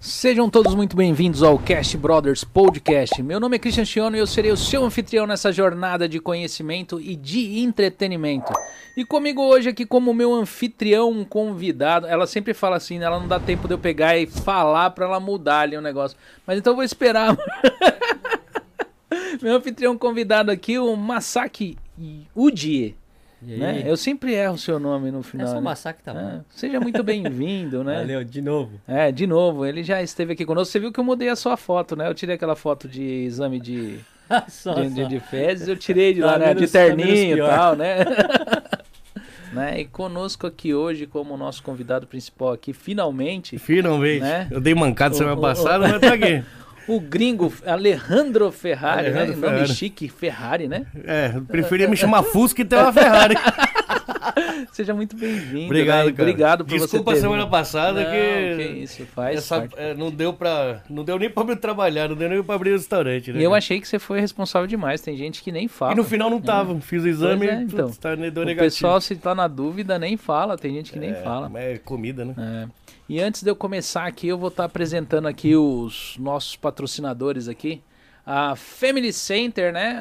Sejam todos muito bem-vindos ao Cast Brothers Podcast. Meu nome é Christian Chiono e eu serei o seu anfitrião nessa jornada de conhecimento e de entretenimento. E comigo hoje aqui como meu anfitrião convidado, ela sempre fala assim, né? ela não dá tempo de eu pegar e falar para ela mudar ali o negócio. Mas então eu vou esperar. meu anfitrião convidado aqui, o Masaki Udie. Né? Eu sempre erro o seu nome no final. É só né? massacre, tá bom. É, seja muito bem-vindo, né? Valeu, de novo. É, de novo, ele já esteve aqui conosco. Você viu que eu mudei a sua foto, né? Eu tirei aquela foto de exame de, só, de, só. de, de fezes, eu tirei de Tá lá, né? menos- de terninho e tal, né? né? E conosco aqui hoje, como nosso convidado principal aqui, finalmente, Finalmente. Né? Eu dei mancada semana passada, mas tá aqui. O gringo Alejandro Ferrari, Alejandro né? Nome Ferrari. chique, Ferrari, né? É, eu preferia me chamar Fusca e ter uma Ferrari. Seja muito bem-vindo. Obrigado, né? cara. Obrigado por Desculpa você ter a semana vindo. passada Não, que... que isso, faz essa- parte. é, não deu para não deu nem pra me trabalhar, não deu nem pra abrir o restaurante, né? E eu achei que você foi responsável demais. Tem gente que nem fala. E no final não tava. Fiz o exame Pois é, então. putz, tá, deu o negativo. pessoal, se tá na dúvida, nem fala. Tem gente que nem É, fala. mas É comida, né? É. E antes de eu começar aqui, eu vou estar apresentando aqui os nossos patrocinadores aqui. A Family Center, né,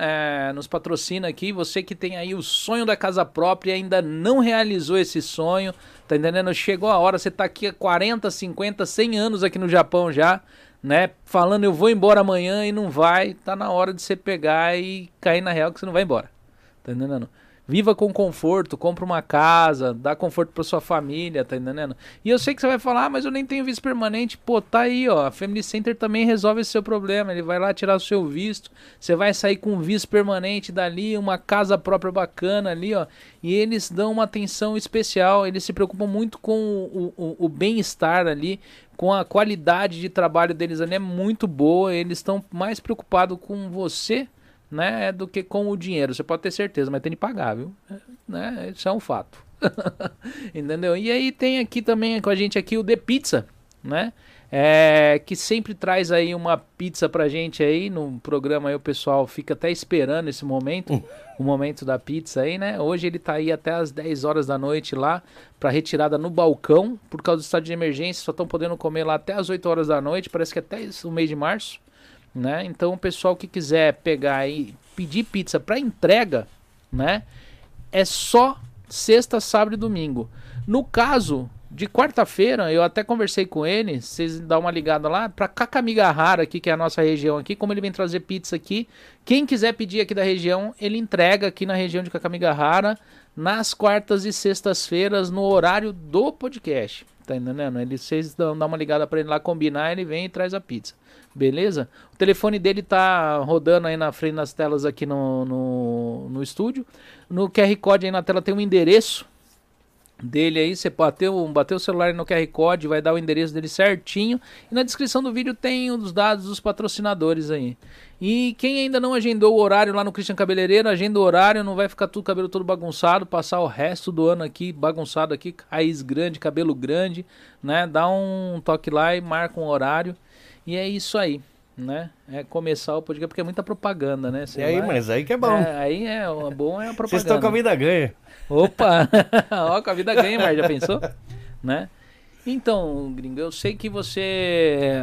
é, nos patrocina aqui. Você que tem aí o sonho da casa própria e ainda não realizou esse sonho, tá entendendo? Chegou a hora, você tá aqui há 40, 50, 100 anos aqui no Japão já, né, falando eu vou embora amanhã e não vai. Tá na hora de você pegar e cair na real que você não vai embora. Tá entendendo? Viva com conforto, compra uma casa, dá conforto pra sua família, tá entendendo? E eu sei que você vai falar, ah, mas eu nem tenho visto permanente. Pô, tá aí, ó. A Family Center também resolve esse seu problema. Ele vai lá tirar o seu visto. Você vai sair com um visto permanente dali, uma casa própria bacana ali, ó. E eles dão uma atenção especial. Eles se preocupam muito com o, o- o bem-estar ali, com a qualidade de trabalho deles ali é muito boa. Eles estão mais preocupados com você né, do que com o dinheiro. Você pode ter certeza, mas tem de pagar, viu? É, Né? Isso é um fato. Entendeu? E aí tem aqui também com a gente aqui o The Pizza, né? É, que sempre traz aí uma pizza pra gente aí no programa aí o pessoal fica até esperando esse momento, o momento da pizza aí, né? Hoje ele tá aí até as 10 horas da noite lá pra retirada no balcão, por causa do estado de emergência, só estão podendo comer lá até as 8 horas da noite, parece que até o mês de março né? Então o pessoal que quiser pegar e pedir pizza para entrega, né? É só sexta, sábado e domingo. No caso de quarta-feira, eu até conversei com ele, vocês dão uma ligada lá para Kakamigahara aqui, que é a nossa região aqui, como ele vem trazer pizza aqui. Quem quiser pedir aqui da região, ele entrega aqui na região de Kakamigahara nas quartas e sextas-feiras no horário do podcast. Tá entendendo? Ele, vocês dão, dão uma ligada para ele lá combinar, ele vem e traz a pizza. Beleza? O telefone dele tá rodando aí na frente das telas aqui no, no, no estúdio. No QR Code aí na tela tem um endereço dele aí. Você bateu, bateu o celular no QR Code, vai dar o endereço dele certinho. E na descrição do vídeo tem os dados dos patrocinadores aí. E quem ainda não agendou o horário lá no Christian Cabeleireiro, agenda o horário, não vai ficar tudo cabelo todo bagunçado, passar o resto do ano aqui bagunçado aqui, raiz grande, cabelo grande, né? Dá um toque lá e marca um horário. E é isso aí, né? É começar o podcast porque é muita propaganda, né? Você E aí, vai- mas aí que é bom. É, aí é, o bom é a propaganda. Vocês estão com a vida ganha. Opa! Ó, com a vida ganha, mas já pensou? Né? Então, gringo, eu sei que você.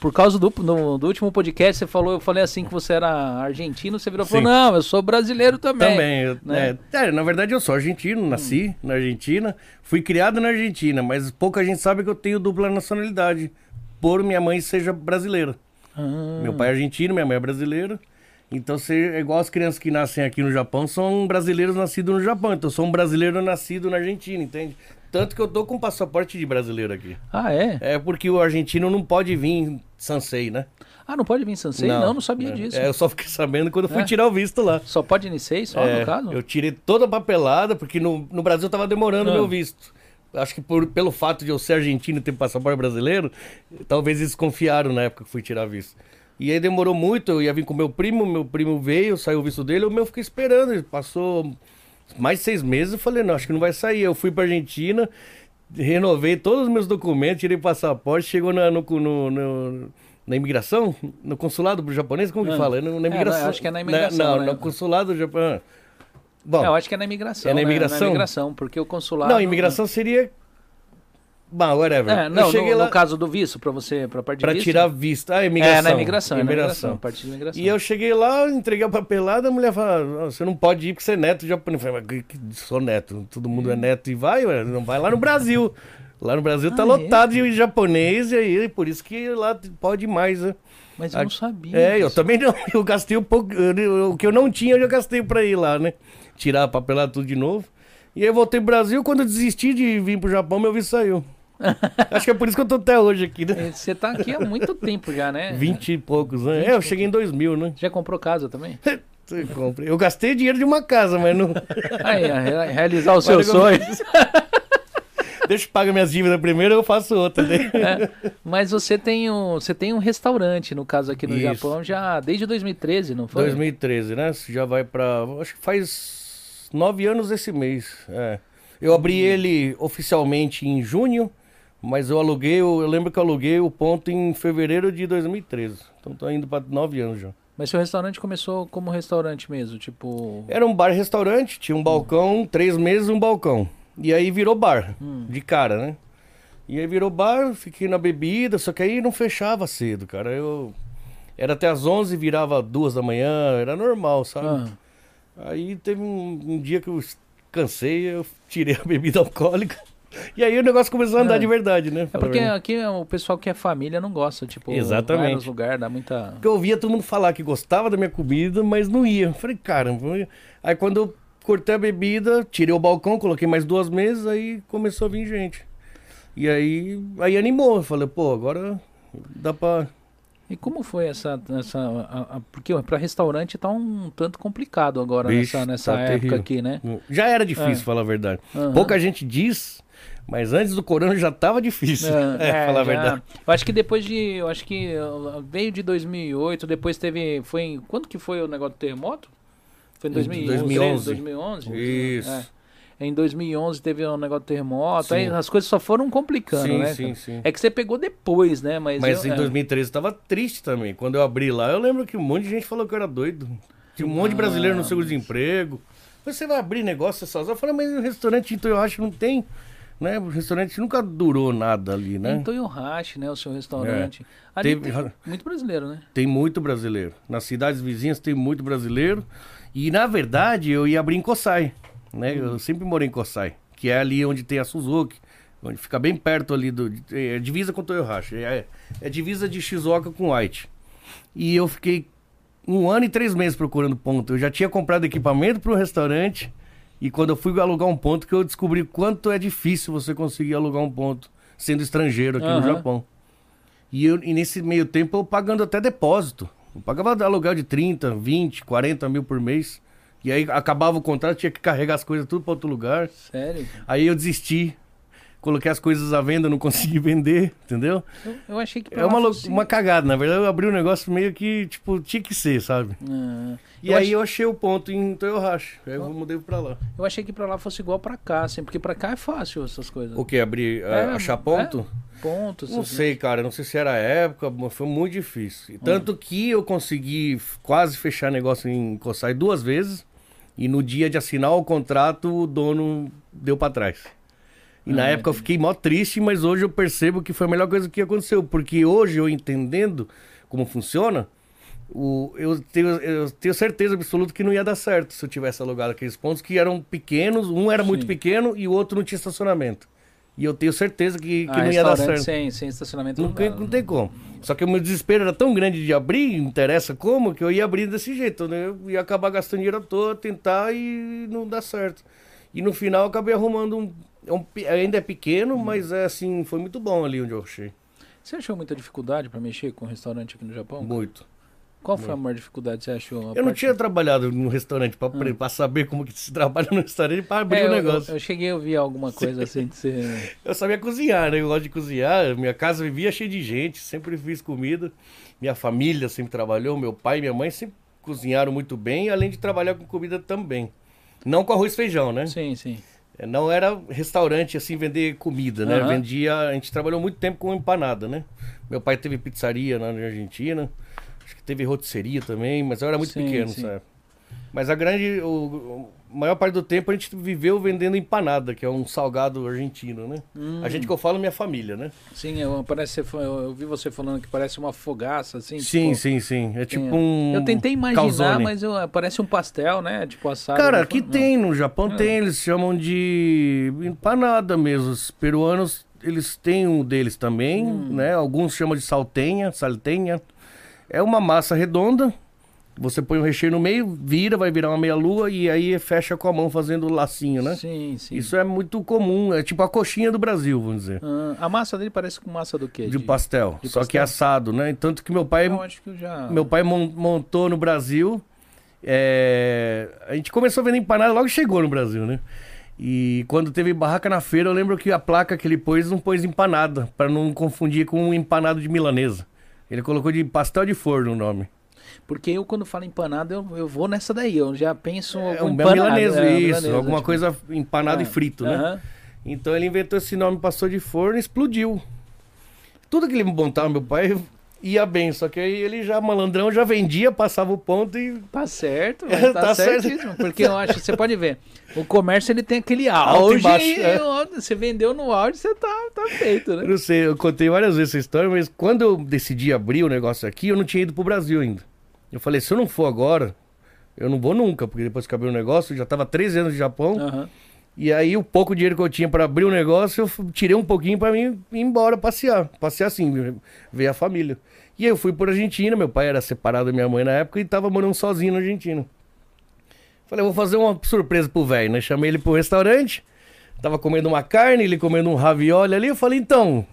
Por causa do, do, do último podcast, você falou, eu falei assim que você era argentino, você virou e falou, não, eu sou brasileiro também. Também. eu- né? é, na verdade, eu sou argentino, nasci na Argentina, fui criado na Argentina, mas pouca gente sabe que eu tenho dupla nacionalidade, por minha mãe seja brasileira. Ah, Meu pai é argentino, minha mãe é brasileira. Então, você, é igual as crianças que nascem aqui no Japão, são brasileiros nascidos no Japão. Então, eu sou um brasileiro nascido na Argentina, entende? Tanto que eu tô com passaporte de brasileiro aqui. Ah, é? É porque o argentino não pode vir Sansei, né? Ah, não pode vir Sansei? Não, não, sabia é. disso. É, eu só fiquei sabendo quando eu fui É? tirar o visto lá. Só pode Nisei, só É, no caso? Eu tirei toda a papelada, porque no, no Brasil tava demorando o Ah. meu visto. Acho que por, pelo fato de eu ser argentino e ter passaporte brasileiro, talvez eles confiaram na época que fui tirar visto. E aí demorou muito, eu ia vir com meu primo, meu primo veio, saiu o visto dele, o meu eu fiquei esperando. Ele passou mais seis meses, eu falei, não, acho que não vai sair. Eu fui pra Argentina, renovei todos os meus documentos, tirei passaporte, chegou na, no, no- no- na imigração, no consulado japonês, como que Ah. fala? Na É, imigração. acho que é na imigração, Não, né? no consulado do Japão. Bom, É, eu acho que é na imigração. É na né? imigração? imigração, porque o consulado. não, imigração seria. Bah, whatever. É, não, eu cheguei no, lá no caso do visto, pra você, pra parte de pra visto? tirar visto. Ah, imigração. É, na imigração, é na imigração. imigração, imigração. E eu cheguei lá, entreguei a papelada, a mulher fala, "Ah, você não pode ir porque você é neto japonês. Eu falei, mas sou neto, todo mundo é neto e vai, ué, não vai lá no Brasil. Lá no Brasil tá Ah, é? lotado de japonês e aí, por isso que lá pode mais, né? Mas eu não sabia. É, eu também não. Eu gastei um pouco. O que eu não tinha, eu já gastei pra ir lá, né? Tirar a papelada tudo de novo. E aí eu voltei pro Brasil. Quando eu desisti de vir pro Japão, meu visto saiu. Acho que é por isso que eu tô até hoje aqui, né? É, Você tá aqui há muito tempo já, né? Vinte e poucos, né? É, eu cheguei em 2000, né? Já comprou casa também? Eu gastei dinheiro de uma casa, mas não. Aí, realizar os seus Olha, sonhos. Deixa eu pagar minhas dívidas primeiro, eu faço outra. Né? Mas você tem um, você tem um restaurante, no caso aqui no Isso. Japão, já desde 2013, não foi? 2013, né? Já vai pra. Acho que faz nove anos esse mês. É. Eu abri ele oficialmente em junho, mas eu aluguei, eu, eu lembro que eu aluguei o ponto em fevereiro de 2013. Então tô indo pra nove anos já. Mas seu restaurante começou como restaurante mesmo, tipo. Era um bar-restaurante, tinha um balcão, três meses um balcão. E aí virou bar, Hum. de cara, né? E aí virou bar, fiquei na bebida, só que aí não fechava cedo, cara. Eu. Era até às 11, virava duas da manhã, era normal, sabe? Ah, Aí teve um, um dia que eu cansei, eu tirei a bebida alcoólica. E aí o negócio começou a andar É. de verdade, né? é porque aqui o pessoal que é família não gosta, tipo, Exatamente. vai nos lugares, dá muita. Porque eu ouvia todo mundo falar que gostava da minha comida, mas não ia. Eu Falei, caramba. Aí quando eu cortei a bebida, tirei o balcão, coloquei mais duas mesas, aí começou a vir gente. E aí, aí animou. Eu falei, pô, agora dá pra. E como foi essa. essa a- a- porque para restaurante tá um tanto complicado agora Vixe, nessa, nessa tá época terrível. aqui, né? Já era difícil, É. falar a verdade. Aham. Pouca gente diz, mas antes do corona já tava difícil. É, falar a verdade. Eu acho que depois de. Eu acho que uh, veio de 2008, depois teve. Foi em. Quando que foi o negócio do terremoto? Foi em Em 2011. 2011. 2011? Isso. É. Em 2011 teve um negócio do terremoto, aí as coisas só foram complicando, Sim, né? sim, sim. É que você pegou depois, né? Mas, Mas eu- em é. 2013 eu tava triste também. Quando eu abri lá, eu lembro que um monte de gente falou que eu era doido. Tinha um monte de brasileiro no Ah, seguro-desemprego. Você vai abrir negócio sozinho? Eu falei, mas o restaurante então eu acho que não tem. Né? O restaurante nunca durou nada ali, né? Em Toyohashi, né? O seu restaurante. Ali Teve- tem muito brasileiro, né? Tem muito brasileiro. Nas cidades vizinhas tem muito brasileiro. E na verdade eu ia abrir em Kosai. Né? Hum. Eu sempre morei em Kosai, que é ali onde tem a Suzuki. Onde fica bem perto ali do. É divisa com Toyohashi. É, é divisa de Shizuoka com White. E eu fiquei um ano e três meses procurando ponto. Eu já tinha comprado equipamento para o restaurante. E quando eu fui alugar um ponto, que eu descobri quanto é difícil você conseguir alugar um ponto sendo estrangeiro aqui no Aham. Japão. E, eu, e nesse meio tempo eu pagando até depósito. Eu pagava aluguel de 30, 20, 40 mil por mês. E aí acabava o contrato, tinha que carregar as coisas tudo para outro lugar. Sério? Aí eu desisti. Coloquei as coisas à venda, não consegui vender, entendeu? Eu, eu achei que É uma, uma cagada. Na verdade, eu abri um negócio meio que, tipo, tinha que ser, sabe? Ah, E eu aí ach- eu achei o ponto em Toyohashi. Aí eu mudei pra lá. Eu achei que pra lá fosse igual pra cá, assim, porque pra cá é fácil essas coisas. O que? Abrir, É, a- achar ponto? Pontos. Não sei, cara. Não sei se era a época, mas foi muito difícil. E Tanto que eu consegui quase fechar negócio em Coçai duas vezes. E no dia de assinar o contrato, o dono deu pra trás. E na Ah, época eu fiquei mó triste, mas hoje eu percebo que foi a melhor coisa que aconteceu. Porque hoje eu entendendo como funciona, o, eu, tenho, eu tenho certeza absoluta que não ia dar certo se eu tivesse alugado aqueles pontos que eram pequenos. Um era muito Sim. pequeno e o outro não tinha estacionamento. E eu tenho certeza que, que Ah, não ia dar certo. Sem, sem estacionamento Não, não, tem- dá. não tem como. Só que o meu desespero era tão grande de abrir, não interessa como, que eu ia abrir desse jeito, né? Eu ia acabar gastando dinheiro à toa, tentar e não dá certo. E no final eu acabei arrumando um. é um ainda é pequeno, mas é assim, foi muito bom ali onde eu achei. Você achou muita dificuldade pra mexer com restaurante aqui no Japão? Muito. Qual foi a maior dificuldade que você achou? Eu não tinha trabalhado no restaurante pre- pra saber como que se trabalha no restaurante pra abrir É, o eu, negócio. eu, eu cheguei a ouvir alguma coisa assim que você. Eu sabia cozinhar, né? Eu gosto de cozinhar. Minha casa vivia cheia de gente, sempre fiz comida. Minha família sempre trabalhou, meu pai e minha mãe sempre cozinharam muito bem, além de trabalhar com comida também. Não com arroz e feijão, né? Sim, sim. É, Não era restaurante assim vender comida, né? Aham. Vendia, a gente trabalhou muito tempo com empanada, né? Meu pai teve pizzaria na Argentina, acho que teve rotisseria também, mas eu era muito Sim, pequeno, sim. sabe? Mas a grande, o, a maior parte do tempo a gente viveu vendendo empanada, que é um salgado argentino, né? Hum. A gente que eu falo minha família, né? Sim, eu, parece, eu, eu vi você falando que parece uma fogaça, assim. Sim, tipo, sim, sim. É tipo um. Eu tentei imaginar, calzone. mas eu, parece um pastel, né? Tipo assado. Cara, aqui não. tem, no Japão Não. tem, eles chamam de empanada mesmo. Os peruanos, eles têm um deles também, Hum. né? Alguns chamam de saltenha, saltenha. É uma massa redonda, você põe o recheio no meio, vira, vai virar uma meia-lua e aí fecha com a mão fazendo lacinho, né? Sim, sim. Isso é muito comum, é tipo a coxinha do Brasil, vamos dizer. Ah, a massa dele parece com massa do quê? De pastel, de só que pastel? assado, né? Tanto que meu pai Eu acho que já... meu pai mon- montou no Brasil. é, A gente começou a vender empanada, logo chegou no Brasil, né? E quando teve barraca na feira, eu lembro que a placa que ele pôs não pôs empanada, para não confundir com um empanado de milanesa. Ele colocou de pastel de forno o nome. Porque eu, quando falo empanada, eu, eu vou nessa daí. Eu já penso É algum um empanado, milanesa, é, isso. milanesa, alguma tipo, coisa empanado ah, e frito, né? aham. Então ele inventou esse nome, passou de forno e explodiu. Tudo que ele montava, meu pai ia bem, só que aí ele já, malandrão, já vendia, passava o ponto e Tá certo, É, tá, tá certo. certíssimo. Porque eu acho, você pode ver, o comércio ele tem aquele auge. baixo, e é. Você vendeu no auge, você tá, tá feito, Eu né? não sei, eu contei várias vezes essa história, mas quando eu decidi abrir o negócio aqui, eu não tinha ido pro Brasil ainda. Eu falei, se eu não for agora, eu não vou nunca, porque depois que eu abri o negócio, eu já tava 13 anos no Japão, Aham. E aí o pouco dinheiro que eu tinha para abrir o negócio, eu tirei um pouquinho para mim ir embora passear. Passear assim, ver a família. E aí eu fui por Argentina, meu pai era separado da minha mãe na época e tava morando sozinho na Argentina. Falei, vou fazer uma surpresa pro velho, né? Chamei ele pro restaurante, tava comendo uma carne, ele comendo um ravioli ali. Eu falei, então,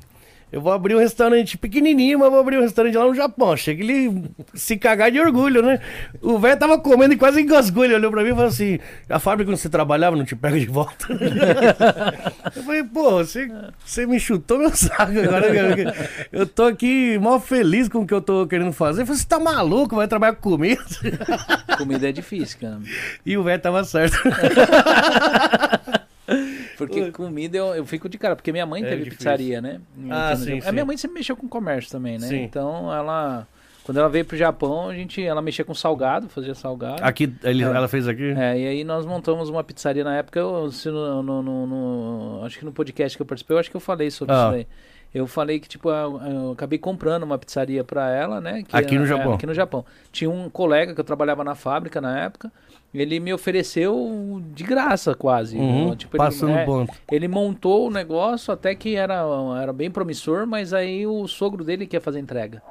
eu vou abrir um restaurante pequenininho, mas vou abrir um restaurante lá no Japão. Achei que ele se cagar de orgulho, né? O velho tava comendo e quase engasgou. Ele olhou pra mim e falou assim: a fábrica onde você trabalhava não te pega de volta. eu falei, pô, você, você me chutou meu saco agora. Eu tô aqui mó feliz com o que eu tô querendo fazer. Eu falei, você tá maluco? Vai trabalhar com comida? Comida é difícil, cara. E o velho tava certo. Porque comida eu, eu fico de cara, porque minha mãe É teve difícil. pizzaria, né? Ah, sim, sim. A minha mãe sempre mexeu com comércio também, né? Sim. Então ela. Quando ela veio pro Japão, a gente, ela mexia com salgado, fazia salgado. Aqui, ele- É. ela fez aqui? É, e aí nós montamos uma pizzaria na época, eu, se no, no- no- no- acho que no podcast que eu participei, eu acho que eu falei sobre Ah. isso aí. Eu falei que, tipo, eu, eu acabei comprando uma pizzaria pra ela, né? que Aqui no é, Japão. aqui no Japão. Tinha um colega que eu trabalhava na fábrica na época, ele me ofereceu de graça quase. Uhum, né? Tipo, ele- passando é, ponto. ele montou o negócio até que era, era bem promissor, mas aí o sogro dele quer fazer entrega.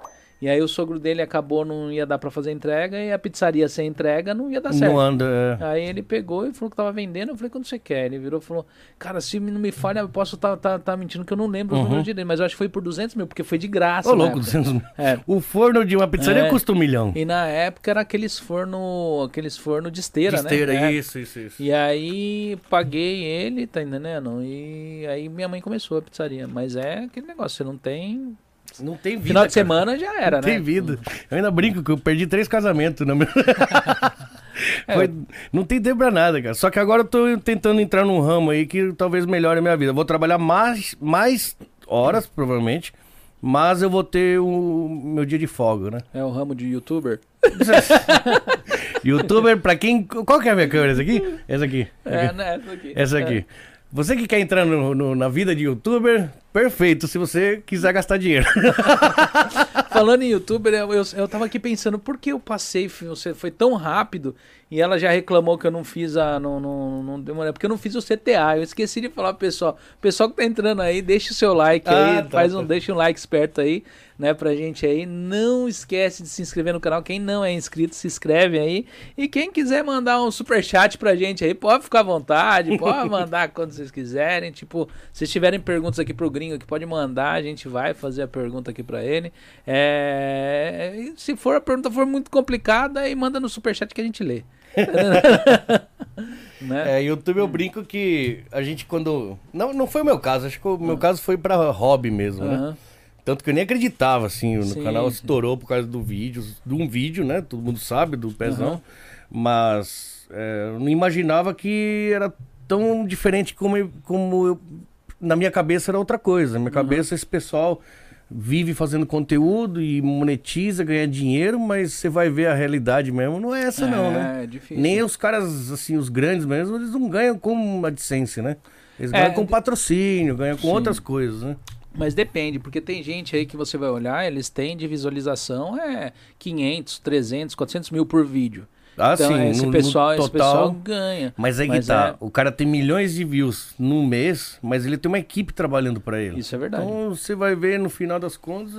E aí o sogro dele acabou, não ia dar pra fazer entrega, e a pizzaria sem entrega não ia dar certo. Não anda. é. Aí ele pegou e falou que tava vendendo. Eu falei, quando você quer? Ele virou e falou, cara, se não me falha, eu posso estar tá, tá, mentindo que eu não lembro Uhum. números direito, mas eu acho que foi por 200 mil, porque foi de graça. Ô, louco, época. 200 mil. É. O forno de uma pizzaria É. custa um milhão. E na época era aqueles forno, aqueles forno de esteira, De esteira, né? É. isso, isso, isso. E aí paguei ele, tá entendendo? E aí minha mãe começou a pizzaria. Mas é aquele negócio, você não tem. Não tem vida. Final de cara. semana já era, Não né? tem vida. Eu ainda brinco que eu perdi três casamentos. Não, É. Foi- não tem tempo pra nada, cara. Só que agora eu tô tentando entrar num ramo aí que talvez melhore a minha vida. Eu vou trabalhar mais, mais horas, provavelmente. Mas eu vou ter o meu dia de folga, né? É o ramo de youtuber. Youtuber, pra quem. Qual que é a minha câmera? Essa aqui? Essa aqui. É, né? Essa aqui. Essa aqui. Você que quer entrar no- no- na vida de youtuber, perfeito, se você quiser gastar dinheiro. Falando em youtuber, eu, eu, eu tava aqui pensando, por que eu passei, você foi tão rápido e ela já reclamou que eu não fiz a. Não, não, não demorei, porque eu não fiz o CTA. Eu esqueci de falar pro pessoal. Pessoal que tá entrando aí, deixa o seu like aí, Ah, tá, faz um, tá. deixa um like esperto aí, né, pra gente aí. Não esquece de se inscrever no canal. Quem não é inscrito, se inscreve aí. E quem quiser mandar um super chat pra gente aí, pode ficar à vontade, pode mandar quando vocês quiserem. Tipo, se tiverem perguntas aqui pro gringo que pode mandar, a gente vai fazer a pergunta aqui pra ele. É, se for a pergunta for muito complicada, aí manda no superchat que a gente lê. né? É, YouTube eu brinco que a gente quando. Não, não foi o meu caso, acho que o meu caso foi pra hobby mesmo, né? Tanto que eu nem acreditava, assim, no Sim, canal estourou por causa do vídeo, de um vídeo, né? Todo mundo sabe do pezão. Aham. Mas é, eu não imaginava que era tão diferente como, eu- como eu- na minha cabeça era outra coisa. Na minha cabeça esse pessoal vive fazendo conteúdo e monetiza, ganha dinheiro, mas você vai ver a realidade mesmo, não é essa não, né? É difícil. Nem os caras, assim, os grandes mesmo, eles não ganham com AdSense, né? Eles É, ganham com patrocínio, ganham com Sim. outras coisas, né? Mas depende, porque tem gente aí que você vai olhar, eles têm de visualização é 500, 300, 400 mil por vídeo. Ah, então sim, esse, no- no pessoal, esse total- pessoal ganha. Mas aí que Mas tá, é- o cara tem milhões de views num mês, mas ele tem uma equipe trabalhando pra ele. Isso é verdade. Então você vai ver no final das contas,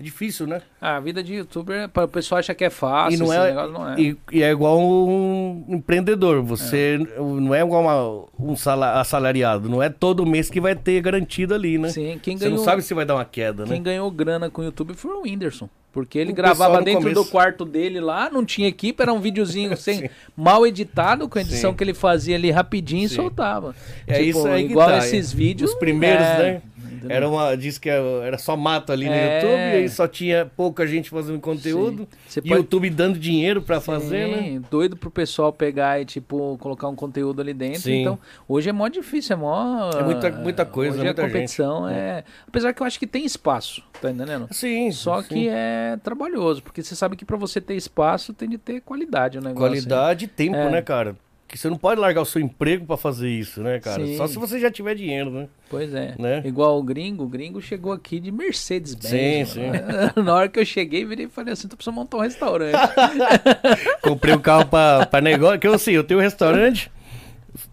é difícil, né? Ah, a vida de youtuber, para o pessoal acha que é fácil, e não é, não é. E, e é igual um empreendedor, você não é igual uma- um sala- assalariado, não é todo mês que vai ter garantido ali, né? Sim, quem Você ganhou, não sabe se vai dar uma queda, quem né? ganhou grana com o YouTube foi o Whindersson. Porque ele O gravava dentro começo- do quarto dele lá, não tinha equipe, era um videozinho sem, mal editado, com a edição Sim. que ele fazia ali rapidinho e Sim. soltava. É Tipo, isso aí igual tá. esses vídeos. Os primeiros, é, né? Entendeu? Era uma, diz que era só mato ali no É. YouTube, e aí só tinha pouca gente fazendo conteúdo. Você pode- YouTube dando dinheiro pra fazer, né? Sim, doido pro pessoal pegar e, tipo, colocar um conteúdo ali dentro. Sim. Então, hoje é mó difícil, é mó. É muita- muita coisa, Hoje muita a competição é. Apesar que eu acho que tem espaço, tá entendendo? Sim. Só sim. que é trabalhoso, porque você sabe que pra você ter espaço tem de ter qualidade o negócio. Qualidade e tempo, É. né, cara? Que você não pode largar o seu emprego pra fazer isso, né, cara? Sim. Só se você já tiver dinheiro, né? Pois é. Né? Igual o gringo, o gringo chegou aqui de Mercedes-Benz. Sim, mano. Na hora que eu cheguei, virei e falei assim: tu precisa montar um restaurante. Comprei um carro pra, pra negócio. Que eu assim, eu tenho um restaurante,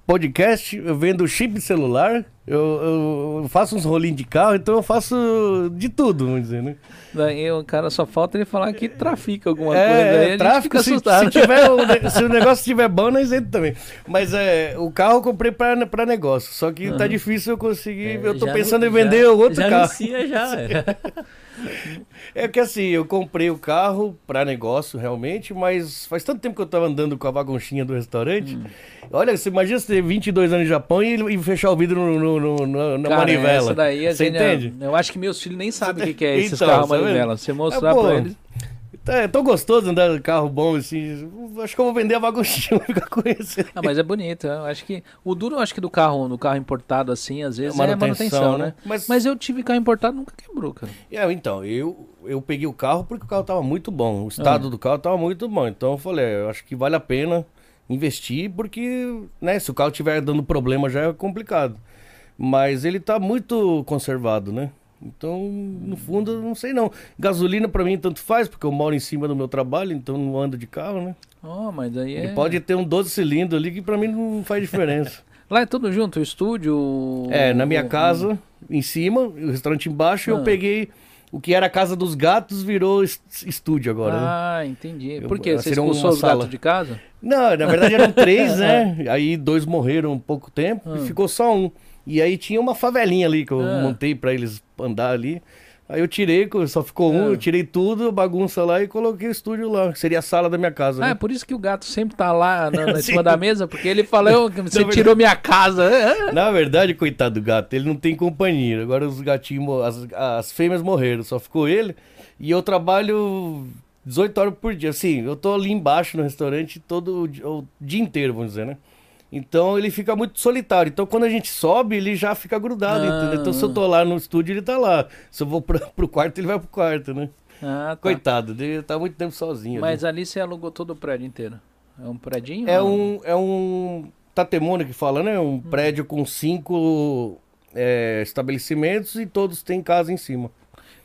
podcast, eu vendo chip celular, eu, eu- faço uns rolinhos de carro, então eu faço de tudo, vamos dizer, né? Daí o cara só falta ele falar que trafica alguma É, coisa. Aí a é, gente tráfico, se, se, tiver o, se o negócio estiver bom, nós entramos também. Mas é, o carro eu comprei pra, pra negócio, só que tá difícil eu conseguir, eu tô pensando em vender já- outro já carro. anuncia já. é. É que assim, eu comprei o carro pra negócio, realmente, mas faz tanto tempo que eu tava andando com a bagunchinha do restaurante. Hum. Olha, você imagina você ter 22 anos no Japão e, e fechar o vidro no, no- no- na Cara, manivela. essa daí você gente- entende? Eu acho que meus filhos nem sabem o que, que é esses Então, carros manivela. Você mostrar É, pra eles. Tá, é tão gostoso andar de carro bom assim. Acho que eu vou vender a bagunchinha, vou ficar com esse. Ah, mas é bonito. Eu acho que. O duro, eu acho que do carro, do carro importado assim, às vezes, é Manutenção, manutenção, né? né? Mas- Mas... eu tive carro importado nunca quebrou, cara. É, então, eu, eu peguei o carro porque o carro tava muito bom. O estado Ah. do carro tava muito bom. Então eu falei, é, eu acho que vale a pena investir, porque, né, se o carro tiver dando problema já é complicado. Mas ele tá muito conservado, né? Então, no fundo, eu não sei não. Gasolina pra mim tanto faz, porque eu moro em cima do meu trabalho, então não ando de carro, né? Oh, mas aí é. E pode ter um 12 cilindros ali que pra mim não faz diferença. Lá é tudo junto, o estúdio. É, na minha casa, em cima, o restaurante embaixo, eu Ah. peguei o que era a casa dos gatos, virou est- estúdio agora, né? Ah, entendi. Eu- Por quê? Você seria uma expulsou os gatos de casa? Não, na verdade eram três, né? Aí dois morreram há pouco tempo Ah. e ficou só um. E aí tinha uma favelinha ali que eu Ah. montei pra eles andar ali. Aí eu tirei, só ficou um, Ah. eu tirei tudo, bagunça lá e coloquei o estúdio lá. que Seria a sala da minha casa. Ah, é né? por isso que o gato sempre tá lá na, na cima da mesa, porque ele fala, eu, você tirou minha casa. Na verdade, coitado do gato, ele não tem companhia. Agora os gatinhos, as, as fêmeas morreram, só ficou ele. E eu trabalho 18 horas por dia. Assim, eu tô ali embaixo no restaurante todo o dia inteiro, vamos dizer, né? Então ele fica muito solitário. Então quando a gente sobe, ele já fica grudado, Ah. entendeu? Então se eu tô lá no estúdio, ele tá lá. Se eu vou pra, pro quarto, ele vai pro quarto, né? Ah, tá. Coitado, ele tá muito tempo sozinho. ali. Mas ali você alugou todo o prédio inteiro. É um predinho? É um, é um tatemone que fala, né? Hum. Um prédio com cinco é, estabelecimentos e todos têm casa em cima.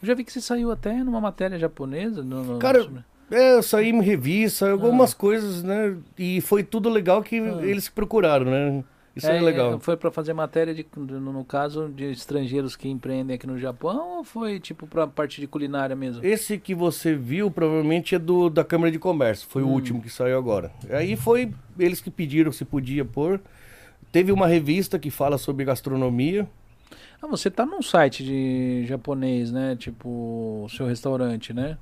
Eu já vi que você saiu até numa matéria japonesa. No, no- Cara, É, eu saí em revista, Ah. algumas coisas, né? E foi tudo legal que eles procuraram, né? Isso é, legal. Foi pra fazer matéria, de, no, caso, de estrangeiros que empreendem aqui no Japão ou foi tipo pra parte de culinária mesmo? Esse que você viu provavelmente é do da Câmara de Comércio, foi o Hum. último que saiu agora. Aí foi eles que pediram se podia pôr. Teve uma revista que fala sobre gastronomia. Ah, você tá num site de japonês, né? Tipo, o seu restaurante, né?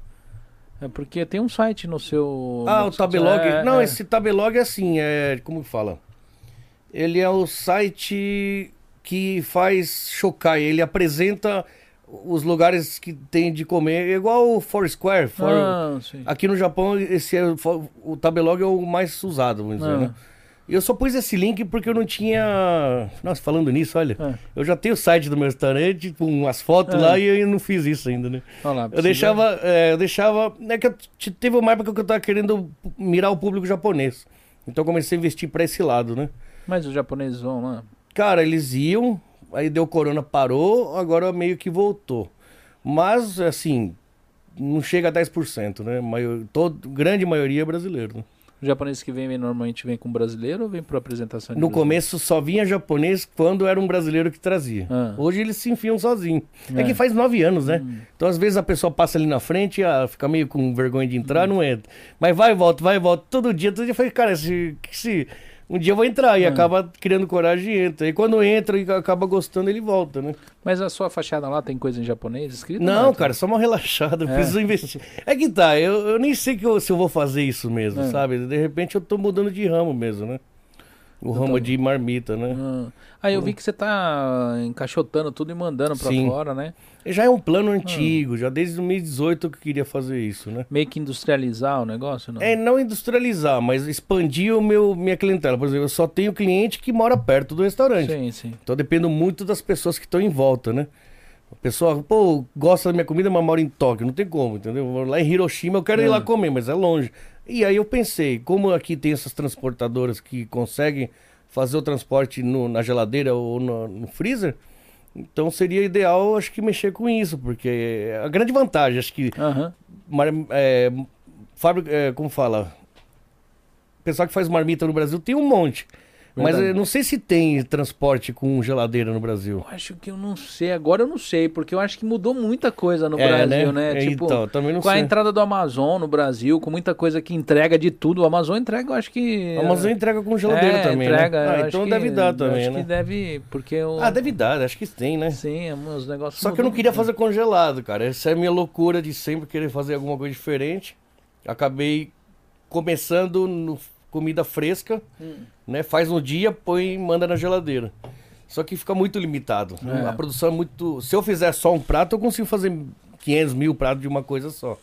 É porque tem um site no seu. Ah, no o Tabelog. é, não, é. esse Tabelog é assim, é. Como que fala? Ele é o site que faz chocar. Ele apresenta os lugares que tem de comer. É igual o Foursquare. For... Ah. Aqui no Japão, esse é, o- o Tabelog é o mais usado, vamos dizer, Ah. né? Eu só pus esse link porque eu não tinha. Nossa, falando nisso, olha. Ah. Eu já tenho o site do meu restaurante com umas fotos Ah. lá e eu não fiz isso ainda, né? Lá, Eu deixava. é, eu deixava. É que eu teve uma época que eu tava querendo mirar o público japonês. Então eu comecei a investir pra esse lado, né? Mas os japoneses vão lá. Cara, eles iam, aí deu corona, parou, agora meio que voltou. Mas, assim, não chega a 10%, né? Maior, todo, grande maioria é brasileiro. Né? Os japoneses que vêm vêm normalmente vêm com brasileiro ou vêm por apresentação de No brasileiro? começo só vinha japonês quando era um brasileiro que trazia. Ah. Hoje eles se enfiam sozinhos. É. É. que faz nove anos, né? Hum. Então às vezes a pessoa passa ali na frente, ah, fica meio com vergonha de entrar, Hum. não entra. Mas vai e volta, vai e volta. Todo dia, todo dia. Eu falei, cara, se, se um dia eu vou entrar. E Ah. acaba criando coragem e entra. E quando entra e acaba gostando, ele volta, né? Mas a sua fachada lá tem coisa em japonês escrito? Não, cara, só uma relaxada. É. preciso investir. É que tá, eu, eu nem sei eu- se eu vou fazer isso mesmo, É. sabe? De repente eu tô mudando de ramo mesmo, né? O ramo tô- de marmita, né? Ah, Ah, eu vi que você tá encaixotando tudo e mandando pra Sim. fora, né? Já é um plano antigo, já desde 2018 que eu queria fazer isso, né? Meio que industrializar o negócio, não? É não industrializar, mas expandir o meu minha clientela. Por exemplo, eu só tenho cliente que mora perto do restaurante. Sim, sim. Então dependo muito das pessoas que estão em volta, né? A pessoa, pô, gosta da minha comida, mas mora em Tóquio. Não tem como, entendeu? Lá em Hiroshima eu quero ir É. lá comer, mas é longe. E aí eu pensei, como aqui tem essas transportadoras que conseguem fazer o transporte no- na geladeira ou no, no freezer, então seria ideal, acho que, mexer com isso, porque é a grande vantagem, acho que Aham. mar, é, fábrica, é, como fala? O pessoal que faz marmita no Brasil tem um monte. Mas eu não sei se tem transporte com geladeira no Brasil. Eu acho que eu não sei. Agora eu não sei, porque eu acho que mudou muita coisa no É, Brasil, né? É, tipo, então, também não com a sei. entrada do Amazon no Brasil, com muita coisa que entrega de tudo. O Amazon entrega, eu acho que. A Amazon entrega com geladeira é, também, entrega, né? eu Ah, então que- deve dar também, acho né? que deve, porque o... Ah, deve dar, acho que tem, né? Sim, os negócios Só que eu não queria fazer congelado, cara. Essa é a minha loucura de sempre querer fazer alguma coisa diferente. Acabei começando no comida fresca, Hum. né? Faz no dia, põe e manda na geladeira. Só que fica muito limitado. É. A produção é muito. Se eu fizer só um prato, eu consigo fazer 500 mil pratos de uma coisa só.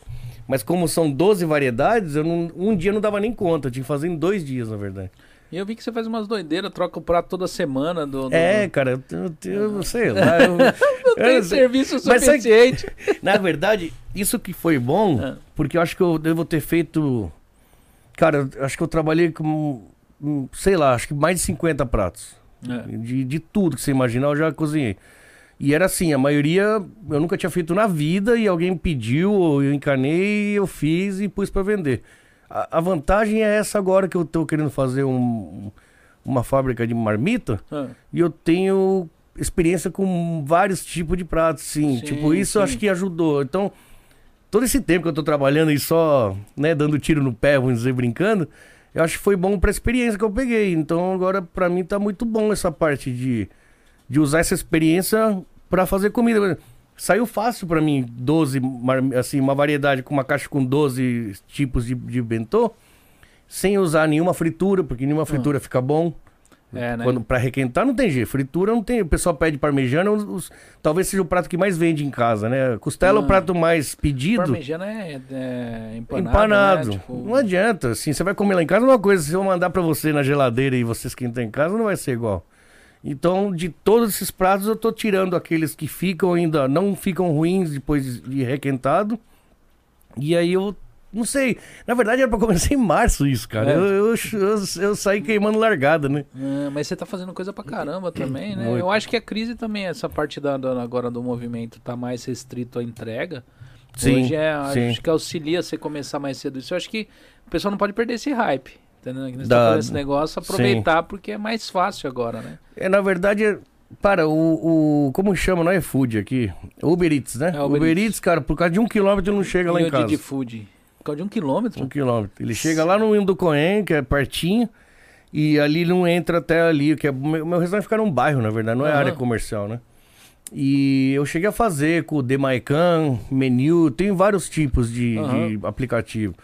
Mas como são 12 variedades, eu não- um dia não dava nem conta. Eu tinha que fazer em dois dias, na verdade. E eu vi que você faz umas doideiras, troca o prato toda semana do... do- É, cara, eu, eu, eu sei lá. Eu, Não tem eu- serviço Mas suficiente. Na verdade, isso que foi bom, Ah. porque eu acho que eu devo ter feito. Cara, acho que eu trabalhei com. Sei lá, acho que mais de 50 pratos. É. De, de tudo que você imaginar, eu já cozinhei. E era assim, a maioria eu nunca tinha feito na vida e alguém pediu, ou eu encanei, eu fiz e pus pra vender. A, a vantagem é essa agora que eu tô querendo fazer um- uma fábrica de marmita Ah, e eu tenho experiência com vários tipos de pratos, sim. Sim, tipo, isso sim. acho que ajudou. Então, todo esse tempo que eu tô trabalhando e só, né, dando tiro no pé, vamos dizer, brincando, eu acho que foi bom pra experiência que eu peguei. Então, agora, pra mim, tá muito bom essa parte de, de usar essa experiência pra fazer comida. Saiu fácil pra mim 12, mar- assim, uma variedade com uma caixa com 12 tipos de, de bentô, sem usar nenhuma fritura, porque nenhuma fritura fica bom. É, né? Quando, pra requentar não tem jeito, fritura não tem. O pessoal pede parmegiana, os- os- talvez seja o prato que mais vende em casa, né? Costela é o prato mais pedido. Parmegiana é, é empanado, Empanado. né? Tipo, Não adianta, assim, você vai comer lá em casa, é uma coisa, se eu mandar pra você na geladeira e você esquentar em casa, não vai ser igual. Então, de todos esses pratos, eu tô tirando aqueles que ficam ainda, não ficam ruins depois de- de requentado. E aí eu, não sei, na verdade era pra começar em março isso, cara. É. Eu, eu, eu, eu saí queimando largada, né? Ah, mas você tá fazendo coisa pra caramba também, né? Muito. Eu acho que a crise também, essa parte da, da- agora do movimento tá mais restrito à entrega. Sim, Hoje é, sim. acho que auxilia você começar mais cedo. Isso eu acho que o pessoal não pode perder esse hype. Entendeu? Da- tá esse negócio, aproveitar porque é mais fácil agora, né? É, na verdade, é- para, o, o. Como chama? Não é food aqui? Uber Eats, né? É, Uber Uber, Eats. Eats, cara, por causa de um quilômetro não chega lá E em o casa. Didi Food. Causa de um quilômetro. Um quilômetro. Ele chega lá no Indocoen, que é pertinho, e ali não entra até ali, que é. Meu, meu restaurante fica num bairro, na verdade, não é Aham. área comercial, né? E eu cheguei a fazer com o Demaican, menu, tem vários tipos de, Aham. de aplicativo.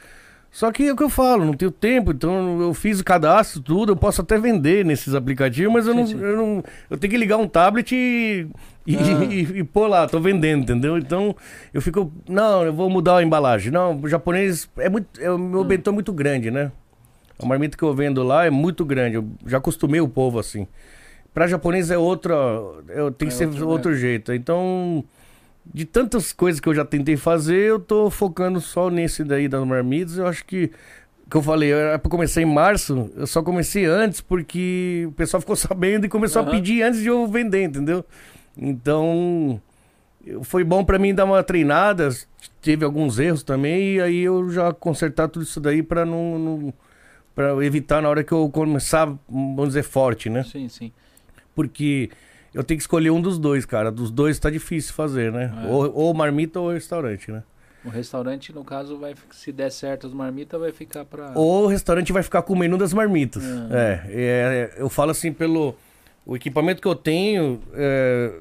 Só que é o que eu falo, não tenho tempo, então eu fiz o cadastro, tudo, eu posso até vender nesses aplicativos, mas eu, não, eu não. Eu tenho que ligar um tablet e. E, Ah. e, e pôr lá, tô vendendo, entendeu? Então eu fico. Não, eu vou mudar a embalagem. Não, o japonês é muito. É, o meu Hum. é muito grande, né? A marmita que eu vendo lá é muito grande. Eu já acostumei o povo assim. Pra japonês é outra. Eu, tem que É ser outro, outro, é. jeito. Então, de tantas coisas que eu já tentei fazer, eu tô focando só nesse daí das marmitas. Eu acho que. Que eu falei, era pra começar em março, eu só comecei antes porque o pessoal ficou sabendo e começou Aham. a pedir antes de eu vender, entendeu? Então, foi bom pra mim dar uma treinada, teve alguns erros também, e aí eu já consertar tudo isso daí pra não, não para evitar na hora que eu começar, vamos dizer, forte, né? Sim, sim. Porque eu tenho que escolher um dos dois, cara. Dos dois tá difícil fazer, né? É. Ou, ou marmita ou restaurante, né? O restaurante, no caso, vai se der certo as marmitas, vai ficar pra. Ou o restaurante vai ficar com o menu das marmitas. Ah. É, é, eu falo assim pelo o equipamento que eu tenho, é,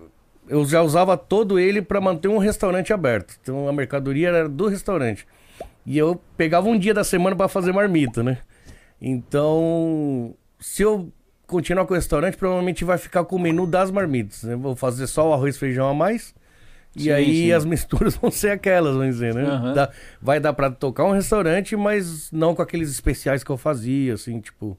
eu já usava todo ele para manter um restaurante aberto. Então a mercadoria era do restaurante. E eu pegava um dia da semana para fazer marmita, né? Então, se eu continuar com o restaurante, provavelmente vai ficar com o menu das marmitas. né? Vou fazer só o arroz e feijão a mais. E Sim, aí sim. as misturas vão ser aquelas, vamos dizer, né? Aham. Dá- vai dar pra tocar um restaurante, mas não com aqueles especiais que eu fazia, assim, tipo.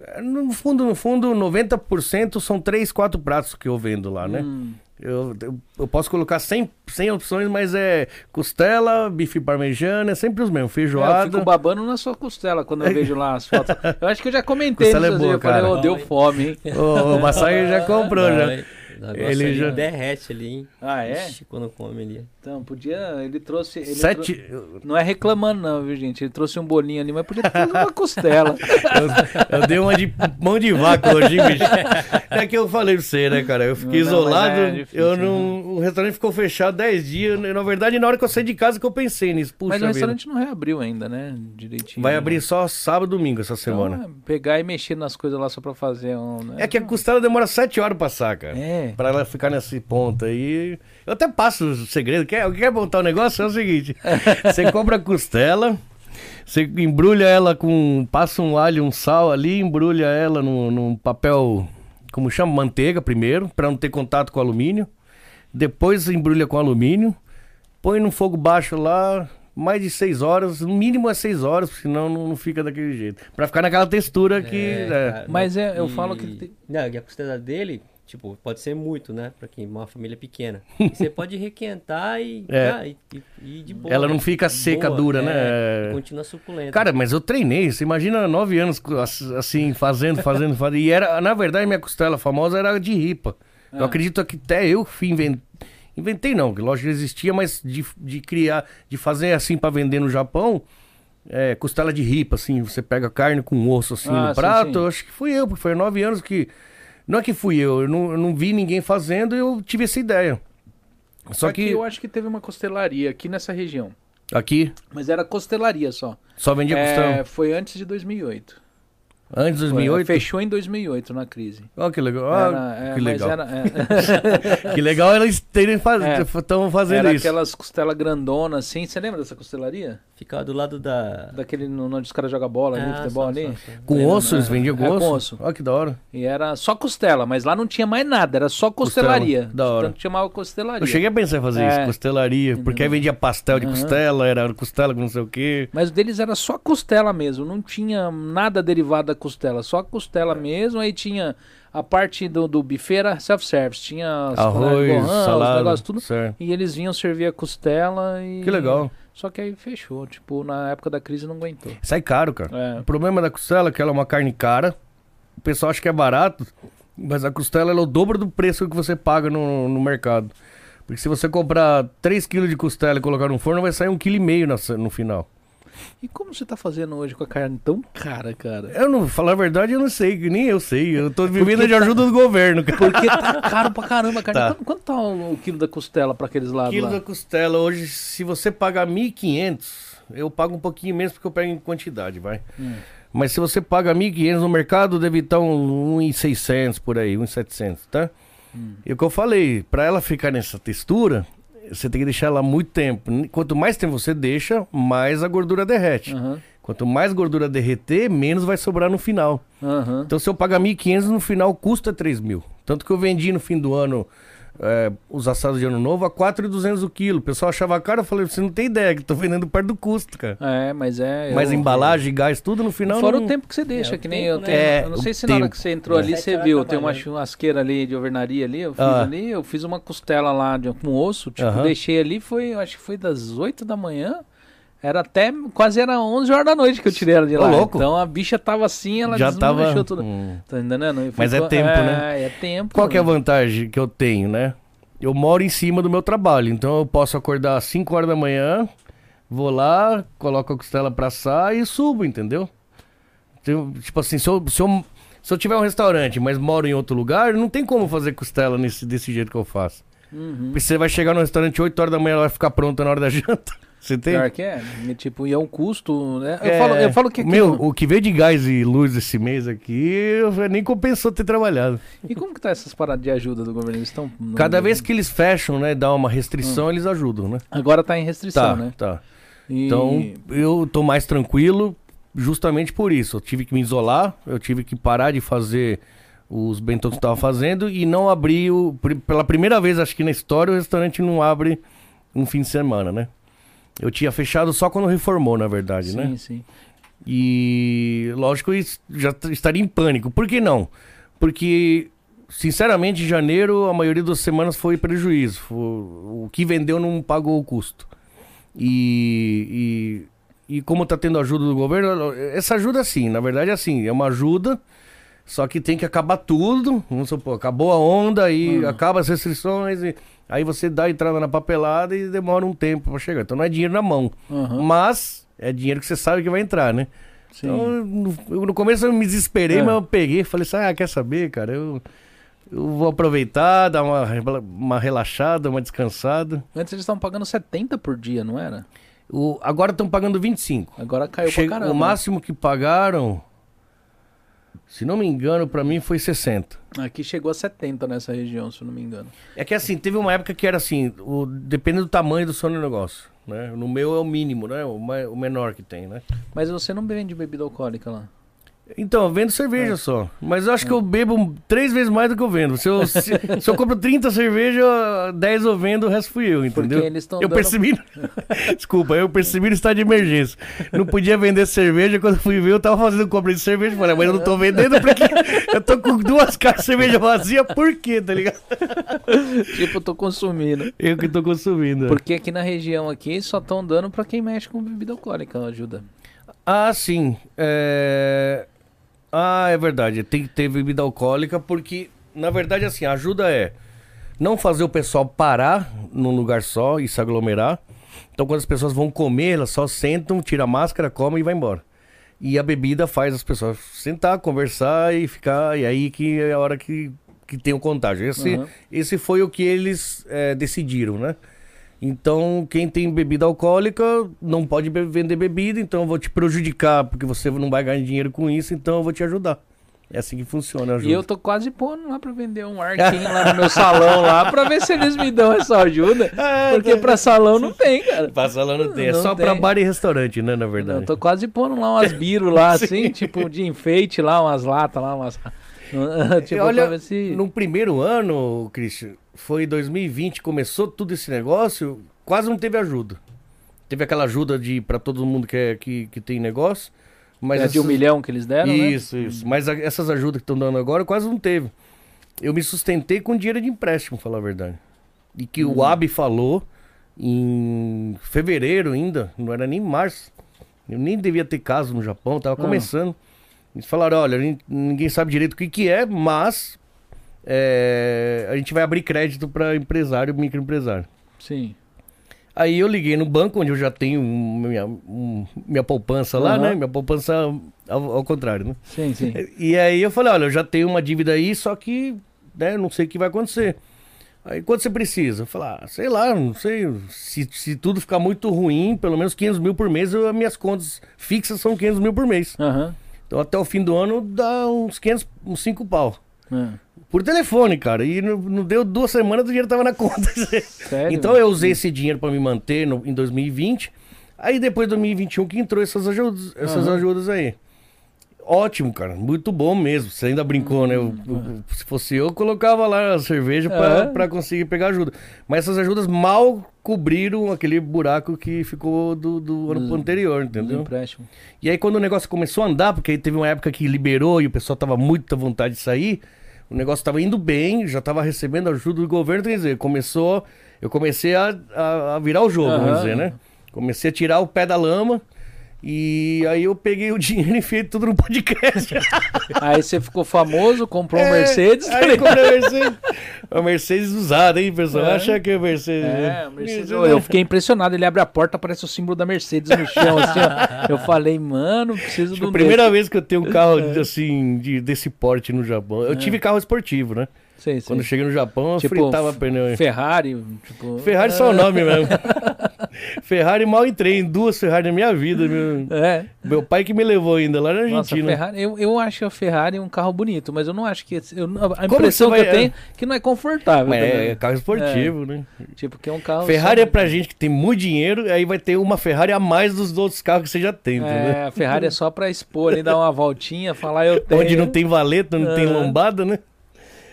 É, No fundo, no fundo, 90% são três, quatro pratos que eu vendo lá, né? Hum, Eu, eu, eu posso colocar 100, 100 opções, mas é costela, bife parmejana, é sempre os mesmos. é, eu Feijoada. fico babando na sua costela quando eu vejo lá as fotos. Eu acho que eu já comentei Costela é boa, eu falei, cara. ô, deu fome, hein? O, o Massai já comprou, já. Vai, o negócio Ele ali já- derrete ali, hein? Ah, é? Ixi, quando come ali. Então, podia. Ele trouxe. Ele Sete. trou- Não é reclamando, não, viu, gente? Ele trouxe um bolinho ali, mas podia ter uma costela. Eu, eu dei uma de mão de vaca hoje, bicho. É que eu falei pra você, né, cara? Eu fiquei Não, não, isolado. é difícil, eu não, O restaurante ficou fechado 10 dias. Na verdade, na hora que eu saí de casa que eu pensei nisso. Puxa mas o vida. restaurante não reabriu ainda, né? Direitinho. Vai né? abrir só sábado e domingo essa semana. Então, é pegar e mexer nas coisas lá só pra fazer um. Né? É que a costela demora 7 horas pra passar, cara. É. Pra ela ficar nesse ponto aí. Eu até passo o segredo. Quer, quer montar o negócio? É o seguinte: você compra a costela, você embrulha ela com. Passa um alho, um sal ali, embrulha ela num, num papel. Como chama? Manteiga primeiro, pra não ter contato com alumínio. Depois embrulha com alumínio. Põe no fogo baixo lá. Mais de 6 horas, no mínimo é 6 horas, senão não, não fica daquele jeito. Pra ficar naquela textura que. é. cara, Mas é, eu e- falo que tem- Não, e a costela dele, tipo, pode ser muito, né? Pra quem uma família pequena. E você pode requentar e, É. ah, e, e- e de boa. Ela não né? fica seca, Boa, dura, é, né? e Continua suculenta. Cara, mas eu treinei. Você imagina nove anos assim, fazendo, fazendo, fazendo. E era, na verdade, minha costela famosa era de ripa. Eu Ah. acredito que até eu fui inventei. Inventei não, que lógico existia, mas de, de criar, de fazer assim pra vender no Japão, é, costela de ripa, assim, você pega a carne com osso assim Ah, no sim, prato. sim. Eu acho que fui eu, porque foi nove anos que. Não é que fui eu, eu não, eu não vi ninguém fazendo e eu tive essa ideia. Só aqui que eu acho que teve uma costelaria aqui nessa região. aqui Mas era costelaria só. só vendia É, costela. foi antes de 2008. Antes de Foi, 2008? Fechou em 2008 na crise. Olha que legal. Ah, Era- é, que legal. era- é. Que legal eles terem faz... É. estão fazendo Era isso. aquelas costelas grandonas assim. Você lembra dessa costelaria? Ficava do lado da. Daquele onde os caras jogam bola ali, Ah, futebol só, ali? só, só. Com Lembra, osso, eles né? vendiam com É, com osso? osso. Olha que da hora. E era só costela, mas lá não tinha mais nada, era só costelaria. Costela, da hora. Tanto que chamava costelaria. Eu cheguei a pensar em fazer É. isso, costelaria, porque aí vendia pastel de Aham. costela, era costela com não sei o quê. Mas o deles era só costela mesmo, não tinha nada derivado da costela, só costela mesmo. Aí tinha a parte do, do buffet era self-service, tinha as Arroz, gohan, os salada, negócios tudo. certo. E eles vinham servir a costela e. Que legal. Só que aí fechou, tipo, na época da crise não aguentou. Sai caro, cara. É. O problema da costela é que ela é uma carne cara. O pessoal acha que é barato, mas a costela ela é o dobro do preço que você paga no, no mercado. Porque se você comprar 3 kg de costela e colocar no forno, vai sair 1,5 kg no final. E como você tá fazendo hoje com a carne tão cara, cara? Eu não, falar a verdade, eu não sei, nem eu sei. Eu tô vivendo de ajuda do governo, cara. Porque tá caro pra caramba a carne. Tá. Quanto, tá o, o quilo da costela pra aqueles lados quilo lá? da costela hoje, se você pagar 1.500, eu pago um pouquinho menos porque eu pego em quantidade, vai. Hum. Mas se você paga 1.500 no mercado, deve estar um 1.600 por aí, 1.700, tá? Hum. E o que eu falei, para ela ficar nessa textura, você tem que deixar ela muito tempo. Quanto mais tempo você deixa, mais a gordura derrete. Aham, Quanto mais gordura derreter, menos vai sobrar no final. aham. Então, se eu pagar 1.500, no final custa 3 mil. Tanto que eu vendi no fim do ano é, os assados de ano novo a 4,200 o quilo. O pessoal achava caro, eu falei, você não tem ideia, que tô vendendo perto do custo, cara. É, mas é. Mas eu- embalagem, gás, tudo no final. Fora não- o tempo que você deixa, É, que nem tempo, eu né? tenho. É, eu não sei se na hora tempo. que você entrou ali, Sete você horas viu, tem uma churrasqueira ali de overnaria ali, eu fiz Ah. ali, eu fiz uma costela lá de, com osso, tipo, Aham. deixei ali, foi, acho que foi das 8 da manhã. Era até, quase era 11 horas da noite que eu tirei ela de Ô, lá. louco. Então a bicha tava assim, ela Já tava. tudo. Hum. Tá entendendo? Mas é tempo, é, né? É tempo. Qual é a né? vantagem que eu tenho, né? Eu moro em cima do meu trabalho, então eu posso acordar às 5 horas da manhã, vou lá, coloco a costela pra assar e subo, entendeu? Então, tipo assim, se eu, se, eu, se eu tiver um restaurante, mas moro em outro lugar, não tem como fazer costela nesse, desse jeito que eu faço. Uhum. Porque você vai chegar no restaurante 8 horas da manhã, ela vai ficar pronta na hora da janta. Você tem? Pior que é. E, tipo, e é um custo, né? Eu, É, falo, eu falo que aqui Meu, o que veio de gás e luz esse mês aqui, nem compensou ter trabalhado. E como que tá essas paradas de ajuda do governo? Eles estão. Cada vez que eles fecham, né, dá uma restrição, eles ajudam, né? Agora tá em restrição, Tá, né? tá. E- Então, eu tô mais tranquilo justamente por isso. Eu tive que me isolar, eu tive que parar de fazer os bentôs que eu tava fazendo e não abrir o... Pela primeira vez, acho que na história, o restaurante não abre um fim de semana, né? Eu tinha fechado só quando reformou, na verdade, sim, né? sim. E lógico, já estaria em pânico. Por que não? Porque, sinceramente, em janeiro a maioria das semanas foi prejuízo. O, o que vendeu não pagou o custo. E, e, e como está tendo ajuda do governo, essa ajuda sim, na verdade é assim, é uma ajuda, só que tem que acabar tudo. Vamos supor, acabou a onda e Hum. acaba as restrições. E, aí você dá a entrada na papelada e demora um tempo para chegar. Então não é dinheiro na mão. Aham, Mas é dinheiro que você sabe que vai entrar, né? sim. Então, no, eu- no começo eu me desesperei, É. mas eu peguei, falei assim, ah, quer saber, cara, eu, eu vou aproveitar, dar uma, uma relaxada, uma descansada. Antes eles estavam pagando 70 por dia, não era? O, agora estão pagando 25. Agora caiu Chega- pra caramba. o máximo que pagaram, se não me engano, pra mim foi 60. né? Aqui chegou a 70 nessa região, se não me engano. É que assim, teve uma época que era assim, o, depende do tamanho do seu negócio, né? No meu é o mínimo, né? O, o menor que tem, né? Mas você não vende bebida alcoólica lá. Então, eu vendo É. cerveja só. Mas eu acho que eu bebo três vezes mais do que eu vendo. Se eu, se, se eu compro 30 cervejas, 10 eu vendo, o resto fui eu, entendeu? Porque eles estão Eu dando... percebi. Desculpa, eu percebi no estado de emergência. Não podia vender cerveja. Quando eu fui ver, eu tava fazendo compra de cerveja. Falei, mas eu não tô vendendo porque eu tô com duas caixas de cerveja vazia. Por quê, tá ligado? Tipo, eu tô consumindo. Eu que tô consumindo. é. Porque aqui na região aqui só estão dando pra quem mexe com bebida alcoólica, ajuda. Ah, sim. É... Ah, é verdade. Tem que ter bebida alcoólica porque, na verdade, assim, a ajuda é não fazer o pessoal parar num lugar só e se aglomerar. Então, quando as pessoas vão comer, elas só sentam, tira a máscara, comem e vai embora. E a bebida faz as pessoas sentar, conversar e ficar. E aí que é a hora que, que tem o contágio. Esse, Aham. esse foi o que eles é, decidiram, né? Então, quem tem bebida alcoólica não pode be- vender bebida, então eu vou te prejudicar, porque você não vai ganhar dinheiro com isso, então eu vou te ajudar. É assim que funciona a ajuda. E eu tô quase pondo lá pra vender um arquinho lá no meu salão lá pra ver se eles me dão essa ajuda. É, Porque pra salão não tem, cara. Passa lá não tem, é Não só tem. pra bar e restaurante, né, na Não, verdade. eu tô quase pondo lá umas biro lá, assim, tipo de enfeite lá, umas latas lá, umas. tipo, Olha, pra ver se. No primeiro ano, Christian, foi 2020, começou tudo esse negócio, quase não teve ajuda. Teve aquela ajuda de para todo mundo que, é, que, que tem negócio, mas é de um essas- milhão que eles deram, né? Isso, isso. Mas a- essas ajudas que estão dando agora quase não teve. Eu me sustentei com dinheiro de empréstimo, falar a verdade. E que Hum. o AB falou em fevereiro ainda, não era nem março. Eu nem devia ter caso no Japão, tava Ah. começando. Eles falaram, olha, gente- ninguém sabe direito o que, que é, mas é, a gente vai abrir crédito para empresário, microempresário. Sim. Aí eu liguei no banco, onde eu já tenho minha, minha poupança lá, Aham. né? Minha poupança ao, ao contrário, né? Sim, sim. E aí eu falei, olha, eu já tenho uma dívida aí, só que, né, não sei o que vai acontecer. Aí quanto você precisa? Eu falei, ah, sei lá, não sei. Se, se tudo ficar muito ruim, pelo menos 500 mil por mês, eu, as minhas contas fixas são 500 mil por mês. Aham. Então até o fim do ano dá uns 500, uns 5 pau. Ah, Por telefone, cara. E não, não deu duas semanas, o dinheiro tava na conta. Sério? Então eu usei esse dinheiro para me manter no- em 2020. Aí depois de 2021 que entrou essas ajudas, essas Aham. ajudas aí. Ótimo, cara. Muito bom mesmo. Você ainda brincou, né? Eu- eu- se fosse eu, colocava lá a cerveja pra, É. pra conseguir pegar ajuda. Mas essas ajudas mal cobriram aquele buraco que ficou do, do ano Do- anterior, Do entendeu? empréstimo. E aí quando o negócio começou a andar, porque aí teve uma época que liberou e o pessoal tava muito à vontade de sair, o negócio tava indo bem, já tava recebendo ajuda do governo, quer dizer, começou, eu comecei a, a, a virar o jogo, Aham. vamos dizer, né? Comecei a tirar o pé da lama e aí eu peguei o dinheiro e enfiei tudo no podcast. Aí você ficou famoso, comprou um É, Mercedes. tá Aí ligado? comprei a Mercedes. A Mercedes usada, hein, pessoal? É. Acha que é Mercedes. É, né? a Mercedes. Eu, eu fiquei impressionado. Ele abre a porta, aparece o símbolo da Mercedes no chão. Assim, ó. Eu falei, mano, preciso um a primeira desse. vez que eu tenho um carro É. assim, de, desse porte no Japão. Eu tive carro esportivo, né? Sei. Quando eu cheguei no Japão, eu Tipo, fritava pneu. hein? Ferrari, tipo... Ferrari só o nome mesmo. Ferrari mal entrei em duas Ferrari na minha vida. Meu, É. meu pai que me levou ainda lá na Nossa, Argentina. Ferrari, eu, eu acho a Ferrari um carro bonito, mas eu não acho que. Eu, a impressão você que, vai- eu tenho é que não é confortável. É, é carro esportivo, né? Tipo, que é um carro. Ferrari só- é pra gente que tem muito dinheiro, aí vai ter uma Ferrari a mais dos outros carros que você já tem? É, a Ferrari é só pra expor ali, dar uma voltinha, falar eu tenho. Onde não tem valeta, não tem Aham. lombada, né?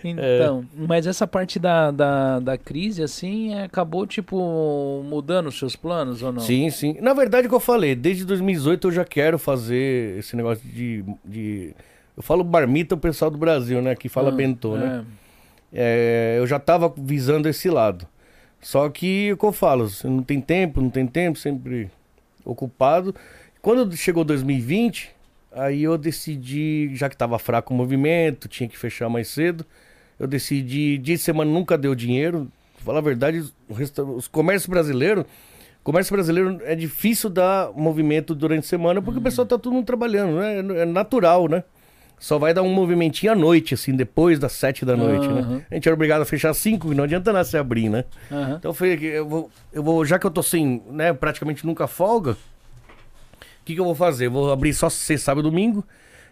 Então, mas essa parte da, da, da crise, assim, é, acabou, tipo, mudando os seus planos ou não? Sim, sim. Na verdade, o que eu falei, desde 2018 eu já quero fazer esse negócio de. de... Eu falo barmita o pessoal do Brasil, né? Que fala Ah, bentô, né? é. É, eu já tava visando esse lado. Só que, o que eu falo, não tem tempo, não tem tempo, sempre ocupado. Quando chegou 2020, aí eu decidi, já que tava fraco o movimento, tinha que fechar mais cedo, eu decidi, dia de semana nunca deu dinheiro. Falar a verdade, o resta- os comércios brasileiros, comércio brasileiro é difícil dar movimento durante a semana, porque o pessoal tá todo mundo trabalhando, né? É natural, né? Só vai dar um movimentinho à noite, assim, depois das sete da noite, Aham. né? A gente era obrigado a fechar cinco, não adianta nada se abrir, né? Aham. Então foi que eu vou, eu vou, já que eu tô sem, né, praticamente nunca folga, o que, que eu vou fazer? Eu vou abrir só sexta, sábado e domingo.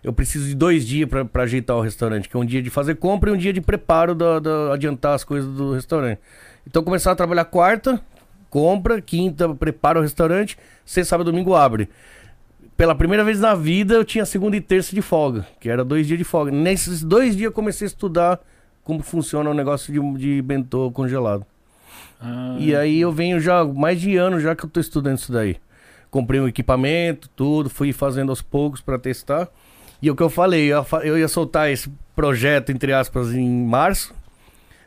Eu preciso de dois dias pra ajeitar o restaurante, que é um dia de fazer compra e um dia de preparo, da, da- adiantar as coisas do restaurante. Então começar a trabalhar quarta, compra, quinta, prepara o restaurante, sexta, sábado domingo abre. Pela primeira vez na vida eu tinha segunda e terça de folga, que era dois dias de folga. Nesses dois dias eu comecei a estudar como funciona o negócio de, de bentô congelado. Ah, E aí eu venho já mais de ano já que eu tô estudando isso daí. Comprei um equipamento, tudo, fui fazendo aos poucos pra testar. E o que eu falei, eu ia soltar esse projeto, entre aspas, em março.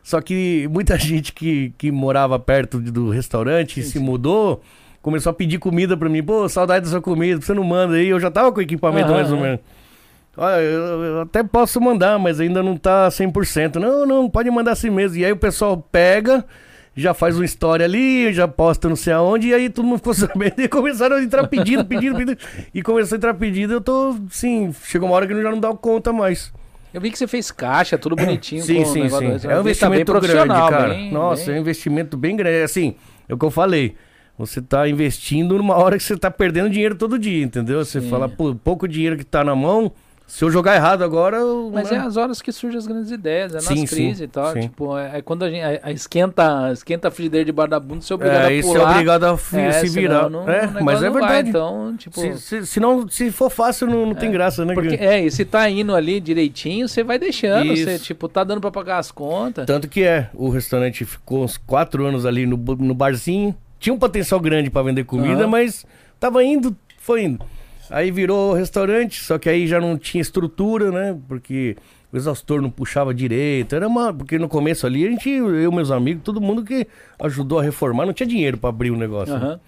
Só que muita gente que, que morava perto do restaurante se mudou, começou a pedir comida pra mim. Pô, saudade dessa comida, você não manda aí? Eu já tava com o equipamento mais ou menos. Olha, eu, eu até posso mandar, mas ainda não tá 100%. Não, não, pode mandar assim mesmo. E aí o pessoal pega, já faz uma história ali, já posta não sei aonde, e aí todo mundo ficou sabendo e começaram a entrar pedido, pedido, pedido. E começou a entrar pedido, eu tô, sim, chegou uma hora que eu já não dá conta mais. Eu vi que você fez caixa, tudo bonitinho. Sim, sim, sim. É um tá investimento grande, profissional, cara. bem- Nossa, bem- é um investimento bem grande. Assim, é o que eu falei. Você tá investindo numa hora que você tá perdendo dinheiro todo dia, entendeu? Você Sim. fala, pô, pouco dinheiro que tá na mão, se eu jogar errado agora... eu- Mas é as horas que surgem as grandes ideias, é nas Sim, crises sim, e tal. sim. Tipo, é, é quando a gente a, a esquenta, esquenta a frigideira debaixo da bunda, você é obrigado É, a pular. é obrigado a É, se virar. não- é, mas é não vai, verdade. então, tipo... Se, se, se não, se for fácil, não, não tem graça, né? Porque, é, e se tá indo ali direitinho, você vai deixando. Isso. Você, tipo, tá dando pra pagar as contas. Tanto que é, o restaurante ficou uns quatro anos ali no, no barzinho. Tinha um potencial grande pra vender comida, mas tava indo, foi indo. Aí virou restaurante, só que aí já não tinha estrutura, né? Porque o exaustor não puxava direito. Era uma. Porque no começo ali, a gente, eu, meus amigos, todo mundo que ajudou a reformar, não tinha dinheiro pra abrir o negócio. né? Aham.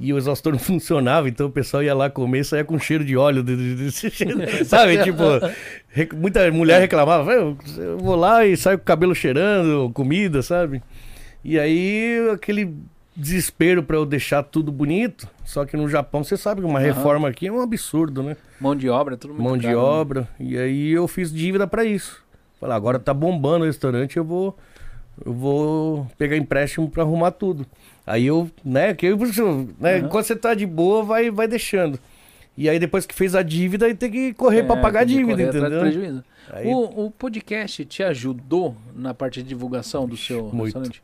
E o exaustor não funcionava, então o pessoal ia lá comer e saía com cheiro de óleo. Sabe? tipo, rec- muita mulher reclamava, eu vou lá e saio com o cabelo cheirando, comida, sabe? E aí aquele desespero pra eu deixar tudo bonito. Só que no Japão você sabe que uma reforma aqui é um absurdo, né? Mão de obra, tudo muito Mão de caro, né? obra. E aí eu fiz dívida pra isso. Falei, agora tá bombando o restaurante, eu vou eu vou pegar empréstimo pra arrumar tudo. Aí eu, né, que eu, né, Aham. enquanto você tá de boa, vai vai deixando. E aí depois que fez a dívida, aí tem que correr É, pagar a dívida, entendeu? Aí- O, o podcast te ajudou na parte de divulgação do seu Muito. restaurante?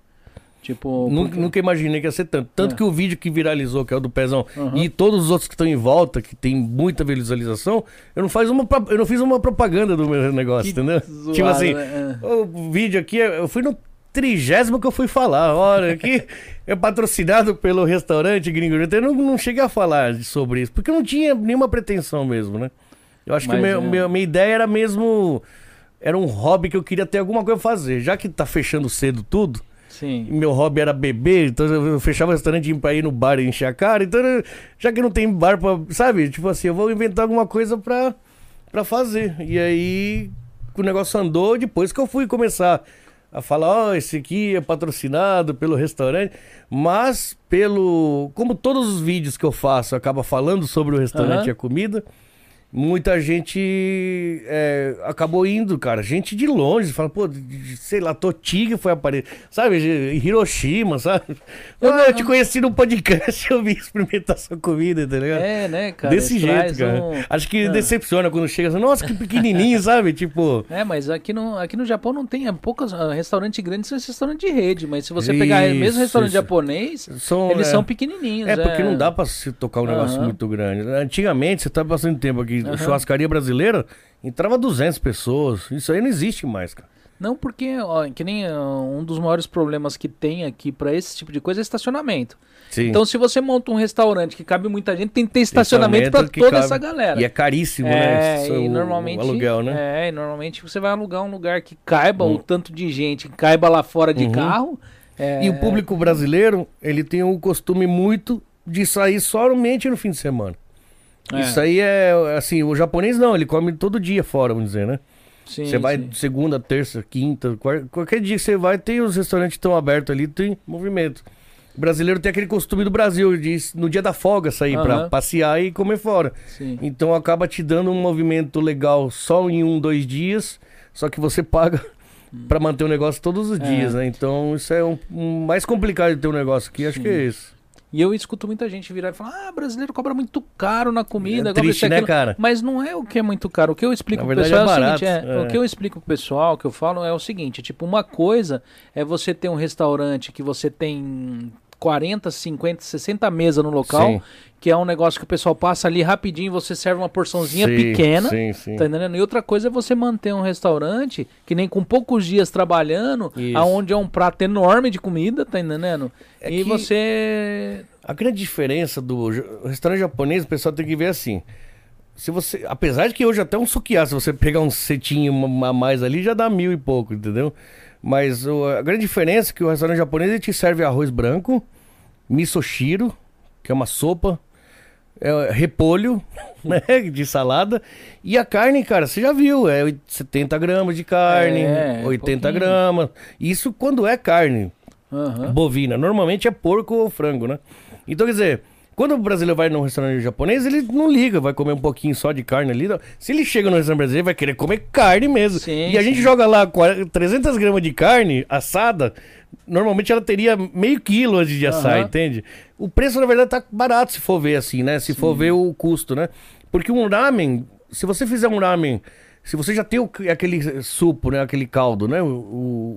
Tipo, Nunca, porque- nunca imaginei que ia ser tanto. Tanto É. que o vídeo que viralizou, que é o do Pezão, Aham. e todos os outros que estão em volta, que tem muita visualização, eu não, faz uma, eu não fiz uma propaganda do meu negócio, Que entendeu? zoado, tipo assim, né? É. o vídeo aqui, eu fui no trigésimo que eu fui falar. Olha, aqui é patrocinado pelo restaurante Gringo. Eu não, não cheguei a falar sobre isso, porque eu não tinha nenhuma pretensão mesmo, né? Eu acho Mas, que meu, é. meu- minha ideia era mesmo. Era um hobby que eu queria ter alguma coisa a fazer. Já que tá fechando cedo tudo, Sim. meu hobby era beber, então eu fechava o restaurante pra ir no bar e encher a cara. Então, já que não tem bar pra. Sabe? Tipo assim, eu vou inventar alguma coisa pra, pra fazer. E aí o negócio andou depois que eu fui começar a falar: Ó, esse aqui é patrocinado pelo restaurante. Mas pelo. Como todos os vídeos que eu faço acaba falando sobre o restaurante Aham. e a comida. Muita gente é, acabou indo, cara. Gente de longe. Fala, pô, sei lá, Totiga foi aparecer. Sabe, Hiroshima, sabe? Ah, eu te conheci no podcast, eu vim experimentar sua comida, tá ligado? É, né, cara? Desse jeito, cara. um- Acho que Ah. decepciona quando chega assim, nossa, que pequenininho, sabe? Tipo, É, mas aqui no, aqui no Japão não tem é, poucos ah, restaurantes grandes, são restaurante de rede. Mas se você pegar Isso, mesmo restaurante isso. japonês, são, eles é, são pequenininhos. É, porque não dá pra se tocar um negócio muito grande. Antigamente, você tá passando tempo aqui, Aham. churrascaria brasileira, entrava 200 pessoas. Isso aí não existe mais, cara. Não, porque ó, que nem um dos maiores problemas que tem aqui pra esse tipo de coisa é estacionamento. Sim. Então, se você monta um restaurante que cabe muita gente, tem que ter estacionamento que toda cabe. essa galera. E é caríssimo, É, né? e o- normalmente, O aluguel, né? É, e normalmente você vai alugar um lugar que caiba Hum. o tanto de gente, que caiba lá fora de Uhum. carro. é, E o público brasileiro, ele tem um costume muito de sair somente no fim de semana. É, Isso aí é, assim, o japonês não, ele come todo dia fora, vamos dizer, né? sim, Você vai sim. segunda, terça, quinta, quar- qualquer dia que você vai, tem os restaurantes estão abertos ali, tem movimento. O brasileiro tem aquele costume do Brasil de no dia da folga sair pra Aham. passear e comer fora. Sim. Então acaba te dando um movimento legal só em um, dois dias, só que você paga pra manter o negócio todos os É. dias, né? Então isso é um, um mais complicado de ter um negócio aqui, acho que é isso. E eu escuto muita gente virar e falar: ah, brasileiro cobra muito caro na comida. É triste, né, aquilo." cara? Mas não é o que é muito caro. O que eu explico Na pro verdade, pessoal é, é o seguinte: é, é. o que eu explico pro pessoal, o que eu falo é o seguinte: tipo, uma coisa é você ter um restaurante que você tem 40, 50, 60 mesas no local, Sim. que é um negócio que o pessoal passa ali rapidinho, você serve uma porçãozinha Sim, pequena. Sim, sim. Tá entendendo? E outra coisa é você manter um restaurante que nem com poucos dias trabalhando, Isso. aonde é um prato enorme de comida, tá entendendo? É e você. A grande diferença do restaurante japonês, o pessoal tem que ver assim. Se você, apesar de que hoje até um sukiá, se você pegar um cetinho a mais ali, já dá mil e pouco, entendeu? Mas o- a grande diferença é que o restaurante japonês ele te serve arroz branco, misoshiro, que é uma sopa, é, repolho, né, de salada, e a carne, cara, você já viu, é oit- 70 gramas de carne, É, 80 pouquinho. gramas, isso quando é carne Aham. bovina. Normalmente é porco ou frango, né? Então, quer dizer, quando o brasileiro vai num restaurante japonês, ele não liga, vai comer um pouquinho só de carne ali. Se ele chega no restaurante brasileiro, vai querer comer carne mesmo. Sim, e a gente sim. joga lá 40 300 gramas de carne assada, normalmente ela teria meio quilo antes de assar, Aham. entende? O preço, na verdade, tá barato se for ver assim, né? Se for ver o custo, né? Porque um ramen, se você fizer um ramen, se você já tem o- aquele supo, né? Aquele caldo, né? O,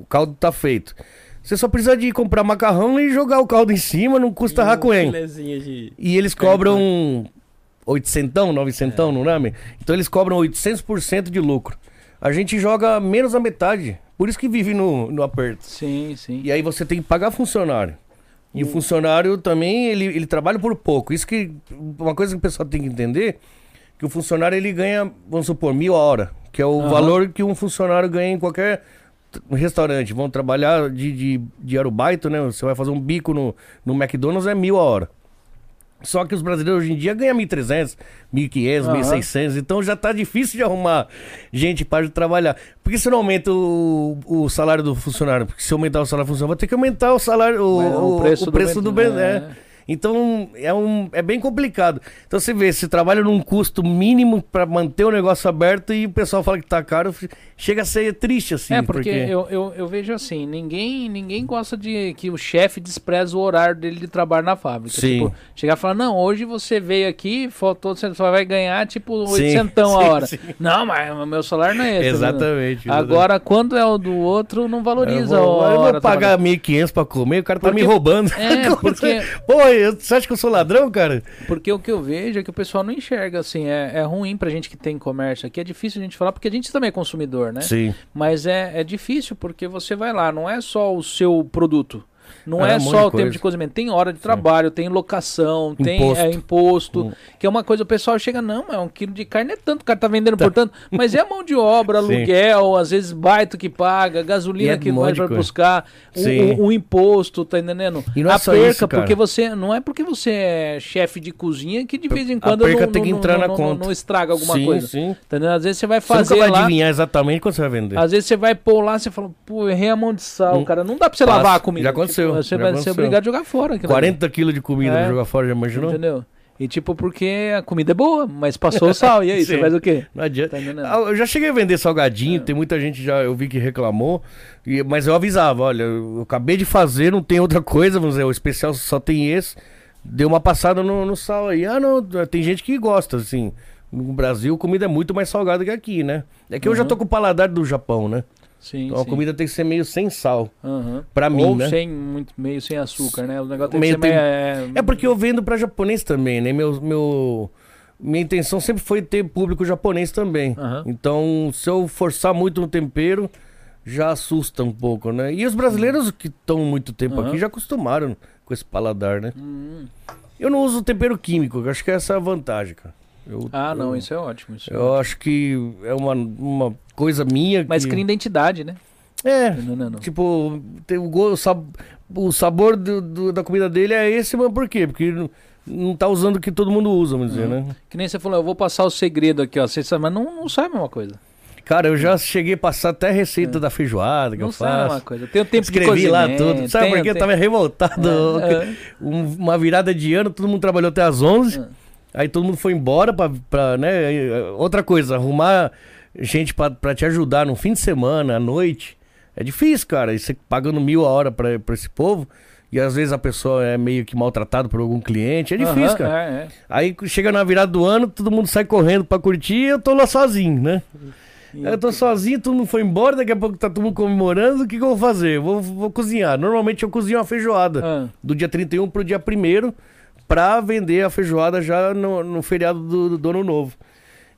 o caldo tá feito. Você só precisa de comprar macarrão e jogar o caldo em cima, não custa racuém. de... E eles cobram 800, 900 no ramen. Então eles cobram 800% de lucro. A gente joga menos da metade. Por isso que vive no, no aperto. Sim, sim. E aí você tem que pagar funcionário. E o funcionário também, ele, ele trabalha por pouco. Isso que. Uma coisa que o pessoal tem que entender: que o funcionário ele ganha, vamos supor, mil a hora. Que é o Aham. valor que um funcionário ganha em qualquer t- restaurante. Vão trabalhar de, de, de arubaito, né? Você vai fazer um bico no, no McDonald's, é mil a hora. Só que os brasileiros hoje em dia ganham 1.300, 1.500, Aham. 1.600. Então já tá difícil de arrumar gente para trabalhar. Por que você não aumenta o, o salário do funcionário? Porque se aumentar o salário do funcionário, vai ter que aumentar o salário, o, Mas o- o preço, do, ben- ben- é. Então é, um, é bem complicado. Então você vê, você trabalha num custo mínimo para manter o negócio aberto e o pessoal fala que tá caro, chega a ser triste assim. É, porque, Eu, eu, eu, vejo assim, ninguém ninguém gosta de que o chefe despreza o horário dele de trabalho na fábrica. Sim. Tipo, chegar e falar, não, hoje você veio aqui, faltou, você só vai ganhar tipo 800 a hora. Sim. Não, mas o meu salário não é esse. Exatamente. Né? Agora, quando é o do outro, não valoriza eu vou, a hora. Eu vou pagar 1.500 pra comer, o cara tá porque, me roubando. É, porque... Pô, você acha que eu sou ladrão, cara? Porque o que eu vejo é que o pessoal não enxerga, assim, é, é ruim pra gente que tem comércio aqui, é difícil a gente falar, porque a gente também é consumidor, né? Sim. Mas é, é difícil, porque você vai lá, não é só o seu produto. Não é, é só o tempo de cozimento, tem hora de trabalho, Sim. tem locação, tem imposto, é, imposto hum. que é uma coisa, o pessoal chega, não, é um quilo de carne é tanto, o cara tá vendendo tá. por tanto, mas é a mão de obra, aluguel, às vezes baito que paga, gasolina é que vai para buscar, o, o, o, imposto, tá entendendo? E não é a perca, isso, porque você, não é porque você é chefe de cozinha que de vez em quando a perca não, tem que entrar não, na conta. não estraga alguma sim, coisa. Sim. Tá entendendo? Às vezes você vai fazer você nunca vai lá, adivinhar exatamente quando você vai vender. Às vezes você vai pôr lá, você fala, pô, errei a mão de sal, hum. cara, não dá pra você Passa. lavar a comida. Já aconteceu. Você vai ser obrigado a jogar fora. 40 quilos de comida é, pra jogar fora, já imaginou? Entendeu? E tipo, porque a comida é boa, mas passou o sal. E aí, você faz o quê? Não adianta. Tá eu já cheguei a vender salgadinho, é. tem muita gente já, eu vi que reclamou. E, mas eu avisava, olha, eu acabei de fazer, não tem outra coisa, vamos dizer, o especial só tem esse. Deu uma passada no, no sal aí. Ah, não, tem gente que gosta, assim. No Brasil, comida é muito mais salgada que aqui, né? É que uhum. eu já tô com o paladar do Japão, né? Sim, então sim. a comida tem que ser meio sem sal. Uhum. Pra mim, Ou né? sem, muito, meio sem açúcar, né? O negócio tem meio que ser tem... meio, é... é... porque eu vendo pra japonês também, né? Meu, meu... Minha intenção sempre foi ter público japonês também. Uhum. Então, se eu forçar muito no tempero, já assusta um pouco, né? E os brasileiros que estão muito tempo uhum. aqui já acostumaram com esse paladar, né? Uhum. Eu não uso tempero químico, acho que essa é a vantagem, cara. Eu, ah, não, eu, isso é ótimo. Isso eu é ótimo. acho que é uma, uma coisa minha. Mas que... cria identidade, né? É, não, não, não. tipo, tem o, go, o, sab, o sabor do, do, da comida dele é esse, mas por quê? Porque não, não tá usando o que todo mundo usa, vamos dizer, né? Que nem você falou, eu vou passar o segredo aqui, ó. Você sabe, mas não, não sai a mesma coisa. Cara, eu já cheguei a passar até a receita é. da feijoada que não eu faço. Não sai a mesma coisa. Tem o tempo Escrevi de lá tudo. Sabe por quê? Eu tava revoltado. É, é. Uma virada de ano, todo mundo trabalhou até às 11. É. Aí todo mundo foi embora pra, pra né? Outra coisa, arrumar gente pra, pra te ajudar no fim de semana, à noite. É difícil, cara. E você pagando mil a hora pra, pra esse povo. E às vezes a pessoa é meio que maltratado por algum cliente. É difícil, uhum, cara. É, é. Aí chega na virada do ano, todo mundo sai correndo pra curtir e eu tô lá sozinho, né? Eu tô sozinho, todo mundo foi embora, daqui a pouco tá todo mundo comemorando. O que, que eu vou fazer? Vou, vou cozinhar. Normalmente eu cozinho uma feijoada ah. do dia 31 pro dia 1 pra vender a feijoada já no, no feriado do, do Ano Novo.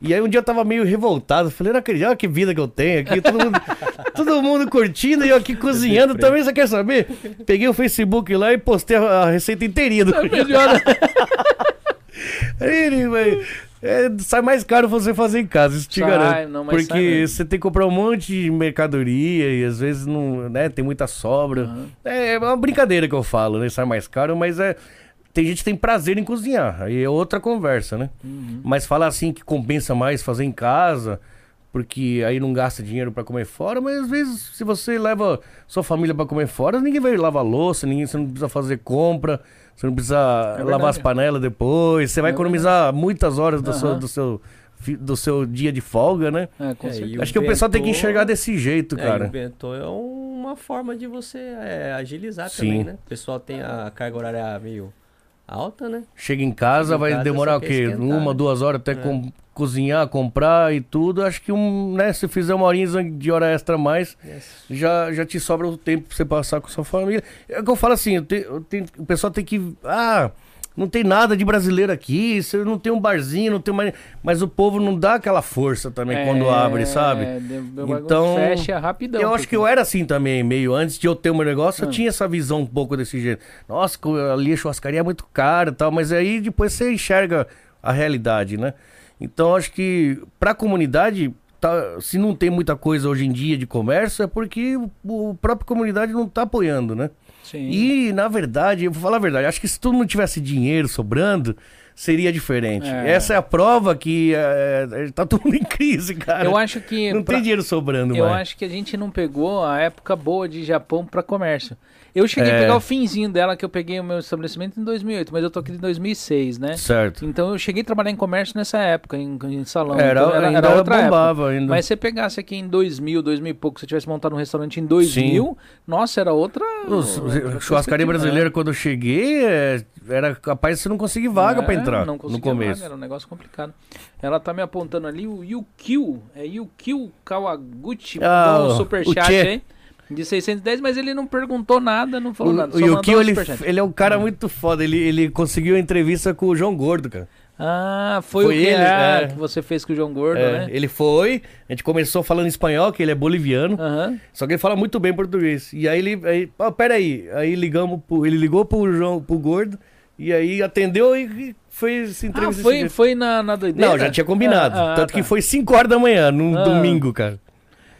E aí um dia eu tava meio revoltado, falei, não acredito, olha que vida que eu tenho aqui, todo mundo, todo mundo curtindo e eu aqui cozinhando também, você quer saber? Peguei o Facebook lá e postei a, receita inteirinha do é melhor. Ele, vai, é, sai mais caro você fazer em casa, isso te sai, garanto. Não, porque você tem que comprar um monte de mercadoria e às vezes não, né, tem muita sobra. Uhum. É, é uma brincadeira que eu falo, né? Sai mais caro, mas é tem gente que tem prazer em cozinhar, aí é outra conversa, né? Uhum. Mas falar assim que compensa mais fazer em casa, porque aí não gasta dinheiro para comer fora, mas às vezes se você leva sua família para comer fora, ninguém vai lavar louça, ninguém, você não precisa fazer compra, você não precisa é lavar as panelas depois, você vai é economizar verdade. muitas horas do, uhum. seu, do seu do seu dia de folga, né? É, com é, Acho que o pessoal tem que enxergar desse jeito, é, cara. o bentô é uma forma de você é, agilizar Sim. também, né? O pessoal tem a carga horária meio alta, né? Chega em casa, Chega em vai casa, demorar o quê? Esquentar, Uma, né? duas horas até é. com, cozinhar, comprar e tudo. Acho que um, né, se fizer uma horinha de hora extra a mais, yes. já, já te sobra o tempo pra você passar com sua família. É o que eu falo assim, eu te, eu te, o pessoal tem que. Ah, não tem nada de brasileiro aqui, você não tem um barzinho, não tem mais. Mas o povo não dá aquela força também é, quando abre, sabe? Então. Fecha rapidão. Eu acho que eu era assim também, meio. Antes de eu ter o meu negócio, eu ah. tinha essa visão um pouco desse jeito. Nossa, ali a churrascaria é muito cara e tal, mas aí depois você enxerga a realidade, né? Então acho que pra comunidade. Tá, se não tem muita coisa hoje em dia de comércio, é porque o, o próprio comunidade não tá apoiando, né? Sim. E, na verdade, eu vou falar a verdade, acho que se todo mundo tivesse dinheiro sobrando, seria diferente. É. Essa é a prova que é, é tá todo mundo em crise, cara. Eu acho que. Não pra... tem dinheiro sobrando, Eu mais. acho que a gente não pegou a época boa de Japão para comércio. Eu cheguei a É. pegar o finzinho dela, que eu peguei o meu estabelecimento em 2008, mas eu tô aqui em 2006, né? Certo. Então eu cheguei a trabalhar em comércio nessa época, em, em salão. Era, então, era, ainda era outra época. bombava ainda. Mas se você pegasse aqui em 2000, 2000 e pouco, se você tivesse montado um restaurante em 2000, nossa, era outra. Os- outra churrascaria brasileira, quando eu cheguei, é, era capaz de você não conseguir vaga pra É, entrar não no conseguia começo. vaga, era um negócio complicado. Ela tá me apontando ali o Yukio, é Yukio Kawaguchi, Ah, mandou um o superchat aí. De 610, mas ele não perguntou nada, não O, falou nada. o Yukio, mandou um ele, ele é um cara muito foda. Ele, ele conseguiu a entrevista com o João Gordo, cara. Ah, foi, Foi o que, ele, ah, é. que você fez com o João Gordo, É, né? Ele foi, a gente começou falando espanhol, que ele é boliviano. Só que ele fala muito bem português. E aí ele. Aí, oh, peraí. Aí ligamos pro, ele ligou pro João, pro Gordo. E aí atendeu e e fez essa Ah, entrevista. foi, foi na, na doideira? Não, já tinha combinado. Ah, ah, Tanto que tá. foi 5 horas da manhã, num Ah. domingo, cara.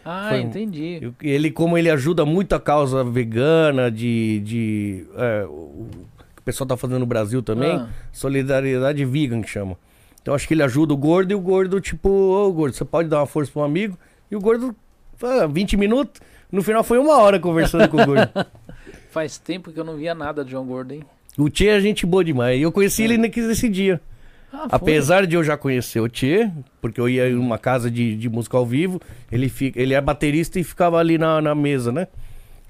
Ah, foi- entendi. Ele, como ele ajuda muito a causa vegana, de. de é, o o pessoal tá fazendo no Brasil também, Ah. solidariedade vegan que chama. Então acho que ele ajuda o gordo e o gordo, tipo, ô gordo, você pode dar uma força pra um amigo. E o gordo, ah, 20 minutos. No final foi uma hora conversando com o gordo. Faz tempo que eu não via nada de João Gordo, hein? O Tchê é gente boa demais. E eu conheci ele nesse nesse dia. Ah? Apesar de eu já conhecer o Tchê, porque eu ia em uma casa de, de música ao vivo, ele, fica, ele é baterista e ficava ali na, na mesa, né?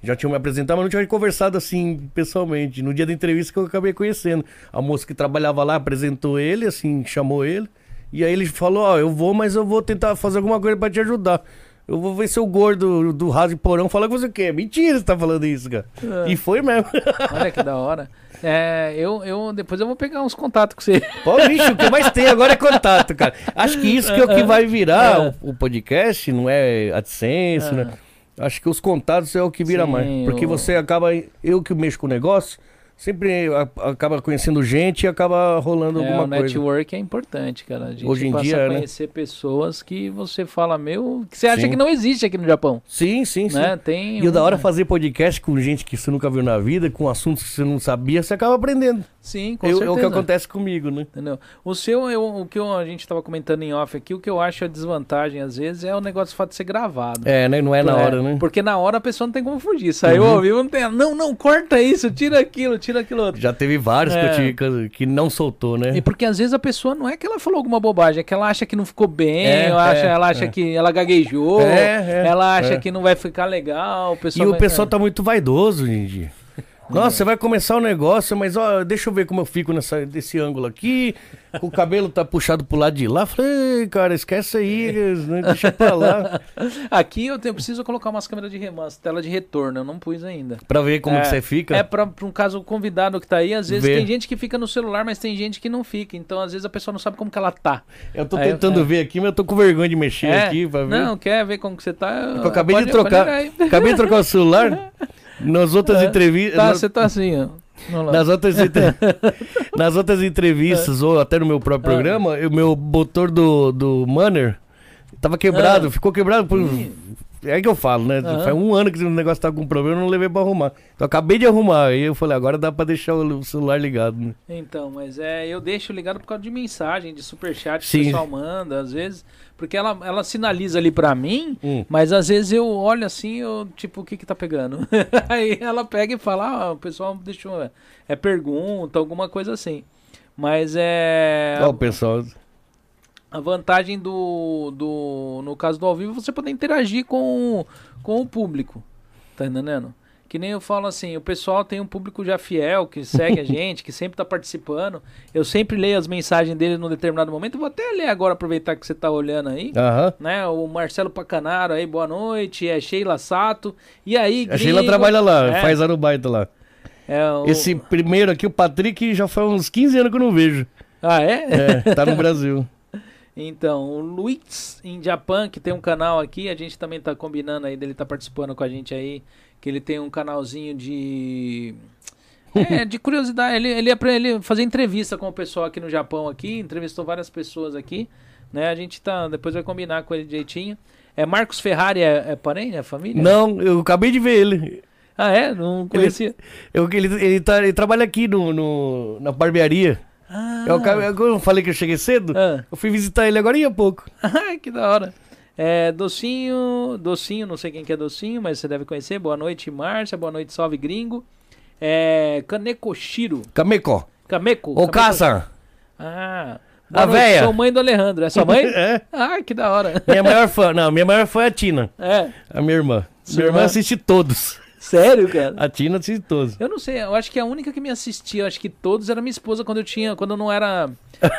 Já tinham me apresentado, mas não tinha conversado assim pessoalmente. No dia da entrevista que eu acabei conhecendo. A moça que trabalhava lá apresentou ele, assim, chamou ele. E aí ele falou: Ó, eu vou, mas eu vou tentar fazer alguma coisa pra te ajudar. Eu vou ver se o gordo do Raso de Porão fala que você quer. Mentira, você tá falando isso, cara. É. E foi mesmo. Olha que da hora. É, eu, eu, depois eu vou pegar uns contatos com você. Pô, bicho, o que mais tem agora é contato, cara. Acho que isso que é o que vai virar o, o podcast, não é AdSense, né? Acho que os contatos é o que vira Sim, mais. Porque o- você acaba. Eu que mexo com o negócio, sempre acaba conhecendo gente e acaba rolando É, alguma o coisa. network é importante, cara. A gente Hoje em passa dia, a né? conhecer pessoas que você fala, meu, que você acha Sim. que não existe aqui no Japão. Sim, sim, sim. Né? Tem E o da hora é um- fazer podcast com gente que você nunca viu na vida, com assuntos que você não sabia, você acaba aprendendo. Sim, com Eu- é certeza. o que acontece comigo, né? Entendeu? O seu, eu, o que eu- a gente tava comentando em off aqui, o que eu acho a desvantagem às vezes é o negócio do fato de ser gravado. É, né? Não é na hora, né? Porque na hora a pessoa não tem como fugir. Saiu Uhum. ao vivo, não tem. Não, não, corta isso, tira aquilo, tira aquilo outro. Já teve vários que, É. eu tive, que- que não soltou, né? E porque às vezes a pessoa não é que ela falou alguma bobagem, é que ela acha que não ficou bem, É, ela acha, é, ela acha é. que ela gaguejou, É, é, ela acha é. que não vai ficar legal. O E pessoal o vai- pessoal tá muito vaidoso hoje em dia. Nossa, você vai começar o negócio, mas ó, deixa eu ver como eu fico nessa, desse ângulo aqui. O cabelo tá puxado pro lado de lá. Falei, "Ei, cara, esquece aí, né, deixa pra lá. Aqui eu, tenho, eu preciso colocar umas câmeras de remanso, tela de retorno, eu não pus ainda. Pra ver como é, que você fica. É pra, pra um caso convidado que tá aí, às vezes Ver. tem gente que fica no celular, mas tem gente que não fica. Então, às vezes, a pessoa não sabe como que ela tá. Eu tô Aí, tentando é. ver aqui, mas eu tô com vergonha de mexer É, aqui pra ver. Não, quer ver como que você tá? eu acabei pode- de trocar. Acabei de trocar o celular. Nas outras É. entrevistas. Tá, nas- você tá assim, ó. Nas outras, entre- nas outras entrevistas, ou até no meu próprio Ah. programa, o meu motor do, do Manner tava quebrado, Ah. ficou quebrado por. É que eu falo, né? Aham. Faz um ano que o negócio tá com problema, eu não levei pra arrumar. Então eu acabei de arrumar. Aí eu falei, agora dá pra deixar o celular ligado, né? Então, mas é, eu deixo ligado por causa de mensagem, de superchat que Sim. o pessoal manda, às vezes, porque ela, ela sinaliza ali pra mim, Hum. mas às vezes eu olho assim, eu, tipo, o que que tá pegando? Aí ela pega e fala, ah, o pessoal deixou, é pergunta, alguma coisa assim. Mas é... Ó, o pessoal. A vantagem do, do. No caso do ao vivo, você poder interagir com, com o público. Tá entendendo? Que nem eu falo assim, o pessoal tem um público já fiel, que segue a gente, que sempre tá participando. Eu sempre leio as mensagens dele num determinado momento. Eu vou até ler agora, aproveitar que você tá olhando aí. Aham. Né? O Marcelo Pacanaro aí, boa noite. É Sheila Sato. E aí, A Sheila gringo? trabalha lá, É, faz arubaita lá. é o- Esse primeiro aqui, o Patrick, já faz uns 15 anos que eu não vejo. Ah, é? É, tá no Brasil. Então, o Luiz em Japan, que tem um canal aqui, a gente também tá combinando aí dele tá participando com a gente aí, que ele tem um canalzinho de é, de curiosidade, ele ele ele fazer entrevista com o pessoal aqui no Japão aqui, entrevistou várias pessoas aqui, né? A gente tá, depois vai combinar com ele direitinho. É Marcos Ferrari é, é parente, é família? Não, eu acabei de ver ele. Ah, é? Não conhecia. Eu, ele, ele, tá, ele trabalha aqui no, no- na barbearia. Ah, Eu, acabei- eu falei que eu cheguei cedo. Ah. Eu fui visitar ele agora há pouco. Que da hora. É, docinho, docinho, não sei quem que é docinho, mas você deve conhecer. Boa noite, Márcia. Boa noite, salve gringo. É, Kanekoshiro. Kameko. Kameko. Kameko- Casa. Ah. A boa noite, véia. Sou mãe do Alejandro. É sua mãe? É. Ah, que da hora. Minha maior fã. Não, minha maior fã é a Tina. É. A minha irmã. Sua minha irmã irmã? assiste todos. Sério, cara? A Tina assiste todos. Eu não sei, eu acho que a única que me assistia, acho que todos era minha esposa quando eu tinha, quando eu não era,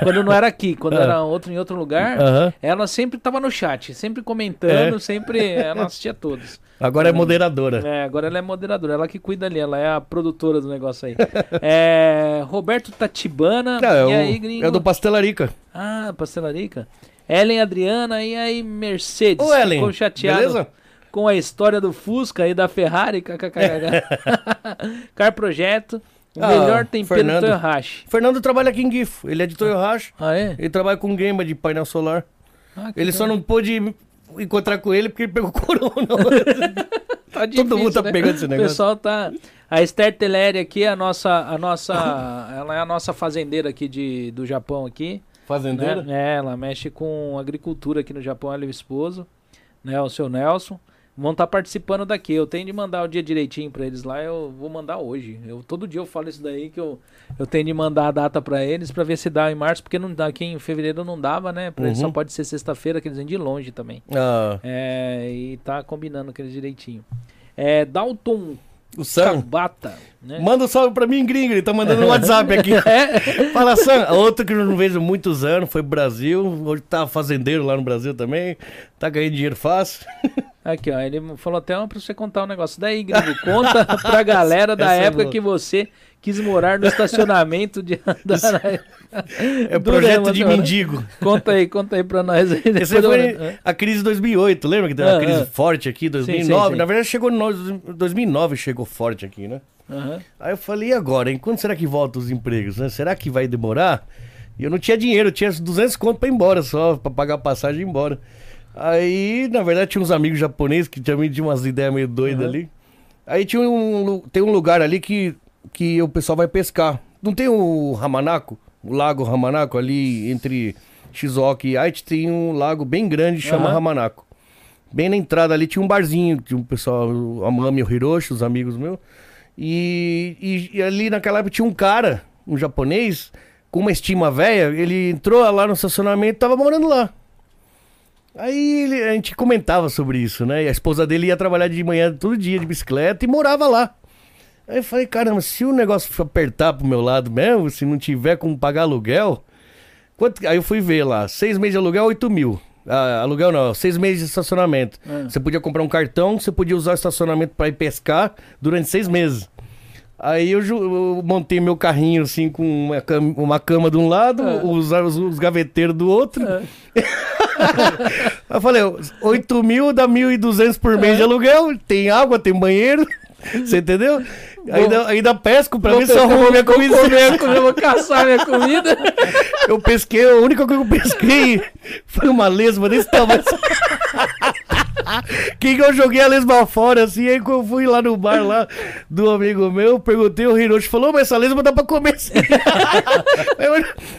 quando eu não era aqui, quando era outro em outro lugar, ela sempre tava no chat, sempre comentando, É. sempre, ela assistia todos. Agora é moderadora. É, agora ela é moderadora, ela que cuida ali, ela é a produtora do negócio aí. É, Roberto Tatibana, Não, é, e o, aí, gringo? é do Pastelarica. Ah, pastelarica. Ellen Adriana, e aí Mercedes, Ô, Ellen, ficou chateado beleza? Com a história do Fusca e da Ferrari, kkkk. Car Projeto, o Ah, melhor tempero Fernando. do Toyohashi. Fernando trabalha aqui em GIF. Ele é de Toyohashi. Ah, é? Ele trabalha com game de painel solar. Ah, Ele só não pôde encontrar com ele porque ele pegou corona. Tá Todo mundo tá pegando esse O negócio. pessoal tá. A Esther Teleri aqui é a nossa. A nossa ela é a nossa fazendeira aqui de, do Japão aqui. Fazendeira? Né? É, ela mexe com agricultura aqui no Japão, ela e o esposo, né? O seu Nelson. Vão estar participando daqui. Eu tenho de mandar o dia direitinho pra eles lá. Eu vou mandar hoje. Eu, todo dia eu falo isso daí que eu, eu tenho de mandar a data pra eles pra ver se dá em março, porque não dá, aqui em fevereiro não dava, né? Pra eles só Uhum. pode ser sexta-feira, que eles vêm de longe também. Ah, É, e tá combinando com eles direitinho. É, Dalton o Sam. Tabata, né? Manda um salve pra mim, gringo. Ele tá mandando no WhatsApp aqui. Fala, Sam. Outro que eu não vejo muitos anos foi pro Brasil. Hoje tá fazendeiro lá no Brasil também. Tá ganhando dinheiro fácil. Aqui, ó, ele falou até pra você contar um negócio. Daí, gringo, conta pra galera da Essa é época boa. que você quis morar no estacionamento de Andaraí. É projeto de mendigo. Conta aí, conta aí pra nós. Eu- foi a crise de 2008, lembra que deu uma Ah, crise ah. forte aqui, 2009? sim, sim. Na verdade, chegou no 2009, chegou forte aqui, né? Aham. Aí eu falei, e agora, hein? Quando será que volta os empregos, né? Será que vai demorar? E eu não tinha dinheiro, eu tinha 200 conto pra ir embora só, pra pagar a passagem e ir embora. Aí, na verdade, tinha uns amigos japoneses que também tinham umas ideias meio doidas Aham. ali. Aí tinha um, tem um lugar ali que, que o pessoal vai pescar. Não tem o Hamanako? O lago Hamanako ali entre Shizuoka e Aichi tem um lago bem grande que chama Aham. Hamanako. Bem na entrada ali tinha um barzinho, tinha um pessoal, a Mami o Hiroshi, os amigos meus. E, e- e ali naquela época tinha um cara, um japonês, com uma estima velha, ele entrou lá no estacionamento e tava morando lá. Aí ele- a gente comentava sobre isso, né? E a esposa dele ia trabalhar de manhã todo dia de bicicleta e morava lá. Aí eu falei, caramba, se o negócio apertar pro meu lado mesmo, se não tiver como pagar aluguel. Quanto... Aí eu fui ver lá, seis meses de aluguel, 8 mil. Ah, aluguel não, seis meses de estacionamento. Ah. Você podia comprar um cartão, você podia usar o estacionamento para ir pescar durante seis meses. Aí eu, eu montei meu carrinho assim com uma cama, uma cama de um lado, Ah. os, os, os gaveteiros do outro. Ah. Aí eu falei, 8 mil dá 1.200 por mês de aluguel, tem água, tem banheiro, você entendeu? Ainda, ainda pesco pra ver se eu arrumo minha comida. comer, comer, vou caçar minha comida. Eu pesquei, a única coisa que eu pesquei foi uma lesma desse tamanho. Que que eu joguei a lesma fora, assim, aí quando eu fui lá no bar lá do amigo meu, perguntei, o Hiroshi falou, mas essa lesma dá pra comer sim. eu,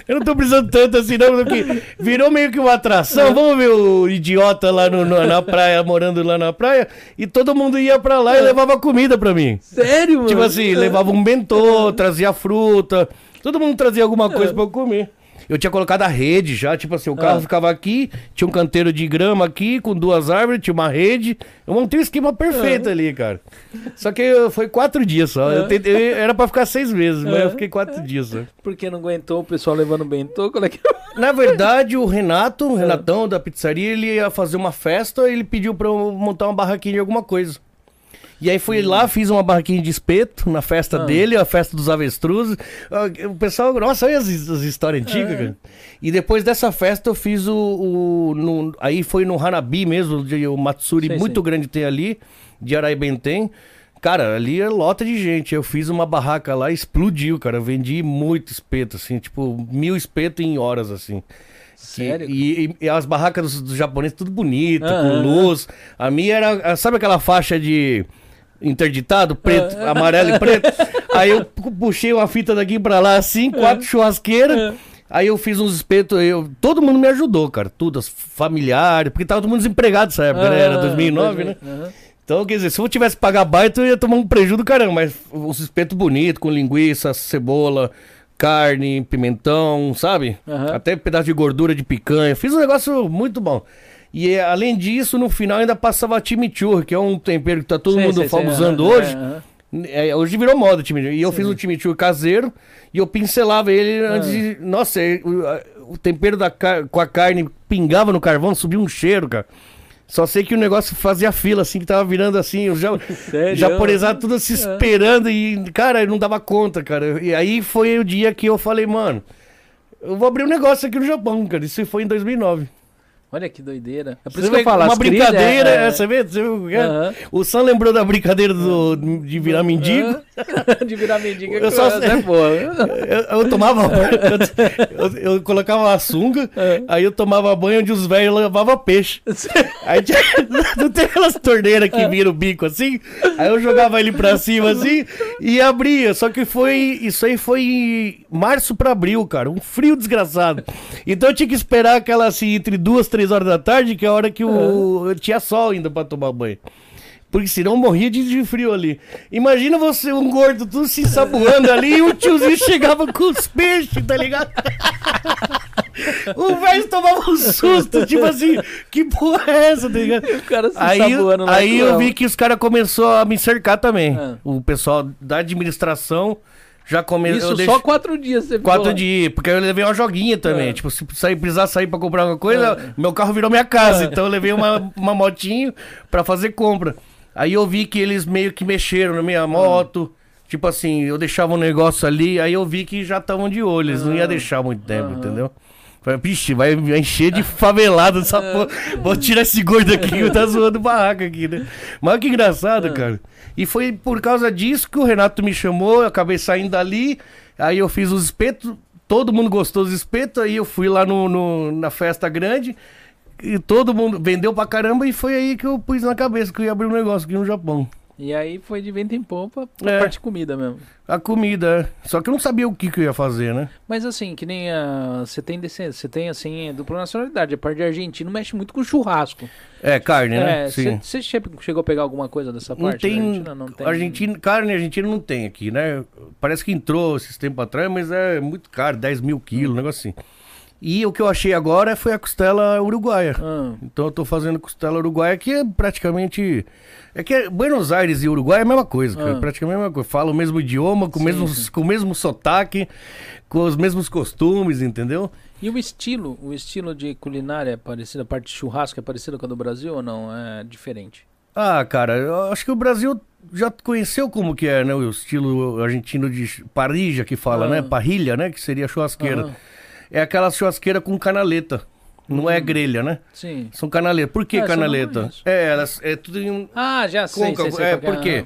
eu não tô precisando tanto assim não, porque virou meio que uma atração, vamos ver o idiota lá no- no- na praia, morando lá na praia, e todo mundo ia pra lá e levava comida pra mim. Sério, mano? Tipo assim, levava um bentô, trazia fruta. Todo mundo trazia alguma coisa pra eu comer. Eu tinha colocado a rede já, tipo assim, o carro Ah. ficava aqui, tinha um canteiro de grama aqui, com duas árvores, tinha uma rede. Eu montei um esquema perfeito ali, cara. Só que eu- foi quatro dias só. Eu tentei- eu- era pra ficar seis meses, mas eu fiquei quatro dias só. Porque não aguentou o pessoal levando bentô? Qual é que... Na verdade, o Renato, o Renatão da pizzaria, ele ia fazer uma festa, ele pediu pra eu montar uma barraquinha de alguma coisa. E aí fui lá, fiz uma barraquinha de espeto na festa Ah. dele, a festa dos avestruzes. Ah, O pessoal, nossa, olha as, as histórias antigas, É. cara. E depois dessa festa eu fiz o. o- no- aí foi no Hanabi mesmo, de- o Matsuri Sei, muito sei. grande tem ali, de Araibenten. Cara, ali é lota de gente. Eu fiz uma barraca lá explodiu, cara. Eu vendi muito espeto, assim, tipo, mil espetos em horas, assim. Sério? E, e- e as barracas dos, dos japoneses tudo bonita, Ah, com ah, luz. A minha era, sabe aquela faixa de interditado, preto, amarelo e preto? Aí eu pu- puxei uma fita daqui pra lá assim, quatro churrasqueiras. Aí eu fiz uns espetos, eu, todo mundo me ajudou, cara, tudo, as familiares, porque tava todo mundo desempregado nessa época, né? Era 2009, né? Então, quer dizer, se eu tivesse que pagar baita, eu ia tomar um prejuízo do caramba, mas os espetos bonitos, com linguiça, cebola, carne, pimentão, sabe? Aham. Até pedaço de gordura de picanha. Fiz um negócio muito bom. E eh, além disso, no final ainda passava chimichurri, que é um tempero que tá todo Sei, mundo sei, sei, usando aham, hoje. aham. É, hoje virou moda o chimichurri. E eu fiz um chimichurri caseiro e eu pincelava ele antes de... Nossa, é, o, o tempero da car- com a carne pingava no carvão, subia um cheiro, cara. Só sei que o negócio fazia fila, assim, que tava virando assim, já, Sério? japonesado tudo se esperando e, cara, eu não dava conta, cara. E aí foi o dia que eu falei, mano, eu vou abrir um negócio aqui no Japão, cara. Isso foi em 2009. Olha que doideira. É por Você isso que eu vê falo, uma brincadeira, é- é, você vê? Você o que é? Aham. O Sam lembrou da brincadeira do, de virar mendigo. de virar mendigo Eu só é boa. Eu, eu tomava banho, eu, eu- eu colocava uma sunga, É. aí eu tomava banho onde os velhos lavavam peixe. Aí tinha, não tem aquelas torneiras que viram o bico assim? Aí eu jogava ele pra cima assim e abria. Só que foi. Isso aí foi em março pra abril, cara. Um frio desgraçado. Então eu tinha que esperar aquela assim, entre duas, três horas da tarde, que é a hora que o, eu tinha sol ainda pra tomar banho. Porque senão morria de, de frio ali. Imagina você, um gordo, tudo se ensaboando ali, e o tiozinho chegava com os peixes, tá ligado? o velho tomava um susto, tipo assim, que porra é essa, tá ligado? O cara se Aí, lá aí eu vi que os caras começaram a me cercar também. Ah. O pessoal da administração já começou. Isso só quatro dias você Quatro lá. dias, porque eu levei uma joguinha também. É. Tipo, se sair, precisar sair pra comprar alguma coisa, meu carro virou minha casa. É. Então eu levei uma, uma motinho pra fazer compra. Aí eu vi que eles meio que mexeram na minha moto. Tipo assim, eu deixava um negócio ali, aí eu vi que já estavam de olho. Eles não Ah. iam deixar muito tempo, entendeu? Falei, Vixe, vai encher de favelado essa É. porra. Vou tirar esse gordo aqui que tá zoando barraca aqui, né? Mas que É. engraçado, cara. E foi por causa disso que o Renato me chamou, eu acabei saindo dali. Aí eu fiz os espetos, todo mundo gostou dos espetos, aí eu fui lá no, no- na festa grande. E todo mundo vendeu pra caramba e foi aí que eu pus na cabeça que eu ia abrir um negócio aqui no Japão. E aí foi de vento em popa pra É. parte de comida mesmo. A comida, é. Só que eu não sabia o que, que eu ia fazer, né? Mas assim, que nem a. Você tem descendência, você tem assim, dupla nacionalidade. A parte de argentino mexe muito com churrasco. É, carne, né? É, você che- chegou a pegar alguma coisa dessa Não parte? tem, Argentina? Não tem. Argentina, carne argentina não tem aqui, né? Parece que entrou esses tempos atrás, mas é muito caro, 10 mil quilos, um negócio assim. E o que eu achei agora foi a costela uruguaia. Ah, Então eu tô fazendo costela uruguaia, que é praticamente. É que é Buenos Aires e Uruguai é a mesma coisa, cara. Ah. Praticamente a mesma coisa. Fala o mesmo idioma, com, o Sim, mesmo, sim. com o mesmo sotaque, com os mesmos costumes, entendeu? E o estilo, o estilo de culinária é parecido, a parte de churrasco é parecida com a do Brasil ou não? É diferente? Ah, cara, eu acho que o Brasil já conheceu como que é, né? O estilo argentino de parrilla que fala, Ah. né? Parrilha, né? Que seria churrasqueira. Aham. É aquela churrasqueira com canaleta. Não é grelha, né? Sim. São canaletas. Por que Ah, canaleta? É, elas é tudo em um. Ah, já sei, côncavo. sei, sei é, que por quê?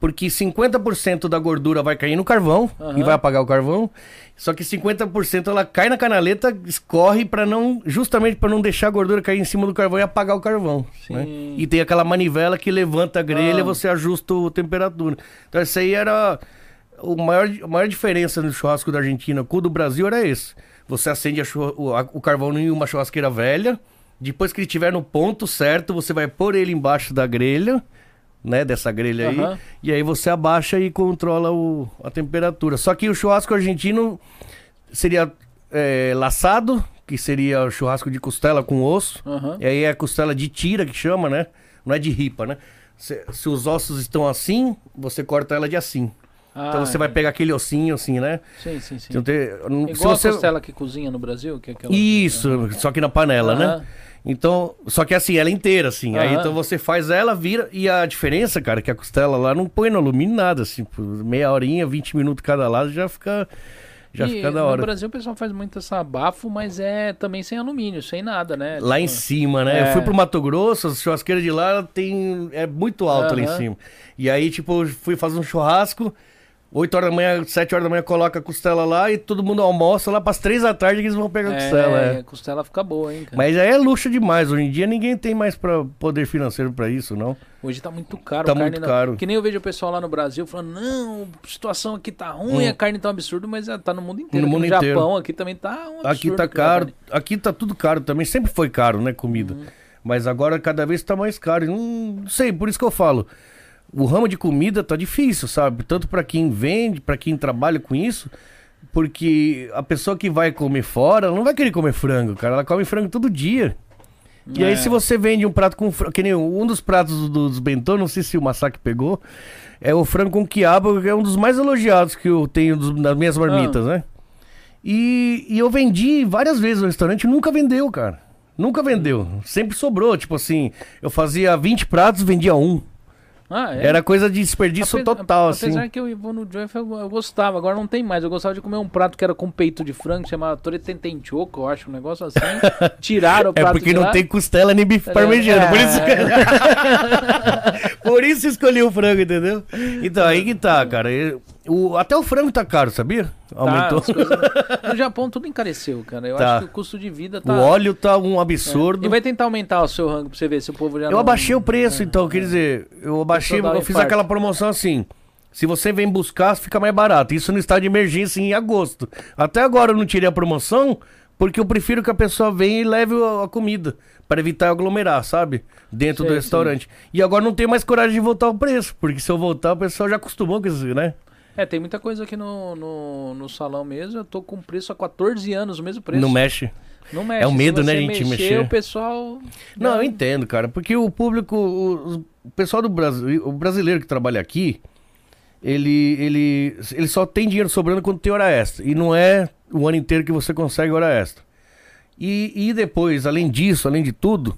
Porque 50% da gordura vai cair no carvão Aham. e vai apagar o carvão. Só que 50% ela cai na canaleta, escorre para não, justamente para não deixar a gordura cair em cima do carvão e apagar o carvão. né? Sim. E tem aquela manivela que levanta a grelha, Ah. você ajusta a temperatura. Então isso aí era o maior, a maior diferença no churrasco da Argentina com o do Brasil era esse. Você acende a o, a- o carvão em uma churrasqueira velha. Depois que ele estiver no ponto certo, você vai pôr ele embaixo da grelha, né? Dessa grelha aí. Aham. E aí você abaixa e controla o, a temperatura. Só que o churrasco argentino seria é, laçado, que seria o churrasco de costela com osso. Aham. E aí é costela de tira que chama, né? Não é de ripa, né? Se, se os ossos estão assim, você corta ela de assim. Ah, então você é. vai pegar aquele ossinho assim, né? Sim, sim, sim. Então, tem- se Igual você... a costela que cozinha no Brasil, que é aquela... Isso, só que na panela, né? Então, só que assim, ela é inteira, assim. Aí então você faz ela, vira. E a diferença, cara, é que a costela lá não põe no alumínio nada, assim, meia horinha, 20 minutos cada lado, já fica. Já E fica da No hora. Brasil o pessoal faz muito essa bafo, mas é também sem alumínio, sem nada, né? Lá em Tipo, cima, né? É. Eu fui pro Mato Grosso, a churrasqueira de lá tem. É muito alta lá em cima. E aí, tipo, eu fui fazer um churrasco. 8 horas da manhã, 7 horas da manhã coloca a costela lá e todo mundo almoça lá pras 3 da tarde que eles vão pegar a costela. É, É, a costela fica boa, hein, cara. Mas aí é luxo demais. Hoje em dia ninguém tem mais pra poder financeiro pra isso, não. Hoje tá muito caro. Tá muito caro. Que nem eu vejo o pessoal lá no Brasil falando, não, a situação aqui tá ruim, Hum. a carne tá um absurdo, mas é, tá no mundo inteiro. No mundo no inteiro. Japão, aqui também tá um absurdo. Aqui tá aqui a caro, aqui tá tudo caro também. Sempre foi caro, né, comida. Uhum. Mas agora cada vez tá mais caro. Não sei, por isso que eu falo. O ramo de comida tá difícil, sabe? Tanto pra quem vende, pra quem trabalha com isso. Porque a pessoa que vai comer fora, ela não vai querer comer frango, cara. Ela come frango todo dia. E aí, É. se você vende um prato com frango, que nem um dos pratos do- dos bentô, não sei se o Massacre pegou, é o frango com quiabo, que é um dos mais elogiados que eu tenho dos- nas minhas marmitas, né? E, e eu vendi várias vezes no restaurante, nunca vendeu, cara. Nunca vendeu. Sempre sobrou. Tipo assim, eu fazia 20 pratos, vendia um. Ah, é? Era coisa de desperdício Ape- total, assim. Apesar que eu vou no Joy, eu, eu gostava, agora não tem mais. Eu gostava de comer um prato que era com peito de frango, chamava Toretententioco, eu acho, um negócio assim. Tiraram o É prato porque de não lá. tem costela nem bife É, parmegiano. Por é. isso, por isso escolhi o frango, entendeu? Então, aí que tá, cara. Eu- o- até o frango tá caro, sabia? Tá, Aumentou. as coisas- No Japão tudo encareceu, cara. Eu Tá. acho que o custo de vida tá. O óleo tá um É. absurdo. E vai tentar aumentar o seu rango pra você ver se o povo já Eu não- abaixei o preço, então, quer dizer, eu abaixei, eu fiz aquela promoção assim. Se você vem buscar, fica mais barato. Isso no estado de emergência em agosto. Até agora eu não tirei a promoção, porque eu prefiro que a pessoa venha e leve a comida. Para evitar aglomerar, sabe? Dentro do Sei, restaurante. E agora não tenho mais coragem de voltar o preço. Porque se eu voltar, o pessoal já acostumou com isso, né? É, tem muita coisa aqui no, no, no salão mesmo. Eu tô com preço há 14 anos, o mesmo preço. Não mexe. Não mexe. É o medo, né, gente, mexer, mexer. O pessoal. Não, eu entendo, cara, porque o público, o, o pessoal do Brasil, o brasileiro que trabalha aqui, ele, ele, ele só tem dinheiro sobrando quando tem hora extra. E não é o ano inteiro que você consegue hora extra. E, e depois, além disso, além de tudo,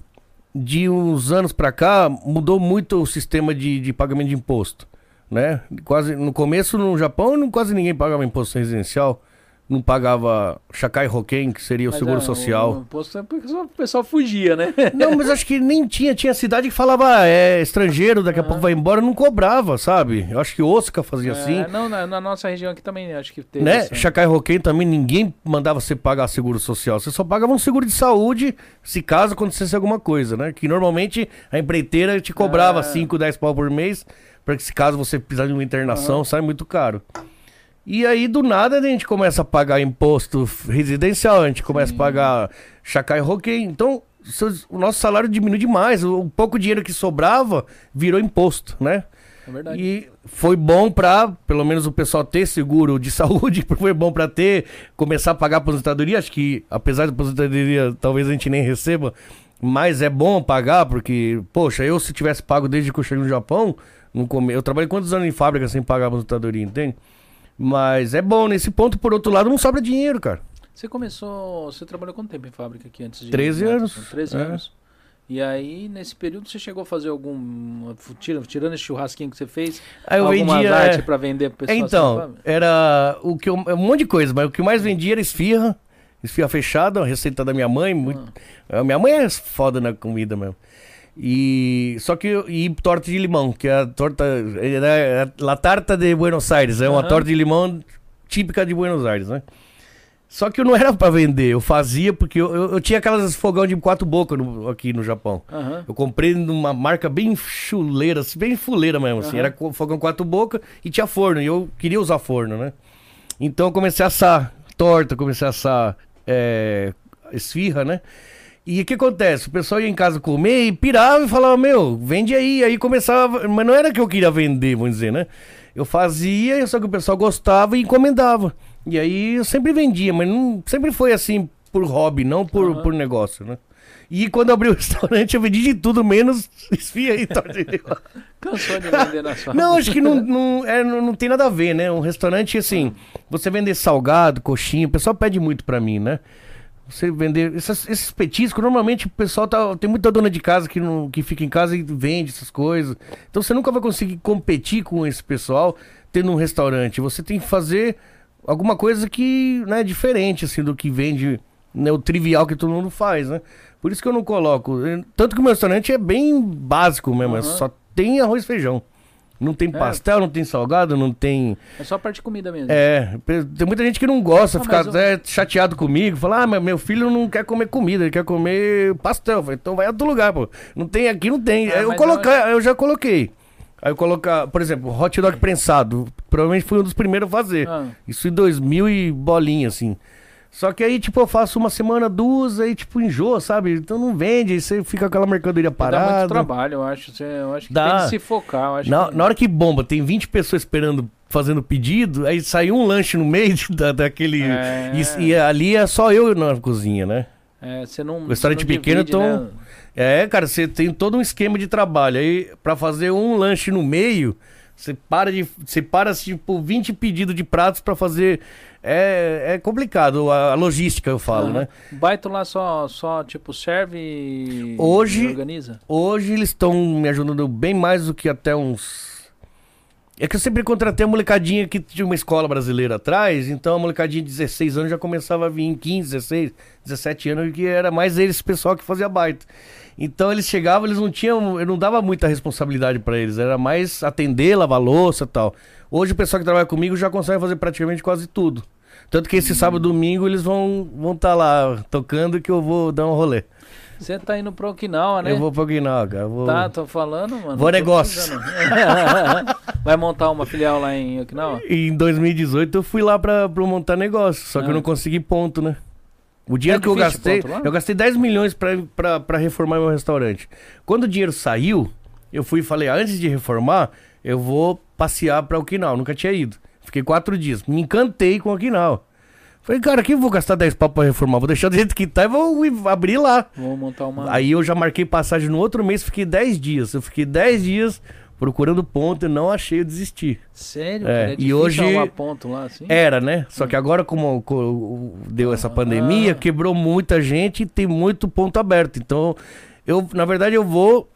de uns anos pra cá, mudou muito o sistema de, de pagamento de imposto. Né? Quase, no começo, no Japão, não, quase ninguém pagava imposto residencial. Não pagava Shakai Hoken, que seria o Mas, seguro é, social. O imposto é porque o pessoal fugia, né? Não, mas acho que nem tinha. Tinha cidade que falava, ah, é estrangeiro, daqui a pouco vai embora, não cobrava, sabe? Eu acho que Osaka fazia assim. É, não, na, na nossa região aqui também acho que teve. Né? essa- Chacai Roquem também, ninguém mandava você pagar seguro social. Você só pagava um seguro de saúde se caso acontecesse alguma coisa, né? Que normalmente a empreiteira te cobrava Ah. 5, 10 pau por mês, para que se caso você precisar de uma internação, sai muito caro. E aí, do nada, a gente começa a pagar imposto residencial, a gente começa a pagar Chacai Roquem. Então, o nosso salário diminui demais. O, o pouco dinheiro que sobrava virou imposto, né? É verdade. E foi bom pra, pelo menos o pessoal ter seguro de saúde, foi bom pra ter, começar a pagar aposentadoria. Acho que, apesar da aposentadoria, talvez a gente nem receba, mas é bom pagar, porque, poxa, eu se tivesse pago desde que eu cheguei no Japão, não come... eu trabalhei quantos anos em fábrica sem pagar aposentadoria, entende? Mas é bom nesse ponto, por outro lado, não sobra dinheiro, cara. Você começou. Você trabalhou quanto tempo em fábrica aqui antes de. 13 anos. 13 É. anos. E aí, nesse período, você chegou a fazer algum. tira- Tirando esse churrasquinho que você fez, Aí eu algumas vendia. artes é, pra vender pro pessoal? Então, assim, era o que eu, um monte de coisa, mas o que mais vendia era esfirra, esfirra fechada, receita da minha mãe. Muito, a minha mãe é foda na comida mesmo. E só que eu- e torta de limão, que é a torta é a la tarta de Buenos Aires, é uma torta de limão típica de Buenos Aires, né? Só que eu não era pra vender, eu fazia porque eu, eu, eu tinha aquelas fogão de quatro bocas no- aqui no Japão. Aham. Eu comprei numa marca bem chuleira, assim, bem fuleira mesmo, assim. Aham. Era fogão quatro bocas e tinha forno. E eu queria usar forno, né? Então eu comecei a assar torta, comecei a assar é, esfirra, né? E o que acontece? O pessoal ia em casa comer e pirava e falava, meu, vende aí. Aí começava. Mas não era que eu queria vender, vamos dizer, né? Eu fazia, só que o pessoal gostava e encomendava. E aí eu sempre vendia, mas não, sempre foi assim por hobby, não por, Aham. por negócio, né? E quando eu abri o restaurante, eu vendi de tudo, menos esfia e torta de. Cansou de vender na sua. Não, acho que não, não, é, não, não tem nada a ver, né? Um restaurante, assim, você vender salgado, coxinha, o pessoal pede muito pra mim, né? Você vender. Essas- esses petiscos, normalmente o pessoal tá. Tem muita dona de casa que, não, que fica em casa e vende essas coisas. Então você nunca vai conseguir competir com esse pessoal tendo um restaurante. Você tem que fazer alguma coisa que né, é diferente, assim, do que vende, né, o trivial que todo mundo faz, né? Por isso que eu não coloco. eh, Tanto que o meu restaurante é bem básico mesmo, é Aham. só tem arroz e feijão. Não tem pastel, não tem salgado, não tem. É só parte de comida mesmo. É, tem muita gente que não gosta, Ah, fica mas eu- até chateado comigo, fala, ah, mas meu filho não quer comer comida, ele quer comer pastel. Falei, então vai a outro lugar, pô. Não tem aqui, não tem. Ah, eu, coloquei, eu já coloquei. Aí eu colocar, por exemplo, hot dog prensado. Provavelmente fui um dos primeiros a fazer. Ah. Isso em 2000 e bolinha, assim. Só que aí, tipo, eu faço uma semana, duas, aí, tipo, enjoa, sabe? Então não vende, aí você fica com aquela mercadoria Dá muito parada. trabalho, eu acho. Você- Eu acho que Dá. tem que se focar. Eu acho Na, que... na hora que bomba, tem 20 pessoas esperando, fazendo pedido, aí sai um lanche no meio da, daquele. É. E, e ali é só eu na cozinha, né? É, você não. O restaurante pequeno, divide, então- né? É, cara, você tem todo um esquema de trabalho. Aí, pra fazer um lanche no meio, você para de. Você para, tipo, 20 pedidos de pratos pra fazer. É, é complicado, a, a logística, eu falo, Aham. né? O Baito lá só, só, tipo, serve e Hoje- e organiza? Hoje eles estão me ajudando bem mais do que até uns. É que eu sempre contratei a molecadinha que tinha uma escola brasileira atrás, então a molecadinha de 16 anos já começava a vir em 15, 16, 17 anos, que era mais eles, esse pessoal que fazia baita. Então eles chegavam, eles não tinham, eu não dava muita responsabilidade pra eles, era mais atender, lavar louça e tal. Hoje o pessoal que trabalha comigo já consegue fazer praticamente quase tudo. Tanto que esse sábado e domingo eles vão estar vão tá lá tocando que eu vou dar um rolê. Você tá indo pro Okinawa, né? Eu vou pro Guinal, cara. Vou... Tá, tô falando, mano. Vou precisando. Vai montar uma filial lá em Okinawa? Em 2018 eu fui lá pra, pra montar negócio, só que Ah. eu não consegui ponto, né? O dinheiro É que eu gastei, eu gastei 10 milhões pra, pra, pra reformar meu restaurante. Quando o dinheiro saiu, eu fui e falei, ah, antes de reformar, eu vou passear pra Okinawa, nunca tinha ido. Fiquei quatro dias, me encantei com Okinawa. Falei, cara, que vou gastar 10 pau pra reformar? Vou deixar do jeito que tá e vou ir- abrir lá. Vou montar uma. Aí eu já marquei passagem no outro mês, fiquei 10 dias. Eu fiquei 10 dias procurando ponto e não achei, eu desisti. Sério? É, cara? É e hoje- ponto lá, assim? Era, né? Só que agora, como co- deu essa pandemia, Ah. quebrou muita gente e tem muito ponto aberto. Então, eu, na verdade, eu vou.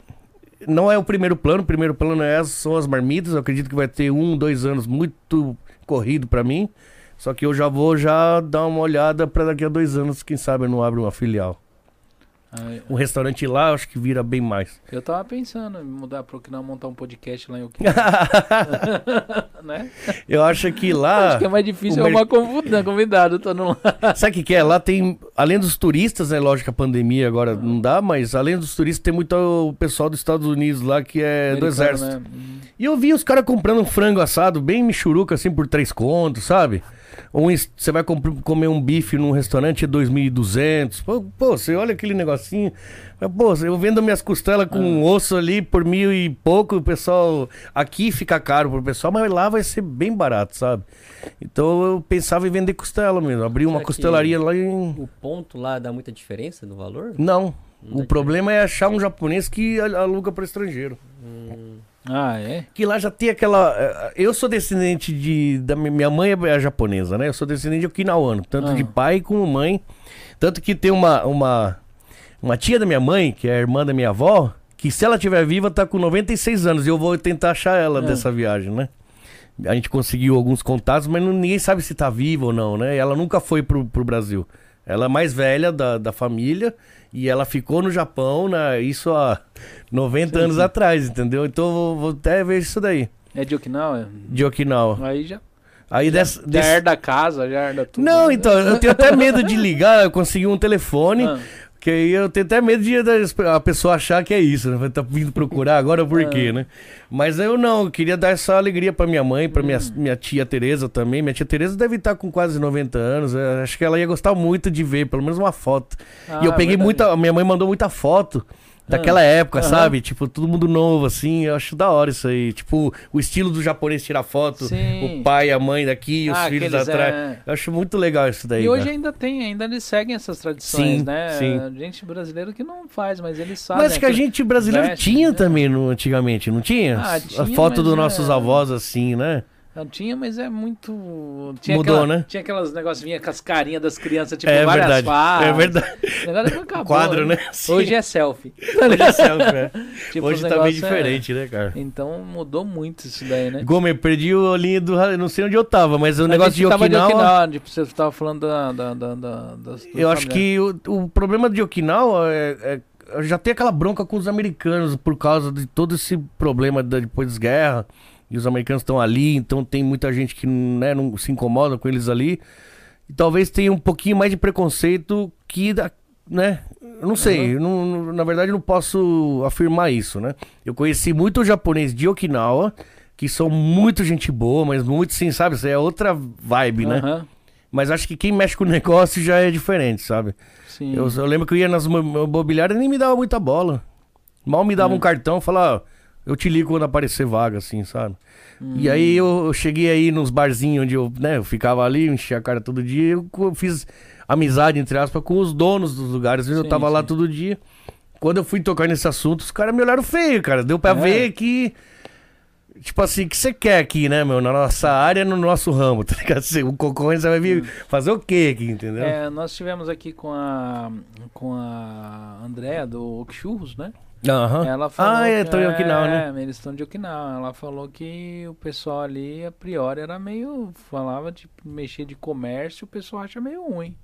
Não é o primeiro plano, o primeiro plano é, são as marmitas. Eu acredito que vai ter um, dois anos muito corrido pra mim. Só que eu já vou já dar uma olhada pra daqui a dois anos, quem sabe eu não abro uma filial. Aí, Um restaurante lá, eu acho que vira bem mais. eu tava pensando em mudar pro Okinawa, montar um podcast lá em Okinawa. né? Eu acho que lá. Acho que é mais difícil o arrumar convu- convidado. Tô no... Sabe o que, que é? Lá tem, além dos turistas, né? Lógico que a pandemia agora não dá, mas além dos turistas tem muito o pessoal dos Estados Unidos lá que é do Americano, exército. né? E eu vi os caras comprando um frango assado bem michuruca, assim, por três contos, sabe? Ou em- você vai comer um bife num restaurante é 2.200. Pô, pô, você olha aquele negocinho. Pô, eu vendo minhas costelas com um osso ali por mil e pouco, o pessoal... Aqui fica caro pro pessoal, mas lá vai ser bem barato, sabe? Então eu pensava em vender costela mesmo. Abrir uma costelaria lá em... O ponto lá dá muita diferença no valor? Não. Não O problema é achar um japonês que al- aluga para estrangeiro. Ah, é? Que lá já tem aquela. eh, Eu sou descendente de. Da mi- minha mãe é japonesa, né? Eu sou descendente de Okinawano, tanto Ah. de pai como mãe. Tanto que tem uma, uma. Uma tia da minha mãe, que é a irmã da minha avó, que se ela estiver viva, tá com 96 anos. E eu vou tentar achar ela Ah. dessa viagem, né? A gente conseguiu alguns contatos, mas não- ninguém sabe se tá viva ou não, né? Ela nunca foi pro, pro Brasil. Ela é mais velha da, da família e ela ficou no Japão, né? Isso há 90 Sim, anos sim. atrás, entendeu? Então vou, vou até ver isso daí, É de Okinawa? de Okinawa. Aí já, Aí dessa, já desse- herda a casa, já herda tudo. Não, né? então, eu tenho até medo de ligar, eu consegui um telefone, Ah. Que aí eu tenho até medo de a pessoa achar que é isso, né? Vai estar vindo procurar agora por quê, Ah. né? Mas eu não, eu queria dar essa alegria pra minha mãe, pra Hum. minha, minha tia Tereza também. Minha tia Tereza deve estar com quase 90 anos, acho que ela ia gostar muito de ver, pelo menos uma foto. Ah, e eu peguei verdade. muita, minha mãe mandou muita foto. Daquela época, Aham. sabe? Tipo, todo mundo novo, assim. Eu acho da hora isso aí. Tipo, o estilo do japonês tirar foto. Sim. O pai, a mãe daqui, os Ah, filhos atrás. é. Eu acho muito legal isso daí. E hoje cara. ainda tem, ainda eles seguem essas tradições, Sim, né? sim. Gente brasileira que não faz, mas eles sabem. Mas que a gente brasileiro veste, tinha né? também no, antigamente, não tinha? Ah, a tinha, foto dos mas nossos é- avós assim, né? Não tinha, mas é muito. Tinha Mudou, aquela- né? Tinha aquelas negócios vinha com as carinhas das crianças, tipo, é várias verdade. fases. É verdade. O negócio acabou, Quadro, né? Sim. Hoje é selfie. Hoje é selfie, é. Tipo, Hoje tá bem é- diferente, né, cara? Então mudou muito isso daí, né? Gomes, perdi o linha do. Não sei onde eu tava, mas o A negócio de tava Okinawa. de Okinawa, tipo, você tava falando da. da, da, da- das- Eu acho que o, o problema de Okinawa é, é- já tem aquela bronca com os americanos por causa de todo esse problema da depois guerra E os americanos estão ali, então tem muita gente que né, não se incomoda com eles ali. E talvez tenha um pouquinho mais de preconceito que da, né? Eu não sei, não, não- na verdade não posso afirmar isso, né? Eu conheci muito japonês de Okinawa, que são muito gente boa, mas muito sim, sabe? Isso é outra vibe, né? Aham, Mas acho que quem mexe com o negócio já é diferente, sabe? sim. Eu, eu lembro que eu ia nas mo- imobiliárias e nem me dava muita bola. Mal me dava um cartão, falava, eu te ligo quando aparecer vaga, assim, sabe? E aí eu, eu cheguei aí nos barzinhos onde eu, né, eu ficava ali, enchia a cara todo dia, eu fiz amizade, entre aspas, com os donos dos lugares. Às vezes eu Sim, tava lá sim. todo dia. Quando eu fui tocar nesse assunto, os caras me olharam feio, cara. Deu pra É. ver que. Tipo assim, o que você quer aqui, né, meu? Na nossa área, no nosso ramo, tá ligado? O concorrente você vai vir fazer o quê aqui, entendeu? É, nós tivemos aqui com a com a Andréa do Okchurros, né? Aham. Ela falou Ah, é, que, em Okinawa, né? É, eles estão de Okinawa. Ela falou que o pessoal ali, a priori, era meio. Falava de mexer de comércio, o pessoal acha meio ruim.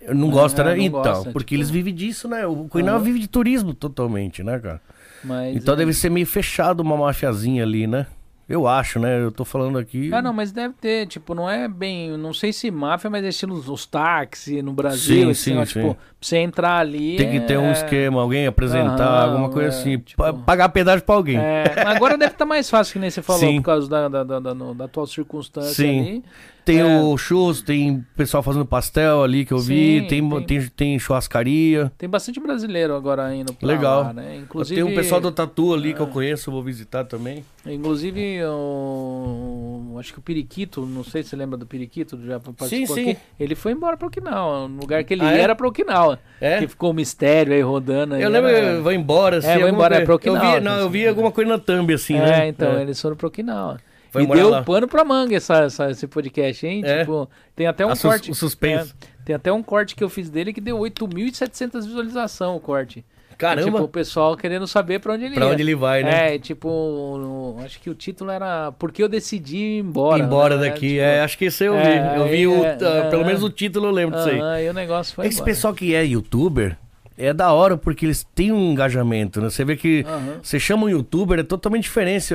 Eu não gosto, Ah, né? não Então, gosta, porque tipo- eles vivem disso, né? O Okinawa Aham. vive de turismo totalmente, né, cara? Mas, Então é- deve ser meio fechado uma mafiazinha ali, né? Eu acho, né? Eu tô falando aqui. Ah, não, mas deve ter, tipo, não é bem. Não sei se máfia, mas é estilo os, táxis no Brasil. Sim, sim, negócio, sim. Tipo, pra você entrar ali. Tem que ter um é- esquema, alguém apresentar, Aham, alguma coisa é, assim. tipo- pa- Pagar pedágio pra alguém. É, agora deve estar mais fácil, que nem você falou, Sim. por causa da, da, da, da- da atual circunstância Sim. ali. Tem É. o churros, tem pessoal fazendo pastel ali que eu vi, Sim, tem, tem- tem... Tem, churrascaria. Tem bastante brasileiro agora indo pra Legal. lá, né? Inclusive, Tem um pessoal do Tatu ali É. que eu conheço, eu vou visitar também. Inclusive, o, acho que o Periquito, não sei se você lembra do Periquito, já participou Sim, sim. aqui. Ele foi embora pra Okinawa. No lugar que ele Ah, ia é? era pra Okinawa. É? Que ficou um mistério aí rodando. aí Eu lembro, era- vai embora, assim. É, vai embora, é coisa- pra eu Okinawa, vi, Não, eu vi assim. alguma coisa na thumb, assim, é, né? então, É. eles foram pra Okinawa. Vai e deu lá. pano pra manga essa, essa- esse podcast, hein? É. Tipo, tem até um A corte. suspense. é, tem até um corte que eu fiz dele que deu 8.700 visualizações o corte. Caramba, Tipo, o pessoal querendo saber pra onde ele pra ia. onde ele vai, né? É, tipo, no- acho que o título era Por que eu decidi ir embora. Embora né? daqui. Tipo, É, acho que esse eu vi. É, eu vi o. é, ah, pelo é. menos o título eu lembro disso aí. e o negócio foi Esse embora. pessoal que é youtuber é da hora porque eles têm um engajamento, né? Você vê que Aham. você chama um youtuber, é totalmente diferente.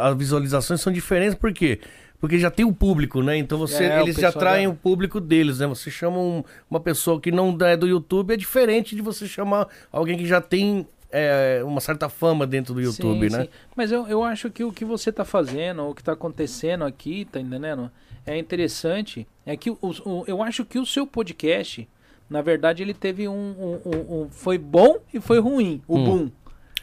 As visualizações são diferentes, por quê? Porque já tem o público, né? Então você, É, eles já atraem o público deles, né? Você chama um- uma pessoa que não é do YouTube, é diferente de você chamar alguém que já tem é, uma certa fama dentro do YouTube, Sim, né? sim. Mas eu, eu acho que o que você tá fazendo, o que tá acontecendo aqui, tá entendendo? É interessante. É que o, o- eu acho que o seu podcast, na verdade, ele teve um. um- um- um- foi bom e foi ruim. O boom.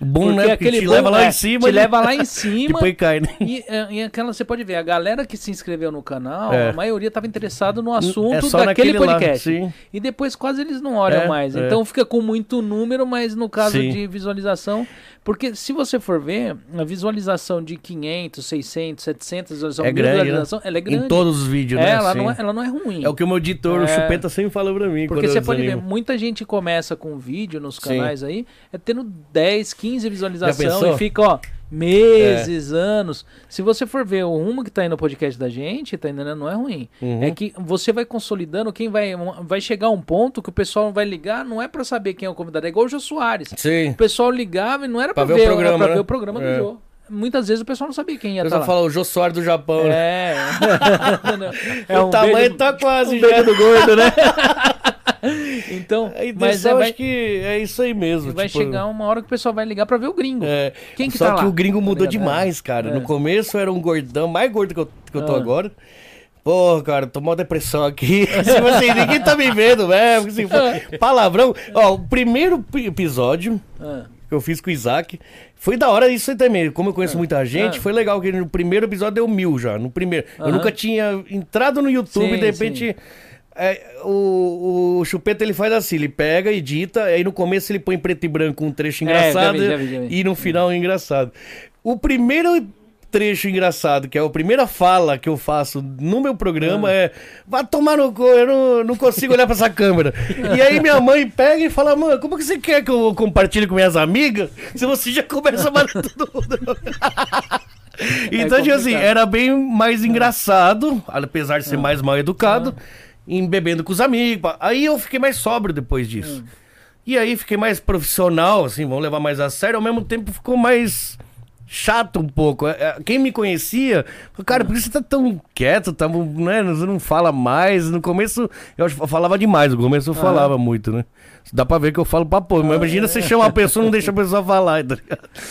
Bom, né? Porque te boom, leva lá é, em cima. Te né? leva lá em cima. Depois cai, né? E, é, e aquela, você pode ver, a galera que se inscreveu no canal, É. a maioria estava interessado no assunto É só daquele naquele lá, podcast. sim. E depois quase eles não olham É, mais. é. Então fica com muito número, mas no caso Sim. de visualização. Porque se você for ver, a visualização de 500, 600, 700 visualizações, É grande, né? visualização, ela é grande. Em todos os vídeos, É, né? ela, Sim. não é, ela não é ruim. É o que o meu editor, o É. Chupeta, sempre fala pra mim. Porque você pode ver, muita gente começa com vídeo nos Sim. canais aí, é tendo 10, 15 visualizações? É. e fica, ó, meses, anos. Se você for ver o rumo que tá aí no podcast da gente, tá entendendo? Não é ruim. Uhum. É que você vai consolidando, quem vai. Vai chegar um ponto que o pessoal vai ligar, não é pra saber quem é o convidado, é igual o Jô Soares. Sim. O pessoal ligava e não era pra, Pra ver o ver, programa, era pra né? ver o programa É. do Jô. Muitas vezes o pessoal não sabia quem ia O estar pessoal lá. fala o Jô Soares do Japão. né? É. é o tamanho beijo- tá quase um já. do gordo, né? então, mas é, vai, acho que é isso aí mesmo. vai tipo, chegar uma hora que o pessoal vai ligar pra ver o gringo. é, Quem que Só tá que lá? o gringo mudou Tá ligado? demais, cara. É. No começo era um gordão, mais gordo que eu, que eu tô Ah. agora. Pô, cara, tô mal depressão aqui. tipo assim, ninguém tá me vendo, velho. Assim, pô, palavrão. Ó, o primeiro pi- episódio Ah, eu fiz com o Isaac. Foi da hora isso também. Como eu conheço muita gente, ah. foi legal que no primeiro episódio deu mil já. No primeiro. Eu Aham. nunca tinha entrado no YouTube Sim, e de repente. é, o, o Chupeta ele faz assim, ele pega, edita, aí no começo ele põe preto e branco um trecho É, já engraçado vi, já vi, já vi. e no final um engraçado. O primeiro trecho engraçado, que é a primeira fala que eu faço no meu programa Ah. é vai tomar no cu, eu não, não consigo olhar pra essa câmera. E aí minha mãe pega e fala, mano, como que você quer que eu compartilhe com minhas amigas se você já começa a matar todo mundo? então, tipo assim, era bem mais engraçado, apesar de ser mais mal educado, em bebendo com os amigos. Aí eu fiquei mais sóbrio depois disso. E aí fiquei mais profissional, assim, vamos levar mais a sério, ao mesmo tempo ficou mais chato um pouco. É, é, Quem me conhecia, cara, por que você tá tão quieto? Tá, né? Você não fala mais. No começo eu falava demais, no começo eu falava muito, né? Dá pra ver que eu falo pra pô. Mas imagina você chamar a pessoa e não deixa a pessoa falar. tá?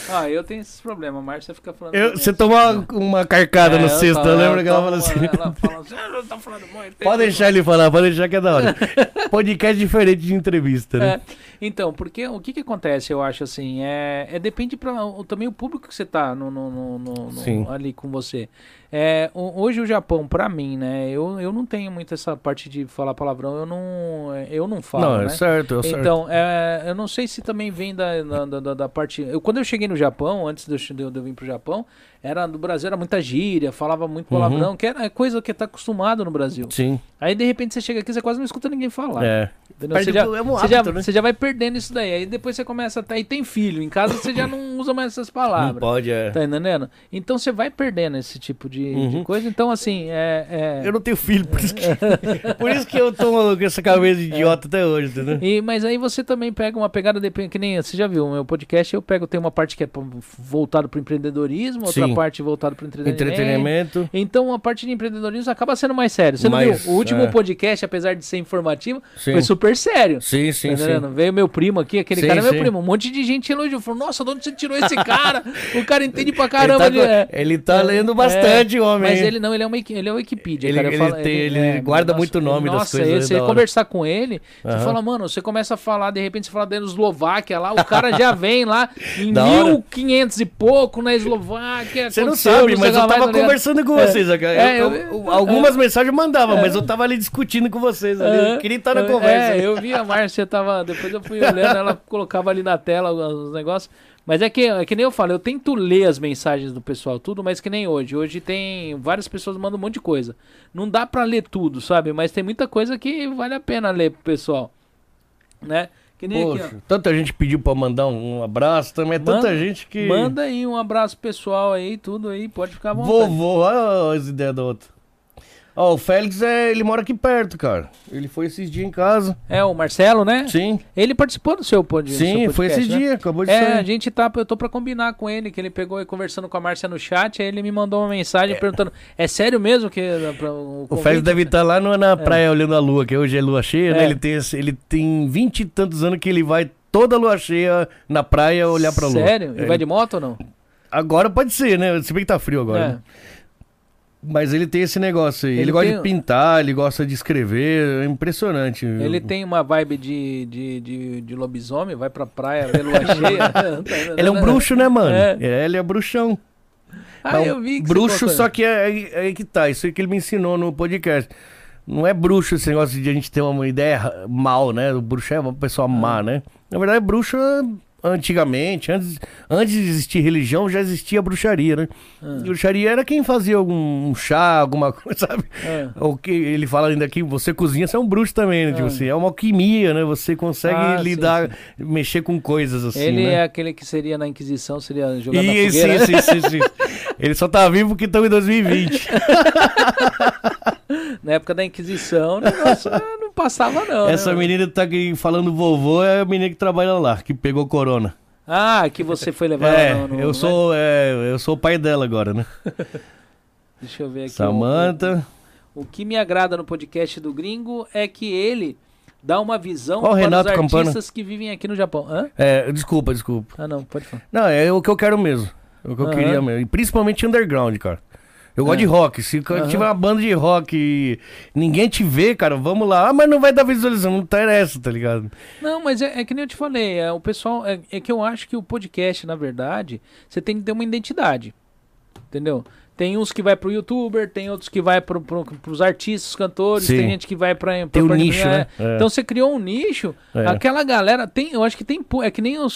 Ah, eu tenho esses problemas. A Márcia fica falando. Eu- você toma uma, uma carcada É, no sexto, eu que ela fala assim. Ela fala assim, ah, tá falando muito. Pode deixar ele falar, pode deixar que é da hora. Podcast diferente de entrevista, né? É, então, porque o que que acontece, eu acho assim, é, é depende para também o público que você tá no, no- no- no- ali com você. É, hoje o Japão, pra mim, né, eu, eu não tenho muito essa parte de falar palavrão, eu não, eu não falo, não, né? é certo, é certo. Então, é, eu não sei se também vem da, da, da- da parte. Eu, quando eu cheguei no Japão, antes de eu de eu vir pro Japão, era do Brasil era muita gíria, falava muito Uhum. palavrão, que era coisa que tá acostumado no Brasil. Sim, Aí de repente você chega aqui, você quase não escuta ninguém falar. é. Você já, o- é um você, já, hábito, né? você já vai perdendo isso daí. Aí depois você começa a. Aí tem filho. Em casa você já não usa mais essas Não palavras. pode, é. Tá entendendo? Então você vai perdendo esse tipo de, de Uhum. coisa. Então, assim, é. é- Eu não tenho filho, por isso que, por isso que eu tô com essa cabeça de idiota até hoje, entendeu? E, mas aí você também pega uma pegada, depende, que nem você já viu, o meu podcast, eu pego, tem uma parte que é pro- voltado para o empreendedorismo, outra Sim. Parte voltada para entretenimento. Entretenimento. Então a parte de empreendedorismo acaba sendo mais sério. Você Mais, não viu? O último é. podcast, apesar de ser informativo, Sim. foi super sério. Sim, sim, Tá sim. Veio meu primo aqui, aquele Sim, cara é meu sim. primo. Um monte de gente elogiou. Falou, nossa, de onde você tirou esse cara? o cara entende pra caramba. ele tá, ele, é. ele tá É, lendo bastante, é, homem. Mas ele não, ele é uma ele é o Wikipedia, Ele- ele falo- tem- ele guarda muito o nome das nossa, coisas, é Você conversar com ele, você fala, mano, você começa a falar, de repente você fala da Eslováquia lá, o cara já vem lá em Da hora. 1500 e pouco na Eslováquia. Você não sabe, mas eu mais, tava tá ligado? conversando com É. vocês. É, Eu- eu- algumas mensagens eu mandava, mas eu tava ali discutindo com vocês. Ali. Eu queria estar na É, conversa. É, eu vi a Márcia tava. Depois eu fui olhando, ela colocava ali na tela os os negócios. Mas é que, é que nem eu falo, eu tento ler as mensagens do pessoal, tudo, mas que nem hoje. Hoje tem. Várias pessoas mandam um monte de coisa. Não dá pra ler tudo, sabe? Mas tem muita coisa que vale a pena ler pro pessoal. Né? Que nem Poxa, aqui, tanta gente pediu pra mandar um, um abraço também. É tanta Manda- gente que. Manda aí um abraço pessoal aí, tudo aí, pode ficar à vontade. Vovô, olha as ideias do outro. Ó, o Félix, é, ele mora aqui perto, cara. Ele foi esses dias em casa. É, o Marcelo, né? Sim, Ele participou do seu, pod, do seu sim, podcast. foi esse né? dia, acabou de É, a sair. gente tá, eu tô pra combinar com ele, que ele pegou e conversando com a Márcia no chat, aí ele me mandou uma mensagem perguntando, é sério mesmo que pra, o, O convite?" Félix deve estar lá no- na praia olhando a lua, que hoje é lua cheia, né? É. Ele tem, ele tem vinte e tantos anos que ele vai toda lua cheia na praia olhar pra lua. Sério? E É, vai de moto ou não? Agora pode ser, né? Se bem que tá frio agora. É. né? Mas ele tem esse negócio aí. Ele, Ele gosta tem- de pintar, ele gosta de escrever. É impressionante. Ele tem uma vibe de, de, de, de lobisomem, vai pra praia, vê lua cheia. Ele é um bruxo, né, mano? É. É, ele é bruxão. Ah, É um eu vi que bruxo, só que é aí, aí que tá. Isso aí que ele me ensinou no podcast. Não é bruxo esse negócio de a gente ter uma ideia mal, né? O bruxo é uma pessoa má, né? Na verdade, bruxo é antigamente, antes, antes de existir religião, já existia bruxaria, né? Ah. Bruxaria era quem fazia algum um chá, alguma coisa, sabe? É. O que ele fala ainda aqui, você cozinha, você é um bruxo também, né? Tipo Ah. assim, é uma alquimia, né? Você consegue Ah, sim, lidar, mexer com coisas assim, Ele né? é aquele que seria na Inquisição, seria jogado na E, sim, fogueira. sim, sim, sim. Ele só tá vivo porque estamos em 2020. Na época da Inquisição, o negócio eh, não passava não. né, Essa mano? menina que tá aqui falando vovô é a menina que trabalha lá, que pegou corona. Ah, que você foi levar É, no, no- eu sou é, eu sou o pai dela agora, né? Deixa eu ver aqui. Samanta. O, o que me agrada no podcast do Gringo é que ele dá uma visão Ó, o para Renato os Campana. artistas que vivem aqui no Japão. Hã? É, desculpa, desculpa. Ah, não, pode falar. Não, é o que eu quero mesmo. É o que eu queria mesmo. E principalmente underground, cara. Eu gosto É. de rock. Se Aham. tiver uma banda de rock e ninguém te vê, cara, vamos lá. Ah, mas não vai dar visualização, não interessa, tá ligado? Não, mas é, é que nem eu te falei, é, o pessoal. É, é que eu acho que o podcast, na verdade, você tem que ter uma identidade. Entendeu? Tem uns que vai pro youtuber, tem outros que vai pro, pro, pros artistas, cantores, Sim. tem gente que vai pra. pra Tem pra- nicho, é. né? É. Então você criou um nicho, É. aquela galera tem, eu acho que tem, é que nem eu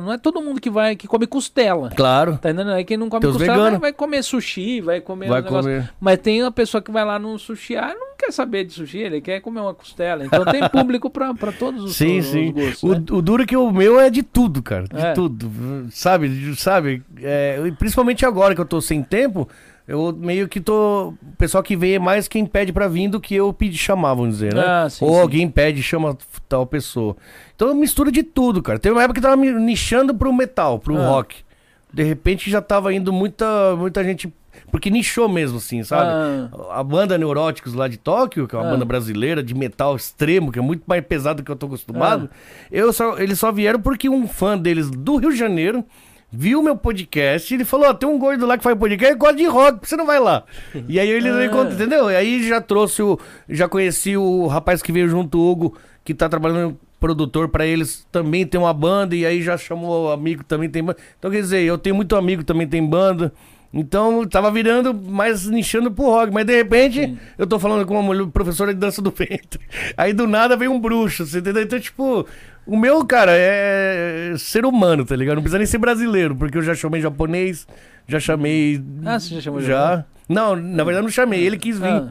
não é todo mundo que vai que come costela. Claro. Tá entendendo? Aí quem não come Tem os costela vai, vai comer sushi, vai comer Vai um negócio. comer. Mas tem a pessoa que vai lá no sushi, ah, não quer saber de sushi, ele quer comer uma costela. Então tem público pra, pra todos os, Sim, os sim. gostos. O, né? o duro é que o meu é de tudo, cara. De É. tudo. Sabe? Sabe? É, principalmente agora que eu tô sem tempo, eu meio que tô. O pessoal que vem é mais quem pede pra vir do que eu pedi chamar, vamos dizer, né? Ah, sim, Ou sim. alguém pede e chama tal pessoa. Então eu misturo de tudo, cara. Teve uma época que tava me nichando pro metal, pro Ah. rock. de repente já tava indo muita, muita gente. Porque nichou mesmo, assim, sabe? Ah. A banda Neuróticos lá de Tóquio, que é uma Ah. banda brasileira de metal extremo, que é muito mais pesado do que eu tô acostumado. Ah. Eu só, eles só vieram porque um fã deles do Rio de Janeiro viu meu podcast ele falou: Ó, tem um gordo lá que faz podcast e gosta de rock, você não vai lá? E aí ele Ah. entendeu? E aí já trouxe o. Já conheci o rapaz que veio junto, o Hugo, que tá trabalhando produtor pra eles, também tem uma banda, e aí já chamou o amigo também tem banda. Então quer dizer, eu tenho muito amigo também tem banda. Então tava virando mais nichando pro rock, mas de repente eu tô falando com uma mulher, professora de dança do ventre. Aí do nada vem um bruxo, você entendeu? Então, tipo, o meu, cara, é ser humano, tá ligado? Não precisa nem ser brasileiro, porque eu já chamei japonês, já chamei. Ah, você já chamou Já. Não, na verdade não chamei, ele quis vir. Ah.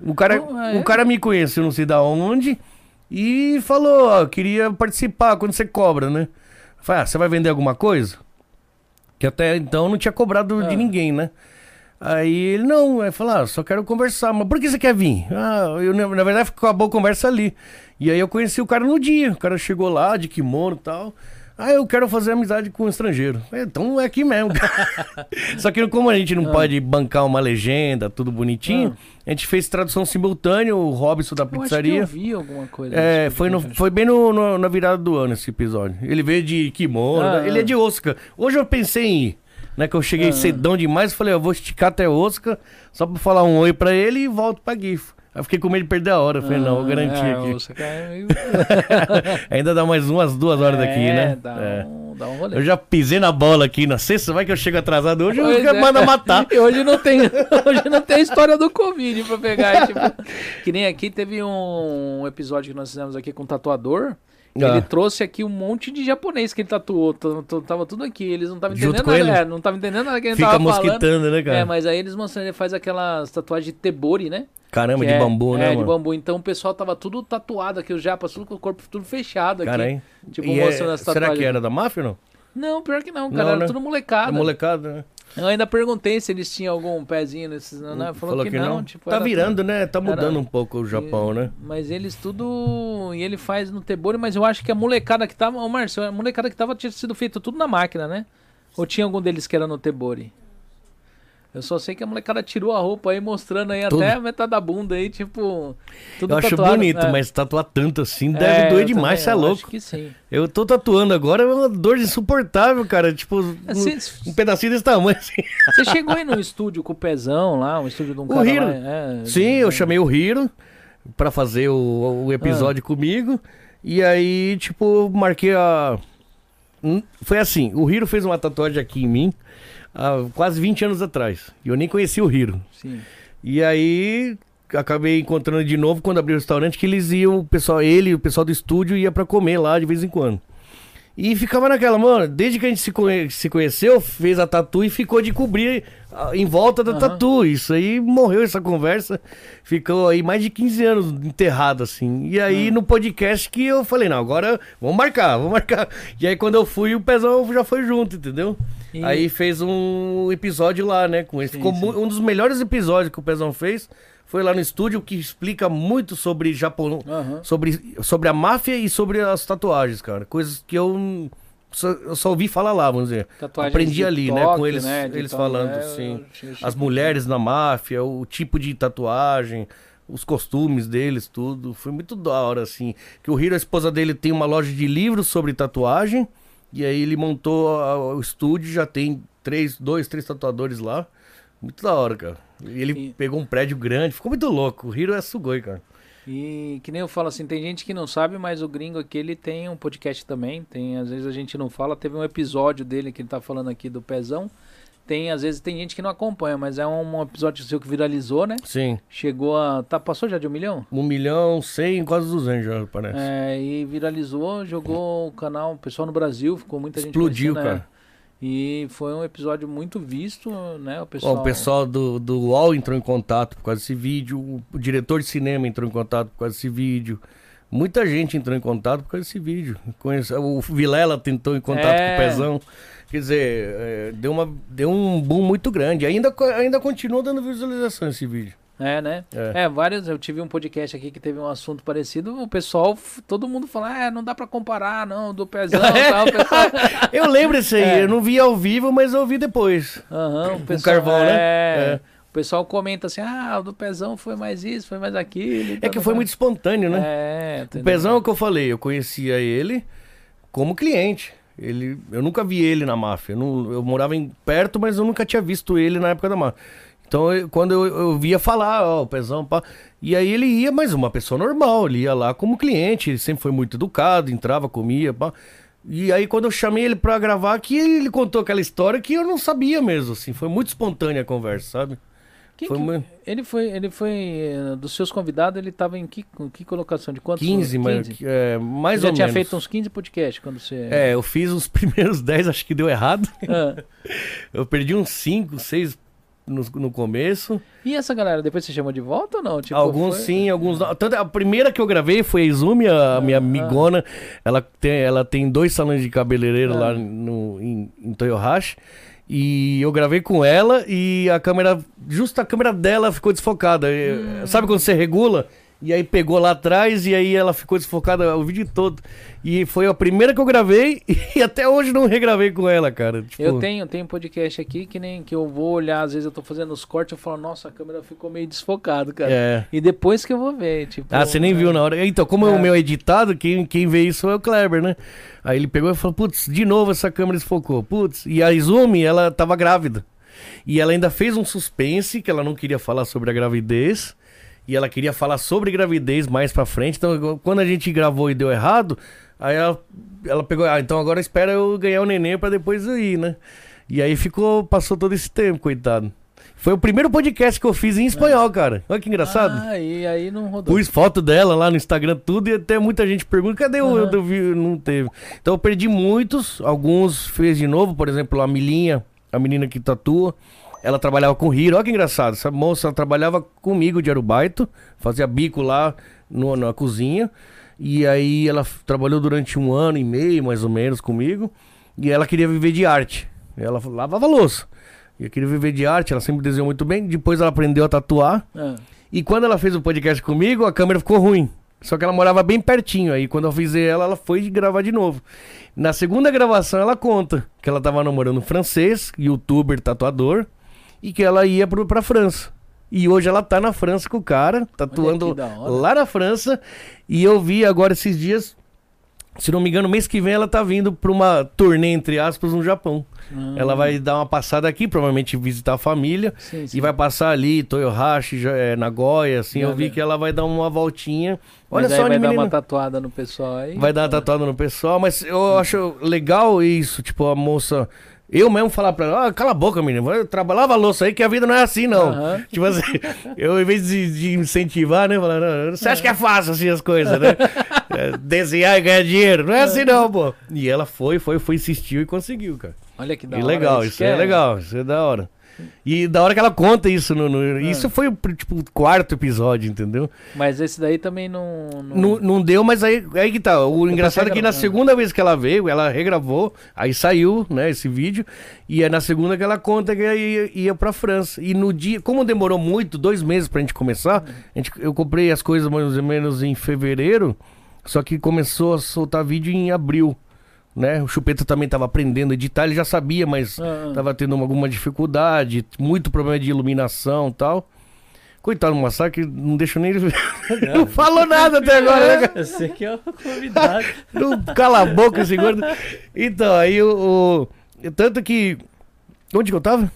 O cara, Oh, é? o cara me conheceu, não sei da onde, e falou, ó, queria participar quando você cobra, né? Eu Falei, ah, você vai vender alguma coisa? Que até então não tinha cobrado Ah. de ninguém, né? Aí ele, não, aí falou, ah, só quero conversar. Mas por que você quer vir? Ah, eu, na verdade ficou a boa conversa ali. E aí eu conheci o cara no dia. O cara chegou lá, de kimono e tal. Ah, eu quero fazer amizade com um estrangeiro. É, então é aqui mesmo. Só que como a gente não Ah. pode bancar uma legenda, tudo bonitinho, a gente fez tradução simultânea, o Robson da Eu pizzaria. eu vi alguma coisa. É, desse foi, no, foi bem no, no- na virada do ano esse episódio. Ele veio de kimono, Ah, né? ele ah. é de Osaka. Hoje eu pensei em ir, né? Que eu cheguei Ah. cedão demais, falei, eu vou esticar até Osaka, só pra falar um oi pra ele e volto pra GIF. Aí eu fiquei com medo de perder a hora. Eu falei, não, vou garantir é, aqui. Osaka é Ainda dá mais umas duas horas daqui, É, né? Dá, É. Um, dá um rolê. Eu já pisei na bola aqui na sexta, vai que eu chego atrasado hoje, Pois eu é. manda matar. E hoje não tem, hoje não tem a história do Covid pra pegar. Tipo, que nem aqui teve um episódio que nós fizemos aqui com um tatuador. Ah. Ele trouxe aqui um monte de japonês que ele tatuou. Tava tudo aqui. Eles não estavam entendendo nada. é, não estavam entendendo nada que ele Fica tava falando. mosquitando, né, cara? É, mas aí eles mostrando, ele faz aquelas tatuagens de tebori, né? Caramba, Que de é- bambu, né, É, de mano? bambu. Então o pessoal tava tudo tatuado aqui, os japas, tudo com o corpo tudo fechado aqui. Cara, hein? Tipo, E é- mostrando as será tatuagens. que era da máfia ou não? Não, pior que não, cara. Não, era né? tudo molecada. É molecada, né? Eu ainda perguntei se eles tinham algum pezinho nesses. Não, falou, que, não. Tipo, tá virando, tudo- né? Tá mudando era- um pouco o Japão, né? Mas eles tudo. E ele faz no Tebori, mas eu acho que a molecada que tava. Ô, Márcio, a molecada que tava tinha sido feito tudo na máquina, né? Ou tinha algum deles que era no Tebori? Eu só sei que a molecada tirou a roupa aí, mostrando aí Tudo. até a metade da bunda aí, tipo. Tudo Eu acho tatuado, bonito, é. mas tatuar tanto assim É, deve doer eu demais, você é louco. Acho que sim. Eu tô tatuando agora, é uma dor insuportável, cara. Tipo, um, Assim, um pedacinho desse tamanho, assim. Você chegou aí no estúdio com o Pezão lá, um estúdio de um O cara Hiro. lá, é, Sim, eu chamei o Hiro pra fazer o, o episódio comigo. E aí, tipo, marquei a. Foi assim, o Hiro fez uma tatuagem aqui em mim há quase 20 anos atrás. E eu nem conhecia o Hiro. Sim. E aí acabei encontrando de novo quando abri o restaurante que eles iam, o pessoal, ele e o pessoal do estúdio ia pra comer lá de vez em quando. E ficava naquela, mano, desde que a gente se, conhe- se conheceu, fez a tatu e ficou de cobrir ah, em volta da Aham. tatu. Isso aí morreu essa conversa. Ficou aí mais de 15 anos enterrado, assim. E aí Ah. no podcast que eu falei, não, agora vamos marcar, vamos marcar. E aí quando eu fui, o Pezão já foi junto, entendeu? E- Aí fez um episódio lá, né? Com ele. Ficou sim. um dos melhores episódios que o Pezão fez. Foi lá no estúdio que explica muito sobre Japão, Aham. sobre, sobre a máfia e sobre as tatuagens, cara. Coisas que eu só, eu só ouvi falar lá, vamos dizer. Tatuagens Aprendi ali, né? toque, Com eles, né, eles falando, é, assim. achei As que- mulheres na máfia, o tipo de tatuagem, os costumes deles, tudo. Foi muito da hora, assim. Que o Hiro, a esposa dele, tem uma loja de livros sobre tatuagem. E aí ele montou a- o estúdio, já tem três, dois, três tatuadores lá. Muito da hora, cara. Ele E- pegou um prédio grande, ficou muito louco. O Hiro é sugoi, cara. E que nem eu falo assim, tem gente que não sabe, mas o gringo aqui ele tem um podcast também. Tem, às vezes a gente não fala, teve um episódio dele que ele tá falando aqui do Pezão. Tem, às vezes tem gente que não acompanha, mas é um, um episódio seu que viralizou, né? Sim. Chegou a. Tá, passou já de um milhão? Um milhão, cem, quase duzentos já, parece. É, e viralizou, jogou o canal, o pessoal no Brasil, ficou muita gente Explodiu, conhecendo, é. cara. E foi um episódio muito visto, né? O pessoal. o pessoal do, do UOL entrou em contato por causa desse vídeo, o, diretor de cinema entrou em contato por causa desse vídeo. Muita gente entrou em contato por causa desse vídeo. O Vilela tentou em contato É. com o Pezão. Quer dizer, é, deu, uma, deu um boom muito grande. Ainda, ainda continua dando visualização esse vídeo. É, né? É. é, vários. Eu tive um podcast aqui que teve um assunto parecido. O pessoal, todo mundo fala, ah, não dá pra comparar, não, do pezão e tal. Pessoal... eu lembro isso aí, é. eu não vi ao vivo, mas eu vi depois. Aham, uhum, o, o carvão, né? É. O pessoal comenta assim, ah, o do Pezão foi mais isso, foi mais aquilo. É que foi muito espontâneo, né? É, O Pezão é o que eu falei, eu conhecia ele como cliente. Ele, eu nunca vi ele na máfia. Eu, não, eu morava em perto, mas eu nunca tinha visto ele na época da máfia. Então, eu, quando eu, eu via falar, ó, o Pezão, pá. E aí ele ia, mas uma pessoa normal, ele ia lá como cliente, ele sempre foi muito educado, entrava, comia, pá. E aí quando eu chamei ele pra gravar aqui, ele contou aquela história que eu não sabia mesmo, assim. Foi muito espontânea a conversa, sabe? foi que, uma... Ele foi, ele foi eh, dos seus convidados, ele estava em que, que colocação de quantos? 15, 15? mas é, mais você ou já tinha feito uns 15 podcasts quando você É, eu fiz os primeiros 10, acho que deu errado. Ah. eu perdi uns 5, 6 no, no começo. E essa galera, depois você chamou de volta ou não? Tipo, alguns foi... sim, alguns não. Tanto, a primeira que eu gravei foi a Izumi, a ah, minha amigona. Ah. Ela, tem, ela tem dois salões de cabeleireiro ah. lá no, em, em Toyohashi. E eu gravei com ela e a câmera, justo a câmera dela ficou desfocada. Hum. Sabe quando você regula? E aí pegou lá atrás e aí ela ficou desfocada o vídeo todo. E foi a primeira que eu gravei e até hoje não regravei com ela, cara. Tipo... Eu tenho, tenho um podcast aqui que nem que eu vou olhar, às vezes eu tô fazendo os cortes, eu falo, nossa, a câmera ficou meio desfocada, cara. É. E depois que eu vou ver, tipo. Ah, você nem é... viu na hora. Então, como é o meu editado, quem, quem vê isso é o Kleber, né? Aí ele pegou e falou, putz, de novo essa câmera desfocou. Putz, e a Izumi, ela tava grávida. E ela ainda fez um suspense que ela não queria falar sobre a gravidez e ela queria falar sobre gravidez mais pra frente. Então, quando a gente gravou e deu errado, aí ela, ela pegou, ah, então agora espera eu ganhar o neném pra depois eu ir, né? E aí ficou, passou todo esse tempo, coitado. Foi o primeiro podcast que eu fiz em espanhol, cara. Olha que engraçado. Ah, e aí não rodou. Pus foto dela lá no Instagram, tudo, e até muita gente pergunta, cadê o uhum. eu vi? Não teve. Então eu perdi muitos, alguns fez de novo, por exemplo, a Milinha, a menina que tatua. Ela trabalhava com o Hiro. Olha que engraçado. Essa moça trabalhava comigo de Arubaito. Fazia bico lá no, na cozinha. E aí ela trabalhou durante um ano e meio, mais ou menos, comigo. E ela queria viver de arte. Ela lavava louça. E queria viver de arte, ela sempre desenhou muito bem. Depois ela aprendeu a tatuar. Ah. E quando ela fez o podcast comigo, a câmera ficou ruim. Só que ela morava bem pertinho. Aí quando eu fiz ela, ela foi gravar de novo. Na segunda gravação, ela conta que ela tava namorando um francês, youtuber, tatuador e que ela ia pro, pra França. E hoje ela tá na França com o cara, tatuando lá na França. E eu vi agora esses dias, se não me engano, mês que vem ela tá vindo pra uma turnê, entre aspas, no Japão. Hum. Ela vai dar uma passada aqui, provavelmente visitar a família. Sim, sim. E vai passar ali, Toyohashi, é, Nagoya, assim. eu vi que ela vai dar uma voltinha. Olha só, vai dar uma tatuada no pessoal aí. Vai dar uma tatuada no pessoal, mas eu acho legal isso, tipo, a moça eu mesmo falar pra ela, ah, cala a boca, menino, vai trabalhar a louça aí que a vida não é assim, não. Uhum. Tipo assim, eu em vez de, de incentivar, né, falar, você acha que é fácil assim as coisas, né? É, desenhar e ganhar dinheiro, não é assim não, pô. E ela foi, foi, foi, insistiu e conseguiu, cara. Olha que da e hora. legal, isso, isso é, é legal, isso é da hora. E da hora que ela conta isso, no, no é. isso foi tipo o quarto episódio, entendeu? Mas esse daí também não. Não, não, não deu, mas aí, aí que tá. O engraçado é que na segunda vez que ela veio, ela regravou, aí saiu, né, esse vídeo. E é na segunda que ela conta que ia, ia pra França. E no dia, como demorou muito, dois meses pra gente começar, a gente, eu comprei as coisas mais ou menos em fevereiro, só que começou a soltar vídeo em abril né? O Chupeta também estava aprendendo a editar, ele já sabia, mas estava ah, ah. tendo alguma dificuldade, muito problema de iluminação e tal. Coitado do Massacre, não deixa nem ele Não, não falou nada até agora, né? Eu sei que é o convidado. Não cala a boca esse gordo. Então, aí o, o. Tanto que. Onde que eu tava?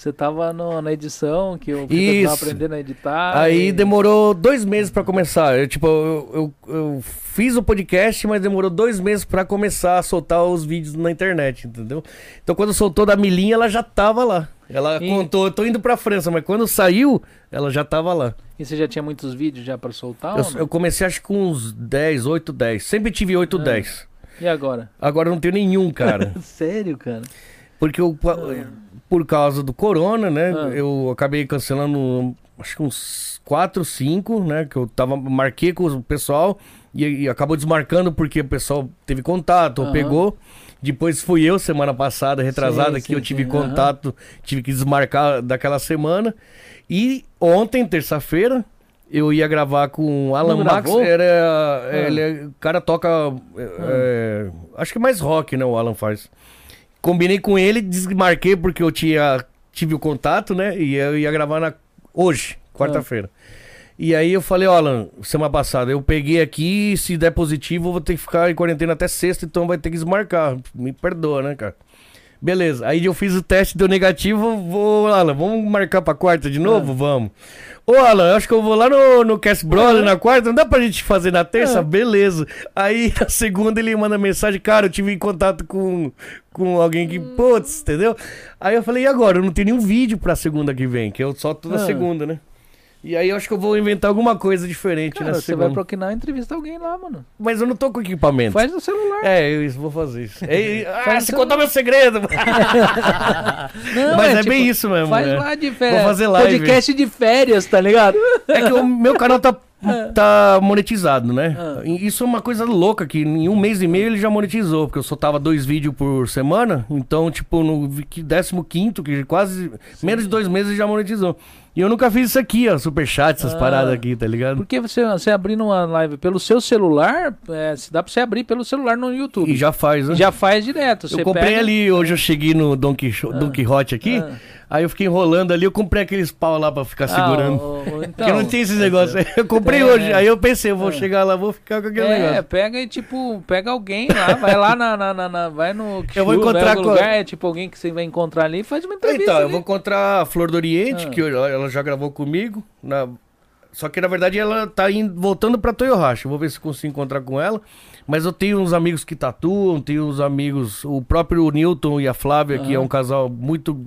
Você tava no, na edição, que eu tava aprendendo a editar. Aí e... demorou dois meses para começar. Eu, tipo, eu, eu, eu, fiz o podcast, mas demorou dois meses para começar a soltar os vídeos na internet, entendeu? Então quando soltou da Milinha, ela já tava lá. Ela e... contou, eu tô indo pra França, mas quando saiu, ela já tava lá. E você já tinha muitos vídeos já para soltar? Eu, eu, comecei acho que com uns 10, 8, 10. Sempre tive 8, ah. 10. E agora? Agora eu não tenho nenhum, cara. Sério, cara? Porque eu... Ah por causa do corona, né? Ah. Eu acabei cancelando acho que uns 4, 5, né? Que eu tava, marquei com o pessoal e, e acabou desmarcando porque o pessoal teve contato, pegou. Depois fui eu, semana passada, retrasada, Sim, que sim, eu tive sim, contato, tive que desmarcar daquela semana. E ontem, terça-feira, eu ia gravar com o Alan Não Max. gravou? Era, ele é- o cara toca. é, é, acho que mais rock, né? O Alan faz. Combinei com ele, desmarquei porque eu tinha tive o contato, né? E eu ia gravar na, hoje, quarta-feira. E aí eu falei, ó, Alan, semana passada, eu peguei aqui, se der positivo, eu vou ter que ficar em quarentena até sexta, então vai ter que desmarcar. Me perdoa, né, cara? Beleza, aí eu fiz o teste, deu negativo, vou, Alan, vamos marcar pra quarta de novo? Vamos. Ô, Alan, acho que eu vou lá no, no Cast Brother na quarta, não dá pra gente fazer na terça? Beleza. Aí, na segunda, ele manda mensagem, cara, eu tive em contato com, com alguém que, putz, entendeu? Aí eu falei, e agora? Eu não tenho nenhum vídeo pra segunda que vem, que eu solto toda Ah. segunda, né? E aí eu acho que eu vou inventar alguma coisa diferente Cara, nessa você segunda. vai pro Okinawa entrevistar alguém lá, mano. Mas eu não tô com equipamento. Faz no celular. É, eu vou fazer isso. É, ah, você no contou meu segredo! Não, Mas é, tipo, bem isso mesmo. Faz é. lá de férias. Vou fazer live. Podcast de férias, tá ligado? É que o meu canal tá, tá monetizado, né? Ah. E Isso é uma coisa louca, que em um mês e meio ele já monetizou, porque eu soltava dois vídeos por semana, então, tipo, no 15 que quase menos de dois meses já monetizou. E eu nunca fiz isso aqui, ó, superchat, essas Ah. paradas aqui, tá ligado? Porque você, você abrindo uma live pelo seu celular, é, se dá pra você abrir pelo celular no YouTube. E já faz, né? Já faz direto. Eu comprei pega- ali, hoje eu cheguei no Don, Quixo- Don Quixote aqui, Ah. Aí eu fiquei enrolando ali, eu comprei aqueles pau lá pra ficar segurando. Ah, o- então, Porque não tem esses negócios aí. Eu comprei É, hoje, é. aí eu pensei, eu vou É. chegar lá, vou ficar com aquele É, negócio. pega e tipo, pega alguém lá, vai lá na, na, na- na- vai no Eu vou encontrar com- lugar, é tipo alguém que você vai encontrar ali e faz uma entrevista. Então, eu ali. vou encontrar a Flor do Oriente, Ah. que eu- ela já gravou comigo. na- Só que na verdade ela tá indo, voltando pra Toyohashi. Eu Vou ver se consigo encontrar com ela. Mas eu tenho uns amigos que tatuam, tenho uns amigos. O próprio Newton e a Flávia, que é Aham. um casal muito.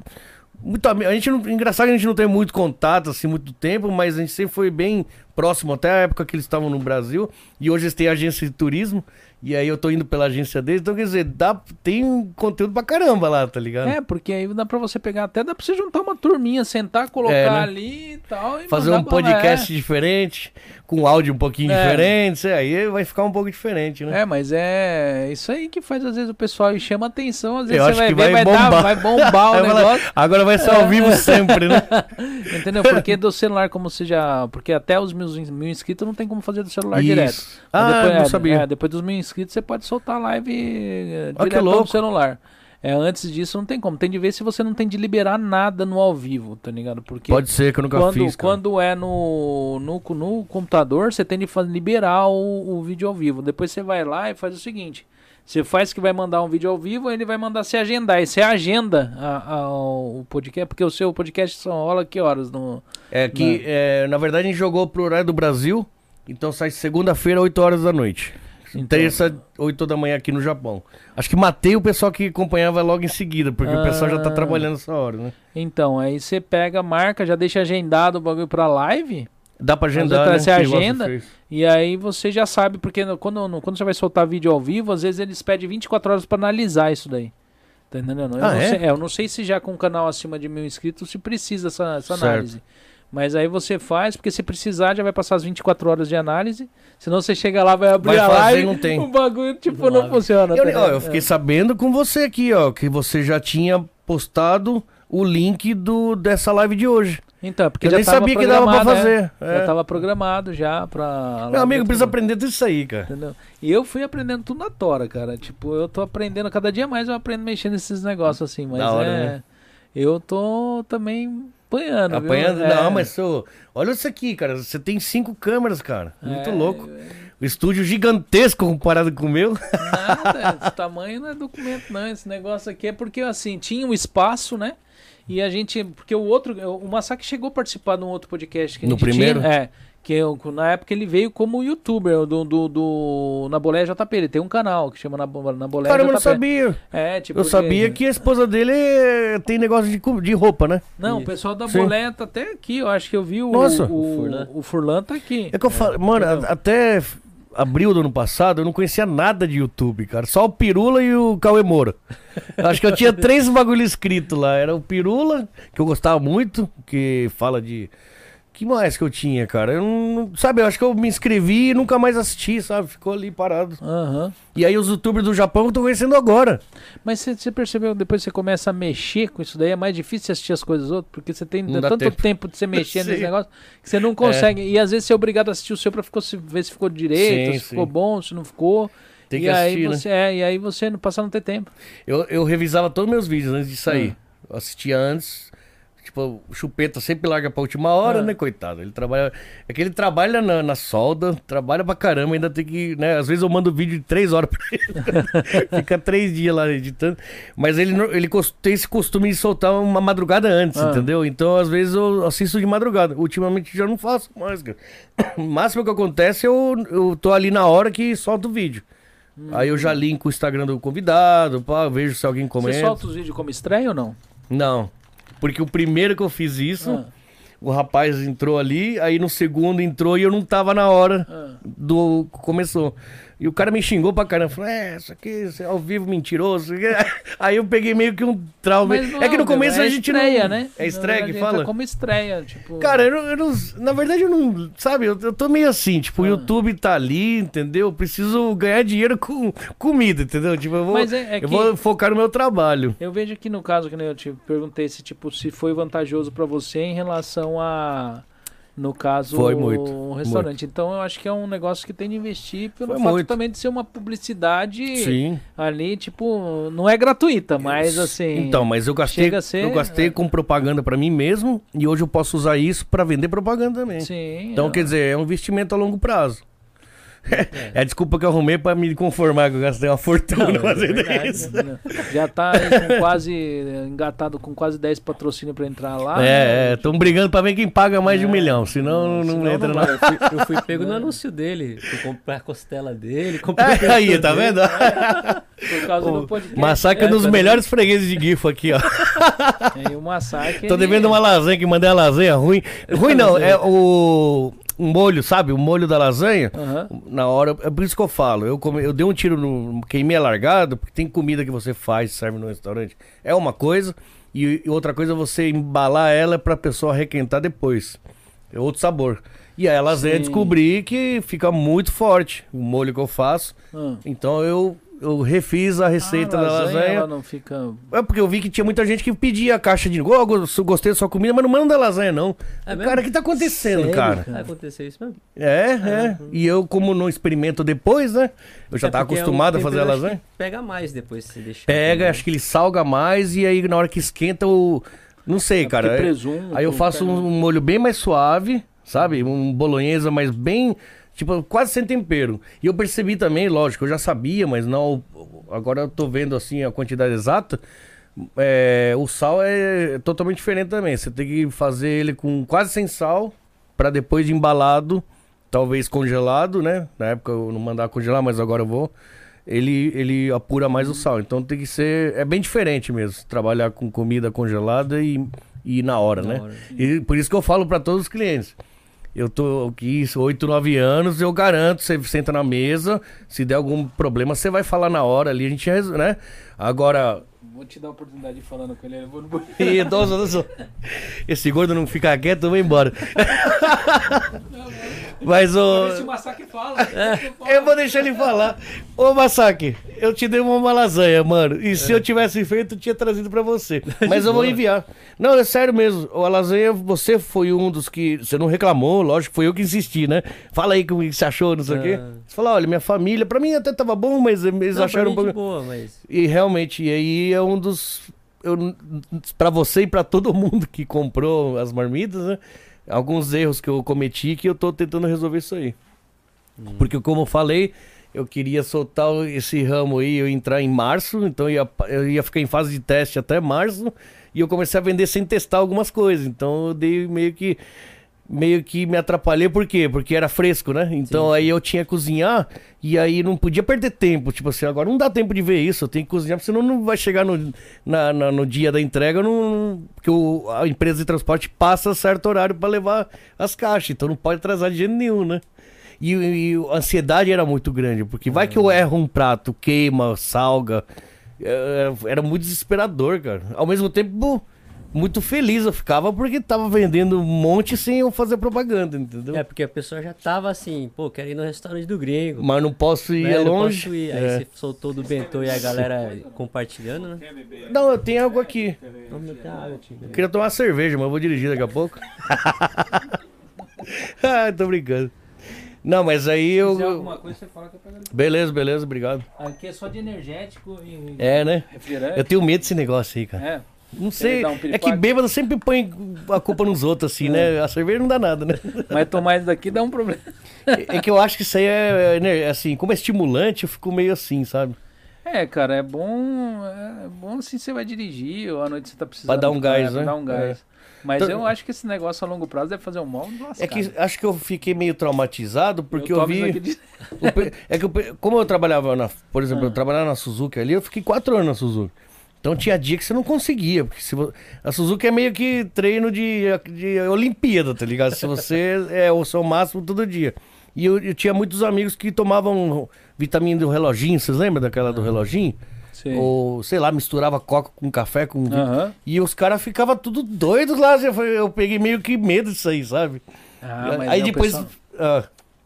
Muito a gente não, engraçado que a gente não tem muito contato assim muito tempo, mas a gente sempre foi bem próximo até a época que eles estavam no Brasil e hoje eles têm agência de turismo e aí eu tô indo pela agência deles, então quer dizer, dá tem conteúdo pra caramba lá, tá ligado? É, porque aí dá pra você pegar, até dá pra você juntar uma turminha, sentar, colocar É, né? ali e tal. E fazer um lá, podcast diferente, com áudio um pouquinho É. diferente, aí vai ficar um pouco diferente, né? É, mas é isso aí que faz às vezes o pessoal e chama atenção, às vezes Eu você vai ver, vai vai, dar, bombar. vai bombar o negócio. agora vai ser ao vivo sempre, né? Entendeu? Porque do celular, como você já. Porque até os mil, mil inscritos não tem como fazer do celular direto. Isso. Ah, Mas depois, não é, sabia. é, depois dos mil inscritos você pode soltar a live eh, Ah, direto no louco. celular. É, antes disso não tem como. Tem de ver se você não tem de liberar nada no ao vivo, tá ligado? Porque Pode ser que eu nunca quando, fiz, cara. quando é no, no, no computador, você tem de liberar o, o vídeo ao vivo. Depois você vai lá e faz o seguinte. Você faz que vai mandar um vídeo ao vivo, ele vai mandar se agendar. E você agenda a- a- o podcast, porque o seu podcast só rola que horas? No... É que, é, na verdade, a gente jogou pro horário do Brasil, então sai segunda-feira, 8 horas da noite. Então- Terça, 8 da manhã aqui no Japão. Acho que matei o pessoal que acompanhava logo em seguida, porque o pessoal já tá Ah. trabalhando essa hora, né? Então, aí você pega, marca, já deixa agendado o bagulho pra live. Dá pra agendar, né? você você agenda. E aí você já sabe, porque quando, quando você vai soltar vídeo ao vivo, às vezes eles pedem 24 horas pra analisar isso daí. Tá entendendo? Eu, Ah, não é? sei, é, eu não sei se já com um canal acima de mil inscritos se precisa essa, essa Certo. Mas aí você faz, porque se precisar, já vai passar as 24 horas de análise. Senão você chega lá, vai abrir Vai a fazer live não tem. o bagulho, tipo, Não não, funciona. Eu, tá ó, eu fiquei sabendo com você aqui, ó, que você já tinha postado o link do, dessa live de hoje. Então, porque Eu já nem sabia que dava pra programado, fazer. é. É. Já tava programado já pra... Meu amigo precisa aprender tudo isso aí, cara. Entendeu? E eu fui aprendendo tudo na tora, cara. Tipo, eu tô aprendendo cada dia mais, eu aprendo mexendo nesses negócios assim, mas Da hora, é. né? Eu tô também apanhando. viu? Apanhando? É. Não, mas sou. Olha isso aqui, cara. Você tem cinco câmeras, cara. Muito É, louco. O estúdio gigantesco comparado com o meu. Nada, esse tamanho não é documento, não. Esse negócio aqui é porque, assim, tinha um espaço, né? E a gente. Porque o outro. O Massacre chegou a participar de um outro podcast que a No gente primeiro? Tinha, é. Que eu- na época ele veio como youtuber do, do, do Nabolé JP. Ele tem um canal que chama Nabo- Nabolé eu JP. não sabia. É, tipo. Eu sabia que a esposa dele é- tem negócio de, de roupa, né? Não, o Isso. pessoal da. Bolé tá até aqui. Eu acho que eu vi o. Nossa. o, O Furlan. o Furlan tá aqui. É que eu falo, mano, a- até abril do ano passado eu não conhecia nada de YouTube, cara. Só o Pirula e o Cauê Moura. Eu acho que eu tinha três bagulho escrito lá. Era o Pirula, que eu gostava muito, que fala de, que mais que eu tinha, cara? Eu não, sabe, eu acho que eu me inscrevi e nunca mais assisti, sabe? Ficou ali parado. Aham. E aí os youtubers do Japão eu tô conhecendo agora. Mas você, percebeu, depois você começa a mexer com isso daí, é mais difícil assistir as coisas outras, porque você tem tanto tempo. tempo. de você mexer nesse negócio que você não consegue. E às vezes você é obrigado a assistir o seu pra ficou, se, ver se ficou direito, Sim, se ficou sim. bom, se não ficou. Tem e que aí assistir, né? você é, e aí você não passa a não ter tempo. Eu, eu revisava todos os meus vídeos antes de sair. Ah. Eu assistia antes. Tipo, o chupeta sempre larga pra última hora, Ah. né, coitado? Ele trabalha. É que ele trabalha na, na solda, trabalha pra caramba, ainda tem que. né? Às vezes eu mando vídeo de três horas pra ele. Fica três dias lá editando. Mas ele, ele tem esse costume de soltar uma madrugada antes, Ah. entendeu? Então, às vezes, eu assisto de madrugada. Ultimamente já não faço mais, cara. O máximo que acontece é eu, eu tô ali na hora que solto o vídeo. Aí eu já linko o Instagram do convidado, pá, vejo se alguém comenta. Você solta os vídeos como estranho ou não? Não. Porque o primeiro que eu fiz isso, Ah. o rapaz entrou ali, aí no segundo entrou e eu não tava na hora Ah. do começou. E o cara me xingou pra caramba. Falou, é, isso aqui isso é ao vivo mentiroso. Aí eu peguei meio que um trauma. É que no começo é a gente estreia, não... né? É estreia que fala? entra como estreia, tipo... Cara, eu não, eu não- Na verdade, eu não. Sabe, eu, eu tô meio assim, tipo, o Ah. YouTube tá ali, entendeu? Eu preciso ganhar dinheiro com comida, entendeu? Tipo, eu vou, é- é eu vou focar no meu trabalho. Eu vejo aqui no caso que nem eu te perguntei se tipo se foi vantajoso pra você em relação a no caso Foi muito, o restaurante. Então eu acho que é um negócio que tem de investir pelo Foi fato muito. também de ser uma publicidade Sim. ali, tipo, não é gratuita, mas assim. Então, mas eu gastei, ser- eu gastei com propaganda pra mim mesmo e hoje eu posso usar isso pra vender propaganda também. sim. Então, é- quer dizer, é um investimento a longo prazo. É, a desculpa que eu arrumei pra me conformar que eu gastei uma fortuna Não, é fazendo verdade. isso. já tá quase engatado com quase 10 patrocínios pra entrar lá. né? É, é, estão brigando pra ver quem paga mais de um milhão, senão não, senão entra não não. Eu fui, eu fui pego no anúncio dele. Fui comprar a costela dele. Comprei É, aí, tá dele. vendo? Por causa O do podcast. Massacre É, dos melhores fregueses de GIFO aqui, ó. É, e o massacre. Tô ele- devendo uma lasanha que mandei a lasanha ruim. Ruim não, é o, o molho, sabe? O molho da lasanha. Aham. Na hora, é por isso que eu falo. Eu, come- eu dei um tiro no. Queimei a largada, porque tem comida que você faz, serve no restaurante. É uma coisa. E, e outra coisa é você embalar ela pra pessoa requentar depois. É outro sabor. E aí a lasanha Sim. descobri que fica muito forte o molho que eu faço. Ah. Então eu, eu refiz a receita Ah, da lasanha. Ela não fica. É porque eu vi que tinha muita gente que pedia a caixa de. Oh, eu gostei da sua comida, mas não manda lasanha, não. É cara, o que tá acontecendo, Sério, cara? Vai acontecer isso mesmo? É, é. E eu, como não experimento depois, né? Eu já É tava porque é um acostumado a fazer a tempero, acho lasanha. Pega mais depois se deixar. Pega, acho que ele salga mais e aí na hora que esquenta o. Não sei, cara. porque é- presunto, Aí eu faço um molho bem mais suave, sabe? Um bolonhesa, mas bem. Tipo, quase sem tempero. E eu percebi também, lógico, eu já sabia, mas não. Agora eu tô vendo assim a quantidade exata. É, o sal é totalmente diferente também. Você tem que fazer ele com quase sem sal, pra depois de embalado, talvez congelado, né? Na época eu não mandava congelar, mas agora eu vou. Ele, ele apura mais o sal. Então tem que ser. É bem diferente mesmo. Trabalhar com comida congelada e, e na hora, Na né? hora. E por isso que eu falo pra todos os clientes. Eu tô aqui 8, 9 anos, eu garanto, você senta na mesa, se der algum problema, você vai falar na hora ali, a gente resolve, né? Agora, Vou te dar a oportunidade de falando com ele. Eu vou no banheiro. Esse gordo não fica quieto, eu vou embora. Mas o. Massacre fala. Eu vou deixar ele falar. Ô, Masaki, eu te dei uma lasanha, mano. E se eu tivesse feito, eu tinha trazido pra você. Mas eu vou enviar. Não, é sério mesmo. A lasanha, você foi um dos que. Você não reclamou, lógico, foi eu que insisti, né? Fala aí o que você achou, não sei o quê. Ah. Você falou, olha, minha família, pra mim até tava bom, mas eles Não, acharam um pra mim pouco. boa, mas... E realmente, e aí é um dos. Eu, pra você e pra todo mundo que comprou as marmitas, né? Alguns erros que eu cometi que eu tô tentando resolver isso aí. Porque, como eu falei, eu queria soltar esse ramo aí, eu entrar em março, então eu ia, eu ia ficar em fase de teste até março. E eu comecei a vender sem testar algumas coisas. Então eu dei meio que. Meio que me atrapalhei, por quê? Porque era fresco, né? Então aí eu tinha que cozinhar e aí não podia perder tempo. Tipo assim, agora não dá tempo de ver isso, eu tenho que cozinhar, senão não vai chegar no, na- na- no dia da entrega, não, porque o- a empresa de transporte passa certo horário para levar as caixas, então não pode atrasar de jeito nenhum, né? E, e a ansiedade era muito grande, porque vai que eu erro um prato, queima, salga. É, Era muito desesperador, cara. Ao mesmo tempo, muito feliz eu ficava porque tava vendendo um monte sem eu fazer propaganda, entendeu? É, porque a pessoa já tava assim, pô, quero ir no restaurante do gringo. Mas não posso ir né? Não longe. posso ir. Aí É. você soltou do bentô e a galera compartilhando, né? Não, eu tenho algo aqui. Eu queria tomar cerveja, mas eu vou dirigir daqui a pouco. ah, tô brincando. Não, mas aí Se eu. quiser alguma coisa, você fala que eu pego. Beleza, beleza, obrigado. Aqui é só de energético e É, né? refrigerante. Eu tenho medo desse negócio aí, cara. É. Não sei. um é que bêbado sempre põe a culpa nos outros, assim, né? A cerveja não dá nada, né? Mas tomar isso daqui dá um problema. É que eu acho que isso aí é, né, assim, como é estimulante, eu fico meio assim, sabe? É, cara, é bom. É bom assim você vai dirigir, ou à noite você tá precisando. Pra dar um gás, é, pra né? dar um gás. Mas Então- eu acho que esse negócio a longo prazo deve fazer um mal. É que acho que eu fiquei meio traumatizado porque eu, isso vi. de- É que eu como eu trabalhava na, por exemplo, eu Ah. trabalhava na Suzuki ali, eu fiquei quatro anos na Suzuki. Então tinha dia que você não conseguia, porque se vo- a Suzuki é meio que treino de, de Olimpíada, tá ligado? Se você é o seu máximo todo dia. E eu, eu tinha muitos amigos que tomavam vitamina do reloginho, vocês lembram daquela do reloginho? Sim. Ou, sei lá, misturava coca com café, com... Aham. E os caras ficavam tudo doidos lá, eu, eu peguei meio que medo disso aí, sabe? Ah, mas aí é, depois... pessoal- ah,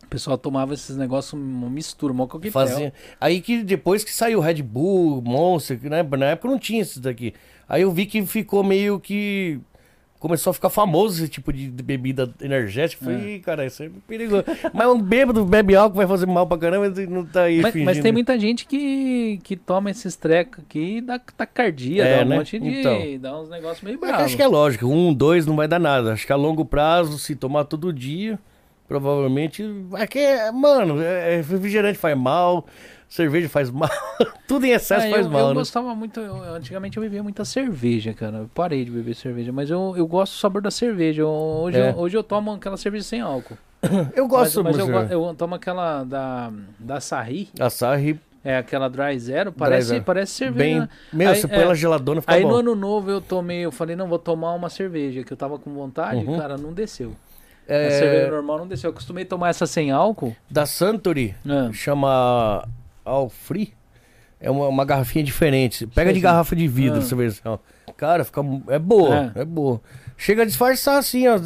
O pessoal tomava esses negócios, uma mistura, uma coquetel. Fazia. Aí que depois que saiu Red Bull, Monster, né, na época não tinha esses daqui. Aí eu vi que ficou meio que. Começou a ficar famoso esse tipo de bebida energética. Falei, "Ih, cara, isso é perigoso. Mas um bêbado bebe álcool vai fazer mal pra caramba e não tá aí Mas, fingindo. mas tem muita gente que, que toma esses trecos aqui e dá taquicardia, É, dá um né? monte de. Então. dá uns negócios meio É bravos. acho que é lógico, um, dois não vai dar nada. Acho que a longo prazo, se tomar todo dia, provavelmente. Vai que, mano, é, é, refrigerante faz mal, cerveja faz mal, tudo em excesso Ah, faz eu, mal, eu né? gostava muito, eu- antigamente eu bebia muita cerveja, cara. Eu parei de beber cerveja, mas eu, eu gosto do sabor da cerveja. Eu- hoje, É. eu, hoje eu tomo aquela cerveja sem álcool. Eu gosto, mas, mas eu, eu tomo aquela da, da Sarri, Açaí é aquela Dry Zero, parece, Zero. parece cerveja. bem. né? Meu, Aí, você é, põe ela geladona, fica Aí bom. no ano novo eu tomei, eu falei, não, vou tomar uma cerveja, que eu tava com vontade, Uhum. cara, não desceu. É, A cerveja normal não desceu. Eu costumei tomar essa sem álcool. Da Suntory, Ah. chama All Free. É uma, uma garrafinha diferente. Pega Sei, de garrafa de vidro Ah. essa versão. Cara, fica. É boa, é. boa. Chega a disfarçar assim, ó.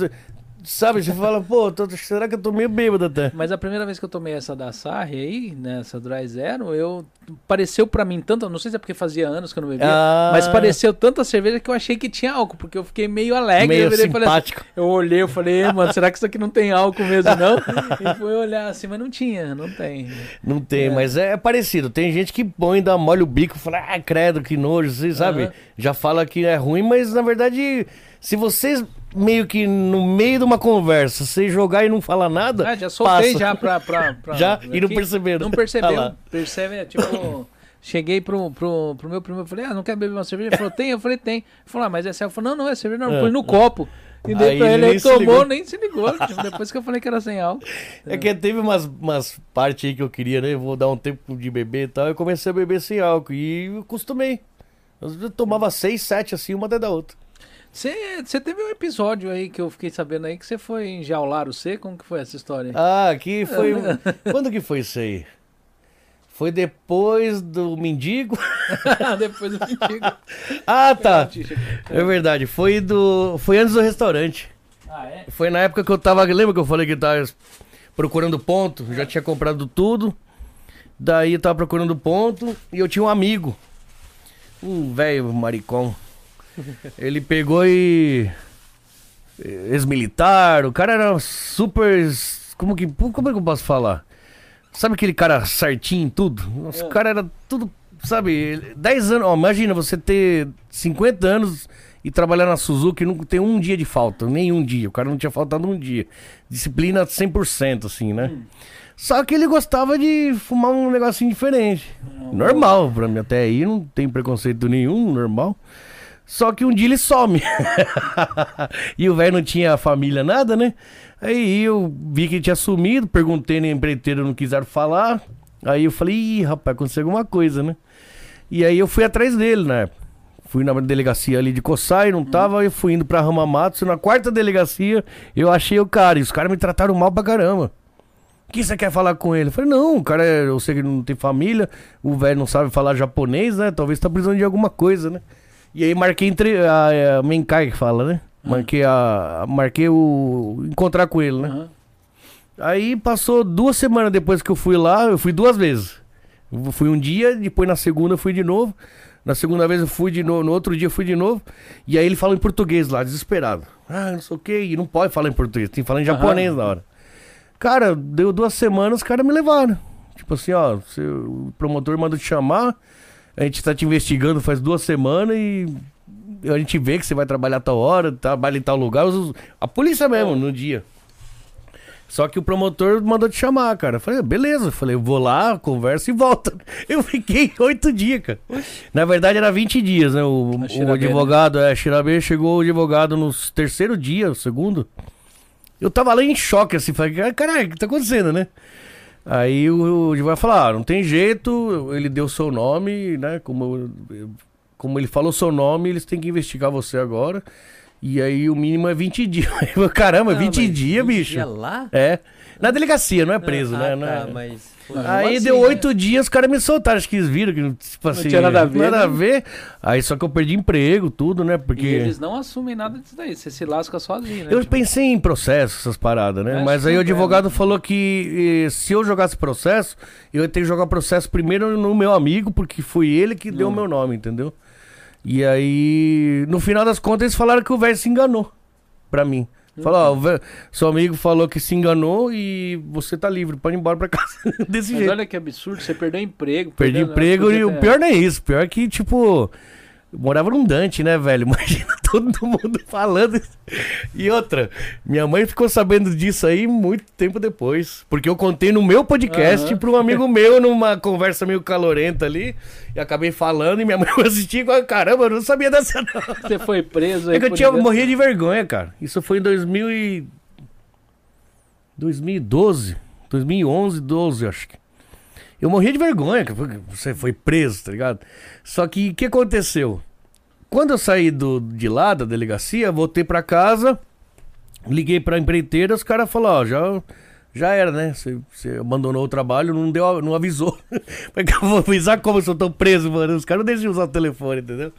Sabe, você fala, pô, tô- será que eu tô meio bêbado até? Mas a primeira vez que eu tomei essa da Sarri aí, né, essa Dry Zero, eu pareceu pra mim tanto, não sei se é porque fazia anos que eu não bebia, Ah. mas pareceu tanta cerveja que eu achei que tinha álcool, porque eu fiquei meio alegre. Meio eu, virei falei assim- simpático. eu olhei, eu falei, "Ê, mano, será que isso aqui não tem álcool mesmo, não? e fui olhar assim, mas não tinha, não tem. Não tem, É. mas é, parecido. Tem gente que põe, dá molha o bico, fala, ah, credo, que nojo, assim, sabe? Já fala que é ruim, mas na verdade, se vocês meio que no meio de uma conversa, você jogar e não falar nada. Ah, já soltei passa. já pra, pra, pra- Já? E não aqui. perceberam. Não percebeu. Ah. Percebe, é tipo. Cheguei pro, pro, pro meu primo, eu falei, ah, não quer beber uma cerveja? Ele falou, tem? Eu falei, tem. Ele falou, ah, mas essa. Eu falei, não, não, é cerveja, não, É. põe no copo. E dei pra ele ele, ele tomou, ligou. nem se ligou. Tipo, depois que eu falei que era sem álcool. É que teve umas, umas partes aí que eu queria, né? Eu vou dar um tempo de beber e tal. Eu comecei a beber sem álcool. E eu acostumei. Eu tomava seis, sete, assim, uma atrás da outra. Você teve um episódio aí que eu fiquei sabendo aí que você foi enjaular o C? Como que foi essa história? Ah, aqui foi. Quando que foi isso aí? Foi depois do mendigo. Depois eu digo. Ah, tá. É verdade. Foi do. Foi antes do restaurante. Ah, é? Foi na época que eu tava. Lembra que eu falei que eu tava procurando ponto? Já tinha comprado tudo. Daí eu tava procurando ponto e eu tinha um amigo. Um velho maricão. Ele pegou e. Ex-militar. O cara era super. Como que, como é que eu posso falar? Sabe aquele cara certinho em tudo? Nossa, O cara era tudo. Sabe, 10 anos. Ó, imagina você ter 50 anos e trabalhar na Suzuki e não ter um dia de falta. Nenhum dia. O cara não tinha faltado um dia. Disciplina 100%, assim, né? Só que ele gostava de fumar um negocinho diferente. Normal, pra mim até aí não tem preconceito nenhum, normal. Só que um dia ele some. e o velho não tinha família, nada, né? Aí eu vi que ele tinha sumido, perguntei na empreiteira, não quiseram falar. Aí eu falei, ih, rapaz, aconteceu alguma coisa, né? E aí eu fui atrás dele, né? Fui na delegacia ali de Coçai, não tava, eu fui indo pra Ramamatsu. Na quarta delegacia, eu achei o cara, e os caras me trataram mal pra caramba. O que você quer falar com ele? Eu falei, não, o cara, é- eu sei que não tem família, o velho não sabe falar japonês, né? Talvez tá precisando de alguma coisa, né? E aí marquei entre a, a Menkai que fala, né? Marquei a. Marquei o. encontrar com ele, né? Aham. Aí passou duas semanas depois que eu fui lá, eu fui duas vezes. Eu fui um dia, depois na segunda eu fui de novo. Na segunda vez eu fui de novo, no outro dia eu fui de novo. E aí ele fala em português lá, desesperado. Ah, não sei o que, e não pode falar em português, tem que falar em japonês na hora. Cara, deu duas semanas, os caras me levaram. Tipo assim, ó, o promotor mandou te chamar, a gente tá te investigando faz duas semanas e a gente vê que você vai trabalhar tal hora, trabalha em tal lugar. A polícia mesmo, no dia. Só que o promotor mandou te chamar, cara. Eu falei, "Ah, beleza. Eu falei, eu vou lá, converso e volto. Eu fiquei oito dias, cara. Na verdade era 20 dias, né? O, A o Shirabe, advogado, é, Shirabe chegou o advogado no terceiro dia, o segundo. Eu tava lá em choque, assim, falei, caralho, o que tá acontecendo, né? Aí o, o advogado falou, ah, não tem jeito, ele deu seu nome, né? Como, como ele falou seu nome, eles têm que investigar você agora. E aí o mínimo é 20 dias. Caramba, Não, 20 mas dias, 20 bicho. dias lá? É. Na delegacia, não é preso, ah, né? Não Tá, é- mas. Não, Aí assim, deu né? oito dias, os caras me soltaram. Acho que eles viram que tipo assim, tinha nada a ver, Nada a né? ver. Aí só que eu perdi emprego, tudo, né? E Porque. eles não assumem nada disso daí. Você se lasca sozinho, né? Eu Tipo, pensei em processo, essas paradas, né? Acho Mas que aí o não advogado falou que eh, se eu jogasse processo, eu ia ter que jogar processo primeiro no meu amigo, porque foi ele que deu o Hum. meu nome, entendeu? E aí, no final das contas, eles falaram que o velho se enganou pra mim. Falou, ó, velho- seu amigo falou que se enganou e você tá livre, pode ir embora pra casa. Desse Mas jeito. olha que absurdo, você perdeu emprego. Perdi perdeu- emprego e o pior não é isso. Pior é que, tipo, eu morava num Dante, né, velho? Imagina todo mundo falando. E outra, minha mãe ficou sabendo disso aí muito tempo depois. Porque eu contei no meu podcast Aham. pra um amigo meu, numa conversa meio calorenta ali. E acabei falando e minha mãe assistiu e caramba, eu não sabia dessa não. Você foi preso aí. É que eu tinha, morria de vergonha, cara. Isso foi em 2000 e... 2012, 2011, 12, acho que. Eu morria de vergonha, que você foi preso, tá ligado? Só que o que aconteceu? Quando eu saí do, de lá, da delegacia, voltei pra casa, liguei pra empreiteira, os caras falaram, ó, já, já era, né? Você, abandonou o trabalho, não, deu, não avisou. Porque eu vou avisar como eu sou tão preso, mano. Os caras não deixam de usar o telefone, entendeu?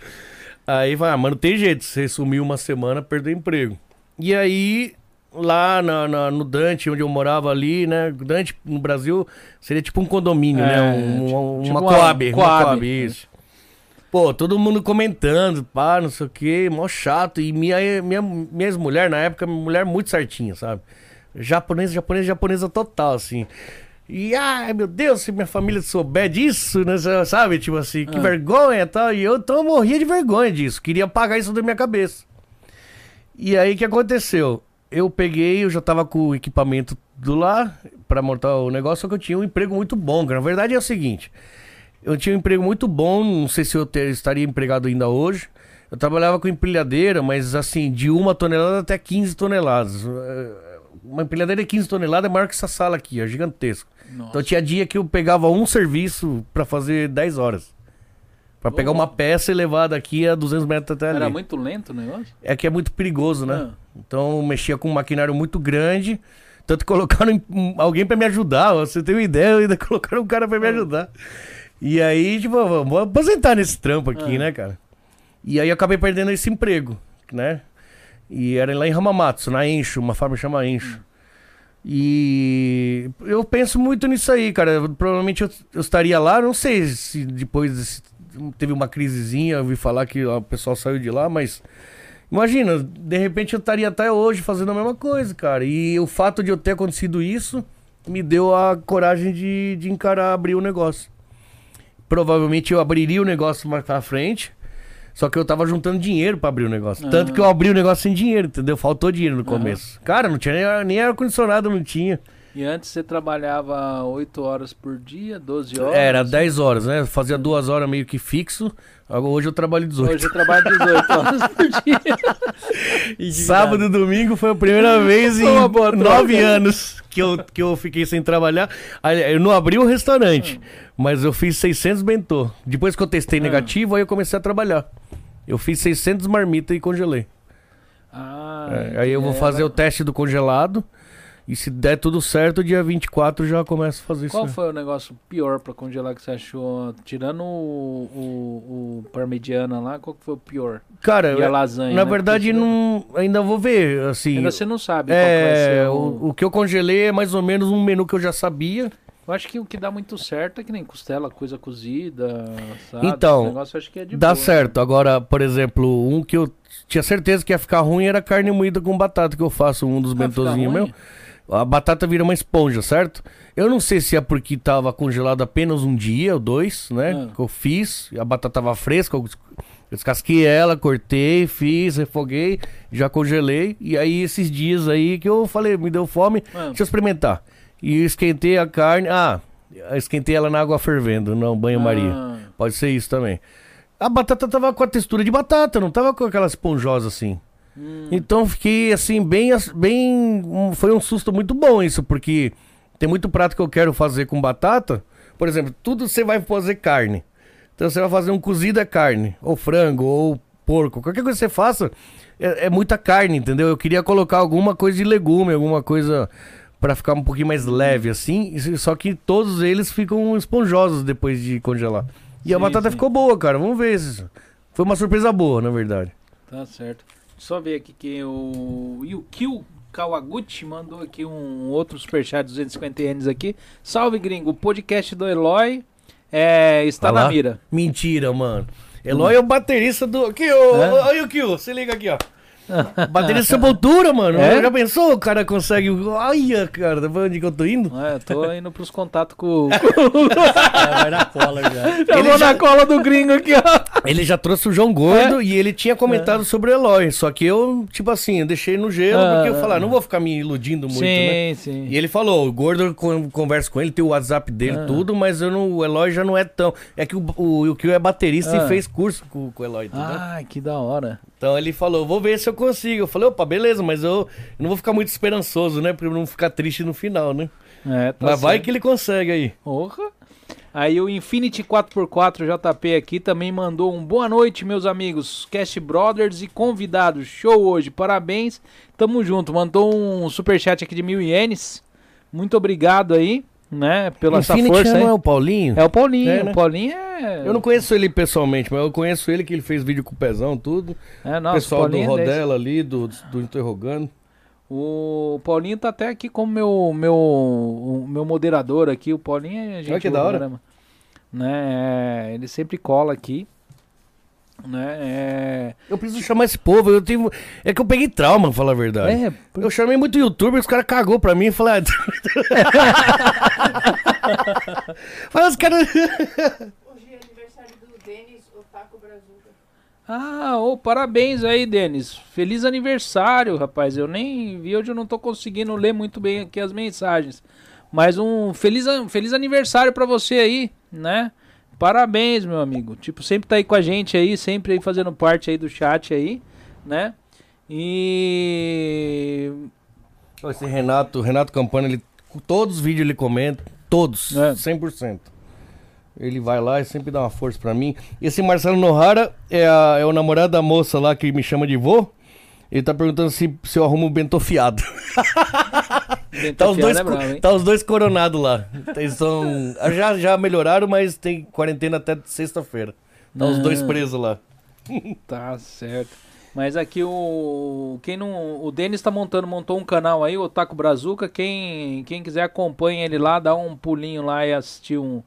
Aí vai, ah, mano, tem jeito. Você sumiu uma semana, perdeu emprego. E aí, lá na, na- no Dante, onde eu morava ali, né? Dante, no Brasil, seria tipo um condomínio, É, né? Um- tipo- uma tipo uma uma- Coab. uma Coab. Coab, isso. Pô, todo mundo comentando, pá, não sei o que, mó chato. E minha, minha, minha ex-mulher, na época, mulher muito certinha, sabe? Japonesa, japonesa, japonesa total, assim. E, ai, meu Deus, se minha família souber disso, né, sabe? Tipo assim, que Ah. vergonha e tal. E eu, então, eu morria de vergonha disso. Queria apagar isso da minha cabeça. E aí, o que aconteceu? Eu peguei, eu já tava com o equipamento do lá pra montar o negócio, só que eu tinha um emprego muito bom. Na verdade é o seguinte, eu tinha um emprego muito bom, não sei se eu ter- estaria empregado ainda hoje. Eu trabalhava com empilhadeira, mas assim, de uma tonelada até 15 toneladas. Eh, Uma empilhadeira de 15 toneladas é maior que essa sala aqui, é gigantesco. Nossa. Então tinha dia que eu pegava um serviço pra fazer 10 horas. Pra pegar uma peça e levar daqui a 200 metros até ali. Era muito lento o negócio? É que é muito perigoso, né? Ah. Então mexia com um maquinário muito grande. Tanto colocaram alguém pra me ajudar. Você tem uma ideia, ainda colocaram um cara pra me ajudar. E aí, tipo, vamos aposentar nesse trampo aqui, Ah. né, cara? E aí eu acabei perdendo esse emprego, né? E era lá em Hamamatsu, na Encho, uma fábrica chama Encho. E eu penso muito nisso aí, cara. Provavelmente eu, eu estaria lá, não sei se depois desse- teve uma crisezinha, eu ouvi falar que o pessoal saiu de lá, mas imagina, de repente eu estaria até hoje fazendo a mesma coisa, cara. E o fato de eu ter acontecido isso me deu a coragem de, de encarar abrir o negócio. Provavelmente eu abriria o negócio mais pra frente. Só que eu tava juntando dinheiro pra abrir o negócio. Tanto Ah. que eu abri o negócio sem dinheiro, entendeu? Faltou dinheiro no começo. Cara, não tinha nem, nem ar-condicionado, não tinha. E antes você trabalhava 8 horas por dia, 12 horas? Era 10 horas, né? Eu Fazia duas horas meio que fixo. Hoje eu trabalho 18. Hoje eu trabalho 18 horas por dia. Sábado e domingo foi a primeira vez em nove né? anos que eu, que eu fiquei sem trabalhar. Eu não abri o restaurante, mas eu fiz 600 bentô. Depois que eu testei Ah. negativo, aí eu comecei a trabalhar. Eu fiz 600 marmitas e congelei. Ah, É, aí eu vou fazer o teste do congelado. E se der tudo certo, dia 24 já começa a fazer Qual isso. foi o negócio pior pra congelar que você achou? Tirando o, o, o parmegiana lá, qual que foi o pior? Cara, E a lasanha, na né? verdade, não, ainda vou ver, assim. Ainda você não sabe qual É, o... o, que eu congelei é mais ou menos um menu que eu já sabia. Eu acho que o que dá muito certo é que nem costela, coisa cozida, sabe? Então, negócio eu acho que é de Dá boa. certo. Agora, por exemplo, um que eu tinha certeza que ia ficar ruim era carne moída com batata, que eu faço um dos Ah, ruim? meu. A batata vira uma esponja, certo? Eu não sei se é porque tava congelado apenas um dia ou dois, né? Ah. Que eu fiz, a batata tava fresca, eu des- eu descasquei ela, cortei, fiz, refoguei, já congelei. E aí esses dias aí que eu falei, me deu fome, Ah. deixa eu experimentar. E eu esquentei a carne, ah, esquentei ela na água fervendo, não banho-maria. Ah, Pode ser isso também. A batata tava com a textura de batata, não tava com aquela esponjosa assim. Hum, Então fiquei assim, bem. bem um- foi um susto muito bom isso, porque tem muito prato que eu quero fazer com batata. Por exemplo, tudo você vai fazer carne. Então você vai fazer um cozido é carne, ou frango, ou porco. Qualquer coisa que você faça é, é muita carne, entendeu? Eu queria colocar alguma coisa de legume, alguma coisa pra ficar um pouquinho mais leve assim. Só que todos eles ficam esponjosos depois de congelar. E a Sim, batata sim. ficou boa, cara. Vamos ver. Foi uma surpresa boa, na verdade. tá certo. Só ver aqui que o Yukio Kawaguchi mandou aqui um outro superchat 250 ienes aqui. Salve, gringo. O podcast do Eloy é, está Tá na mira. Mentira, mano. Eloy é o baterista do. Aqui, ô, É? ô, ô, Yukio, se liga aqui, ó. Baterista Sepultura, mano. É? Já pensou? O cara consegue. Olha, cara, tá vendo onde que eu tô indo? É, eu tô indo pros contatos com. É, vai na cola já. Já Ele vou já- na cola do gringo aqui, ó. Ele já trouxe o João Gordo e ele tinha comentado sobre o Eloy. Só que eu, tipo assim, eu deixei no gelo Ah, porque eu ah, falei, ah, ah. não vou ficar me iludindo muito, né? sim, sim. E ele falou, o Gordo eu con- converso com ele, tem o WhatsApp dele, Ah. tudo, mas eu não, o Eloy já não é tão. É que o, o Yukio é baterista Ah. e fez curso com, com o Eloy, entendeu? Ai, que da hora. Então ele falou, vou ver se eu consigo. Eu falei, opa, beleza, mas eu, eu não vou ficar muito esperançoso, né? Pra eu não ficar triste no final, né? É, tá mas vai certo. que ele consegue aí. Porra. Aí o Infinity 4x4 JP aqui também mandou um boa noite, meus amigos, Cast Brothers e convidados. Show hoje, parabéns. Tamo junto. Mandou um superchat aqui de mil ienes. Muito obrigado aí, né, pela Infinity essa força não é o Paulinho? É o Paulinho, É, né? o Paulinho é... Eu não conheço ele pessoalmente, mas eu conheço ele que ele fez vídeo com o Pezão, tudo. É, o nossa, pessoal do Paulinho é. Rodela ali, do, do Interrogando. O Paulinho tá até aqui como meu, meu, o meu moderador aqui. O Paulinho é gente Olha que da hora. pra caramba. Né? é, ele sempre cola aqui. Né? É, Eu preciso chamar esse povo, eu tive... É que eu peguei trauma, pra falar a verdade. é, Eu chamei muito youtuber, os caras cagou pra mim e falaram... Ah... Mas os caras... Hoje é aniversário do Denis Otaku Brazuca. Ah, parabéns aí, Denis. Feliz aniversário, rapaz. Eu nem vi, hoje eu não tô conseguindo ler muito bem aqui as mensagens. Mas um feliz, feliz aniversário pra você aí, né? Parabéns, meu amigo. Tipo, sempre tá aí com a gente aí, sempre aí fazendo parte aí do chat aí, né? E Esse Renato, Renato Campana, ele, todos os vídeos ele comenta, todos, É. 100%. Ele vai lá e sempre dá uma força pra mim. Esse Marcelo Nohara é, a- é o namorado da moça lá que me chama de vô. Ele tá perguntando se, se eu arrumo o bento fiado. Tá os, dois, é bravo, tá os dois coronados lá. Eles são. Já, já melhoraram, mas tem quarentena até sexta-feira. Tá os dois Ah. presos lá. Tá certo. Mas aqui o quem não, o Denis tá montando, montou um canal aí, o Otaku Brazuca. Quem quem quiser acompanha ele lá, dá um pulinho lá e assistir um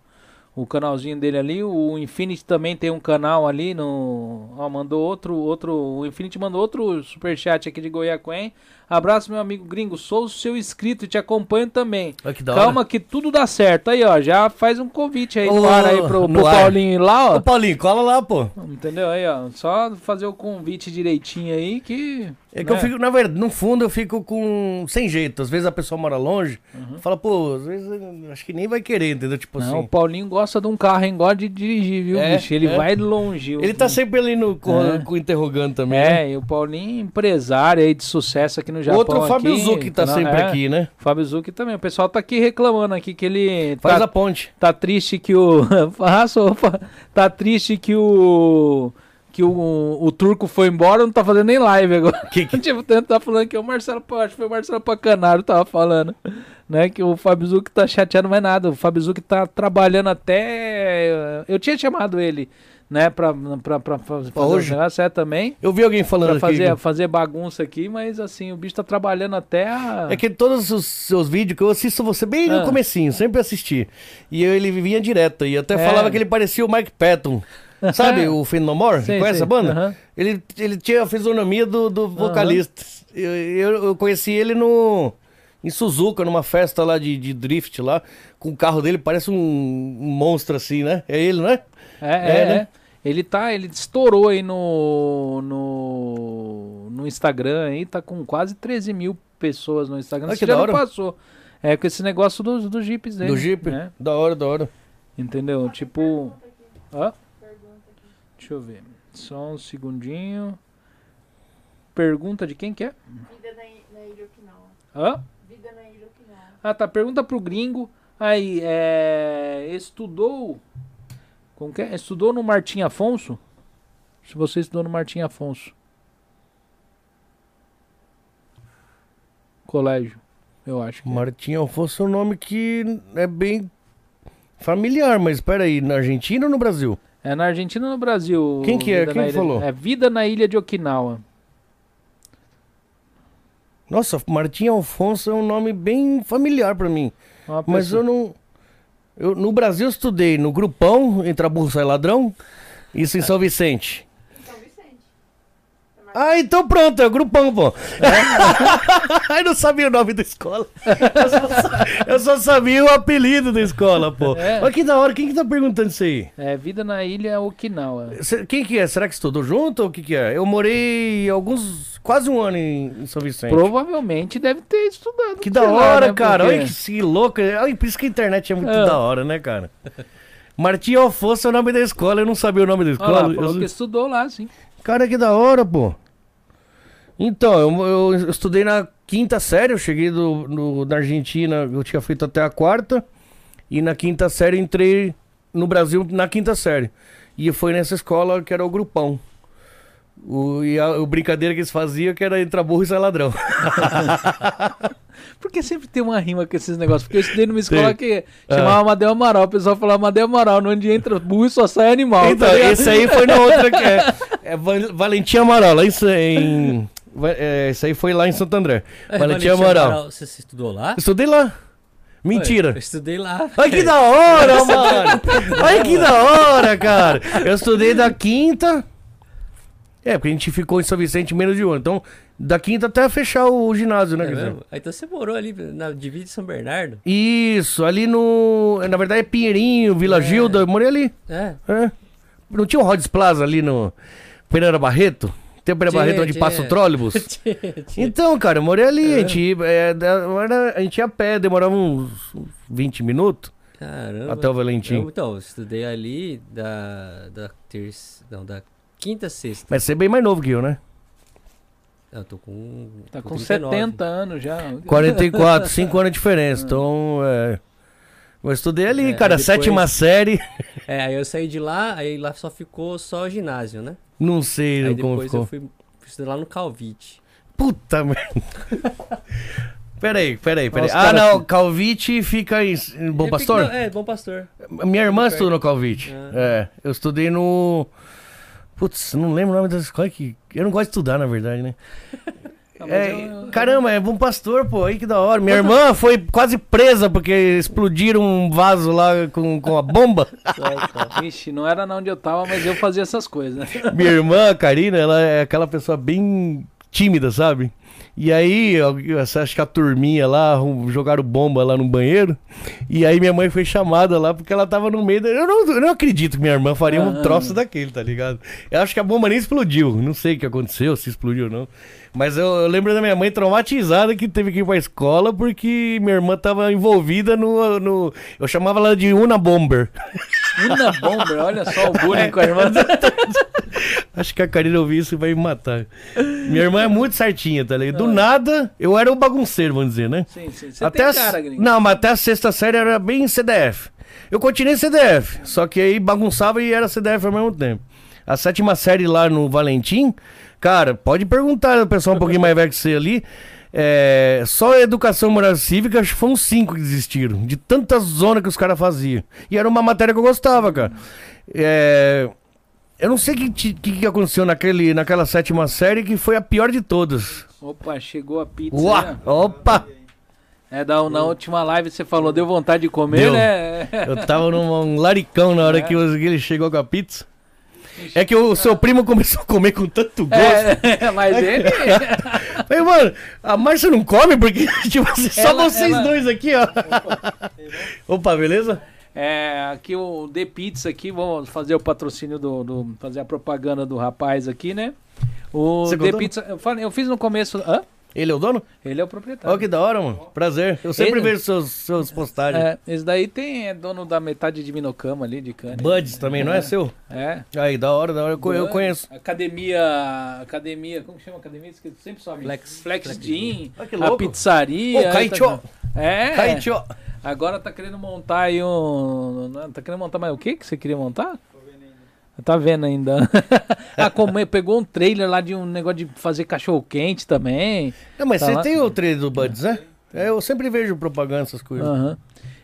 o canalzinho dele ali. O Infinity também tem um canal ali no, ó, mandou outro outro, o Infinity mandou outro superchat aqui de Goiaquém. Abraço meu amigo gringo, sou o seu inscrito e te acompanho também. Olha que da Calma hora. que tudo dá certo. Aí, ó, já faz um convite aí ar aí pro, pro. Paulinho ir lá, ó. Ô Paulinho, cola lá, pô. Entendeu? Aí, ó. Só fazer o convite direitinho aí que. É que eu né? fico, na verdade, no fundo eu fico com. sem jeito. Às vezes a pessoa mora longe, fala, pô, às vezes eu acho que nem vai querer, entendeu? Tipo Não, o assim. Paulinho gosta de um carro, hein? Gosta de dirigir, viu, É, bicho? Ele é. vai longe. Ele tá sempre ali no, com, É. com interrogando também. né? É, e o Paulinho, empresário aí de sucesso aqui no Japão. Outro Fábio aqui, Zucchi tá não, sempre é, aqui, né? Fábio Zucchi também. O pessoal tá aqui reclamando aqui que ele Faz tá, a ponte. tá triste que o. Faça, opa. Tá triste que o. que o, o turco foi embora, não tá fazendo nem live agora. Que que- tipo, tá falando que o Marcelo, acho que foi o Marcelo Pacanaro tava falando, né? Que o Fabizuki tá chateado, mas nada. O Fabizuki tá trabalhando até. Eu tinha chamado ele, né, pra, pra, pra fazer hoje? os negócios, é também. Eu vi alguém falando Pra aqui. fazer, fazer bagunça aqui, mas assim, o bicho tá trabalhando até a. É que todos os seus vídeos que eu assisto você bem no Ah. comecinho, sempre assisti. E eu- ele vinha direto. E até É. falava que ele parecia o Mike Patton. Sabe o Finn No More? Sei, Conhece sei. a banda? Aham. Ele, ele tinha a fisionomia do, do vocalista. Eu, eu, eu conheci ele no. Em Suzuka, numa festa lá de, de drift lá, com o carro dele, parece um, um monstro assim, né? É ele, não é? É, É, é, né? é. Ele tá, ele estourou aí no, no, no Instagram aí, tá com quase 13 mil pessoas no Instagram. Ah, que já da não hora. passou. É com esse negócio dos do Jeeps dele. Do Jeep. né? Da hora, da hora. Entendeu? Tipo. Hã? Deixa eu ver. Só um segundinho. Pergunta de quem que é? Vida na, na Ilha Okinawa. Hã? Vida na Ilha Okinawa. Ah, tá. Pergunta pro gringo. Aí, é. Estudou. Como que é? Estudou no Martim Afonso? Se você estudou no Martim Afonso. Colégio. Eu acho que. é. Martim Alfonso é um nome que é bem familiar, mas peraí, na Argentina ou no Brasil? É na Argentina ou no Brasil? Quem que é? Quem ilha- falou? É Vida na Ilha de Okinawa. Nossa, Martim Alfonso é um nome bem familiar pra mim. Mas eu não. Eu, no Brasil eu estudei no Grupão, Entra Burro Sai Ladrão, isso em São Vicente. Ah, então pronto, é o Grupão, pô. eu não sabia o nome da escola. Eu só, sa- eu só sabia o apelido da escola, pô. É. Olha que da hora, quem que tá perguntando isso aí? É Vida na Ilha Okinawa. Quem que é? Será que estudou junto ou o que que é? Eu morei alguns, quase um ano em, em São Vicente. Provavelmente deve ter estudado. Que da lá, hora, né, cara. porque- Olha que, que louco. Olha, por isso que a internet é muito É. da hora, né, cara? Martim Alfonso é o nome da escola. Eu não sabia o nome da Olha escola. lá, falou Eu- que estudou lá, sim. Cara, que da hora, pô. Então, eu, eu estudei na quinta série. Eu cheguei do, na Argentina, eu tinha feito até a quarta. E na quinta série entrei no Brasil na quinta série. E foi nessa escola que era o grupão. O, e a, o brincadeira que eles faziam que era entrar burro e sair ladrão. Porque sempre tem uma rima com esses negócios. Porque eu estudei numa escola que chamava Amadeu Amaral. O pessoal falava Amadeu Amaral, onde entra burro e só sai animal. Então, tá esse aí foi na outra que é, é Val- Valentim Amaral, lá em, em é, esse aí foi lá em Santo André. É, Valentim Valentim Amaral. Você, estudou lá? Estudei lá. Mentira. eu estudei lá. Ai, que da hora, mano! Ai, que da hora, cara! Eu estudei da quinta. É, porque a gente ficou em São Vicente menos de um ano. Então, da quinta até fechar o ginásio, né? É mesmo? Então você morou ali na divisa de São Bernardo? Isso, ali no. Na verdade é Pinheirinho, Vila É. Gilda, eu morei ali. É. É. Não tinha o Rhodes Plaza ali no Pereira Barreto? Tem o Pereira Barreto onde tinha. passa o trólebus? Então, cara, eu morei ali. É. A, gente, ia- é, era- a gente ia a pé, demorava uns uns 20 minutos Caramba. até o Valentim. Eu, então, eu estudei ali da, da terça. Não, da quinta a sexta. Mas você é bem mais novo que eu, né? Eu tô com. Tá com 39. 70 anos já. 44, 5 anos de diferença. Então, é. Eu estudei ali, É, cara, depois- sétima série. É, aí eu saí de lá, aí lá só ficou só ginásio, né? Não sei Aí como depois ficou. eu fui fui estudar lá no Calvite. Puta merda. Peraí, peraí, peraí. Ah, não, que- Calvite fica em, em Bom É, Pastor? fica- É, Bom Pastor. Minha irmã estudou no Calvite. Ah. É, eu estudei no. Putz, não lembro o nome das escolas que. Eu não gosto de estudar, na verdade, né? É, eu- Caramba, é bom pastor, pô, aí que da hora. Minha irmã foi quase presa porque explodiram um vaso lá com, com a bomba. Vixe, não era na onde eu tava, mas eu fazia essas coisas, né? Minha irmã, Karina, ela é aquela pessoa bem tímida, sabe? E aí, acho que a turminha lá jogaram bomba lá no banheiro. E aí minha mãe foi chamada lá porque ela tava no meio da... Eu não, eu não acredito que minha irmã faria um Ah. troço daquele, tá ligado? Eu acho que a bomba nem explodiu. Não sei o que aconteceu, se explodiu ou não. Mas eu, eu lembro da minha mãe traumatizada que teve que ir pra escola porque minha irmã tava envolvida no... no eu chamava ela de Una Bomber. Una Bomber, olha só o bullying com a irmã. Acho que a Karina ouvir isso e vai me matar. Minha irmã é muito certinha, tá ligado? Do nada, eu era o bagunceiro, vamos dizer, né? Sim, sim. Você até tem cara, gringo. Não, mas até a sexta série era bem CDF. Eu continuei CDF, só que aí bagunçava e era CDF ao mesmo tempo. A sétima série lá no Valentim, cara, pode perguntar o pessoal um pouquinho mais velho que você ali. É, só a educação moral cívica, acho que foram cinco que desistiram. De tanta zona que os caras faziam. E era uma matéria que eu gostava, cara. É, eu não sei o que, que, que aconteceu naquele, naquela sétima série que foi a pior de todas. Opa, chegou a pizza. Uá, né? opa! É, da, na última live você falou, deu vontade de comer, Deu. né? Eu tava num um laricão na hora É. que ele chegou com a pizza. É que o seu primo começou a comer com tanto gosto. É, mas ele. Falei, mano, a Márcia não come porque, tipo assim, só Ela- vocês ela- dois aqui, ó. Opa, beleza? É, aqui o The Pizza aqui, vamos fazer o patrocínio do, do- fazer a propaganda do rapaz aqui, né? O Você The contou? Pizza, eu, falei- eu fiz no começo, hã? Ele é o dono? Ele é o proprietário. Ó, que da hora, mano. Prazer. Eu sempre Ele- vejo seus, seus postagens. É, esse daí tem é dono da metade de Minocama ali de cana. Buds também, não é seu? É. Aí, da hora, da hora. Eu, eu conheço. Academia, academia, como chama a academia? Esqueci, sempre sobe. Flex. Flex Flex Gym, Ah, que a louco. pizzaria. Ô, Kaichô. É. Kaichô. Agora tá querendo montar aí um. Tá querendo montar mais o que que você queria montar? Tá vendo ainda. ah, como é, pegou um trailer lá de um negócio de fazer cachorro quente também. Não, mas Tá você lá. tem o trade do Buds, né? É, eu sempre vejo propaganda, essas coisas. Aham.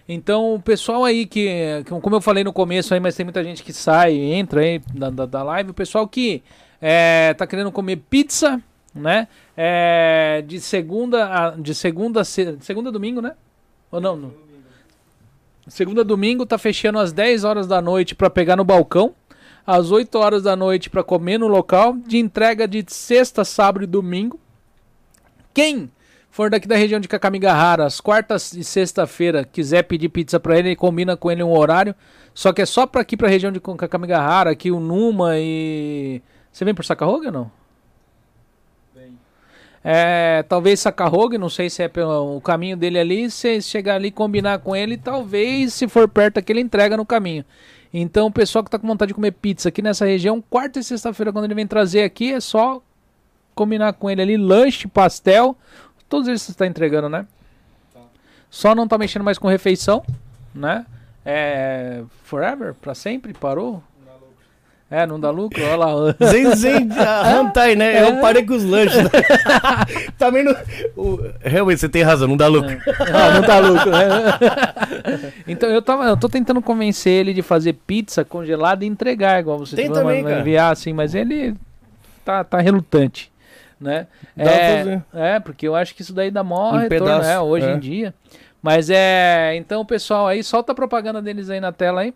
Então, o pessoal aí que, que- como eu falei no começo aí, mas tem muita gente que sai, entra aí da, da, da live, o pessoal que é, tá querendo comer pizza, né? É, de segunda a, de segunda a se- segunda a domingo, né? Ou não? não? Segunda a domingo tá fechando às 10 horas da noite para pegar no balcão, às 8 horas da noite para comer no local, de entrega de sexta, sábado e domingo. Quem for daqui da região de Kakamigahara, às quartas e sexta-feira, quiser pedir pizza pra ele, ele combina com ele um horário. Só que é só pra aqui pra região de Kakamigahara, aqui o Numa e. Você vem por Sakahoga ou não? É, talvez Sakahoga, não sei se é pelo o caminho dele ali. Se chegar ali combinar com ele, talvez, se for perto aqui, ele entrega no caminho. Então, o pessoal que tá com vontade de comer pizza aqui nessa região, quarta e sexta-feira, quando ele vem trazer aqui, é só combinar com ele ali, lanche, pastel. Todos eles você está entregando, né? Só não tá mexendo mais com refeição, né? É. Forever? Pra sempre? Parou? É, não dá lucro? Olha lá. Zen Zen Hantai, né? É. Eu parei com os lanches. Né? Também não. Realmente, você tem razão, não dá lucro. Ah, não dá lucro, né? então eu, tava, eu tô tentando convencer ele de fazer pizza congelada e entregar, igual você Tem tipo, também, vai cara. enviar assim, mas ele tá, tá relutante, né? Dá é, é, porque eu acho que isso daí dá maior Um retorno, pedaço, né, hoje é. em dia. Mas é, então pessoal aí, solta a propaganda deles aí na tela aí.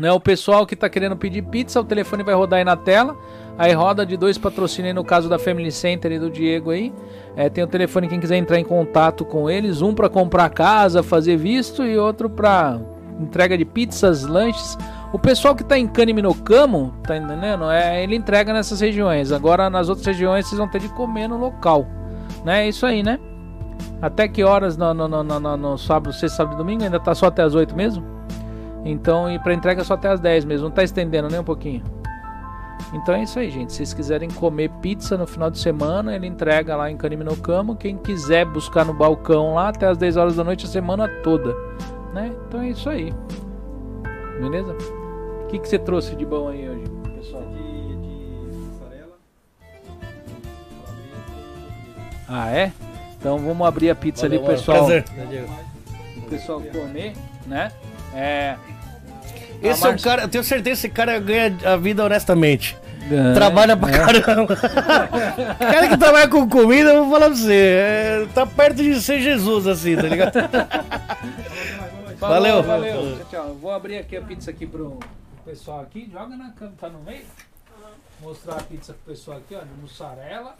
Né, o pessoal que tá querendo pedir pizza, o telefone vai rodar aí na tela. Aí roda de dois patrocínios aí no caso da Family Center e do Diego aí. É, tem o telefone quem quiser entrar em contato com eles, um para comprar casa, fazer visto e outro para entrega de pizzas, lanches. O pessoal que tá em Caniminocamo, tá entendendo? É, ele entrega nessas regiões. Agora nas outras regiões vocês vão ter de comer no local. Né? É isso aí, né? Até que horas no, no, no, no, no- sábado, sexta, sábado e domingo? Ainda tá só até as 8 mesmo? Então, e pra entrega só até as 10 mesmo, não tá estendendo nem um pouquinho. Então é isso aí, gente. Se vocês quiserem comer pizza no final de semana, ele entrega lá em Caniminocamo. Quem quiser buscar no balcão lá até as 10 horas da noite a semana toda. Né? Então é isso aí. Beleza? O que, que você trouxe de bom aí hoje, pessoal? de, de mussarela, Ah, é? Então vamos abrir a pizza Valeu, ali, pessoal. Prazer. O pessoal comer, né? É. Esse é o cara, eu tenho certeza que esse cara ganha a vida honestamente. é, Trabalha pra é. caramba. o cara que trabalha com comida, eu vou falar pra você, é, tá perto de ser Jesus, assim, tá ligado? Falou, Valeu. Valeu. Tchau, tchau. Vou abrir aqui a pizza aqui pro pessoal aqui. Joga na câmera, tá no meio? Mostrar a pizza pro pessoal aqui, ó, de mussarela.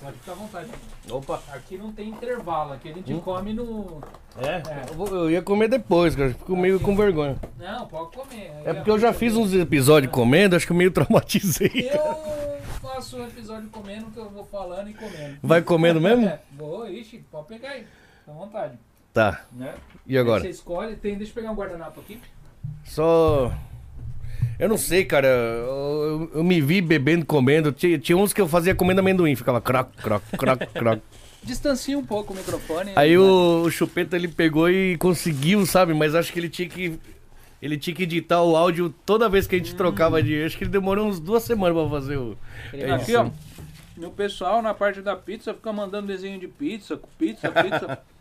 Pode ficar à vontade. Opa. Aqui não tem intervalo, aqui a gente Hum? come no. É? Eu, vou- eu ia comer depois, cara, fico meio com vergonha. Não, pode comer. É porque eu já fiz uns episódios comendo, acho que eu meio traumatizei. Eu faço um episódio comendo que eu vou falando e comendo. Vai comendo mesmo? É, vou, ixi, pode pegar aí. Fica à vontade. Tá, Né? e agora? Aí Você escolhe. Tem, deixa eu pegar um guardanapo aqui. Só. Eu não sei, cara. Eu, eu- eu me vi bebendo, comendo. Tinha, tinha uns que eu fazia comendo amendoim, ficava croc, croc, croc, croc. Distancia um pouco o microfone. Aí né? o, o chupeta ele pegou e conseguiu, sabe? Mas acho que ele tinha que Ele tinha que editar o áudio toda vez que a gente trocava de. Acho que ele demorou uns duas semanas pra fazer o. É Aqui, isso. ó. O pessoal na parte da pizza fica mandando desenho de pizza, pizza, pizza.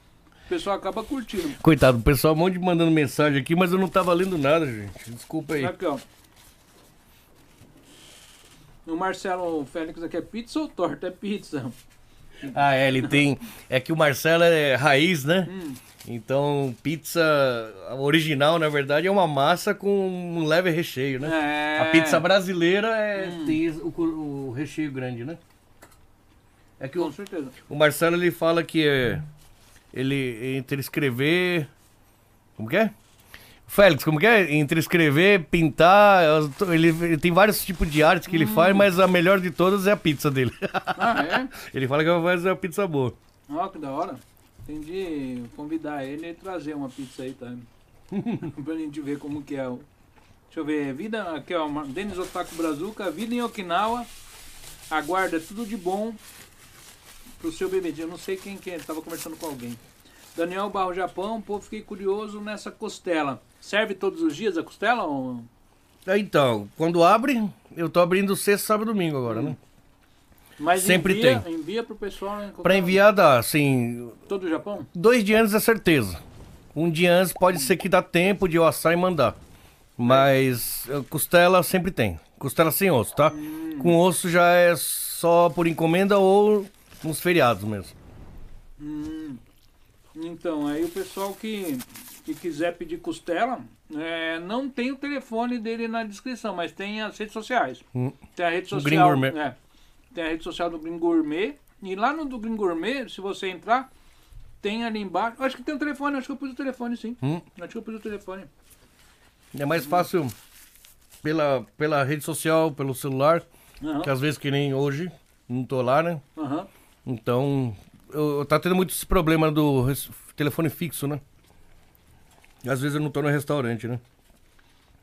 o pessoal acaba curtindo. Coitado, o pessoal um monte de mandando mensagem aqui, mas eu não tava lendo nada, gente. Desculpa aí. Aqui, ó. O Marcelo Félix aqui é pizza ou torta? É pizza. Ah, é, ele tem. É que o Marcelo é raiz, né? Hum. Então, pizza original, na verdade, é uma massa com um leve recheio, né? É. A pizza brasileira é, tem o, o recheio grande, né? É que Com o, certeza. o Marcelo ele fala que é, ele entre escrever. Como que é? Félix, como que é? Entre escrever, pintar, ele, ele tem vários tipos de artes que ele faz, mas a melhor de todas é a pizza dele. Ah, é? ele fala que vai fazer uma pizza boa. Ó, que da hora. Tem de convidar ele e trazer uma pizza aí, tá? pra gente ver como que é. Deixa eu ver. Vida, aqui ó, Denis Otaku Brazuca, vida em Okinawa. Aguarda tudo de bom pro seu bebedinho. Eu não sei quem que é, tava conversando com alguém. Daniel Barro Japão, pô, fiquei curioso nessa costela. Serve todos os dias a costela? Ou... Ah, Então, quando abre, eu tô abrindo sexta, sábado e domingo agora, né? Mas Sempre envia, tem. Envia pro pessoal em Pra enviar dá, assim, todo o Japão? dois dias antes é certeza. Um dia antes pode ser que dá tempo de eu assar e mandar. Mas eh, costela sempre tem. Costela sem osso, tá? Com osso já é só por encomenda ou nos feriados mesmo. Então, aí o pessoal que, que quiser pedir costela, é, não tem o telefone dele na descrição, mas tem as redes sociais. Hum. Tem a rede social. É, tem a rede social do Green Gourmet. E lá no do Green Gourmet, se você entrar, tem ali embaixo. Acho que tem o telefone, acho que eu pus o telefone sim. Hum. Acho que eu pus o telefone. É mais fácil pela, pela rede social, pelo celular, Aham, que às vezes que nem hoje, não tô lá, né? aham. Então, eu, eu tá tendo muito esse problema do res- telefone fixo, né? Às vezes eu não tô no restaurante, né?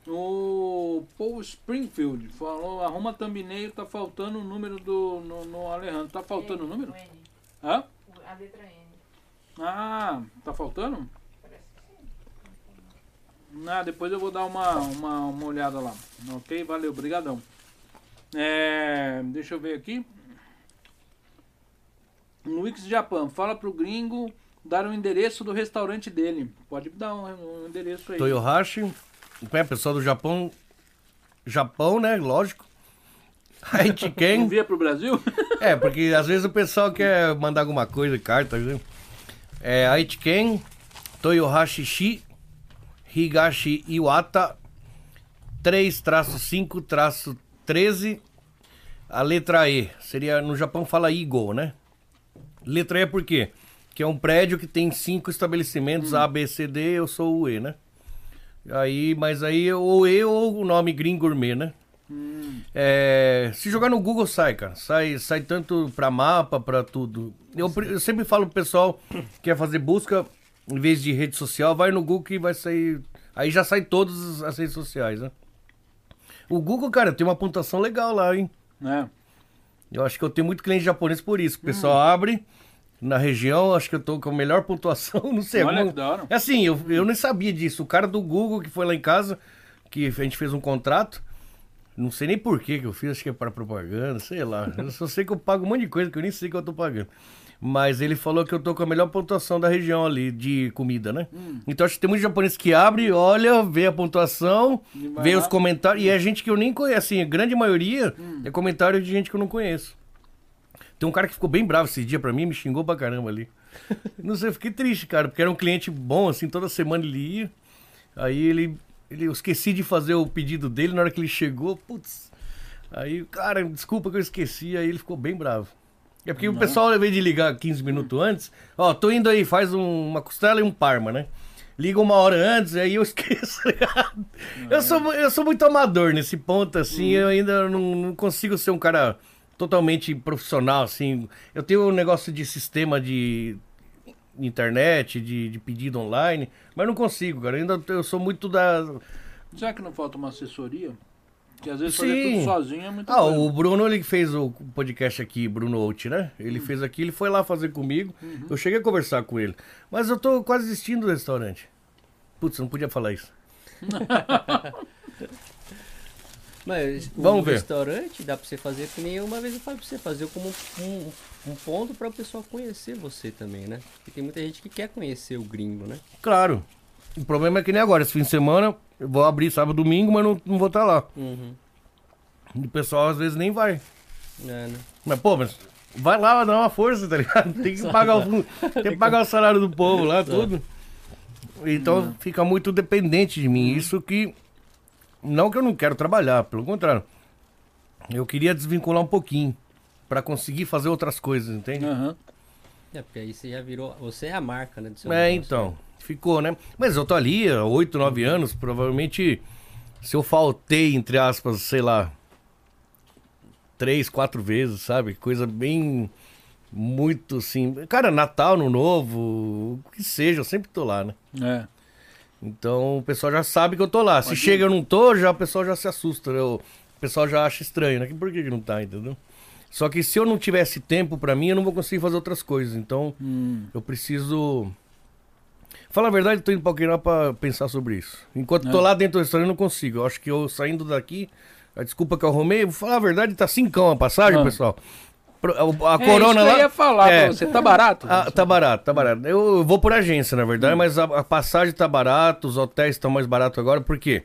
O Paul Springfield falou, arruma thumbnail, tá faltando o número do no, no Alejandro. Tá faltando o número? N. Hã? A letra N. Ah, tá faltando? Parece que sim. Ah, depois eu vou dar uma, uma, uma olhada lá. Ok? Valeu, brigadão. É, deixa eu ver aqui. No Wix Japan, fala pro gringo dar o endereço do restaurante dele. Pode dar um, um endereço aí. Toyohashi, é, pessoal do Japão, Japão, né? Lógico. Aichiken, Envia pro Brasil? é, porque às vezes o pessoal quer mandar alguma coisa, carta, viu? É Aichiken, Toyohashi Shi, Higashi Iwata, 3-5-13, a letra E. Seria, no Japão fala Igo, né? Letra E é por quê? Que é um prédio que tem cinco estabelecimentos, A, B, C, D, eu sou o E, né? Aí, mas aí ou E ou o nome Green Gourmet, né? É, se jogar no Google sai, cara. Sai, sai tanto pra mapa, pra tudo. Eu, eu sempre falo pro pessoal que quer fazer busca, em vez de rede social, vai no Google que vai sair. Aí já sai todas as redes sociais, né? O Google, cara, tem uma pontuação legal lá, hein? É. Eu acho que eu tenho muito cliente japonês por isso. O pessoal abre na região, acho que eu tô com a melhor pontuação, não sei. Olha algum- que da hora. É assim, eu, eu nem sabia disso. O cara do Google que foi lá em casa, que a gente fez um contrato, não sei nem por que que eu fiz, acho que é para propaganda, sei lá. Eu só sei que eu pago um monte de coisa que eu nem sei que eu tô pagando. Mas ele falou que eu tô com a melhor pontuação da região ali, de comida, né? Hum. Então acho que tem muitos japoneses que abre, olha, vê a pontuação, vê lá. os comentários, e é gente que eu nem conheço, assim, a grande maioria Hum. é comentário de gente que eu não conheço. Tem um cara que ficou bem bravo esse dia pra mim, me xingou pra caramba ali. Não sei, eu fiquei triste, cara, porque era um cliente bom, assim, toda semana ele ia. Aí ele, ele eu esqueci de fazer o pedido dele na hora que ele chegou, putz. Aí, cara, desculpa que eu esqueci, aí ele ficou bem bravo. É porque o pessoal, ao invés de ligar 15 minutos antes, ó, tô indo aí, faz um- uma costela e um parma, né? Liga uma hora antes, aí eu esqueço. tá eu, sou, eu sou muito amador nesse ponto, assim, eu ainda não, não consigo ser um cara totalmente profissional, assim. Eu tenho um negócio de sistema de internet, de, de pedido online, mas não consigo, cara. Ainda eu sou muito da. Será que não falta uma assessoria? Que às vezes fazer Sim. tudo sozinho é muito Ah, coisa. o Bruno, ele fez o podcast aqui, Bruno Out, né? Ele fez aqui, ele foi lá fazer comigo. Uhum. Eu cheguei a conversar com ele. Mas eu tô quase desistindo do restaurante. Putz, não podia falar isso. Mas Vamos o ver. restaurante dá pra você fazer que nem uma vez eu falei pra você, fazer como um, um ponto pra o pessoal conhecer você também, né? Porque tem muita gente que quer conhecer o gringo, né? Claro. O problema é que nem agora, esse fim de semana, eu vou abrir sábado domingo, mas não, não vou estar lá. Uhum. O pessoal às vezes nem vai. É, né? Mas, pô, mas vai lá, dá uma força, tá ligado? Tem que pagar o, tem que pagar o salário do povo lá, tudo. Então fica muito dependente de mim. Isso que. Não que eu não quero trabalhar, pelo contrário. Eu queria desvincular um pouquinho. Pra conseguir fazer outras coisas, entende? Aham. É, porque aí você já virou. Você é a marca, né? É, negócio. então. Ficou, né? Mas eu tô ali há 8, 9 anos. Provavelmente, se eu faltei, entre aspas, sei lá, três, quatro vezes, sabe? Coisa bem. Muito assim. Cara, Natal, no Novo, o que seja, eu sempre tô lá, né? É. Então o pessoal já sabe que eu tô lá. Se chega e eu não tô, já o pessoal já se assusta, né? O pessoal já acha estranho, né? Por que, que não tá, entendeu? Só que se eu não tivesse tempo pra mim, eu não vou conseguir fazer outras coisas. Então, Hum. eu preciso. Falar a verdade, eu tô indo pra Okinawa pra pensar sobre isso. Enquanto tô É. lá dentro do restaurante, eu não consigo. Eu acho que eu saindo daqui, a desculpa que eu arrumei, vou falar a verdade, tá cincão a passagem, Ah. pessoal. A, a É, corona isso que lá. eu ia falar É. pra você. Tá barato? Ah, tá barato, tá barato. Eu vou por agência, na verdade, mas a, a passagem tá barato, os hotéis estão mais baratos agora, por quê?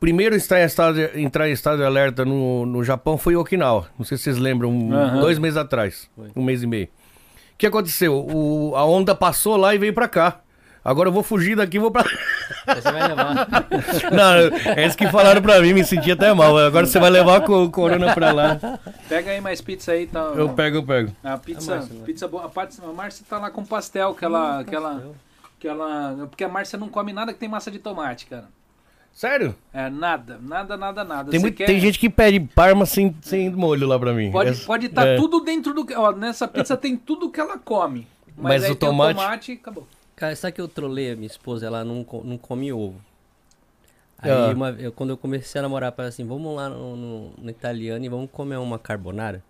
Primeiro estar em estado entrar em estado de alerta no, no Japão foi Okinawa. Não sei se vocês lembram, um- Aham. dois meses atrás. Um mês e meio. O que aconteceu? O, a onda passou lá e veio pra cá. Agora eu vou fugir daqui e vou pra. Você vai levar. Não, é isso que falaram pra mim, me senti até mal. Agora você vai levar o corona pra lá. Pega aí mais pizza aí. Tá... Eu pego, eu pego. A pizza, A Márcia, pizza boa. A, Pátria- a Márcia tá lá com pastel, que ela, que ela, que ela, porque a Márcia não come nada que tem massa de tomate, cara. Sério? É nada, nada, nada, nada. Tem, muito- quer- tem gente que pede parma sem, sem molho lá pra mim. pode Essa- pode estar é. tudo dentro do ó, nessa pizza tem tudo que ela come. Mas, Mas aí o tem tomate- o tomate acabou. Cara, sabe que eu trolei a minha esposa? Ela não, não come ovo. Aí, Ah. uma- eu- quando eu comecei a namorar, ela assim, vamos lá no, no- no italiano e vamos comer uma carbonara.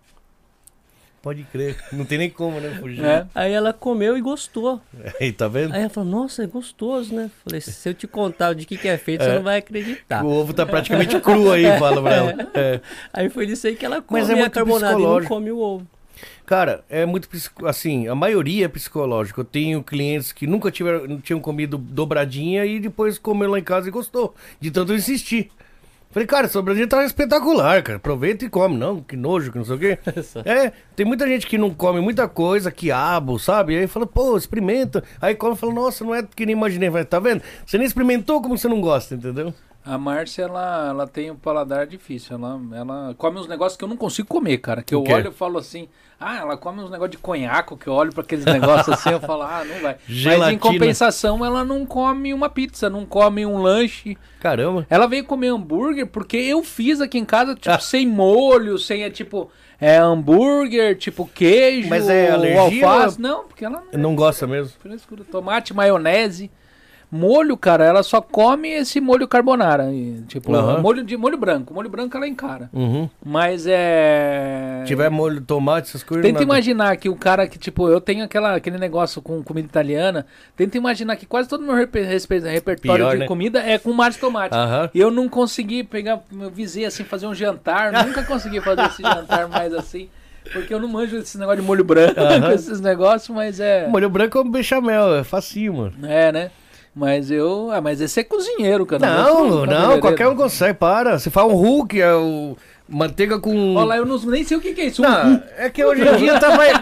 Pode crer. Não tem nem como, né? Fugir. É. Aí ela comeu e gostou. Aí, tá vendo? Aí ela falou, nossa, é gostoso, né? Falei, se eu te contar de que, que é feito, você não vai acreditar. O ovo tá praticamente cru aí, fala pra ela. É. Aí foi disso aí que ela come Mas é a carbonara e não come o ovo. Cara, é muito assim, a maioria é psicológico. Eu tenho clientes que nunca tiveram, tinham comido dobradinha e depois comeu lá em casa e gostou. De tanto eu insistir. Falei, cara, essa dobradinha tá espetacular, cara. Aproveita e come. Não, que nojo, que não sei o quê. É, tem muita gente que não come muita coisa, quiabo, sabe? Aí fala, pô, experimenta. Aí come e fala, nossa, não é que nem imaginei. Vai, tá vendo? Você nem experimentou como você não gosta, entendeu? A Márcia, ela, ela tem um paladar difícil. Ela, ela come uns negócios que eu não consigo comer, cara. Que eu olho e falo assim, ah, ela come uns negócios de conhaco, que eu olho pra aqueles negócios assim, eu falo, ah, não vai. Mas Gelatina. em compensação, ela não come uma pizza, não come um lanche. Caramba. Ela veio comer hambúrguer porque eu fiz aqui em casa, tipo, Ah. sem molho, sem, é, tipo, é, hambúrguer, tipo, queijo, Mas é alergia alface. ou- Não, porque ela não Não gosta mesmo. Frescura. Tomate, maionese. Molho, cara, ela só come esse molho carbonara. e, tipo, Aham. molho de molho branco. Molho branco ela encara. Uhum. Mas é. Se tiver molho de tomate, essas coisas. Tenta nada. imaginar que o cara que, tipo, eu tenho aquela, aquele negócio com comida italiana. Tenta imaginar que quase todo o meu reper- repertório Pior, de né? comida é com molho de tomate. E eu não consegui pegar, eu visei assim, fazer um jantar. nunca consegui fazer esse jantar mais assim. Porque eu não manjo esse negócio de molho branco, Aham. esses negócios, mas é. Molho branco é um bechamel, é facinho, mano. É, né? Mas eu. Ah, mas esse é cozinheiro, cara. Não, um não, cabeleireiro. qualquer um consegue, para. Você faz um Hulk, é o manteiga com... Olha lá, eu não, nem sei o que, que é isso. Não, é que hoje em dia tá mais...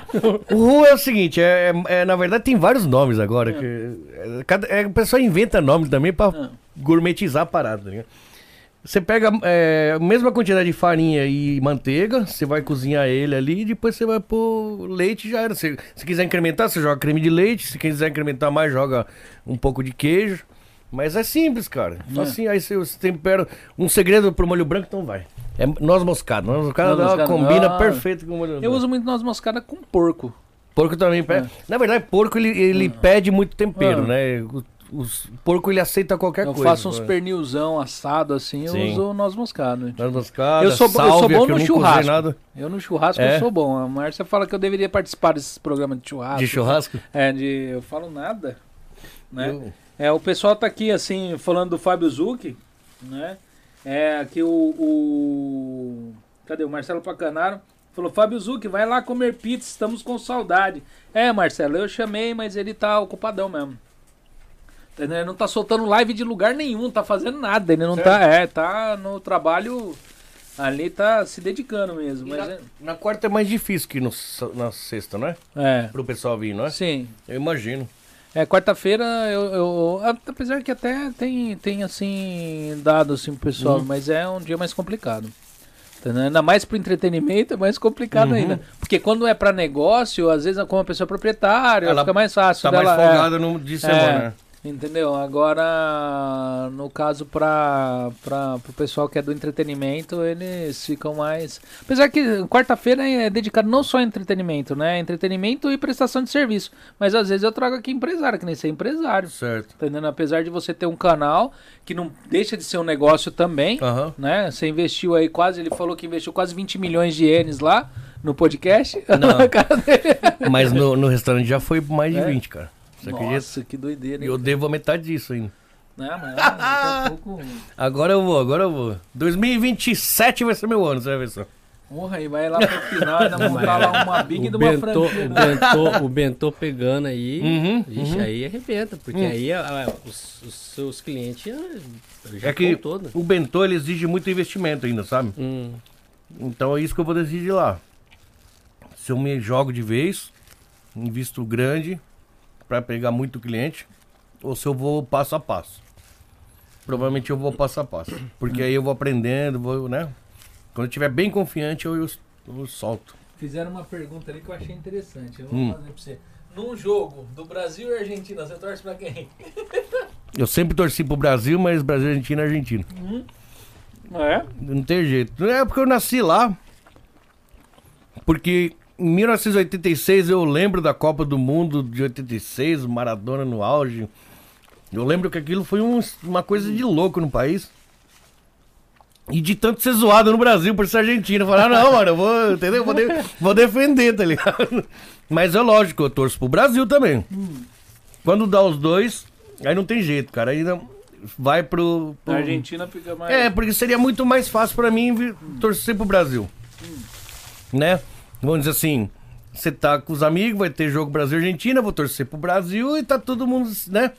O Ru é o seguinte, é, é- é, na verdade tem vários nomes agora. Que, é, cada, é, o pessoal inventa nome também pra Ah. gourmetizar a parada, né? Você pega é, a mesma quantidade de farinha e manteiga, você vai cozinhar ele ali e depois você vai pôr leite já era. Se, se quiser incrementar, você joga creme de leite. Se quiser incrementar mais, joga um pouco de queijo. Mas é simples, cara. Assim, aí você, você tempera. Um segredo pro molho branco, então vai. É noz moscada. Noz moscada Noz moscada, combina ah. perfeito com o molho branco. Eu uso muito noz moscada com porco. Porco também pede. Na verdade, porco ele, ele pede muito tempero, Ah. né? O, os- porco ele aceita qualquer eu coisa. faço uns pernilzão assado assim, eu Sim. uso noz moscada. Noz moscada, Eu sou eu sou bom que eu no não churrasco. Eu no churrasco É? eu sou bom. A Márcia fala que eu deveria participar desses programas de churrasco. De churrasco? É, de. Eu falo nada. Né? Eu- É, o pessoal tá aqui, assim, falando do Fábio Zucchi, né? É, aqui o, o... Cadê? O Marcelo Pacanaro falou, Fábio Zucchi, vai lá comer pizza, estamos com saudade. É, Marcelo, eu chamei, mas ele tá ocupadão mesmo. Ele não tá soltando live de lugar nenhum, tá fazendo nada. Ele não tá, é, tá no trabalho ali, tá se dedicando mesmo. Mas na, é, na quarta é mais difícil que no, na sexta, não é? é, Pro pessoal vir, não é? sim. Eu imagino. É, quarta-feira eu, eu- Apesar que até tem, tem assim, dado assim pro pessoal, Uhum. mas é um dia mais complicado. Entendeu? Ainda mais pro entretenimento é mais complicado Uhum. ainda. Porque quando é pra negócio, às vezes como a pessoa é proprietária, Ela fica mais fácil Tá dela. mais é. folgada no de semana, né? Entendeu? Agora, no caso para o pessoal que é do entretenimento, eles ficam mais. Apesar que quarta-feira é dedicado não só a entretenimento, né? Entretenimento e prestação de serviço. Mas às vezes eu trago aqui empresário, que nem ser empresário. Certo. Entendendo? Apesar de você ter um canal que não deixa de ser um negócio também, Aham. né? Você investiu aí quase, ele falou que investiu quase 20 milhões de ienes lá no podcast. Não. Mas no, no restaurante já foi mais de É? 20, cara. Você acredita? Nossa, que doideira. E hein? eu devo a metade disso ainda. Né, mas daqui a pouco. Agora eu vou, agora eu vou. 2027 vai ser meu ano, você vai ver só. Porra, e vai lá pro final, ainda montar lá uma big de O uma bentô, franquia. o, bentô, o bentô pegando aí, Uhum, ixi, uhum. aí arrebenta, porque Hum. aí a- a- os, os seus clientes já, já É que todo. o Bentô ele exige muito investimento ainda, sabe? Hum, Então é isso que eu vou decidir lá. Se eu me jogo de vez, invisto grande pra pegar muito cliente, ou se eu vou passo a passo. Provavelmente eu vou passo a passo. Porque aí eu vou aprendendo, vou, né? Quando eu estiver bem confiante, eu, eu, eu solto. Fizeram uma pergunta ali que eu achei interessante. Eu vou Hum. fazer pra você. Num jogo do Brasil e Argentina, você torce pra quem? Eu sempre torci pro Brasil, mas Brasil, Argentina, Argentina. É? Não tem jeito. Não é porque eu nasci lá. Porque em 1986 eu lembro da Copa do Mundo de 86, Maradona no auge. Eu lembro que aquilo foi um- uma coisa de louco no país. E de tanto ser zoado no Brasil por ser argentino. Falar, não, mano, eu vou, entendeu? Vou, de- vou defender, tá ligado? Mas é lógico, eu torço pro Brasil também. Quando dá os dois, aí não tem jeito, cara. Aí não- vai pro. A pro- Argentina fica mais. é, porque seria muito mais fácil pra mim torcer pro Brasil. Né? Vamos dizer assim, você tá com os amigos, vai ter jogo Brasil-Argentina, vou torcer pro Brasil e tá todo mundo, né?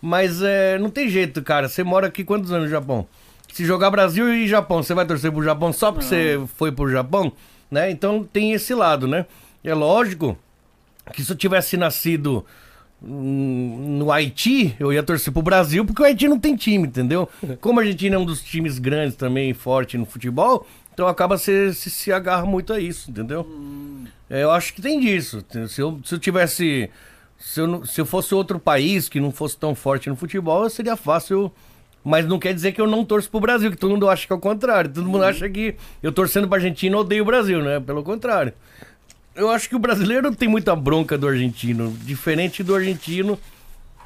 Mas é, não tem jeito, cara. Você mora aqui quantos anos no Japão? Se jogar Brasil e Japão, você vai torcer pro Japão só porque você foi pro Japão? Né? Então tem esse lado, né? É lógico que se eu tivesse nascido hum, no Haiti, eu ia torcer pro Brasil, porque o Haiti não tem time, entendeu? Como a Argentina é um dos times grandes também, forte no futebol, então acaba se, se, se agarra muito a isso, entendeu? É, eu acho que tem disso. Se eu, se eu tivesse. Se eu, se eu fosse outro país que não fosse tão forte no futebol, seria fácil. Mas não quer dizer que eu não torço pro Brasil, que todo mundo acha que é o contrário. Todo mundo acha que eu torcendo pra Argentina odeio o Brasil, né? Pelo contrário. Eu acho que o brasileiro tem muita bronca do argentino, diferente do argentino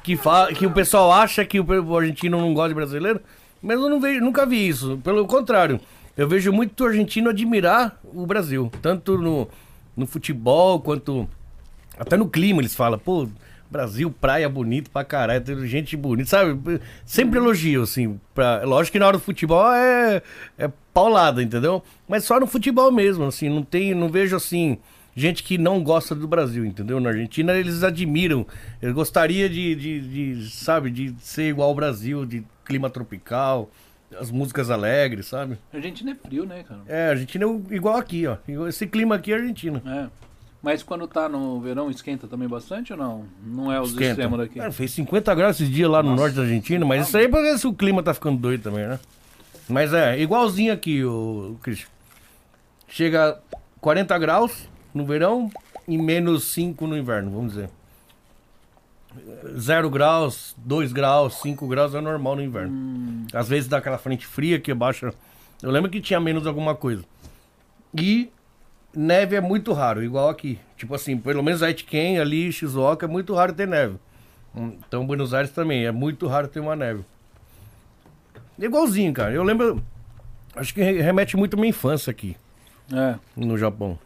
que fala, que o pessoal acha que o, o argentino não gosta de brasileiro, mas eu não vejo, nunca vi isso. Pelo contrário, eu vejo muito argentino admirar o Brasil, tanto no, no futebol quanto até no clima eles falam, pô, Brasil, praia bonito pra caralho, tem gente bonita, sabe? Sempre elogio, assim. Pra... Lógico que na hora do futebol é, é paulada, entendeu? Mas só no futebol mesmo, assim, não tem, não vejo assim, gente que não gosta do Brasil, entendeu? Na Argentina eles admiram. Eu gostaria de, de, de, sabe, de ser igual ao Brasil, de clima tropical, as músicas alegres, sabe? A Argentina é frio, né, cara? É, a Argentina é igual aqui, ó. Esse clima aqui é Argentina. É. Mas quando tá no verão, esquenta também bastante ou não? Não é os Esquenta. extremos daqui. É, fez 50 graus esses dias lá no norte da Argentina, mas isso aí é porque o clima tá ficando doido também, né? Mas é, igualzinho aqui, o, Christian. Chega a 40 graus no verão e menos 5 no inverno, vamos dizer. 0 graus, 2 graus, 5 graus é normal no inverno. Às vezes dá aquela frente fria que baixa. Eu lembro que tinha menos alguma coisa. E neve é muito raro, igual aqui. Tipo assim, pelo menos Aitken, ali, Shizuoka, é muito raro ter neve. Hum, Então, Buenos Aires também, é muito raro ter uma neve. Igualzinho, cara. Eu lembro. Acho que re- remete muito à minha infância aqui, É. no Japão.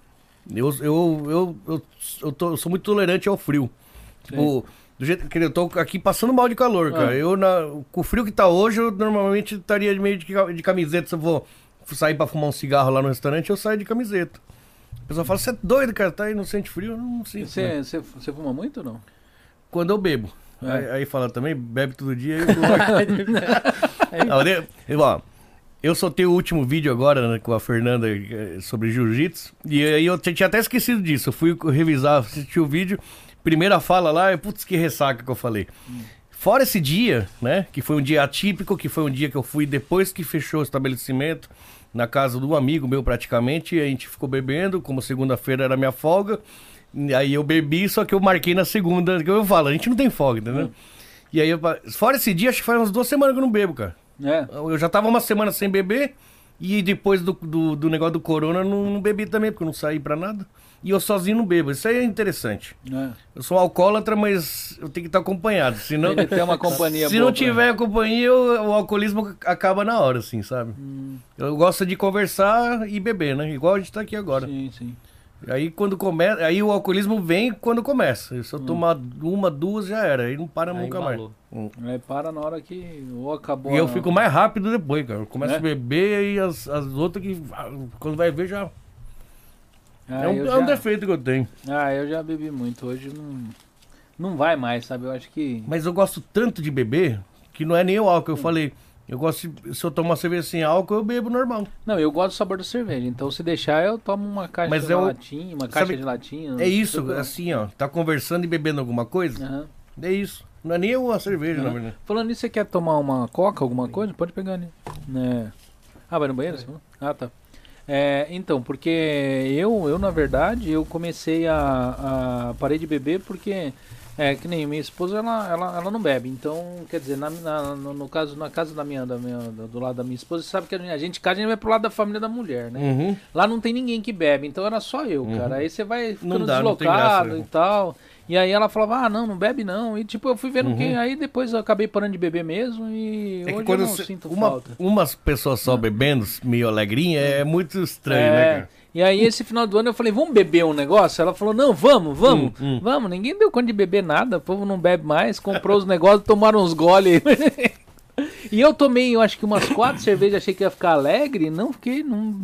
Eu, eu, eu, eu, eu, tô- eu sou muito tolerante ao frio. Tipo, Do jeito que eu tô aqui passando mal de calor, cara. Ah. Eu, na- com o frio que tá hoje, eu normalmente estaria meio de, de camiseta. Se eu vou sair pra fumar um cigarro lá no restaurante, eu saio de camiseta. O pessoal fala, você é doido, cara, tá aí, não sente frio? Eu não sinto. né? Você, você fuma muito ou não? Quando eu bebo. É. Aí, aí fala também, bebe todo dia. Eu, Não, eu, eu, ó, eu soltei o último vídeo agora né, com a Fernanda eh, sobre jiu-jitsu. E aí eu tinha até esquecido disso. Eu fui revisar, assistir o vídeo. Primeira fala lá, putz, que ressaca que eu falei. Fora esse dia, né? Que foi um dia atípico, que foi um dia que eu fui depois que fechou o estabelecimento, na casa um amigo meu praticamente, e a gente ficou bebendo, como segunda-feira era minha folga. Aí eu bebi, só que eu marquei na segunda, que eu falo, a gente não tem folga, entendeu? E aí, eu, fora esse dia, acho que faz umas duas semanas que eu não bebo, cara. É. Eu já tava uma semana sem beber e depois do, do, do negócio do corona eu não, não bebi também, porque eu não saí pra nada. E eu sozinho não bebo. Isso aí é interessante. é. Eu sou alcoólatra, mas eu tenho que estar acompanhado. Senão, Tem que ter uma companhia se boa não tiver companhia, o, o alcoolismo acaba na hora, assim, sabe? Hum. Eu gosto de conversar e beber, né? Igual a gente tá aqui agora. Sim, sim. Aí quando começa, aí o alcoolismo vem quando começa. Se eu Hum. tomar uma, duas já era, aí não para Aí nunca embalou. mais. Aí para na hora que ou acabou. E eu a- fico mais rápido depois, cara. Eu começo É? a beber e as, as outras que ah, quando vai ver já. Ah, é, um, é um já- defeito que eu tenho. Ah, eu já bebi muito. Hoje não. Não vai mais, sabe? Eu acho que. Mas eu gosto tanto de beber que não é nem o álcool. Eu Hum. falei, eu gosto de, se eu tomar cerveja sem álcool, eu bebo normal. Não, eu gosto do sabor da cerveja. Então, se deixar, eu tomo uma caixa Mas de é o- latinha, uma caixa sabe- de latinha. É isso, Tudo- assim, ó. Tá conversando e bebendo alguma coisa? Aham. É isso. Não é nem uma cerveja, na Aham. verdade. Falando nisso, você quer tomar uma coca, alguma coisa? Pode pegar ali. Né? Ah, vai no banheiro? falou? Ah, tá. É, então, porque eu, eu, na verdade, eu comecei a, a. Parei de beber porque. É, que nem minha esposa, ela, ela, ela não bebe. Então, quer dizer, na, na- no, no caso, na casa da minha, da minha, do do lado da minha esposa, você sabe que a gente, casa, a gente vai pro lado da família da mulher, né? Uhum. Lá não tem ninguém que bebe, então era só eu, cara. Aí você vai ficando dá, deslocado né? e tal. E aí ela falava, ah, não, não bebe não. E tipo, eu fui vendo Uhum. que. Aí depois eu acabei parando de beber mesmo e É hoje quando eu não você- sinto uma, falta. umas pessoas só bebendo, meio alegrinha, é muito estranho, né, É, cara? E aí esse final do ano eu falei, vamos beber um negócio? Ela falou, não, vamos, vamos, Hum, hum. vamos. Ninguém deu conta de beber nada, o povo não bebe mais, comprou os negócios, tomaram uns gole. E eu tomei, eu acho que umas quatro cervejas, achei que ia ficar alegre, não fiquei, não,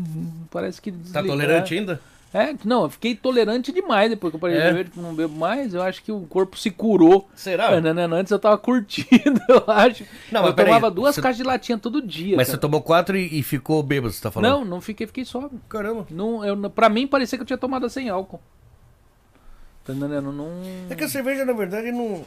parece que Tá desligou. tolerante ainda? É, não, eu fiquei tolerante demais depois que eu parei É? de beber, tipo, não bebo mais, eu acho que o corpo se curou. Será? Antes eu tava curtindo, eu acho. Não, eu tomava duas você- caixas de latinha todo dia. Mas você cara. tomou quatro e, e ficou bêbado, você tá falando? Não, não fiquei, fiquei sóbrio. Caramba. Não, eu, pra mim parecia que eu tinha tomado sem álcool. Tá entendendo? Não. É que a cerveja, na verdade, não.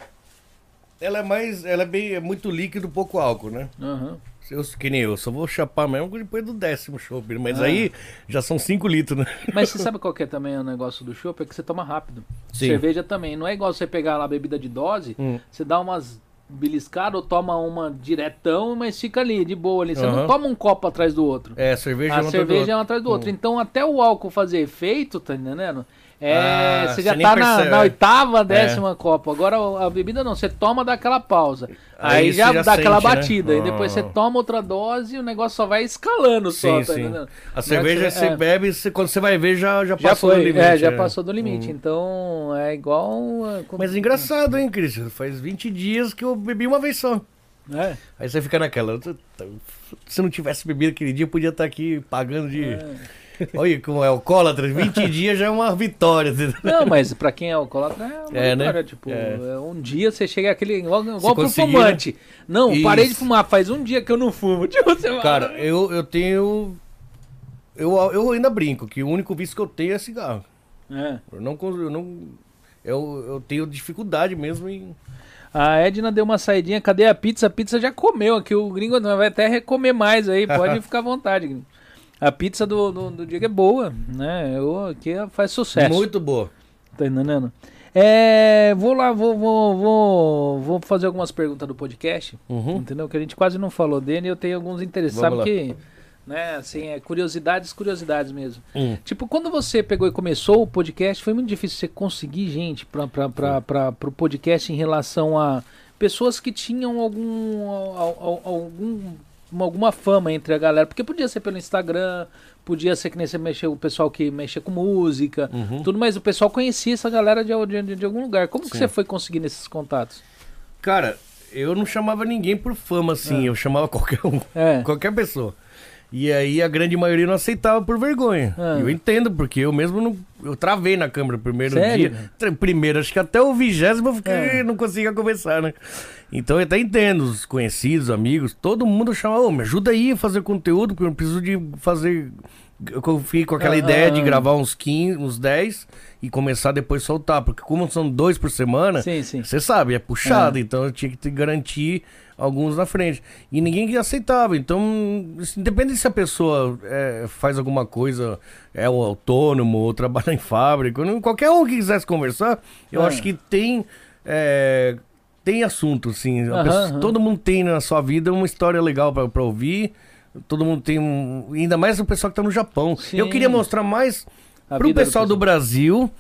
Ela é mais. Ela é bem. É muito líquido, pouco álcool, né? Aham. Eu, que nem eu, só vou chapar mesmo depois do décimo chopp. Mas Ah. aí já são cinco litros, né? Mas você sabe qual que é também o negócio do chopp? É que você toma rápido. Sim. Cerveja também. Não é igual você pegar lá a bebida de dose, Hum. você dá umas beliscadas ou toma uma diretão, mas fica ali, de boa ali. Você não Aham. toma um copo atrás do outro. É, cerveja a é uma cerveja é outro. um atrás do outro. Então, até o álcool fazer efeito, tá entendendo? É, Ah, você já tá na, na é. oitava, décima copo. Agora a bebida não, você toma daquela pausa. Aí, Aí já, já dá aquela sente, né? batida. Aí depois você Ah. toma outra dose e o negócio só vai escalando só, Sim, tá sim. entendendo? A é cerveja você é. bebe, você- quando você vai ver, já, já Já passou foi, do limite. é, já é. passou do limite. Então é igual. é, Mas engraçado, hein, Cristian? Faz 20 dias que eu bebi uma vez só. É. Aí você fica naquela. Se não tivesse bebido aquele dia, eu podia estar aqui pagando de. Olha como é alcoólatra. 20 dias já é uma vitória. Não, mas pra quem é alcoólatra é uma É, né? vitória, Tipo, É. é, um dia você chega aquele. Igual, igual pro fumante. Não, Isso. parei de fumar, faz um dia que eu não fumo. Tipo, Cara, eu, eu tenho. Eu, eu ainda brinco que o único vício que eu tenho é cigarro. É. Eu não. Eu, não, eu, eu tenho dificuldade mesmo em. A Edna deu uma saidinha, cadê a pizza? A pizza já comeu aqui, o gringo vai até recomer mais aí, pode ficar à vontade. gringo. A pizza do, do, do Diego é boa, né? Eu, aqui faz sucesso. Muito boa. Tá entendendo? É, vou lá, vou, vou, vou, vou fazer algumas perguntas do podcast, Uhum. entendeu? Que a gente quase não falou dele e eu tenho alguns interesses. Vamos Sabe lá. que, né, assim, é curiosidades, curiosidades mesmo. Hum. Tipo, quando você pegou e começou o podcast, foi muito difícil você conseguir gente para o podcast em relação a pessoas que tinham algum, al- al- algum uma- alguma fama entre a galera. Porque podia ser pelo Instagram, podia ser que nem você mexeu, o pessoal que mexia com música, Uhum. tudo, mas o pessoal conhecia essa galera de, de, de algum lugar. Como que Sim. você foi conseguindo esses contatos? Cara, eu não chamava ninguém por fama, assim. Eu chamava qualquer um. É. Qualquer pessoa. E aí a grande maioria não aceitava por vergonha. Ah. Eu entendo, porque eu mesmo não. Eu travei na câmera o primeiro Sério? dia. Primeiro, acho que até o vigésimo eu fiquei, É. não conseguia conversar, né? Então eu até entendo, os conhecidos, amigos, todo mundo chama, ô, me ajuda aí a fazer conteúdo, porque eu preciso de fazer. Eu fiquei com aquela Ah, ideia de ah. gravar uns 15, uns 10 e começar depois a soltar. Porque como são dois por semana, você sabe, é puxado, então eu tinha que te garantir alguns na frente. E ninguém aceitava. Então, isso, independente se a pessoa é, faz alguma coisa, é um autônomo ou trabalha em fábrica, qualquer um que quisesse conversar, eu Ah. acho que tem. é, tem assunto, sim. Pessoa-. Todo mundo tem na sua vida uma história legal pra ouvir. Todo mundo tem um. Ainda mais o pessoal que tá no Japão. Sim. Eu queria mostrar mais A pro vida pessoal do Brasil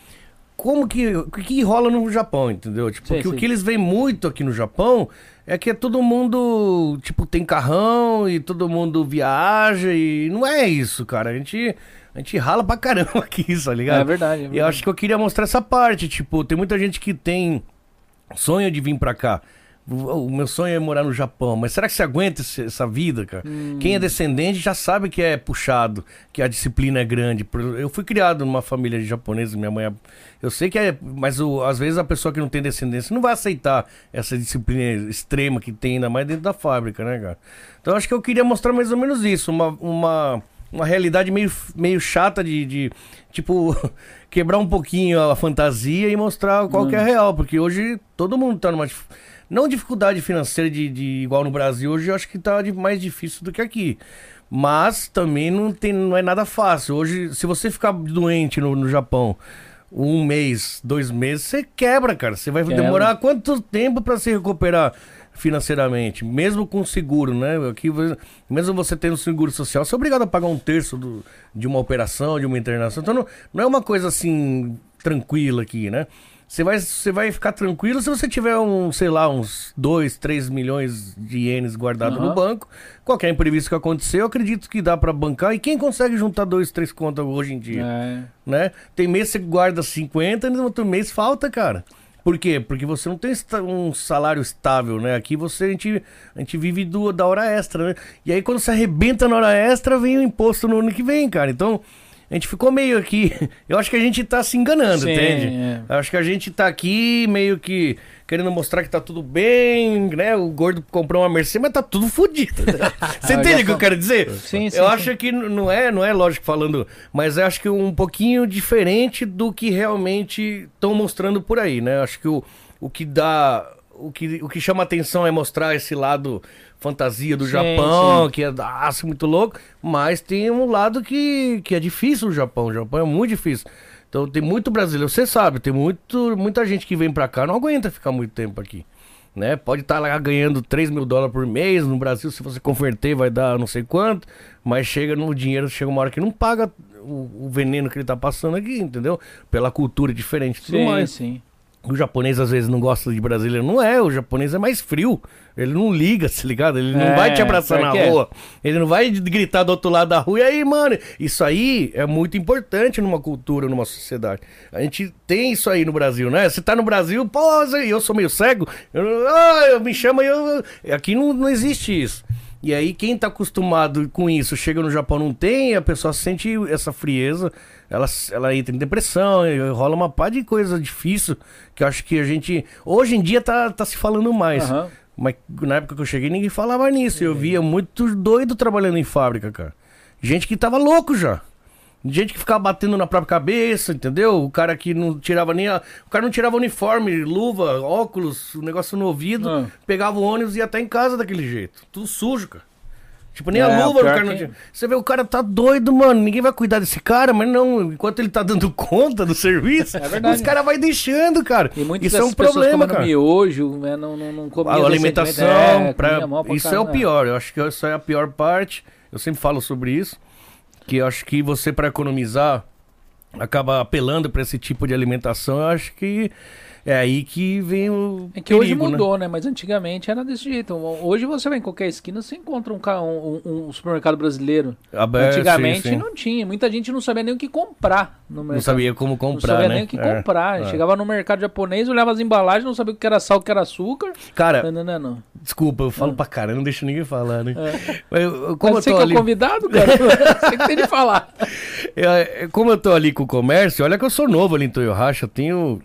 como que o que, rola no Japão, entendeu? Tipo, Sim, que o sim. que eles veem muito aqui no Japão é que é todo mundo, tipo, tem carrão e todo mundo viaja e não é isso, cara. A gente a gente rala pra caramba aqui, tá ligado? É verdade. é E eu verdade. acho que eu queria mostrar essa parte, tipo, tem muita gente que tem sonho de vir pra cá. O meu sonho é morar no Japão, mas será que você aguenta essa vida, cara? Hum. Quem é descendente já sabe que é puxado, que a disciplina é grande. Eu fui criado numa família de japoneses, minha mãe é... Eu sei que é... Mas o- às vezes a pessoa que não tem descendência não vai aceitar essa disciplina extrema que tem, ainda mais dentro da fábrica, né, cara? Então acho que eu queria mostrar mais ou menos isso, uma... uma uma realidade meio, meio chata de, de, tipo, quebrar um pouquinho a fantasia e mostrar qual que é a real, porque hoje todo mundo tá numa, não dificuldade financeira de, de igual no Brasil, hoje eu acho que tá mais difícil do que aqui. Mas também não, tem, não é nada fácil. Hoje, se você ficar doente no, no Japão um mês, dois meses, você quebra, cara. Você vai Quebra. demorar quanto tempo para se recuperar financeiramente? Mesmo com seguro, né? Aqui, mesmo você tendo seguro social, você é obrigado a pagar um terço do- de uma operação, de uma internação. Então não, não é uma coisa assim tranquila aqui, né? Você vai, você vai ficar tranquilo se você tiver um, sei lá, uns 2, 3 milhões de ienes guardados Aham. no banco. Qualquer imprevisto que acontecer, eu acredito que dá para bancar. E quem consegue juntar dois, três contas hoje em dia? É. né? Tem mês que você guarda 50 e no outro mês falta, cara. Por quê? Porque você não tem um salário estável, né? Aqui você, a gente, a gente vive do, da hora extra, né? E aí quando você arrebenta na hora extra, vem o imposto no ano que vem, cara. Então, a gente ficou meio aqui... Eu acho que a gente tá se enganando, Sim, entende? é. Eu acho que a gente tá aqui meio que querendo mostrar que tá tudo bem, né? O gordo comprou uma Mercedes, mas tá tudo fodido. Você entende o que eu quero dizer? Sim, sim, Eu sim. acho que não é, não é lógico falando, mas eu acho que um pouquinho diferente do que realmente estão mostrando por aí, né? Eu acho que o, o que dá. O que, o que chama atenção é mostrar esse lado fantasia do Sim, Japão, sim. que é daço, muito louco, mas tem um lado que, que é difícil o Japão. O Japão é muito difícil. Então tem muito brasileiro, você sabe, tem muito, muita gente que vem pra cá, não aguenta ficar muito tempo aqui. Né? Pode estar lá ganhando 3 mil dólares por mês. No Brasil, se você converter, vai dar não sei quanto. Mas chega no dinheiro, chega uma hora que não paga o, o veneno que ele tá passando aqui, entendeu? Pela cultura diferente e tudo Sim, mais. sim. O japonês às vezes não gosta de brasileiro. Não é, o japonês é mais frio. Ele não liga, se ligado? Ele não É, vai te abraçar na é. rua. Ele não vai gritar do outro lado da rua. E aí, mano? Isso aí é muito importante numa cultura, numa sociedade. A gente tem isso aí no Brasil, né? Você tá no Brasil, pô, eu sou meio cego. Eu, ah, eu me chama, eu. Aqui não, não existe isso. E aí, quem tá acostumado com isso, chega no Japão, não tem, a pessoa sente essa frieza, ela, ela entra em depressão, rola uma pá de coisa difícil, que eu acho que a gente, hoje em dia tá, tá se falando mais. Aham. Mas na época que eu cheguei, ninguém falava nisso. Eu via muito doido trabalhando em fábrica, cara. Gente que tava louco já. Gente que ficava batendo na própria cabeça, entendeu? O cara que não tirava nem a... O cara não tirava uniforme, luva, óculos, o negócio no ouvido, Ah. pegava o ônibus e ia até em casa daquele jeito. Tudo sujo, cara. Tipo, nem É, a luva o cara não que- tinha. Você vê, o cara tá doido, mano. Ninguém vai cuidar desse cara, mas não. Enquanto ele tá dando conta do serviço, É verdade. os caras vai deixando, cara. E muitas Isso é um problema, cara. miojo, né, não, não, não comiam A alimentação, É, pra- comia pra isso é o pior. Eu acho que isso é a pior parte. Eu sempre falo sobre isso. Que acho que você, para economizar, acaba apelando para esse tipo de alimentação, eu acho que é aí que vem o É que hoje perigo, né? mudou, né? Mas antigamente era desse jeito. Hoje você vai em qualquer esquina, você encontra um, um- um- supermercado brasileiro. Aberto, Antigamente sim, sim. não tinha. Muita gente não sabia nem o que comprar no mercado. Não sabia como Não comprar, sabia né? nem o que É, comprar. é. Chegava no mercado japonês, olhava as embalagens, não sabia o que era sal, o que era açúcar. Cara, Não, não, não, não. desculpa, eu falo pra caramba, não deixo ninguém falar, né? Mas eu- eu- como É. Mas eu você tô que ali... é convidado, cara? você que tem de falar. É, é, como eu tô ali com o comércio, olha que eu sou novo ali em Toyohashi, eu tenho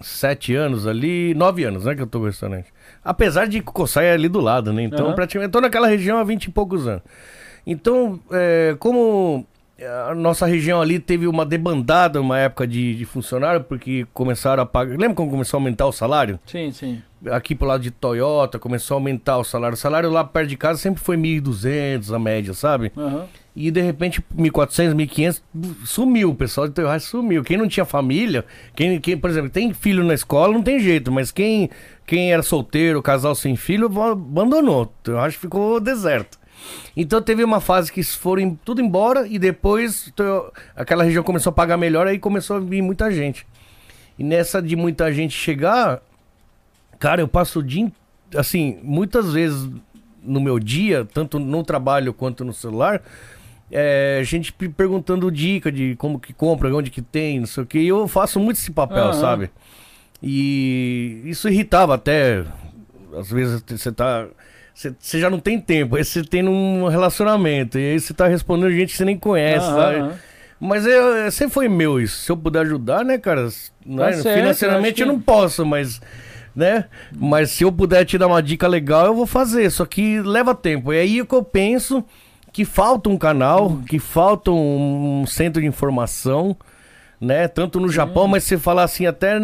sete anos ali, nove anos, né, que eu tô com o restaurante. Apesar de Kokosai é ali do lado, né, então Aham. praticamente, eu tô naquela região há vinte e poucos anos. Então, é, como a nossa região ali teve uma debandada uma época de, de funcionário, porque começaram a pagar, lembra quando começou a aumentar o salário? Sim, sim. Aqui pro lado de Toyota, começou a aumentar o salário. O salário lá perto de casa sempre foi 1.200 a média, sabe? Aham. E de repente, 1.400, 1.500, sumiu. O pessoal de Toyohashi sumiu. Quem não tinha família, quem, quem, por exemplo, tem filho na escola, não tem jeito. Mas quem, quem era solteiro, casal sem filho, abandonou. Toyohashi ficou deserto. Então teve uma fase que foram tudo embora e depois Toyo- aquela região começou a pagar melhor, aí começou a vir muita gente. E nessa de muita gente chegar, cara, eu passo o dia, assim, muitas vezes no meu dia, tanto no trabalho quanto no celular, é, gente pe- perguntando dica de como que compra, onde que tem, não sei o que. E eu faço muito esse papel, Aham. sabe? E isso irritava até. Às vezes você tá. Você já não tem tempo, aí você tem um relacionamento, e aí você tá respondendo gente que você nem conhece, Aham, sabe? Mas é, sempre foi meu isso. Se eu puder ajudar, né, cara? né, eu Financeiramente eu, que- não posso, mas. Né? Mas se eu puder te dar uma dica legal, eu vou fazer. Só que leva tempo. É aí que eu penso que falta um canal, que falta um centro de informação, né? Tanto no Japão, mas você falar assim, até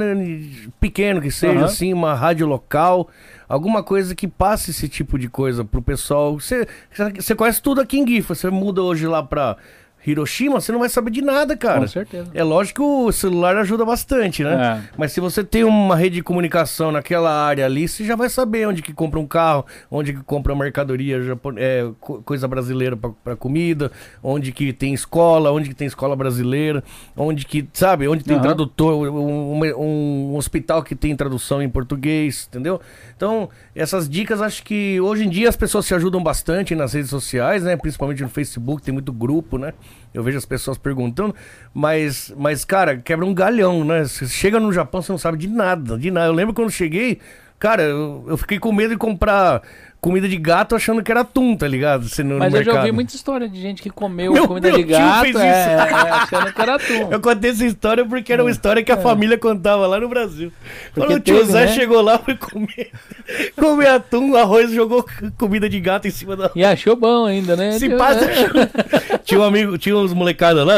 pequeno que seja, Aham. assim, uma rádio local, alguma coisa que passe esse tipo de coisa pro pessoal. Você, conhece tudo aqui em Gifa, você muda hoje lá pra Hiroshima, você não vai saber de nada, cara. Com certeza. É lógico que o celular ajuda bastante, né? É. Mas se você tem uma rede de comunicação naquela área ali, você já vai saber onde que compra um carro, onde que compra mercadoria é, co- coisa brasileira para comida, onde que tem escola, onde que tem escola brasileira, onde que, sabe, onde tem Aham. tradutor, um, um- um hospital que tem tradução em português, entendeu? Então, essas dicas acho que hoje em dia as pessoas se ajudam bastante nas redes sociais, né? Principalmente no Facebook, tem muito grupo, né? Eu vejo as pessoas perguntando, mas, mas cara, quebra um galhão, né? Você chega no Japão, você não sabe de nada, de nada. Eu lembro quando cheguei, cara, eu, eu fiquei com medo de comprar comida de gato achando que era atum, tá ligado? Assim, no, no Mas eu já ouvi mercado. muita história de gente que comeu Meu- comida meu de gato, é, é, achando que era atum. Eu contei essa história porque era uma história que a família contava lá no Brasil. Quando o tio teve, Zé né? chegou lá, foi comer, comer atum, arroz, jogou comida de gato em cima da E achou bom ainda, né? Se passa. é. tinha um amigo, tinha uns molecadas lá,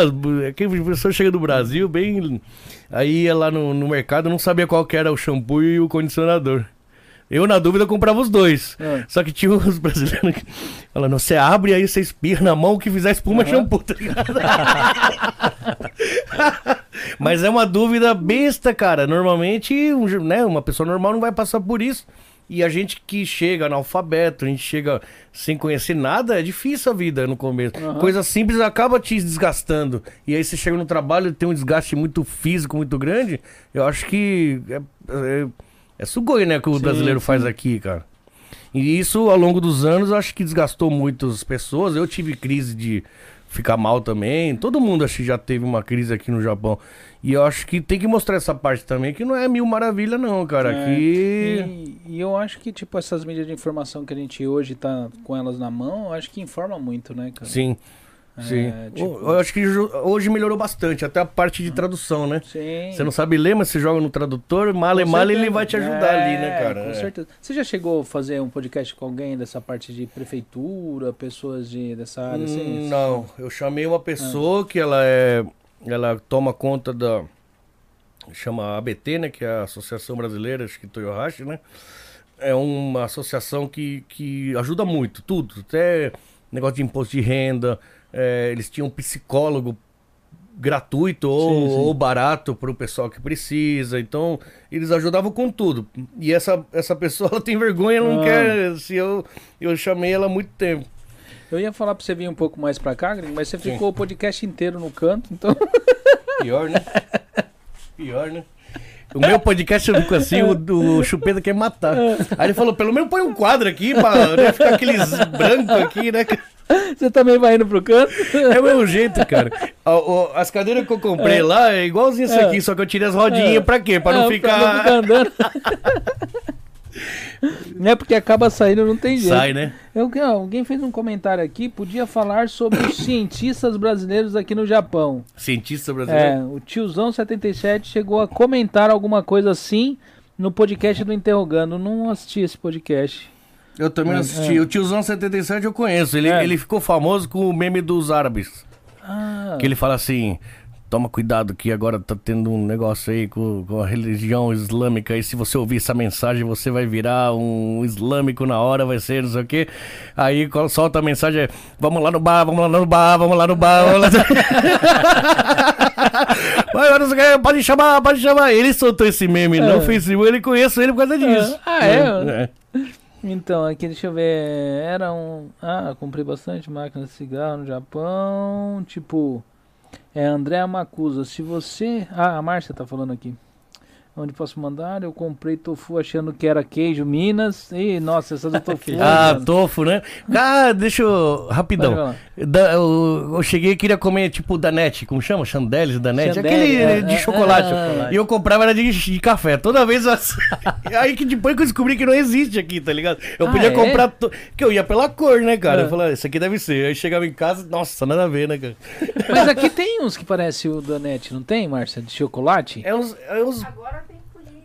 aquele professor chega do Brasil, bem. Aí ia lá no, no mercado, não sabia qual que era o shampoo e o condicionador. Eu, na dúvida, comprava os dois. É. Só que tinha os brasileiros que falando, você abre aí, você espirra na mão, o que fizer espuma é shampoo, tá ligado? Mas é uma dúvida besta, cara. Normalmente, um, né, uma pessoa normal não vai passar por isso. E a gente que chega analfabeto, a gente chega sem conhecer nada, é difícil a vida no começo. Coisa simples acaba te desgastando. E aí você chega no trabalho e tem um desgaste muito físico, muito grande. Eu acho que é, é, é sugoi, né, que o Sim, brasileiro sim. faz aqui, cara. E isso, ao longo dos anos, eu acho que desgastou muitas pessoas. Eu tive crise de ficar mal também. Todo mundo acho que já teve uma crise aqui no Japão. E eu acho que tem que mostrar essa parte também, que não é mil maravilha, não, cara. É, Aqui. E, e eu acho que, tipo, essas mídias de informação que a gente hoje tá com elas na mão, acho que informa muito, né, cara? Sim. É, Sim. tipo- Eu acho que hoje melhorou bastante, até a parte de tradução, né? Sim. Você não sabe ler, mas você joga no tradutor, male male, ele vai te ajudar ali, né, É, cara? Com É. certeza. Você já chegou a fazer um podcast com alguém dessa parte de prefeitura, pessoas de, dessa área? assim? Hum, Não, eu chamei uma pessoa que ela é. Ela toma conta da. Chama ABT, né? Que é a Associação Brasileira, acho que Toyohashi, né? É uma associação que, que ajuda muito, tudo. Até negócio de imposto de renda. É, eles tinham um psicólogo gratuito ou, Sim, sim. ou barato para o pessoal que precisa. Então, eles ajudavam com tudo. E essa, essa pessoa ela tem vergonha, não Ah. quer. Se eu, eu chamei ela há muito tempo. Eu ia falar pra você vir um pouco mais pra cá, mas você ficou o podcast inteiro no canto, então. Pior, né? Pior, né? O meu podcast eu fico assim, o do Chupeta quer matar. Aí ele falou, pelo menos põe um quadro aqui pra né, ficar aqueles brancos aqui, né? Você também vai indo pro canto? É o meu jeito, cara. As cadeiras que eu comprei lá é igualzinho isso É. aqui, só que eu tirei as rodinhas É. pra quê? Pra não É, ficar... Pra não ficar andando. Não é porque acaba saindo, não tem jeito. Sai, né? Eu, alguém fez um comentário aqui, podia falar sobre os cientistas brasileiros aqui no Japão. Cientista brasileiro. É, o tiozão 77 chegou a comentar alguma coisa assim no podcast do Interrogando. Não assisti esse podcast. Eu também assisti. O tiozão 77 eu conheço. Ele, É. ele ficou famoso com o meme dos árabes. Ah, Que ele fala assim: toma cuidado que agora tá tendo um negócio aí com, com a religião islâmica. E se você ouvir essa mensagem, você vai virar um islâmico na hora, vai ser não sei o quê. Aí solta a mensagem é: vamos lá no bar, vamos lá no bar, vamos lá no bar. Vamos lá... Pode chamar, pode chamar. Ele soltou esse meme no Facebook, ele conheço ele por causa disso. Ah, é? É. Então, aqui deixa eu ver. Era um. Ah, comprei bastante máquina de cigarro no Japão. Tipo. É André Macusa. Se você. Ah, a Márcia tá falando aqui. Onde posso mandar? Eu comprei tofu achando que era queijo Minas. Ih, nossa, essa do tofu. Ah, mano. tofu, né? Ah, deixa eu. Rapidão. Da- eu, eu cheguei e queria comer tipo Danete, como chama? Chandeles Danete? Chandelle, Aquele é, de é, chocolate. é, é. E eu comprava era de, de café. Toda vez. eu- Aí que depois que eu descobri que não existe aqui, tá ligado? Eu Ah, podia é? comprar. To... Porque eu ia pela cor, né, cara? É. Eu falava, isso aqui deve ser. Aí chegava em casa, nossa, nada a ver, né, cara? Mas aqui tem uns que parecem o Danete, não tem, Márcia? De chocolate? É uns, é uns, Agora.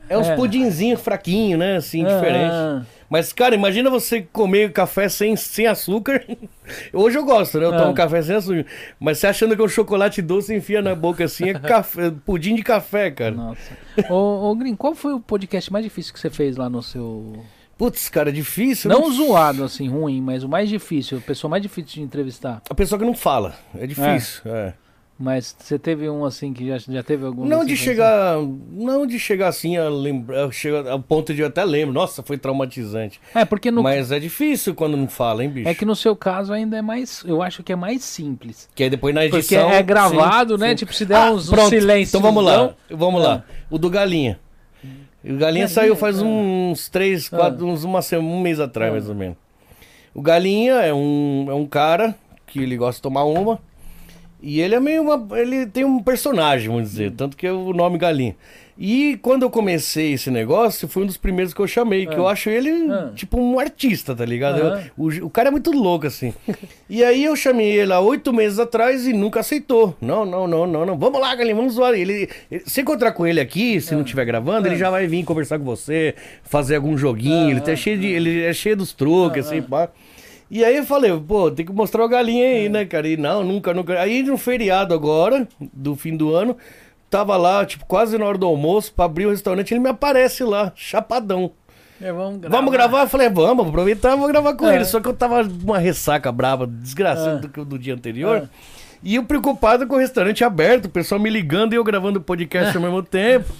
É uns É. pudinzinhos fraquinhos, né? Assim, Ah, diferente. Mas, cara, imagina você comer café sem, sem açúcar. Hoje eu gosto, né? Eu tomo Ah. café sem açúcar. Mas você achando que é um chocolate doce enfia na boca assim, é café, pudim de café, cara. Nossa. ô, ô, Grim, qual foi o podcast mais difícil que você fez lá no seu. Putz, cara, difícil. Não né? zoado, assim, ruim, mas o mais difícil, a pessoa mais difícil de entrevistar. A pessoa que não fala. É difícil. é. Mas você teve um assim que já, já teve algum. Não assim, de chegar. Não de chegar assim a lembrar. Chega ao ponto de eu até lembro. Nossa, foi traumatizante. É, porque no. Mas é difícil quando não fala, hein, bicho? É que no seu caso ainda é mais. Eu acho que é mais simples. Que aí depois na Porque edição. é gravado, sim, né? sim. Tipo, se der Ah, uns, pronto. silêncios. Então vamos lá. Vamos Ah. lá. O do Galinha. O Galinha saiu faz uns três, quatro, uns uma semana, um mês atrás, Ah. mais ou menos. O Galinha é um, é um cara que ele gosta de tomar uma. E ele é meio uma. Ele tem um personagem, vamos dizer. Tanto que é o nome Galinha. E quando eu comecei esse negócio, foi um dos primeiros que eu chamei. Que Ah. eu acho ele Ah. tipo um artista, tá ligado? Aham. Eu- o, o cara é muito louco, assim. e aí eu chamei ele há oito meses atrás e nunca aceitou. Não, não, não, não, não. Vamos lá, Galinha, vamos zoar. Ele, ele- se encontrar com ele aqui, se não estiver gravando, ele já vai vir conversar com você, fazer algum joguinho. ele, tá cheio de, ele é cheio dos truques, assim, pá. E aí eu falei, pô, tem que mostrar o galinha aí, né, cara? E não, nunca, nunca. Aí no feriado agora, do fim do ano, tava lá, tipo, quase na hora do almoço, pra abrir o restaurante, ele me aparece lá, chapadão. É, vamos gravar. Vamos gravar? Eu falei, vamos, vou aproveitar, vou gravar com É. ele. Só que eu tava uma ressaca brava, desgraçada do, do dia anterior. É. E eu preocupado com o restaurante aberto, o pessoal me ligando e eu gravando o podcast ao mesmo tempo.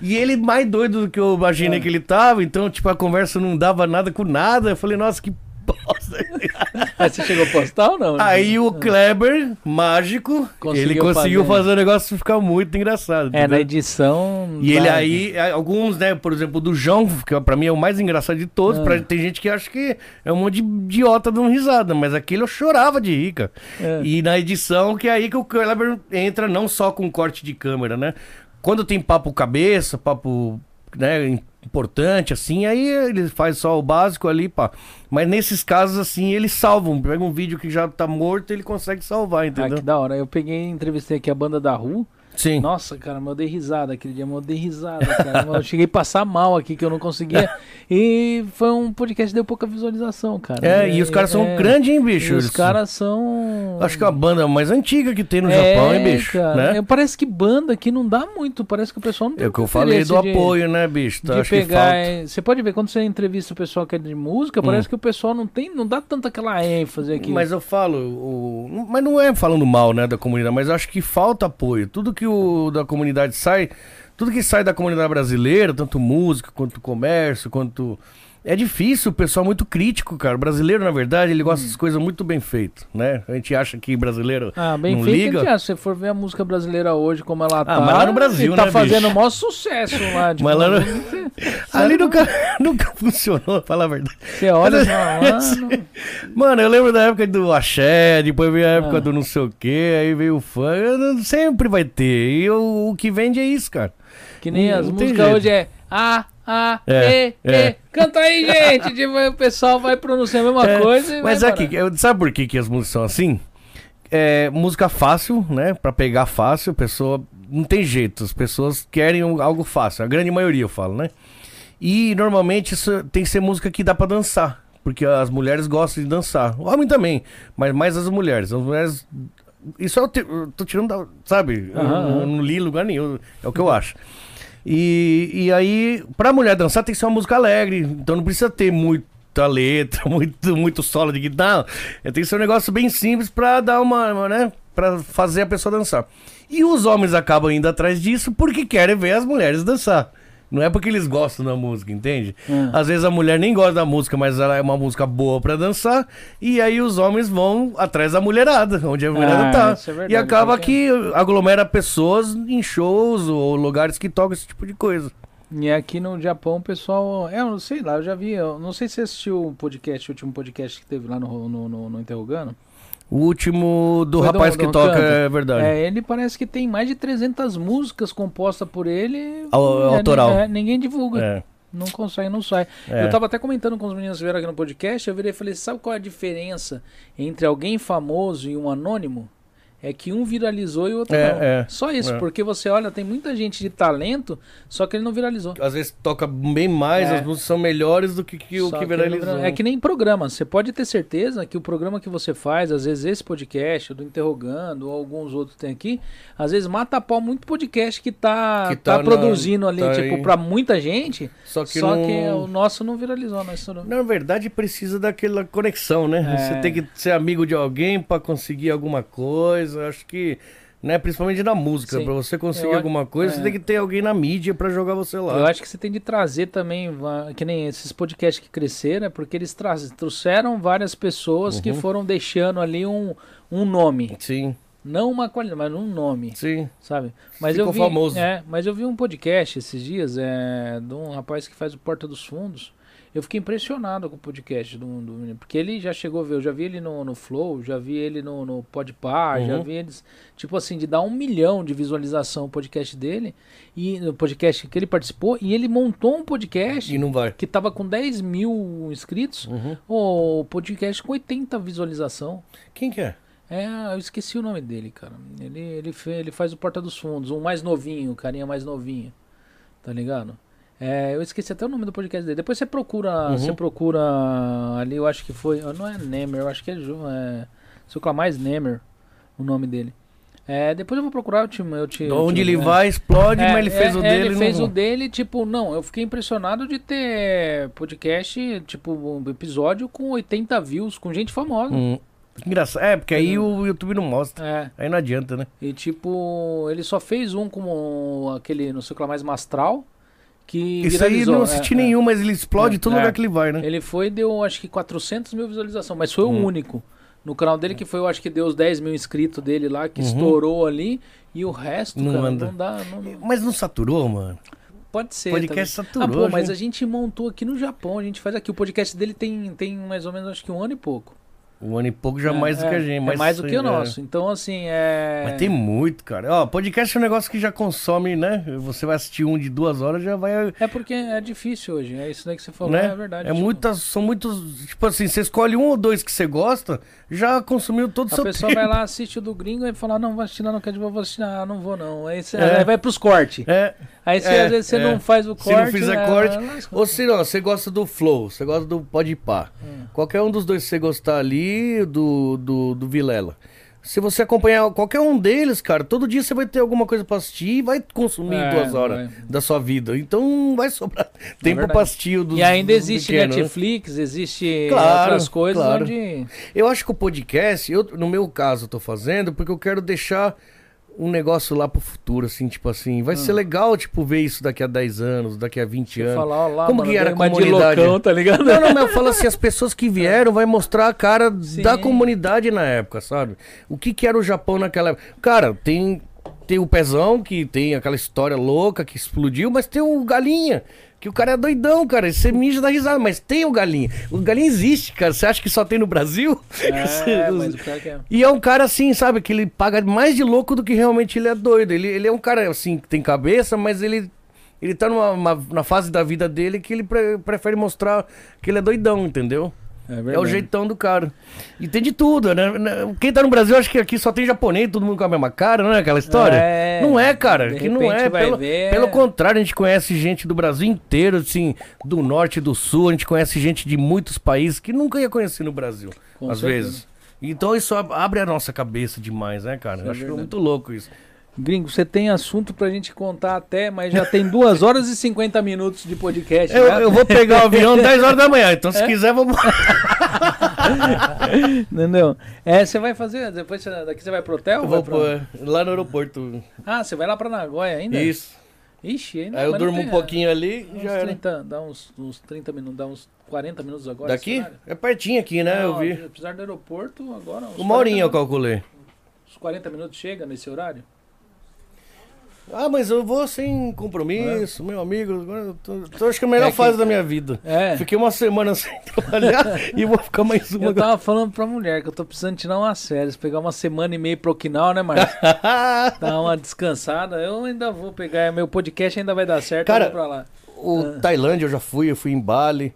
E ele mais doido do que eu imaginei É. que ele tava, então, tipo, a conversa não dava nada com nada. Eu falei, nossa, que bosta. Mas você chegou a postar ou não? Aí o Kleber, mágico, Conseguiu ele conseguiu fazer. fazer o negócio ficar muito engraçado. É, na entendeu? edição. E ele dá- aí, é, alguns, né, por exemplo, do João, que pra mim é o mais engraçado de todos, Ah. pra, tem gente que acha que é um monte de idiota dando risada, mas aquele eu chorava de rir, cara. É. E na edição, que é aí que o Kleber entra não só com corte de câmera, né? Quando tem papo cabeça, papo, né, importante, assim, aí ele faz só o básico ali, pá. Mas nesses casos, assim, eles salvam. Pega um vídeo que já tá morto, ele consegue salvar, Ah, entendeu? que da hora. Eu peguei entrevistei aqui a banda da Ru. Sim. Nossa, cara, eu dei risada aquele dia, eu dei risada, cara. Eu cheguei a passar mal aqui, que eu não conseguia. E foi um podcast que deu pouca visualização, cara. É, e os caras são é, grandes, hein, bicho? Os caras são. Acho que é a banda mais antiga que tem no É, Japão, hein, bicho? Cara, Né? é, Parece que banda aqui não dá muito. Parece que o pessoal não tem É o que eu falei do de- apoio, né, bicho? De Acho que pegar, falta. é, você pode ver quando você entrevista o pessoal que é de música, parece que o pessoal não tem, não dá tanta aquela ênfase aqui. Mas eu falo, o... mas não é falando mal, né, da comunidade, mas acho que falta apoio. Tudo que o da comunidade sai, tudo que sai da comunidade brasileira, tanto música, quanto comércio, quanto é difícil, o pessoal é muito crítico, cara. O brasileiro, na verdade, ele gosta das coisas muito bem feitas, né? A gente acha que brasileiro Ah, bem não feito, liga. que se você for ver a música brasileira hoje, como ela tá. mas lá no Brasil, ele tá né, fazendo o maior sucesso lá. Tipo, Mas lá no- Ali nunca, nunca funcionou, pra falar a verdade. Você olha e fala, mano. Mano, eu lembro da época do axé, depois veio a época Ah. do não sei o quê, aí veio o fã. Sempre vai ter. E o, o que vende é isso, cara. Que nem Não- as músicas hoje é A, A, É, E, é. E. Canta aí, gente! O pessoal vai pronunciar a mesma É, coisa Mas aqui, eu- sabe por que, que as músicas são assim? É música fácil, né? Pra pegar fácil, a pessoa. Não tem jeito, as pessoas querem algo fácil. A grande maioria eu falo, né? E normalmente isso tem que ser música que dá pra dançar. Porque as mulheres gostam de dançar. O homem também, mas mais as mulheres. As mulheres. Isso eu, te- eu tô tirando da. Sabe? Eu- Aham, eu aham. não li lugar nenhum. É o que eu acho. E, e aí, pra mulher dançar tem que ser uma música alegre. Então não precisa ter muita letra, muito, muito solo de guitarra. Tem que ser um negócio bem simples pra dar uma, uma, né? Pra fazer a pessoa dançar. E os homens acabam indo atrás disso porque querem ver as mulheres dançar. Não é porque eles gostam da música, entende? Hum. Às vezes a mulher nem gosta da música, mas ela é uma música boa pra dançar. E aí os homens vão atrás da mulherada, onde a mulherada Ah, tá. é verdade, e acaba porque- que aglomera pessoas em shows ou lugares que tocam esse tipo de coisa. E aqui no Japão o pessoal. É, eu não sei lá, eu já vi. Eu não sei se você assistiu o podcast, o último podcast que teve lá no, no, no, no Interrogando. O último do Foi do- rapaz do que toca Canto. é verdade. É, ele parece que tem mais de 300 músicas compostas por ele. Au- É, autoral. é, ninguém divulga. É. Não consegue, não sai. É. Eu tava até comentando com os meninos que vieram aqui no podcast, eu virei e falei, sabe qual é a diferença entre alguém famoso e um anônimo? É que um viralizou e o outro É, não. é, Só isso, é. porque você olha, tem muita gente de talento, só que ele não viralizou. Às vezes toca bem mais, É. as músicas são melhores do que, que o que não viralizou. vira- É que nem programa. Você pode ter certeza que o programa que você faz, às vezes esse podcast, o do Interrogando, ou alguns outros tem aqui, às vezes mata a pau muito podcast que tá, Que tá, tá na- produzindo ali, tá tipo, aí. pra muita gente, Só que, só não... que o nosso não viralizou, nós estouramos. Na verdade, precisa daquela conexão, né? É. Você tem que ser amigo de alguém pra conseguir alguma coisa. Acho que, né, principalmente na música, pra você conseguir Eu- alguma coisa, é. você tem que ter alguém na mídia pra jogar você lá. Eu acho que você tem de trazer também, que nem esses podcasts que cresceram, é porque eles trouxeram várias pessoas Uhum. que foram deixando ali um, um nome. Sim, Não uma qualidade, mas um nome. sim. sabe? Mas Ficou eu vi, famoso. É, mas eu vi um podcast esses dias é, de um rapaz que faz o Porta dos Fundos. Eu fiquei impressionado com o podcast do, do menino, porque ele já chegou a ver, eu já vi ele no, no Flow, já vi ele no, no Podpah, já Uhum. vi eles, tipo assim, de dar um milhão de visualização o podcast dele, e no podcast que ele participou, e ele montou um podcast E não vai. que tava com 10 mil inscritos, Uhum. o podcast com 80 visualização. Quem que é? É, eu esqueci o nome dele, cara. Ele, ele, ele faz o Porta dos Fundos, um mais novinho, o carinha mais novinho. Tá ligado? É, eu esqueci até o nome do podcast dele. Depois você procura, Uhum. você procura ali, eu acho que foi, não é Nemer, eu acho que é, é se eu mais Nemer, o nome dele. É, depois eu vou procurar, eu te, eu te eu Onde te- ele é. vai, explode, É, mas ele fez é, o é, dele. Ele fez não... o dele, tipo, não, eu fiquei impressionado de ter podcast, tipo, um episódio com 80 views, com gente famosa. Hum. Engraçado. É, porque aí o YouTube não mostra. É. Aí não adianta, né? E tipo, ele só fez um como aquele, não sei o que lá, mais Mastral, que Isso aí não assisti É, é. nenhum, mas ele explode É, todo é. lugar que ele vai, né? Ele foi e deu, acho que 400 mil visualizações, mas foi Hum. o único. No canal dele que foi, eu acho que deu os 10 mil inscritos dele lá, que Uhum. estourou ali, e o resto, Não cara, anda. não dá, não- Mas não saturou, mano? pode ser. podcast também. saturou, Ah, pô, mas a gente montou aqui no Japão, a gente faz aqui, o podcast dele tem, tem mais ou menos, acho que um ano e pouco. Um ano e pouco já É, mais do é, que a gente. É mas mais do que o é. nosso. Então, assim, é... Mas tem muito, cara. Ó, podcast é um negócio que já consome, né? Você vai assistir um de duas horas, já vai. É porque é difícil hoje, é isso daí que você falou, né? é verdade. É tipo, muitas, são muitos. Tipo assim, você escolhe um ou dois que você gosta, já consumiu todo o A seu pessoa tempo. vai lá, assiste o do gringo e fala, não, vai assistir lá, não quero, vou assistir, ah, não vou não. Aí, você, É. aí vai pros cortes. É, Aí você, É, às vezes você é. não faz o Se corte. não fizer é, corte, ou se não, você gosta do Flow, você gosta do Podpah. Hum. Qualquer um dos dois que você gostar ali, do, do, do Vilela. Se você acompanhar qualquer um deles, cara, todo dia você vai ter alguma coisa pra assistir e vai consumir É, duas horas vai. da sua vida. Então não vai sobrar tempo verdade. pra assistir o dos E ainda existe pequenos, né? Netflix, existe Claro, outras coisas claro. onde. Eu acho que o podcast, eu, no meu caso, eu tô fazendo porque eu quero deixar um negócio lá pro futuro, assim, tipo assim. Vai ser legal, tipo, ver isso daqui a 10 anos, daqui a 20 Você anos. falar, lá, Como mano, que era a comunidade? loucão, tá ligado? Não, não, mas eu falo assim, as pessoas que vieram vai mostrar a cara Sim. da comunidade na época, sabe? O que que era o Japão naquela época? Cara, tem, tem o Pezão, que tem aquela história louca que explodiu, mas tem o Galinha, que o cara é doidão, cara, você mija da risada, mas tem o Galinha. O Galinha existe, cara, você acha que só tem no Brasil? É, mas o cara que é. E é um cara assim, sabe, que ele paga mais de louco do que realmente ele é doido. Ele, ele é um cara assim, que tem cabeça, mas ele, ele tá numa uma- fase da vida dele que ele pre- prefere mostrar que ele é doidão, entendeu? É, É o jeitão do cara. E tem de tudo, né? Quem tá no Brasil, acho que aqui só tem japonês, todo mundo com a mesma cara, não é aquela história? É, não é, cara. Que não é. Pelo, ver- pelo contrário, a gente conhece gente do Brasil inteiro, assim, do norte e do sul. A gente conhece gente de muitos países que nunca ia conhecer no Brasil, Com às certeza. vezes. Então isso ab- abre a nossa cabeça demais, né, cara? Isso Eu é acho verdade. muito louco isso. Gringo, você tem assunto pra gente contar até, mas já tem 2 horas e 50 minutos de podcast. Eu, já. eu vou pegar o avião 10 horas da manhã, então É? se quiser, vamos. Entendeu? É, você vai fazer, depois você- daqui você vai pro hotel? Eu vou pra- pôr lá no aeroporto. Ah, você vai lá pra Nagoya ainda? Isso. Ixi, ainda Aí eu durmo tem- um pouquinho ali e já era. 30, dá uns, uns 30 minutos, dá uns 40 minutos agora. Daqui? É pertinho aqui, né? Eu Não, vi. Apesar do aeroporto, agora. Uma horinha eu 40 calculei. Uns 40 minutos chega nesse horário? Ah, mas eu vou sem compromisso, meu amigo. Tô, tô- acho que é a melhor É que- fase da minha vida. É. Fiquei uma semana sem trabalhar e vou ficar mais uma. Eu tava falando pra mulher que eu tô precisando tirar umas férias, pegar uma semana e meia pro Okinawa, né, Marcos? Dar uma descansada. Eu ainda vou pegar, meu podcast ainda vai dar certo, Cara, eu vou pra lá. o Tailândia eu já fui, eu fui em Bali.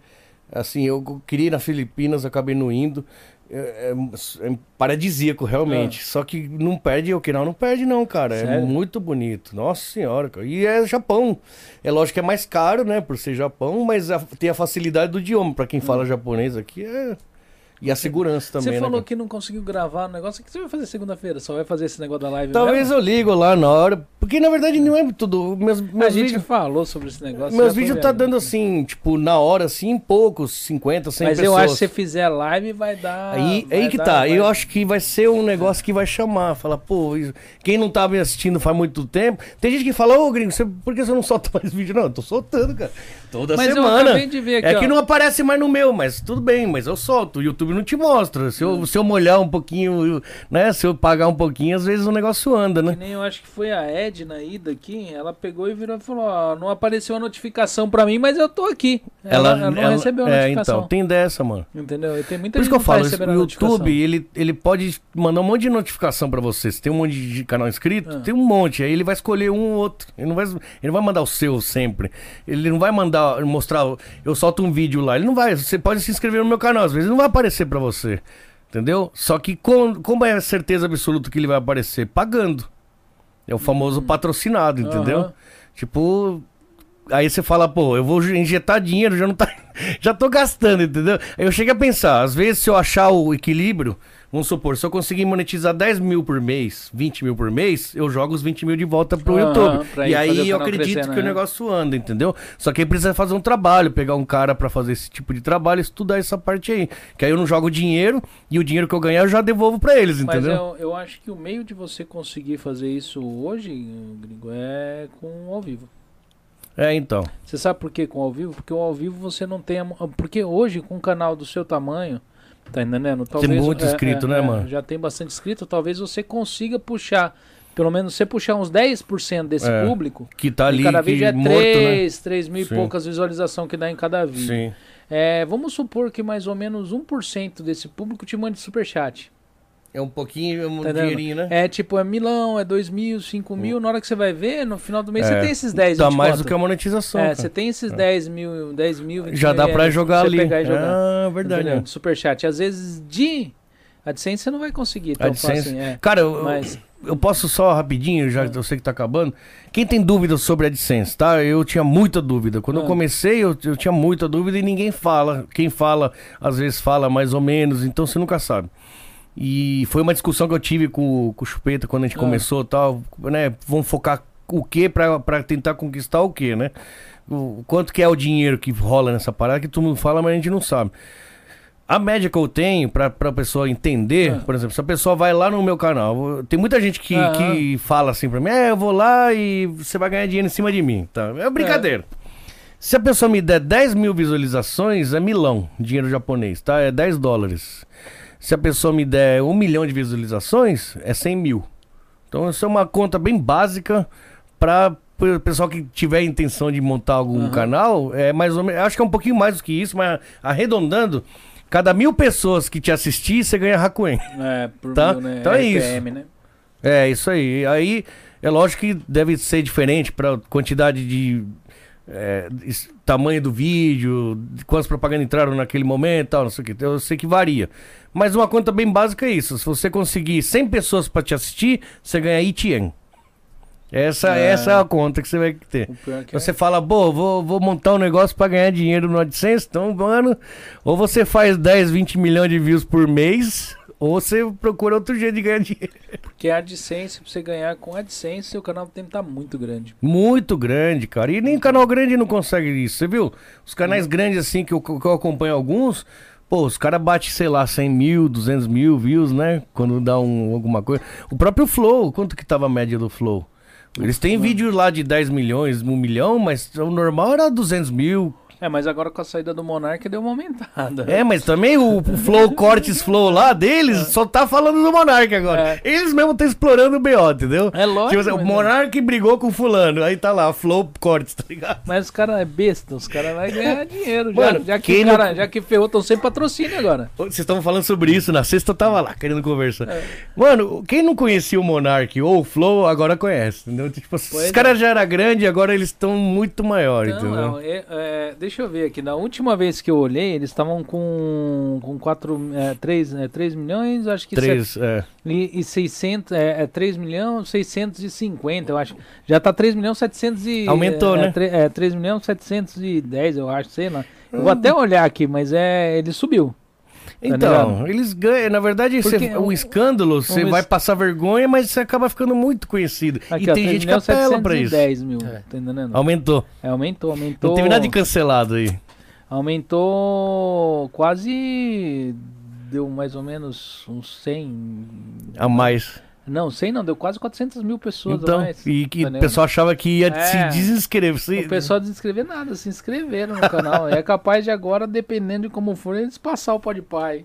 Assim, eu queria ir na Filipinas, acabei não indo. É, é- é paradisíaco, realmente. Só que não perde, o Okinawa não perde, não, cara. É Sério? muito bonito. Nossa senhora, cara. E é Japão. É lógico que é mais caro, né, por ser Japão, mas a- tem a facilidade do idioma. Pra quem fala japonês aqui é. E a segurança também, Você né? falou cara? que não conseguiu gravar o negócio. O que você vai fazer segunda-feira? Só vai fazer esse negócio da live Talvez mesmo? eu ligo lá na hora. Porque na verdade não é tudo. Meus, A meus gente vídeos. falou sobre esse negócio. Meus vídeos tá dando assim, tipo, na hora, assim, poucos, 50, 100 Mas pessoas. eu acho que se você fizer live vai dar. Aí, vai aí que dar- tá, vai- eu acho que vai ser um negócio que vai chamar, falar, pô, isso- quem não tá me assistindo faz muito tempo. Tem gente que fala, ô gringo, você, por que você não solta mais vídeo? Não, eu tô soltando, cara. Toda Mas semana. ver aqui, é ó. que não aparece mais no meu, mas tudo bem, mas eu solto. O YouTube não te mostra. Se eu, se eu molhar um pouquinho, né? Se eu pagar um pouquinho, às vezes o negócio anda, Que né? nem eu acho que foi a Edna ida aqui, ela pegou e virou e falou, ó, não apareceu a notificação pra mim, mas eu tô aqui. Ela, ela não recebeu a é, notificação. então, tem dessa, mano. Entendeu? E tem muita Por isso gente que eu tá falo, o. YouTube, ele, ele pode mandar um monte de notificação pra você. Se tem um monte de canal inscrito, Ah. tem um monte. Aí ele vai escolher um ou outro. Ele não vai, ele não vai mandar o seu sempre. Ele não vai mandar, mostrar, eu solto um vídeo lá. Ele não vai, você pode se inscrever no meu canal, às vezes ele não vai aparecer pra você. Entendeu? Só que com, como é a certeza absoluta que ele vai aparecer? Pagando. É o famoso patrocinado, entendeu? Hum. Aham. Tipo, Aí você fala, pô, eu vou injetar dinheiro, já não tá. Já tô gastando, entendeu? Aí eu chego a pensar, às vezes se eu achar o equilíbrio, vamos supor, se eu conseguir monetizar 10 mil por mês, 20 mil por mês, eu jogo os 20 mil de volta pro Aham, YouTube. E aí o eu acredito crescendo, que o né? negócio anda, entendeu? Só que aí precisa fazer um trabalho, pegar um cara pra fazer esse tipo de trabalho, estudar essa parte aí. Que aí eu não jogo dinheiro e o dinheiro que eu ganhar eu já devolvo pra eles, Mas entendeu? eu, eu acho que o meio de você conseguir fazer isso hoje, gringo, é com o ao vivo. É, então. Você sabe por que com o ao vivo? Porque o ao vivo você não tem. a Porque hoje, com um canal do seu tamanho, tá entendendo? Talvez, muito inscrito, né, mano? Já tem bastante inscrito, talvez você consiga puxar. Pelo menos você puxar uns 10% desse É, público. Que tá ali cada que, vídeo é morto, né? 3, 3 mil e poucas visualizações que dá em cada vídeo. É, vamos supor que mais ou menos 1% desse público te mande superchat. É um pouquinho, é um Tá dinheirinho, né? É tipo, é milão, é dois mil, cinco mil. Na hora que você vai ver, no final do mês É, você tem esses 10 Dá 20 mais do que a monetização. É, cara. você tem esses 10 mil, 10 mil, 20 Já dá pra jogar ali. pegar e jogar. Ah, verdade. De Superchat. Às vezes de AdSense você não vai conseguir tão AdSense. fácil. É. Cara, eu, Mas- eu posso só rapidinho, já eu sei que tá acabando. Quem tem dúvidas sobre AdSense, tá? Eu tinha muita dúvida. Quando Ah. eu comecei, eu, eu tinha muita dúvida e ninguém fala. Quem fala, às vezes fala mais ou menos, então você nunca sabe. E foi uma discussão que eu tive com, o- com o Chupeta quando a gente Ah. começou e tal, né? Vamos focar o que pra, pra tentar conquistar o que, né? O, quanto que é o dinheiro que rola nessa parada que todo mundo fala, mas a gente não sabe. A média que eu tenho pra, pra pessoa entender, Ah. por exemplo, se a pessoa vai lá no meu canal, tem muita gente que, Ah. que fala assim pra mim, é, eu vou lá e você vai ganhar dinheiro em cima de mim. Tá? É brincadeira. Se a pessoa me der 10 mil visualizações, é milão, dinheiro japonês, tá? É 10 dólares. Se a pessoa me der um milhão de visualizações, é 100 mil. Então, isso é uma conta bem básica para o pessoal que tiver intenção de montar algum Aham. canal. É mais ou menos, acho que é um pouquinho mais do que isso, mas arredondando, cada mil pessoas que te assistir, você ganha Hakuen. É, por Tá? mil, né? Então é RPM, né? É, isso aí. Aí é lógico que deve ser diferente para quantidade de. é, tamanho do vídeo, de quantas propagandas entraram naquele momento e tal, não sei o que. Eu sei que varia. Mas uma conta bem básica é isso. Se você conseguir 100 pessoas para te assistir, você ganha ITN. Essa, É. essa é a conta que você vai ter. É- Você fala, pô, vou, vou montar um negócio pra ganhar dinheiro no AdSense, então, mano, ou você faz 10, 20 milhões de views por mês, ou você procura outro jeito de ganhar dinheiro. Porque a AdSense, pra você ganhar com AdSense, seu canal tem que estar muito grande. Muito grande, cara. E nem canal grande não consegue isso, você viu? Os canais grandes, assim, que eu, que eu acompanho alguns, pô, os caras batem, sei lá, 100 mil, 200 mil views, né? Quando dá um, alguma coisa. O próprio Flow, quanto que tava a média do Flow? Eles têm vídeo lá de 10 milhões, 1 milhão, mas o normal era 200 mil. É, mas agora com a saída do Monark deu uma aumentada. É, mas também o, Flow Cortes Flow lá deles só tá falando do Monark agora. Eles mesmo estão explorando o BO, entendeu? É lógico, Tipo assim, o mas- Monark brigou com o fulano, aí tá lá, Flow Cortes, tá ligado? Mas os caras é besta, os caras vão ganhar dinheiro. Mano, já, já, que não- cara, já que ferrou, estão sem patrocínio agora. Vocês estavam falando sobre isso, na sexta eu tava lá, querendo conversar. É. Mano, quem não conhecia o Monark ou o Flow, agora conhece, entendeu? Tipo, os Pois é. caras já eram grandes, agora eles estão muito maiores, Não, entendeu? não, é- é, deixa eu ver aqui. Na última vez que eu olhei, eles estavam com, com 4, é, 3, é, 3 milhões, acho que Três, é. E, e 600, é, é 3 milhões 650, eu acho. Já tá 3 milhões 700 e... Aumentou, é, né? É, tre- é 3 milhões 710, eu acho, sei lá. Eu vou até olhar aqui, mas é, ele subiu. Então, ligado? eles ganham, na verdade, Porque cê- um- o escândalo, você vai passar vergonha, mas você acaba ficando muito conhecido. Aqui, e ó, tem 3 gente que apela pra isso. 710 mil, É. tá entendendo? Aumentou. É, aumentou, aumentou. Não teve nada de cancelado aí. Aumentou quase. Deu mais ou menos uns 100. A mais. Não, 100 não, deu quase 400 mil pessoas Então, mais. e que tá o pessoal achava que ia É. se desinscrever. Se- O pessoal de inscrever nada, se inscreveram no canal. é capaz de agora, dependendo de como for, eles passar o Podpah.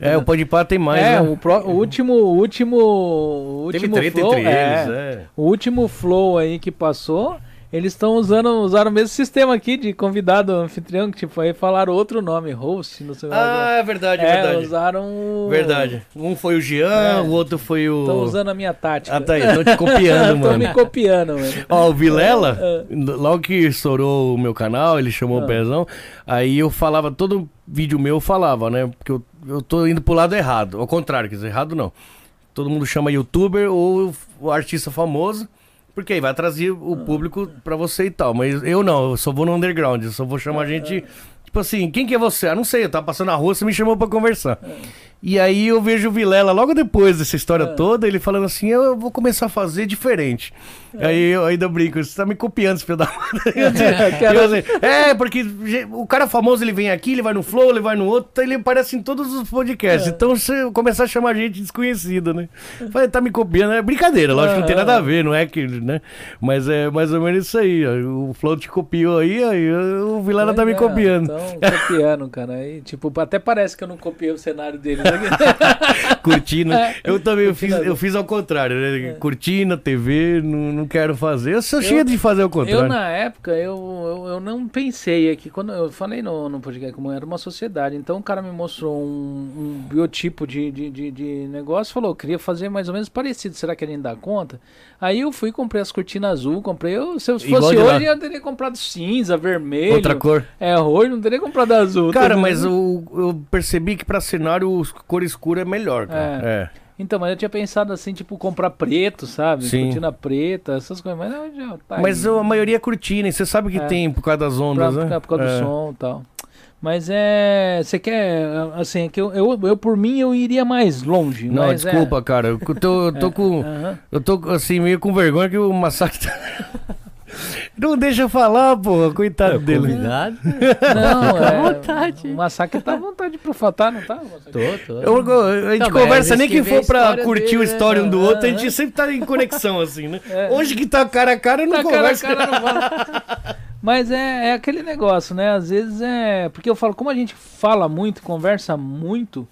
É, o Podpah tem mais, é, né? o, pró- o último. O último. O Teve último treta flow, entre é, eles, é. O último flow aí que passou, eles estão usando usaram o mesmo sistema aqui de convidado anfitrião, que tipo, aí falaram outro nome, host, não sei Ah, é verdade, é, é, verdade. usaram o... Verdade. Um foi o Jean, É. o outro foi o. Estão usando a minha tática. Ah, tá aí, estão te copiando, Estão mano. me copiando, mano. Ó, o Vilela, É. logo que estourou o meu canal, ele chamou Ah. o Pezão, aí eu falava, todo vídeo meu eu falava, né? Porque eu, eu tô indo pro lado errado. Ao contrário, quer dizer, errado não. Todo mundo chama youtuber ou o artista famoso, porque aí vai trazer o público pra você e tal. Mas eu não, eu só vou no underground, eu só vou chamar gente. Tipo assim, quem que é você? Ah, não sei, eu tava passando na rua, você me chamou pra conversar. E aí eu vejo o Vilela logo depois dessa história toda, ele falando assim, eu vou começar a fazer diferente. Aí eu ainda brinco, você tá me copiando, esse filho da assim, é, porque o cara famoso, ele vem aqui, ele vai no Flow, ele vai no outro, ele aparece em todos os podcasts. Então você começar a chamar gente desconhecida, né? Falei, tá me copiando, é brincadeira, lógico que não tem nada a ver, não é que, né? Mas é mais ou menos isso aí, ó. o Flow te copiou aí, aí o Vilela tá me é, copiando. Estão copiando, cara. Aí, tipo, até parece que eu não copiei o cenário deles. Cortina. É. Eu também eu fiz, eu fiz ao contrário, né? Cortina, TV, não, não quero fazer. Eu sou cheio de fazer o contrário. Eu, na época, eu, eu, eu não pensei aqui. Quando eu falei no, no podcast como era uma sociedade, então o cara me mostrou um, um biotipo de, de, de, de negócio falou: eu queria fazer mais ou menos parecido. Será que a gente dá conta? Aí eu fui, comprei as cortinas azul, comprei. Eu, se eu fosse hoje, eu teria comprado cinza, vermelho. Outra cor. É, roxo, não teria comprado azul. Cara, tá mas eu, eu percebi que pra cenário o cor escura é melhor, cara. É. Então, mas eu tinha pensado assim, tipo, comprar preto, sabe? Sim. Cortina preta, essas coisas. Mas não, já tá Mas a maioria é cortina, você sabe que É. tem por causa das Pra, ondas, né? por causa É. do som e tal. Mas é. Você quer. Assim, é que eu, eu, eu, por mim, eu iria mais longe. Não, mas é- desculpa, cara. Eu tô, eu tô com. Aham. Eu tô assim, meio com vergonha que o massacre tá... Não deixa eu falar, pô, coitado dele. Convidado? Não, é. vontade. O massacre tá à vontade pra fatar, não tá? Tô, tô. Eu- eu- a gente Não, conversa nem que for pra curtir dele, a história né? um do outro, a gente sempre tá em conexão, assim, né? É. Hoje que tá cara a cara, não Tá cara a conversa. cara, não fala. Mas é, é aquele negócio, né? Às vezes é. Porque eu falo, como a gente fala muito, conversa muito,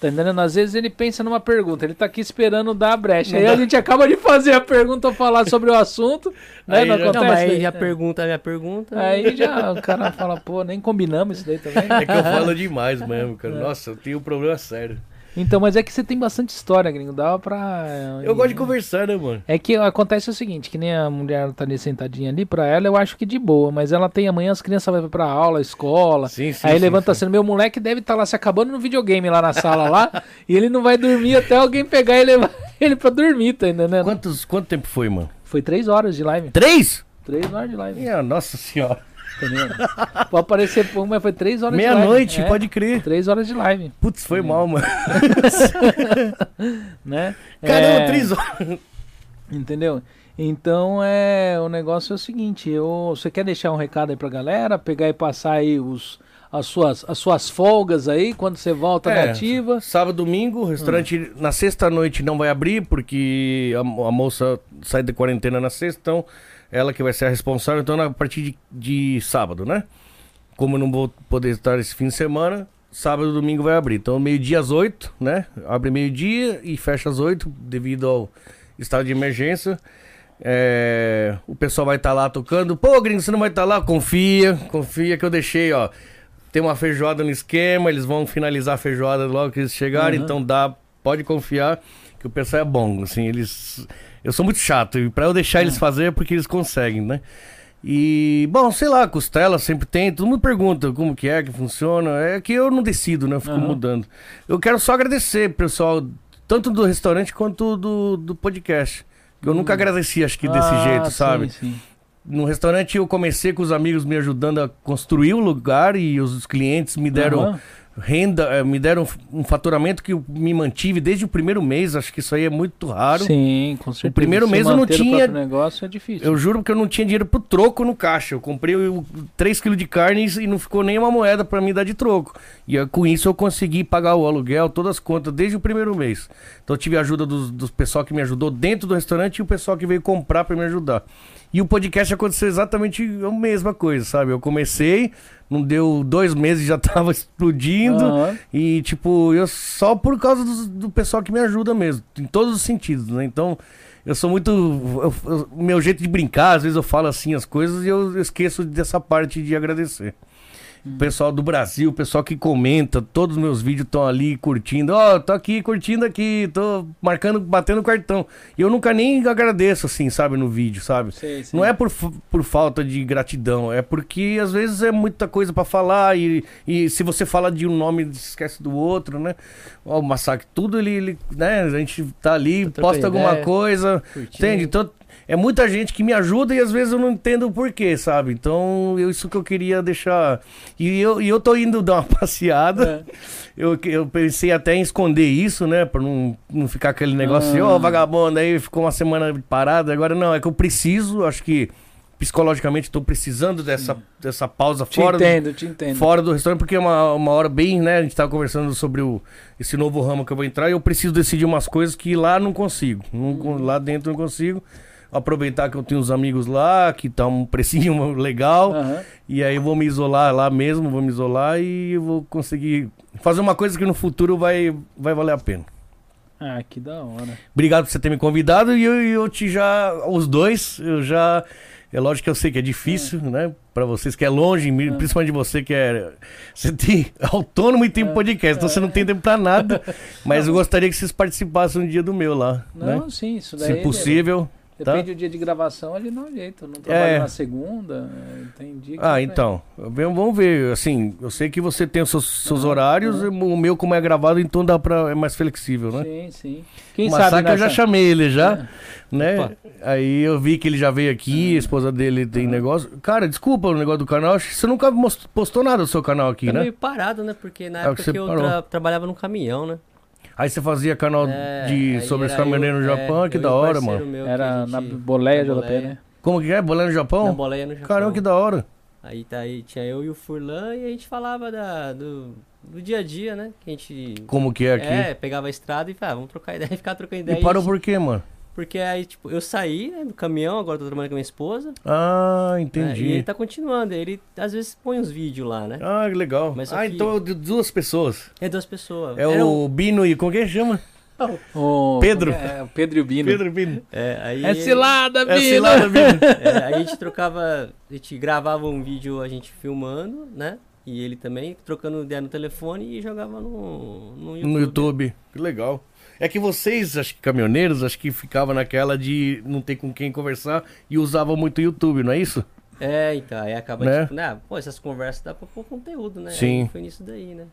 tá entendendo? Às vezes ele pensa numa pergunta, ele tá aqui esperando dar a brecha. Aí a gente acaba de fazer a pergunta ou falar sobre o assunto, né? Aí não já- acontece? Não, mas aí né? já pergunta a minha pergunta. Aí já o cara fala, pô, nem combinamos isso daí também. É que eu falo demais mesmo, cara. Nossa, eu tenho um problema sério. Então, mas é que você tem bastante história, gringo. Dava pra. Eu gosto de conversar, né, mano? É que acontece o seguinte, que nem a mulher tá ali sentadinha ali, pra ela eu acho que de boa, mas ela tem amanhã as crianças vão pra aula, escola, Sim, sim, aí sim, levanta sim. assim, meu moleque deve estar lá se acabando no videogame lá na sala lá, e ele não vai dormir até alguém pegar e levar ele pra dormir, tá entendendo? Quantos, quanto tempo foi, mano? Foi três horas de live, Três? três horas de live, Minha nossa senhora. Tá entendendo? Pode parecer pouco, mas foi três horas de live. Meia-noite, é, pode crer. Três horas de live, Putz, foi mal, mano. né? Caramba, É, três horas. Entendeu? Então é o negócio é o seguinte, eu, você quer deixar um recado aí pra galera, pegar e passar aí os, as, suas, as suas folgas aí, quando você volta É, na ativa. Sábado, domingo, restaurante na sexta-noite não vai abrir, porque a, a moça sai de quarentena na sexta, então ela que vai ser a responsável, então a partir de, de sábado, né? Como eu não vou poder estar esse fim de semana, sábado e domingo vai abrir. Então, meio-dia às oito, né? Abre meio-dia e fecha às oito, devido ao estado de emergência. É, o pessoal vai estar lá tocando. Pô, gringo, você não vai estar lá? Confia, confia que eu deixei, ó. Tem uma feijoada no esquema, eles vão finalizar a feijoada logo que eles chegarem, Uhum. então dá, pode confiar que o pessoal é bom, assim, eles eu sou muito chato e para eu deixar eles fazer é porque eles conseguem, né? E, bom, sei lá, costela sempre tem, todo mundo pergunta como que é, que funciona, é que eu não decido, né? Eu fico Aham. mudando. Eu quero só agradecer, pessoal, tanto do restaurante quanto do, do podcast. Eu nunca agradeci, acho que desse Ah, jeito, sim, sabe? sim. No restaurante eu comecei com os amigos me ajudando a construir o lugar e os clientes me deram Aham. Renda, eh, me deram um faturamento que eu me mantive desde o primeiro mês. Acho que isso aí é muito raro. Sim, com certeza. primeiro Se mês eu não o tinha- próprio negócio é difícil. Eu juro que eu não tinha dinheiro pro troco no caixa. Eu comprei 3 kg de carne e não ficou nem uma moeda pra me dar de troco. E eh, com isso eu consegui pagar o aluguel, todas as contas, desde o primeiro mês. Então eu tive a ajuda dos, dos pessoal que me ajudou dentro do restaurante e o pessoal que veio comprar pra me ajudar. E o podcast aconteceu exatamente a mesma coisa, sabe? Eu comecei, não deu dois meses já tava explodindo. Aham. E, tipo, eu só por causa do, do pessoal que me ajuda mesmo, em todos os sentidos, né? Então, eu sou muito. eu- eu- O meu jeito de brincar, às vezes eu falo assim as coisas e eu esqueço dessa parte de agradecer. O pessoal do Brasil, o pessoal que comenta, todos os meus vídeos estão ali curtindo. Ó, tô aqui curtindo aqui, tô marcando, batendo cartão. E eu nunca nem agradeço, assim, sabe, no vídeo, sabe? Sei, sei. Não é por, por falta de gratidão, é porque às vezes é muita coisa pra falar e, e se você fala de um nome, esquece do outro, né? Ó, o massacre, tudo ele, ele, né? A gente tá ali, Tá posta alguma ideia, coisa, curtindo. entende? Então é muita gente que me ajuda e às vezes eu não entendo o porquê, sabe? Então eu, isso que eu queria deixar. E eu, e eu tô indo dar uma passeada. É. Eu, eu pensei até em esconder isso, né? Pra não, não ficar aquele negócio assim, Ah. ó, vagabundo, aí ficou uma semana parada. Agora não, é que eu preciso, acho que psicologicamente tô precisando dessa, dessa pausa Te fora do, entendo, te entendo. fora do restaurante, porque é uma, uma hora bem, né? A gente tava conversando sobre o, esse novo ramo que eu vou entrar e eu preciso decidir umas coisas que lá não consigo. Não con- lá dentro não consigo. Aproveitar que eu tenho uns amigos lá, que tá um precinho legal. Aham. E aí eu vou me isolar lá mesmo, vou me isolar e vou conseguir fazer uma coisa que no futuro vai, vai valer a pena. Ah, que da hora. Obrigado por você ter me convidado e eu, eu te já. Os dois, eu já. É lógico que eu sei que é difícil, né? Pra vocês que é longe, mi- principalmente você que é. Você tem autônomo e tem podcast, então você não tem tempo pra nada. Mas eu gostaria que vocês participassem um dia do meu lá, Não, né? sim, isso daí. Se possível. Tá? Depende do dia de gravação, ele não é jeito. Não trabalho É. na segunda, é, tem dia que. Ah, então. Vamos ver. Assim, eu sei que você tem os seus, seus horários, o meu, como é gravado, então dá pra. É mais flexível, né? Sim, sim. Quem o sabe Massacre eu já nessa- chamei ele já, né? Opa. Aí eu vi que ele já veio aqui, a esposa dele tem negócio. Cara, desculpa o negócio do canal, acho que você nunca postou nada do seu canal aqui, Tá né? meio parado, né? Porque na É que época você que eu tra- trabalhava no caminhão, né? Aí você fazia canal É, de sobre os caminhoneiros no eu- Japão, é, que da hora, mano. Era na gente- boleia na JP, né? Como que é? Boleia no Japão? Na boleia no Japão. Caramba, que da hora. Aí tá aí, tinha eu e o Furlan e a gente falava da, do, do dia a dia, né? Que a gente. Como que é aqui? É, pegava a estrada e falava, ah, vamos trocar ideia e ficar trocando ideia. e parou E- por quê, mano? Porque aí, tipo, eu saí né, do caminhão, agora tô trabalhando com a minha esposa. Ah, né, entendi. e ele tá continuando. Ele às vezes põe uns vídeos lá, né? Ah, que legal. Mas ah, que- então é de duas pessoas. É duas pessoas. É Era um- o Bino e como que chama? O- Pedro. É, o Pedro e o Bino. Pedro Bino. É, aí É cilada, Bino. É cilada, Bino. É, aí a gente trocava, a gente gravava um vídeo a gente filmando, né? E ele também trocando ideia no telefone e jogava no, no YouTube. No YouTube. Que legal. É que vocês, acho que caminhoneiros, acho que ficavam naquela de não ter com quem conversar e usavam muito o YouTube, não é isso? É, então, aí acaba Né? tipo, né? Pô, essas conversas dá pra pôr conteúdo, né? Sim. Aí foi nisso daí, né?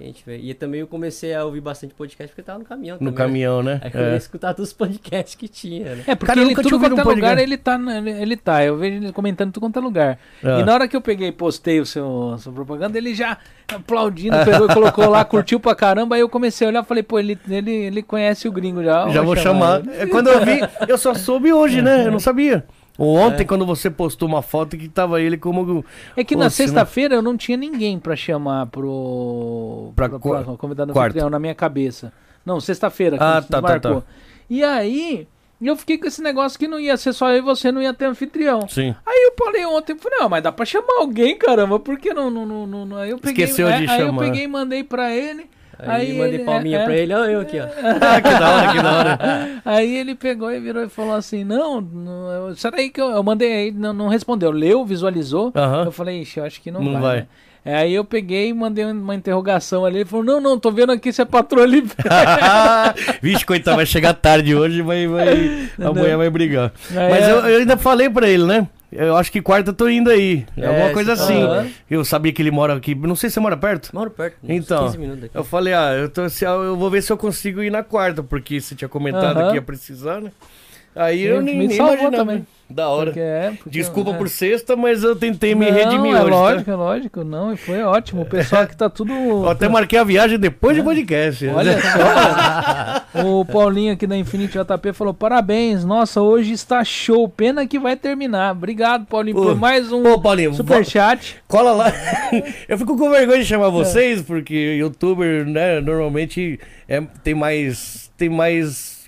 A gente vê. E também eu comecei a ouvir bastante podcast porque eu tava no caminhão No também, né? caminhão, né? Aí eu ia É. escutar todos os podcasts que tinha, né? É, porque Cara, ele, tudo quanto é um lugar ele tá, ele, tá. Eu vejo ele comentando tudo quanto é lugar. Ah. E na hora que eu peguei e postei o seu, sua propaganda, ele já aplaudindo, pegou e colocou lá, curtiu pra caramba. Aí eu comecei a olhar e falei, pô, ele, ele, ele conhece o gringo já. Já vou chamar. ele. É, Quando eu vi, eu só soube hoje, né? Eu não sabia. Ontem, quando você postou uma foto que tava ele como. É que na não- sexta-feira eu não tinha ninguém pra chamar pro. Pra pro- qua- pro convidado quarta. anfitrião na minha cabeça. Não, sexta-feira. que Ah, tá, tá, marcou. tá. E aí, eu fiquei com esse negócio que não ia ser só eu e você, não ia ter anfitrião. Sim. Aí eu falei ontem, falei, não, mas dá pra chamar alguém, caramba, por que não, não, não, não- Aí eu peguei, Esqueceu de aí, aí eu chamar. peguei e mandei pra ele. Aí, mandei ele- palminha é, pra é. ele, ó, eu aqui, ó. Ah, que da hora, que da hora. Aí ele pegou e virou e falou assim, não, não será aí que eu, eu mandei aí, não, não respondeu, leu, visualizou, eu falei, ixi, eu acho que não, Não vai. vai. né? É, Aí eu peguei e mandei uma interrogação ali, ele falou, não, não, tô vendo aqui se é patroa ali. Vixe, coitado, vai chegar tarde hoje, vai, vai, amanhã vai brigar. Aí Mas é- eu, eu ainda falei pra ele, né? Eu acho que quarta eu tô indo aí. É, Alguma coisa você assim. tá- Eu sabia que ele mora aqui. Não sei se você mora perto. Moro perto, Então, 15 minutos daqui. Eu falei, ah, eu, tô, eu vou ver se eu consigo ir na quarta, porque você tinha comentado Aham. que ia precisar, né? Aí eu nem, nem imaginava. também. Da hora. Porque é, porque- Desculpa é. por sexta, mas eu tentei me não, redimir é hoje. lógico, tá? é lógico, não, e foi ótimo, o pessoal que tá tudo... Eu até marquei a viagem depois do podcast. Olha só, o Paulinho aqui da Infinity JP falou: parabéns, nossa, hoje está show. Pena que vai terminar. Obrigado, Paulinho, Pô, por mais um Ô, Paulinho, superchat. cola lá. eu fico com vergonha de chamar vocês, porque youtuber, né, normalmente é, tem mais. Tem mais.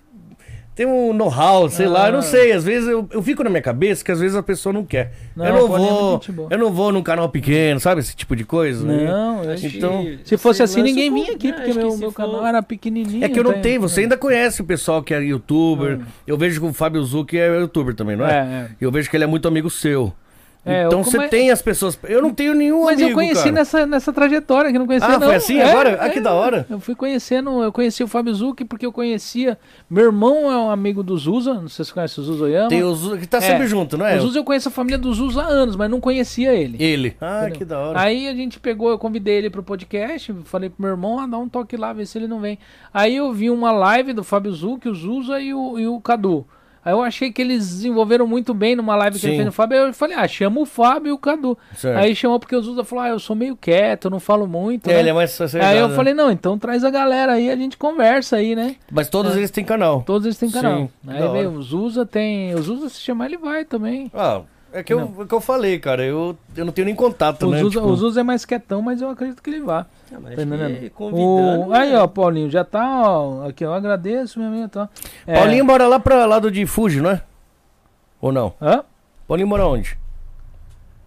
Tem um know-how, sei lá, eu não Ah. sei. Às vezes eu, eu fico na minha cabeça que às vezes a pessoa não quer. Não, eu não é vou. eu não vou num canal pequeno, sabe? Esse tipo de coisa. Não, eu Acho acho Então, que Se fosse assim, ninguém vinha aqui, porque meu, meu for- canal era pequenininho. É que eu não tem- tenho, você ainda conhece o pessoal que é youtuber. Eu vejo que o Fábio Zucchi é youtuber também, não é? É, é. Eu vejo que ele é muito amigo seu. É, então você come- tem as pessoas. Eu não tenho nenhum Mas amigo. eu conheci cara. nessa, nessa trajetória, que não conhecia Ah, não. foi assim É, agora? Ah, é. que da hora. Eu fui conhecendo, eu conheci o Fábio Zucchi porque eu conhecia. Meu irmão é um amigo do Zuza, não sei se você conhece o Zuza Oyama. Tem o Zu- que tá É. sempre junto, não é? O Zuza eu conheço a família do Zuza há anos, mas não conhecia ele. Ele. Ah, Entendeu? que da hora. Aí a gente pegou, eu convidei ele pro podcast, falei pro meu irmão, ah, dá um toque lá, vê se ele não vem. Aí eu vi uma live do Fábio Zucchi, o Zuza e o, e o Cadu. Aí eu achei que eles desenvolveram muito bem numa live que ele Sim. fez no Fábio. Aí eu falei, ah, chama o Fábio e o Cadu. Certo. Aí chamou porque o Zuza falou, ah, eu sou meio quieto, eu não falo muito. É, né? ele é mais Aí eu né? falei, não, então traz a galera aí, a gente conversa aí, né? Mas todos eles têm canal. Todos eles têm canal. Sim, aí veio o Zuza, tem. O Zuza, se chamar, ele vai também. Ah, é que, eu, é que eu falei, cara. Eu, eu não tenho nem contato, O, né? Zuza, Tipo, o Zuza é mais quietão, mas eu acredito que ele vá. Ah, Tá que convidando, O- Aí, né? ó, Paulinho, já tá, ó. Aqui, eu agradeço, meu amigo. Tá. É, Paulinho mora lá pra lado de Fuji, não é? Ou não? Hã? Paulinho mora onde?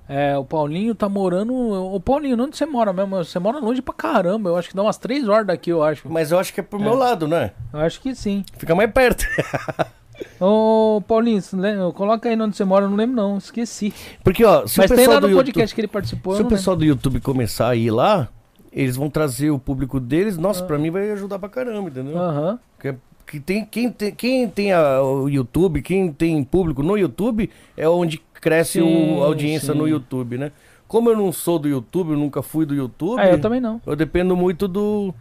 É, o Paulinho tá morando. O Paulinho, onde você mora mesmo? Você mora longe pra caramba. Eu acho que dá umas três horas daqui, eu acho. Mas eu acho que é pro meu lado, né? Eu acho que sim. Fica mais perto. Ô, Paulinho, lembra- coloca aí onde você mora, eu não lembro, não. Esqueci. Porque, ó, se Mas o tem pessoal lá no do podcast YouTube, que ele participou. se o pessoal do YouTube começar a ir lá, eles vão trazer o público deles. Nossa, Ah. pra mim vai ajudar pra caramba, entendeu? lembro. Aham. Que, que tem, quem tem, quem tem a- o YouTube, quem tem público no YouTube, é onde cresce Sim, o, a audiência sim. no YouTube, né? Como eu não sou do YouTube, eu nunca fui do YouTube, Ah, eu também não. eu dependo muito do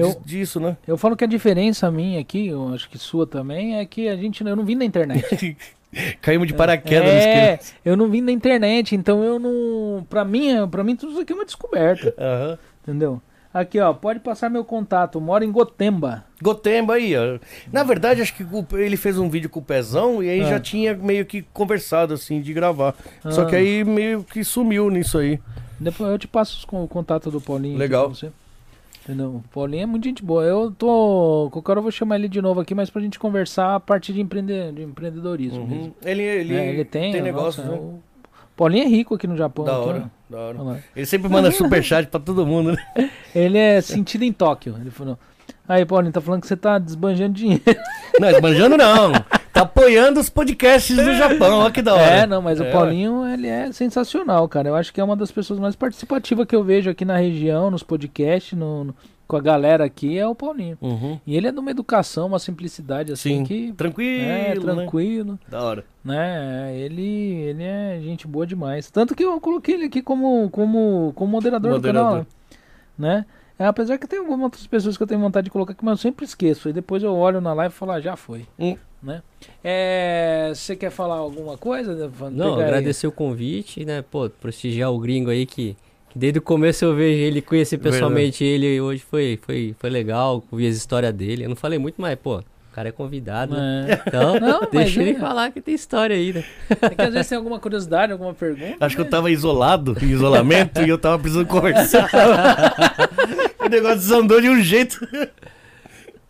Eu- dis- disso, né? Eu falo que a diferença minha aqui, eu acho que sua também, é que a gente eu não vim da internet. Caímos de paraquedas é, eu não vim da internet, então eu não. Pra mim, é- pra mim tudo isso aqui é uma descoberta, Aham. entendeu? Aqui, ó, pode passar meu contato. Moro em Gotemba. Gotemba aí, ó. Na verdade, acho que ele fez um vídeo com o Pezão e aí Ah. já tinha meio que conversado, assim, de gravar. Só Ah. que aí meio que sumiu nisso aí. Depois eu te passo o contato do Paulinho. aqui Legal. você. Entendeu? O Paulinho é muito gente boa. Eu tô. Qualquer hora eu vou chamar ele de novo aqui, mas pra gente conversar a parte de, empreender, de empreendedorismo mesmo. Uhum. Ele, ele, É, ele tem, tem nossa, negócio, né? o Paulinho é rico aqui no Japão. Da aqui, hora, da hora. Ele sempre manda superchat pra todo mundo, né? Ele é sentido em Tóquio. Ele falou. Aí, Paulinho, tá falando que você tá desbanjando dinheiro. Não, esbanjando não. Tá apoiando os podcasts do Japão, olha que da hora. É, não, mas É, o Paulinho, ele é sensacional, cara. Eu acho que é uma das pessoas mais participativas que eu vejo aqui na região, nos podcasts, no, no- com a galera aqui, é o Paulinho. Uhum. E ele é de uma educação, uma simplicidade assim Sim, que. tranquilo, É, né? tranquilo, Da hora. né? Ele, ele é gente boa demais. Tanto que eu coloquei ele aqui como, como, como moderador, Moderador. do canal, né? É, apesar que tem algumas outras pessoas que eu tenho vontade de colocar aqui, mas eu sempre esqueço. E depois eu olho na live e falo, ah, já foi. Hum. Né? É, Você quer falar alguma coisa? Não, Pegar aí. agradecer o convite, né? Pô, prestigiar o gringo aí que, que desde o começo eu vejo ele, conheci pessoalmente ele hoje foi, foi, foi legal, ouvi as histórias dele. Eu não falei muito, mas, pô, cara é convidado, né? É. Então, Não, deixa ele é. falar que tem história aí, né? É que às vezes tem alguma curiosidade, alguma pergunta. Acho que eu né? tava isolado, em isolamento, e eu tava precisando conversar. o negócio desandou de um jeito.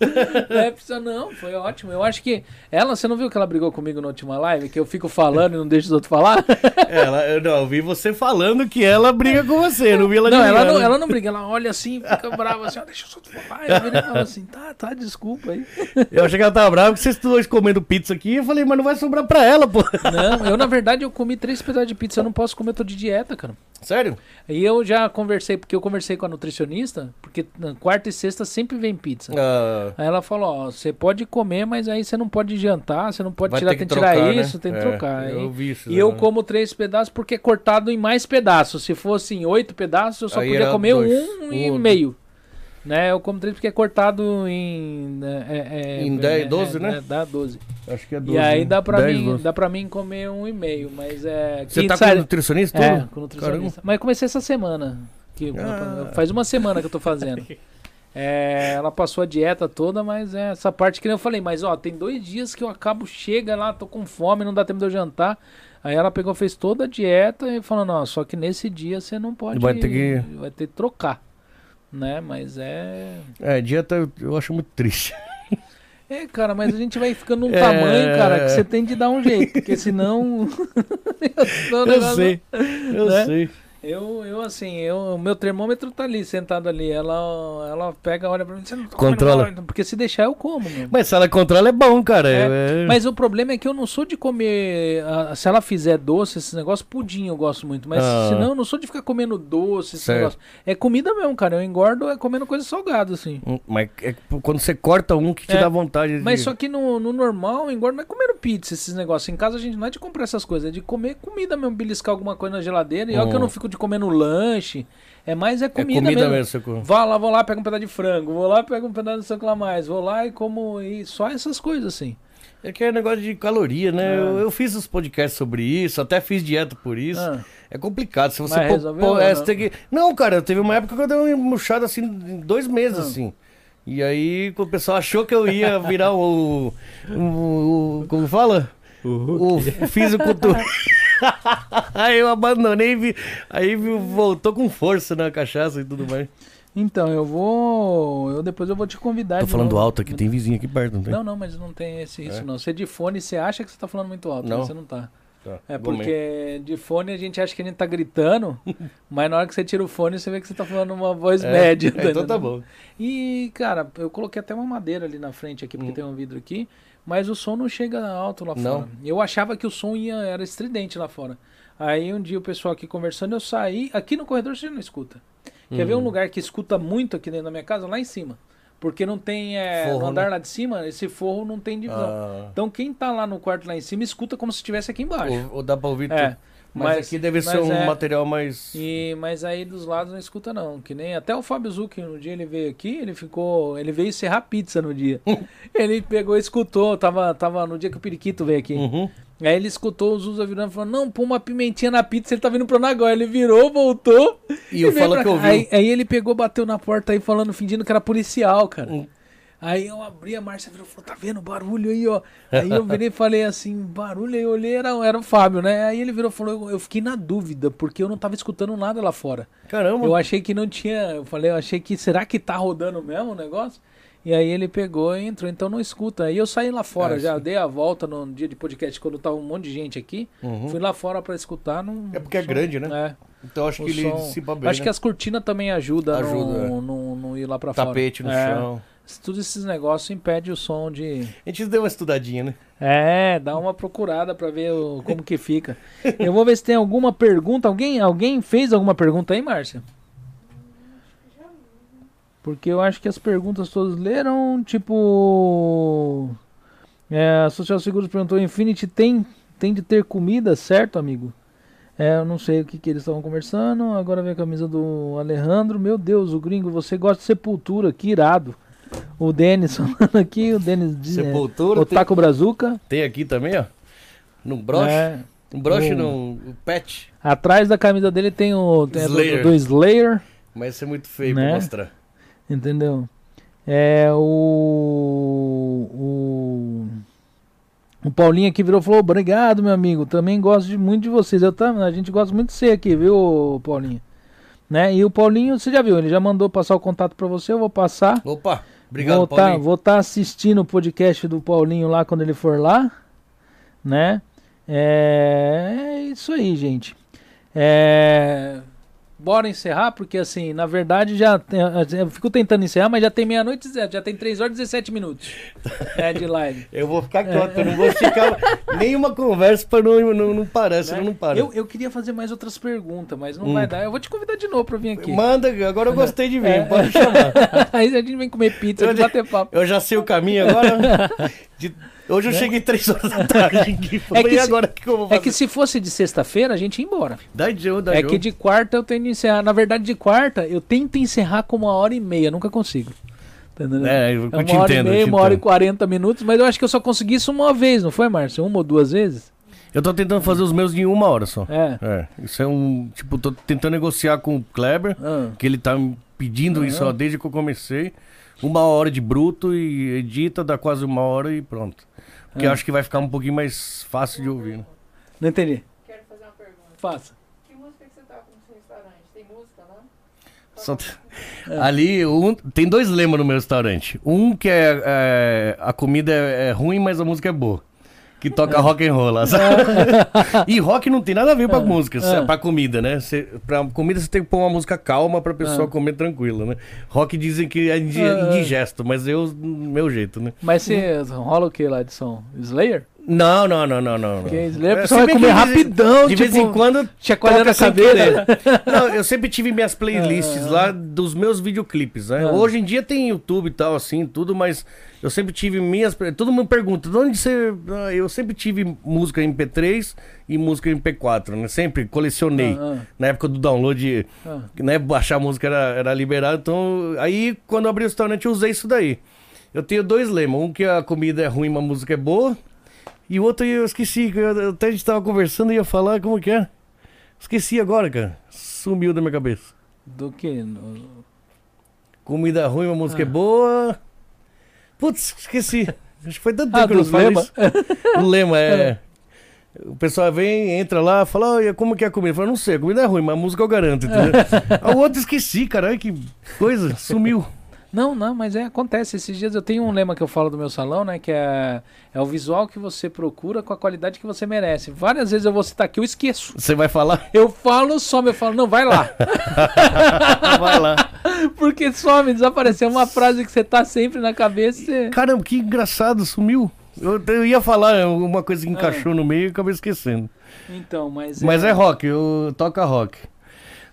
É, precisa não, foi ótimo. Eu acho que ela, você não viu que ela brigou comigo na última live? Que eu fico falando e não deixo os outros falar? Ela, eu, não, eu vi você falando que ela briga com você, não vi ela Não, ela não, ela não briga, ela olha assim, fica brava assim, ó, deixa os outros falar. Eu virei e falo assim, tá, tá, desculpa aí. Eu achei que ela tava brava porque vocês dois comendo pizza aqui. Eu falei, mas não vai sobrar pra ela, pô. Não, eu na verdade eu comi três pedaços de pizza, eu não posso comer, eu tô de dieta, cara. Sério? E eu já conversei, porque eu conversei com a nutricionista, porque na quarta e sexta sempre vem pizza. Ah, Aí ela falou, ó, você pode comer, mas aí você não pode jantar, você não pode vai tirar, tem que tirar trocar, né? isso, tem que É, trocar. Eu vi isso. E eu né? como três pedaços porque é cortado em mais pedaços. Se fosse em oito pedaços, eu só Aí podia comer dois. um e meio. Né? Eu como três porque é cortado em... É, é, Em é, 10, é, 12, é, né? Dá 12. Acho que é e aí dá pra, 10, mim, 12. dá pra mim comer um e meio, mas é... Você tá sai- com nutricionista? É, tudo? com nutricionista. Mas comecei essa semana. Que, Ah. Faz uma semana que eu tô fazendo. É, ela passou a dieta toda, mas é essa parte que nem eu falei, mas ó, tem dois dias que eu acabo, chega lá, tô com fome, não dá tempo de eu jantar. Aí ela pegou, fez toda a dieta e falou, não, só que nesse dia você não pode. Vai ter que- Vai ter que trocar. Né? Mas é. É, dieta eu, acho muito triste. É, cara, mas a gente vai ficando num É. tamanho, cara, que você tem de dar um jeito, porque senão. Eu sei, eu né? sei. Eu, eu assim, eu, o meu termômetro tá ali, sentado ali. Ela, ela pega, olha pra mim, você não tá comendo Controla. nada", Porque se deixar, eu como, meu. Mas se ela controla é bom, cara. É, É, Mas o problema é que eu não sou de comer. se ela fizer doce, esse negócio, pudim eu gosto muito. Mas Ah. senão eu não sou de ficar comendo doce, esse Certo. negócio. É comida mesmo, cara. Eu engordo é comendo coisa salgada, assim. Hum, Mas é quando você corta um que te É, dá vontade de... Mas só que no, no normal, eu engordo não é comendo pizza, esses negócios. Em casa a gente não é de comprar essas coisas, é de comer comida mesmo, beliscar alguma coisa na geladeira. E olha que eu Hum. não fico de comer no lanche. É mais é É comida, comida mesmo. mesmo. lá, vou lá, pego um pedaço de frango, vou lá, pego um pedaço de lá mais, vou lá e como e só essas coisas assim. É que é negócio de caloria, né? É. Eu, eu fiz os podcasts sobre isso, até fiz dieta por isso. Ah, É complicado. Se você Mas pô- resolveu pô- ou é, não? você que... Não, cara, teve uma época que eu dei uma murchada assim, em dois meses, Ah. assim. E aí o pessoal achou que eu ia virar o. o, o- como fala? O, o fisiculturista. aí eu abandonei e vi, aí voltou com força na cachaça e tudo mais. Então, eu vou. Eu depois eu vou te convidar. Tô falando novo. alto aqui, tem vizinho aqui perto, não tem? Não, não, mas não tem esse, isso É? não. Você de fone, você acha que você tá falando muito alto, Não. mas você não tá. Tá, É porque de fone a gente acha que a gente tá gritando, mas na hora que você tira o fone você vê que você tá falando uma voz É, média. é, então tá bom. E, cara, eu coloquei até uma madeira ali na frente aqui, porque Hum. tem um vidro aqui, mas o som não chega alto lá Não. fora. Eu achava que o som ia, era estridente lá fora. Aí um dia o pessoal aqui conversando, eu saí, aqui no corredor você não escuta. Quer Hum. ver um lugar que escuta muito aqui dentro da minha casa? Lá em cima. Porque não tem, é, Forro, no andar né? lá de cima, esse forro não tem divisão. Ah, Então quem tá lá no quarto lá em cima escuta como se estivesse aqui embaixo. ou, ou dá pra ouvir É, tudo. Mas, aqui deve ser mas um é- material mais. E, mas aí dos lados não escuta não, que nem até o Fábio Zucchi, no dia ele veio aqui, ele ficou, ele veio serrar pizza no dia. ele pegou e escutou, tava, tava no dia que o Periquito veio aqui. Uhum. Aí ele escutou o Zuza virando e falou: Não, pô uma pimentinha na pizza, ele tá vindo pra Nagoya. Ele virou, voltou. E eu veio falo que cá. ouviu. Aí, aí ele pegou, bateu na porta aí falando, fingindo que era policial, cara. Hum. Aí eu abri, a Márcia virou e falou: Tá vendo o barulho aí, ó? Aí eu virei e falei assim: Barulho aí, eu olhei, era, era o Fábio, né? Aí ele virou e falou: eu, fiquei na dúvida, porque eu não tava escutando nada lá fora. Caramba. Eu achei que não tinha. Eu falei, eu achei que. Será que tá rodando mesmo o negócio? E aí ele pegou e entrou, então não escuta. Aí eu saí lá fora, É, já dei a volta no dia de podcast, quando tava um monte de gente aqui. Uhum. Fui lá fora pra escutar. Não, É porque é grande, né? É, Então acho o que ele som- dissipa bem. Acho né? que as cortinas também ajudam Ajuda, é. no, no, no ir lá pra fora. Tapete no É, chão. Todos esses negócios impedem o som de. A gente deu uma estudadinha, né? É, dá uma procurada pra ver o- como que fica. Eu vou ver se tem alguma pergunta. Alguém, alguém fez alguma pergunta aí, Márcia? Porque eu acho que as perguntas todas leram, tipo. É, a Social Seguros perguntou: Infinity tem, tem de ter comida, certo, amigo? É, eu não sei o que, que eles estavam conversando. Agora vem a camisa do Alejandro. Meu Deus, o gringo, você gosta de sepultura, que irado. O Denis falando aqui, o Denis diz. é, Sepultura. o tem, Taco Brazuca. tem aqui também, ó. No broche. É, Um broche no o pet. atrás da camisa dele tem o tem a do- Slayer. Do, Slayer, Mas isso é muito feio Né? pra mostrar. entendeu? É o o o Paulinho aqui virou e falou: "Obrigado, meu amigo. Também gosto de, muito de vocês. Eu também, a gente gosta muito de você aqui, viu, Paulinho?" Né? E o Paulinho, você já viu, ele já mandou passar o contato pra você, eu vou passar. Opa, obrigado, vou tá, Paulinho. vou estar assistindo o podcast do Paulinho lá quando ele for lá, né? É, é isso aí, gente. É, bora encerrar, porque assim, na verdade já tem- eu fico tentando encerrar, mas já tem meia-noite, e já tem 3 horas e 17 minutos é, de live. Eu vou ficar quieto, eu não vou esticar nenhuma conversa pra não, não, não parar, senão né? não para. Eu, eu queria fazer mais outras perguntas, mas não Hum. vai dar. Eu vou te convidar de novo pra vir aqui. Manda, agora eu gostei de vir, É. pode chamar. Aí a gente vem comer pizza Eu bater papo. Eu já sei o caminho agora. De- Hoje eu cheguei três horas da tarde Né? que se- agora que eu vou É fazer? que se fosse de sexta-feira, a gente ia embora. Dá Joe, dá É que de quarta eu tenho de encerrar. Na verdade, de quarta eu tento encerrar com uma hora e meia, nunca consigo. Entendeu? É, eu É te uma hora entendo, e meia, te uma hora e quarenta minutos, mas eu acho que eu só consegui isso uma vez, não foi, Márcio? Uma ou duas vezes? Eu tô tentando fazer os meus em uma hora só. É. É, isso é um. Tipo, tô tentando negociar com o Kleber, Ah. que ele tá me pedindo isso ó, desde que eu comecei. Uma hora de bruto e edita, dá quase uma hora e pronto. Porque eu Ah. acho que vai ficar um pouquinho mais fácil de ouvir. Né? Não entendi. Quero fazer uma pergunta. Faça. Que música que você toca no seu restaurante? Tem música lá? Só t- Ali, um- tem dois lemas no meu restaurante. Um que é, é, a comida é, é ruim, mas a música é boa. Que toca rock and roll lá, sabe? e rock não tem nada a ver pra música, Ah. pra comida, né? Cê, pra comida você tem que pôr uma música calma pra pessoa Ah. comer tranquila, né? Rock dizem que é Ah. indigesto, mas eu, meu jeito, né? Mas você rola o que lá de som? Slayer? Não, não, não, não, não. Porque Slayer a pessoa se vai comer rapidão, De vez tipo, em quando chacoalhando a querer. Não, eu sempre tive minhas playlists lá dos meus videoclipes, né? Ah. Hoje em dia tem YouTube e tal, assim, tudo, mas eu sempre tive minhas. Todo mundo pergunta, de onde você. Ah, Eu sempre tive música MP3 e música MP4, né? Sempre colecionei. Ah, Na época do download, ah, né? Baixar música era, era liberado. Então, aí quando eu abri o restaurante, eu usei isso daí. Eu tenho dois lemas. Um que a comida é ruim, mas a música é boa. E o outro eu esqueci. que eu- Até a gente tava conversando e ia falar como que é. Esqueci agora, cara. Sumiu da minha cabeça. Do que? No- Comida ruim, uma música Ah. é boa. Putz, esqueci. Acho que foi tanto Ah, tempo que eu não falo lema? O lema é. O pessoal vem, entra lá, fala, "Olha, como que é a comida? Eu falo, não sei, a comida é ruim, mas a música eu garanto, entendeu? a outra esqueci, caralho, que coisa, sumiu. Não, não, mas é, acontece. Esses dias eu tenho um lema que eu falo do meu salão, né? Que é, é o visual que você procura com a qualidade que você merece. Várias vezes eu vou citar aqui, eu esqueço. Você vai falar? Eu falo, some, eu falo, não, vai lá. vai lá. Porque some, desapareceu uma frase que você tá sempre na cabeça. Você... Caramba, que engraçado, sumiu. Eu, eu ia falar uma coisa que encaixou no meio e acabei esquecendo. Então, mas. Mas é rock, eu toca rock.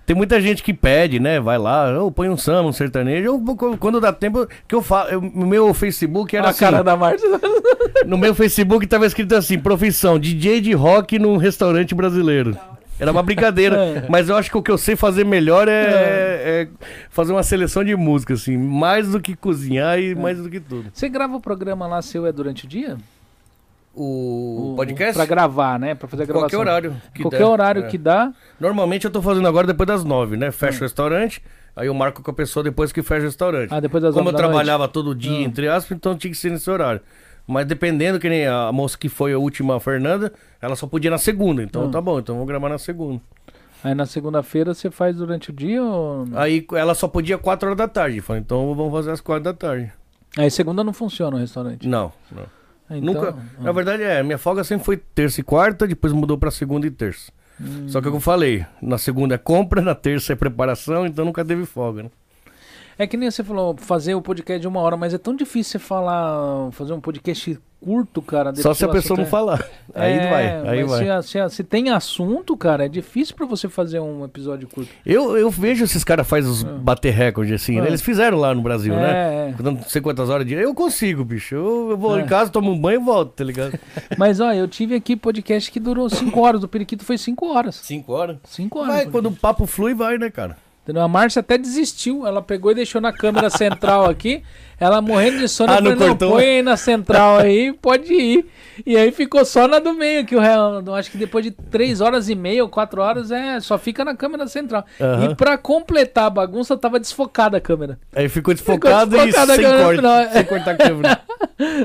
Tem muita gente que pede, né? Vai lá, ou põe um samba, um sertanejo. Eu, quando dá tempo, que eu falo, eu- no meu Facebook era a assim. cara da Márcia. No meu Facebook tava escrito assim: profissão, DJ de rock num restaurante brasileiro. Era uma brincadeira, É. mas eu acho que o que eu sei fazer melhor é, é fazer uma seleção de música, assim, mais do que cozinhar É. e mais do que tudo. Você grava o programa lá seu é durante o dia? O, podcast? Pra gravar, né? Pra fazer a gravação. Qualquer horário. que Qualquer der. horário É. que dá. Normalmente eu tô fazendo agora depois das nove, né? Hum. Fecha o restaurante, aí eu marco com a pessoa depois que fecha o restaurante. Ah, depois das Como eu da noite. trabalhava todo dia, Ah. entre aspas, então tinha que ser nesse horário. Mas dependendo, que nem a moça que foi a última, a Fernanda, ela só podia na segunda. Então Ah. tá bom, então eu vou gravar na segunda. Aí na segunda-feira você faz durante o dia ou. Aí ela só podia quatro horas da tarde. Falei, então vamos fazer às quatro da tarde. Aí segunda não funciona o restaurante. Não, não. Então, Nunca. ah. Na verdade, é, minha folga sempre foi terça e quarta, depois mudou pra segunda e terça. Hum. Só que é o que eu falei, na segunda é compra, na terça é preparação, então nunca teve folga, né? É que nem você falou, fazer o podcast de uma hora, mas é tão difícil você falar, fazer um podcast curto, cara. Só se a pessoa não falar. é- Aí É, vai, aí mas vai. Se, a- se a- se tem assunto, cara, é difícil pra você fazer um episódio curto. Eu, eu vejo esses caras fazem os bater recorde assim, Ah. né? Eles fizeram lá no Brasil, né? É, é. Não sei quantas horas de dia. Eu consigo, bicho. Eu, eu vou É. em casa, tomo um banho e volto, tá ligado? Mas, ó, eu tive aqui podcast que durou 5 horas. O Periquito foi 5 horas. Cinco horas. 5 horas. Vai, o quando o papo flui, vai, né, cara? A Márcia até desistiu. Ela pegou e deixou na câmera central aqui. Ela morrendo de sono. Ah, eu falei, não não, põe aí na central aí, pode ir. E aí ficou só na do meio, que o real, eu acho que depois de 3 horas e meia ou 4 horas, é, só fica na câmera central. Aham. E pra completar a bagunça, tava desfocada a câmera. Aí ficou desfocado desfocado e sem agora no corte. final. Sem cortar a câmera.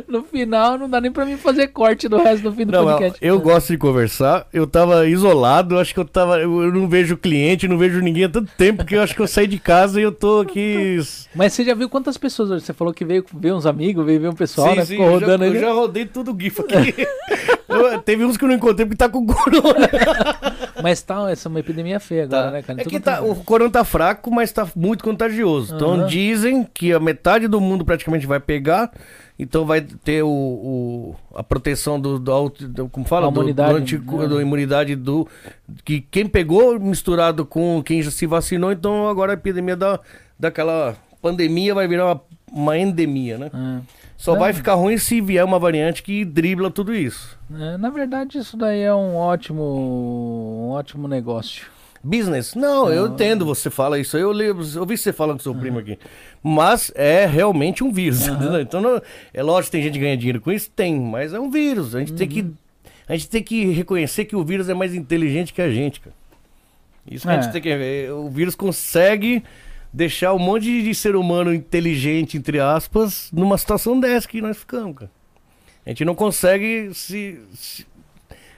No final, não dá nem pra mim fazer corte do resto do fim do Não, podcast. eu gosto de conversar. Eu tava isolado, acho que eu tava. Eu eu não vejo cliente, não vejo ninguém há tanto tempo que eu acho que eu saí de casa e eu tô aqui. Mas você já viu quantas pessoas hoje? Você falou que veio ver uns amigos, veio ver um pessoal, Sim, né? sim, Ficou eu já, rodando aí. eu já rodei tudo o GIF aqui. Teve uns que eu não encontrei porque tá com corona. Mas tá, essa é uma epidemia feia agora, Tá. né, cara? É Tudo que tá, tá- o corona tá fraco, mas tá muito contagioso. Então Aham. dizem que a metade do mundo praticamente vai pegar. Então vai ter o, o- a proteção do, do, auto- do- como fala, A do, do, imunidade, antico- né? da imunidade do que quem pegou misturado com quem já se vacinou, então agora a epidemia da daquela pandemia vai virar uma, uma endemia, né? É. Só É. vai ficar ruim se vier uma variante que dribla tudo isso. É, na verdade, isso daí é um ótimo, um ótimo negócio. Business? Não, eu entendo você fala isso. Eu lembro, eu vi você falando com seu primo aqui. Mas é realmente um vírus. entendeu? Então, não- é lógico que tem gente que ganha dinheiro com isso? Tem, mas é um vírus. A gente, tem, que, a gente tem que reconhecer que o vírus é mais inteligente que a gente, cara. Isso que a É. gente tem que ver. O vírus consegue deixar um monte de, ser humano inteligente, entre aspas, numa situação dessa que nós ficamos, cara. A gente não consegue se- se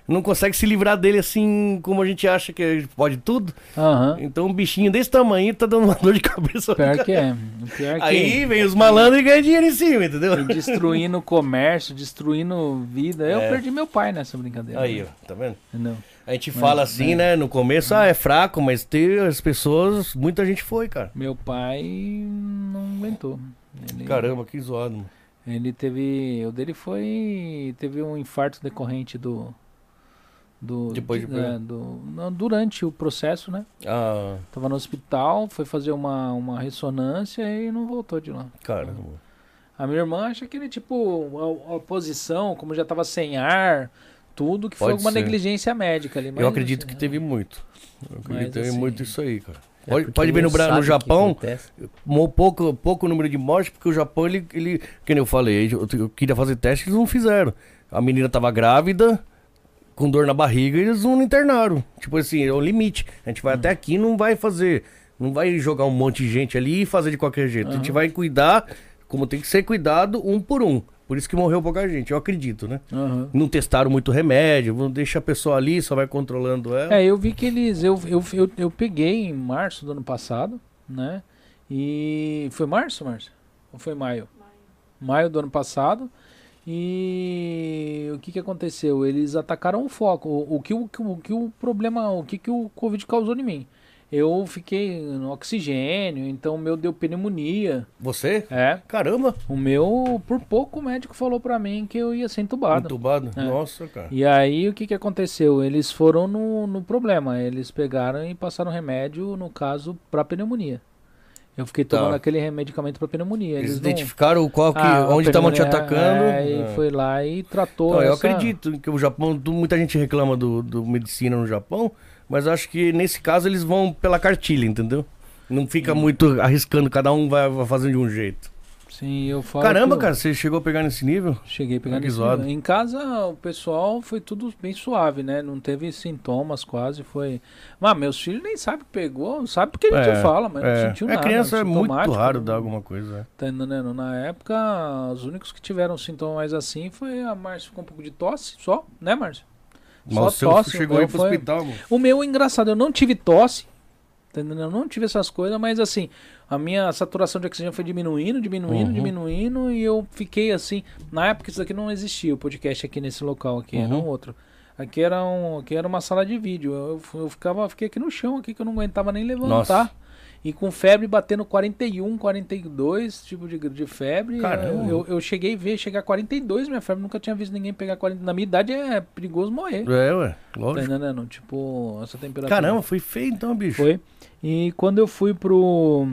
não consegue se livrar dele assim como a gente acha que a gente pode tudo. Aham. Então um bichinho desse tamanho tá dando uma dor de cabeça. Pior que é. Pior que Aí vem os malandros e ganham dinheiro em cima, entendeu? E destruindo o comércio, destruindo vida. Eu É. perdi meu pai nessa brincadeira. Aí, ó, tá vendo? Entendeu? A gente fala assim, né, no começo, ah, é fraco, mas tem as pessoas, muita gente foi, cara. Meu pai não aguentou. Ele, Caramba, que zoado, mano. ele teve. O dele foi. Teve um infarto decorrente do. Do, Depois de é, pegar. do, não, durante o processo, né? Ah, Tava no hospital, foi fazer uma, uma ressonância e não voltou de lá. caramba. A minha irmã acha que ele, tipo, a, a posição, como já tava sem ar, tudo, que foi Pode alguma ser. negligência médica ali. Eu acredito assim, que teve muito. Eu acredito Mas, que teve assim, muito isso aí, cara. É Pode, pode ver no, no Japão, pouco, pouco número de mortes, porque o Japão, ele, ele nem eu falei, eu, eu queria fazer teste, eles não fizeram. A menina tava grávida, com dor na barriga, e eles não internaram. Tipo assim, é o limite. A gente vai até aqui não vai fazer, não vai jogar um monte de gente ali e fazer de qualquer jeito. A gente vai cuidar, como tem que ser cuidado, um por um. Por isso que morreu pouca gente, eu acredito, né? aham. Não testaram muito remédio, vão deixar a pessoa ali, só vai controlando ela. É, eu vi que eles. Eu, eu, eu, eu peguei em março do ano passado, né? E. Foi março, Márcio? Ou foi maio? Maio do ano passado. E o que, que aconteceu? Eles atacaram o foco. O, o, que o- o que o problema. O que, que o Covid causou em mim? Eu fiquei no oxigênio, então o meu deu pneumonia. Você? É. Caramba! O meu, por pouco, o médico falou pra mim que eu ia ser entubado. Entubado? É. Nossa, cara. E aí o que, que aconteceu? Eles foram no, no problema. Eles pegaram e passaram remédio, no caso, pra pneumonia. Eu fiquei Tá. tomando aquele medicamento pra pneumonia. Eles Eles não- identificaram qual que, Ah, onde estavam te atacando. É, e É. foi lá e tratou. Então, eu essa- acredito que o Japão, muita gente reclama do, do medicina no Japão, mas acho que nesse caso eles vão pela cartilha, entendeu? Não fica Hum. muito arriscando, cada um vai, vai fazendo de um jeito. Sim, eu falo. Caramba, eu cara, você chegou a pegar nesse nível? Cheguei a pegar nesse nível. Em casa, o pessoal foi tudo bem suave, né? Não teve sintomas quase, foi... Mas meus filhos nem sabem que pegou, sabe porque a gente É, fala, mas não É, sentiu é nada. criança é muito sintomático, raro não- dar alguma coisa. é. Tá entendendo? Na época, os únicos que tiveram sintomas assim foi a Márcia com um pouco de tosse, só, né, Márcia? Mas Só o seu tosse, chegou aí meu pro foi- hospital, mano. O meu, engraçado, eu não tive tosse, entendendo? Eu não tive essas coisas, mas assim, a minha saturação de oxigênio foi diminuindo, diminuindo, Uhum. diminuindo, e eu fiquei assim. Na época, isso aqui não existia, o podcast aqui nesse local, aqui, era Uhum. um outro. Aqui era, um, aqui era uma sala de vídeo. Eu, eu ficava, fiquei aqui no chão, aqui que eu não aguentava nem levantar. Nossa. E com febre batendo 41, 42, tipo de, de febre. Caramba. Eu, eu cheguei a ver, chegar a 42 minha febre. Nunca tinha visto ninguém pegar 40. Na minha idade é perigoso morrer. É, ué, Tá lógico. entendendo? Tipo, essa temperatura. Caramba, foi feio então, bicho. Foi. E quando eu fui pro.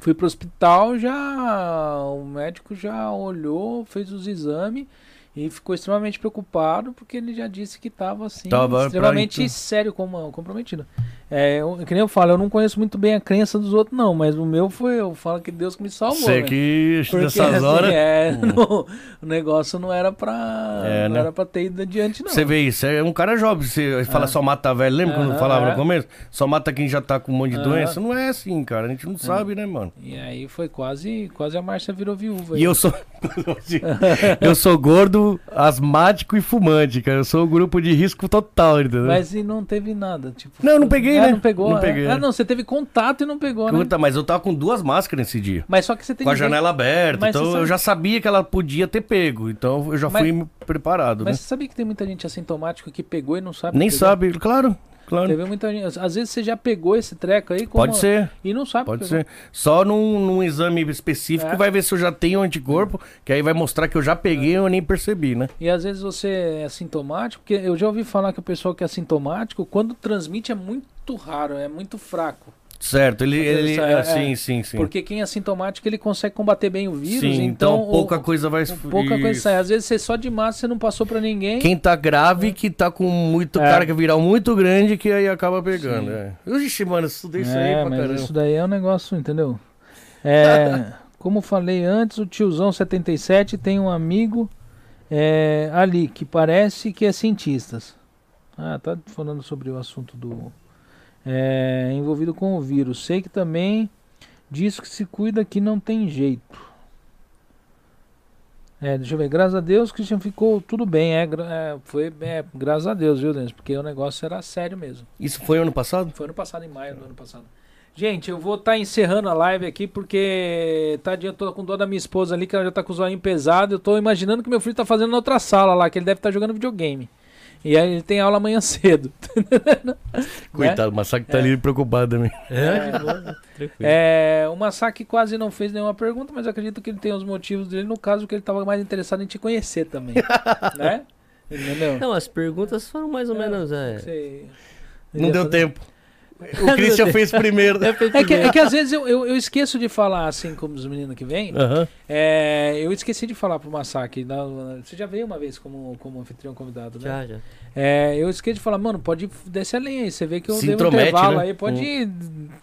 Fui pro hospital, já. O médico já olhou, fez os exames e ficou extremamente preocupado porque ele já disse que estava assim. Tava extremamente pra- sério, como, comprometido. É, eu, que nem eu falo, eu não conheço muito bem a crença dos outros, não, mas o meu foi. Eu falo que Deus que me salvou. Você né? que Porque, nessas assim, horas. é, não- o negócio não era pra. É, não né? era pra ter ido adiante, não. Você vê isso, é um cara jovem. Você fala só mata velho, lembra quando Aham, falava é. no começo? Só mata quem já tá com um monte de doença. Não é assim, cara. A gente não sabe, né, mano? E aí foi quase. Quase a Márcia virou viúva. E eu sou. eu sou gordo, asmático e fumante, cara. Eu sou o grupo de risco total, entendeu? Mas e não teve nada, tipo. Não, eu não peguei, é, né? Não pegou. Não é. peguei, Ah, não, você teve contato e não pegou, né? Puta, mas eu tava com duas máscaras nesse dia. Mas só que você tem Com a que ver- janela aberta. Mas então você eu sabe- já sabia que ela podia ter pego. Então eu já Mas- fui preparado, Mas né? você sabia que tem muita gente assintomática que pegou e não sabe? Nem pegou? sabe, claro, claro. Teve muita gente. Às vezes você já pegou esse treco aí. como- Pode ser. E não sabe. Pode ser. Só num, num exame específico É. vai ver se eu já tenho anticorpo, que aí vai mostrar que eu já peguei e eu nem percebi, né? E às vezes você é assintomático, porque eu já ouvi falar que o pessoal que é assintomático, quando transmite é muito raro, é muito fraco. Certo, ele. ele é- ah, é. sim, sim, sim. Porque quem é assintomático ele consegue combater bem o vírus, sim, então, então, pouca o- coisa vai. pouca coisa sai. Às vezes você só de massa você não passou pra ninguém. Quem tá grave, que tá com muito É. que viral muito grande, que aí acaba pegando. Sim. É. Ixi, mano, eu estudei isso aí é, pra caramba. isso daí é um negócio, entendeu? É, como falei antes, o tiozão 77 tem um amigo é, ali que parece que é cientista. Ah, tá falando sobre o assunto do é, envolvido com o vírus. Sei que também diz que se cuida que não tem jeito. É, deixa eu ver. Graças a Deus, Christian ficou tudo bem. É, é, foi é, graças a Deus, viu, Denis? Porque o negócio era sério mesmo. Isso foi ano passado? Foi ano passado, em maio do ano passado. Gente, eu vou estar encerrando a live aqui porque tadinha, eu tô com dor da minha esposa ali, que ela já tá com o zoinho pesado. Eu tô imaginando que meu filho tá fazendo na outra sala lá, que ele deve estar jogando videogame. E aí ele tem aula amanhã cedo. Coitado, mas sabe que tá ali preocupado também. É, tranquilo. É, o Masaki quase não fez nenhuma pergunta, mas acredito que ele tem os motivos dele, no caso que ele tava mais interessado em te conhecer também. né? Entendeu? Não, as perguntas foram mais ou É, menos. É, Não deu tempo. O Christian fez primeiro. É que, é que às vezes eu, eu, eu esqueço de falar assim como os meninos que vêm. Aham. É, eu esqueci de falar pro na- você já veio uma vez como, como anfitrião convidado, né? Já, já. É, eu esqueci de falar, mano, pode descer a lenha aí. Você vê que eu Se dei um intervalo né? aí, pode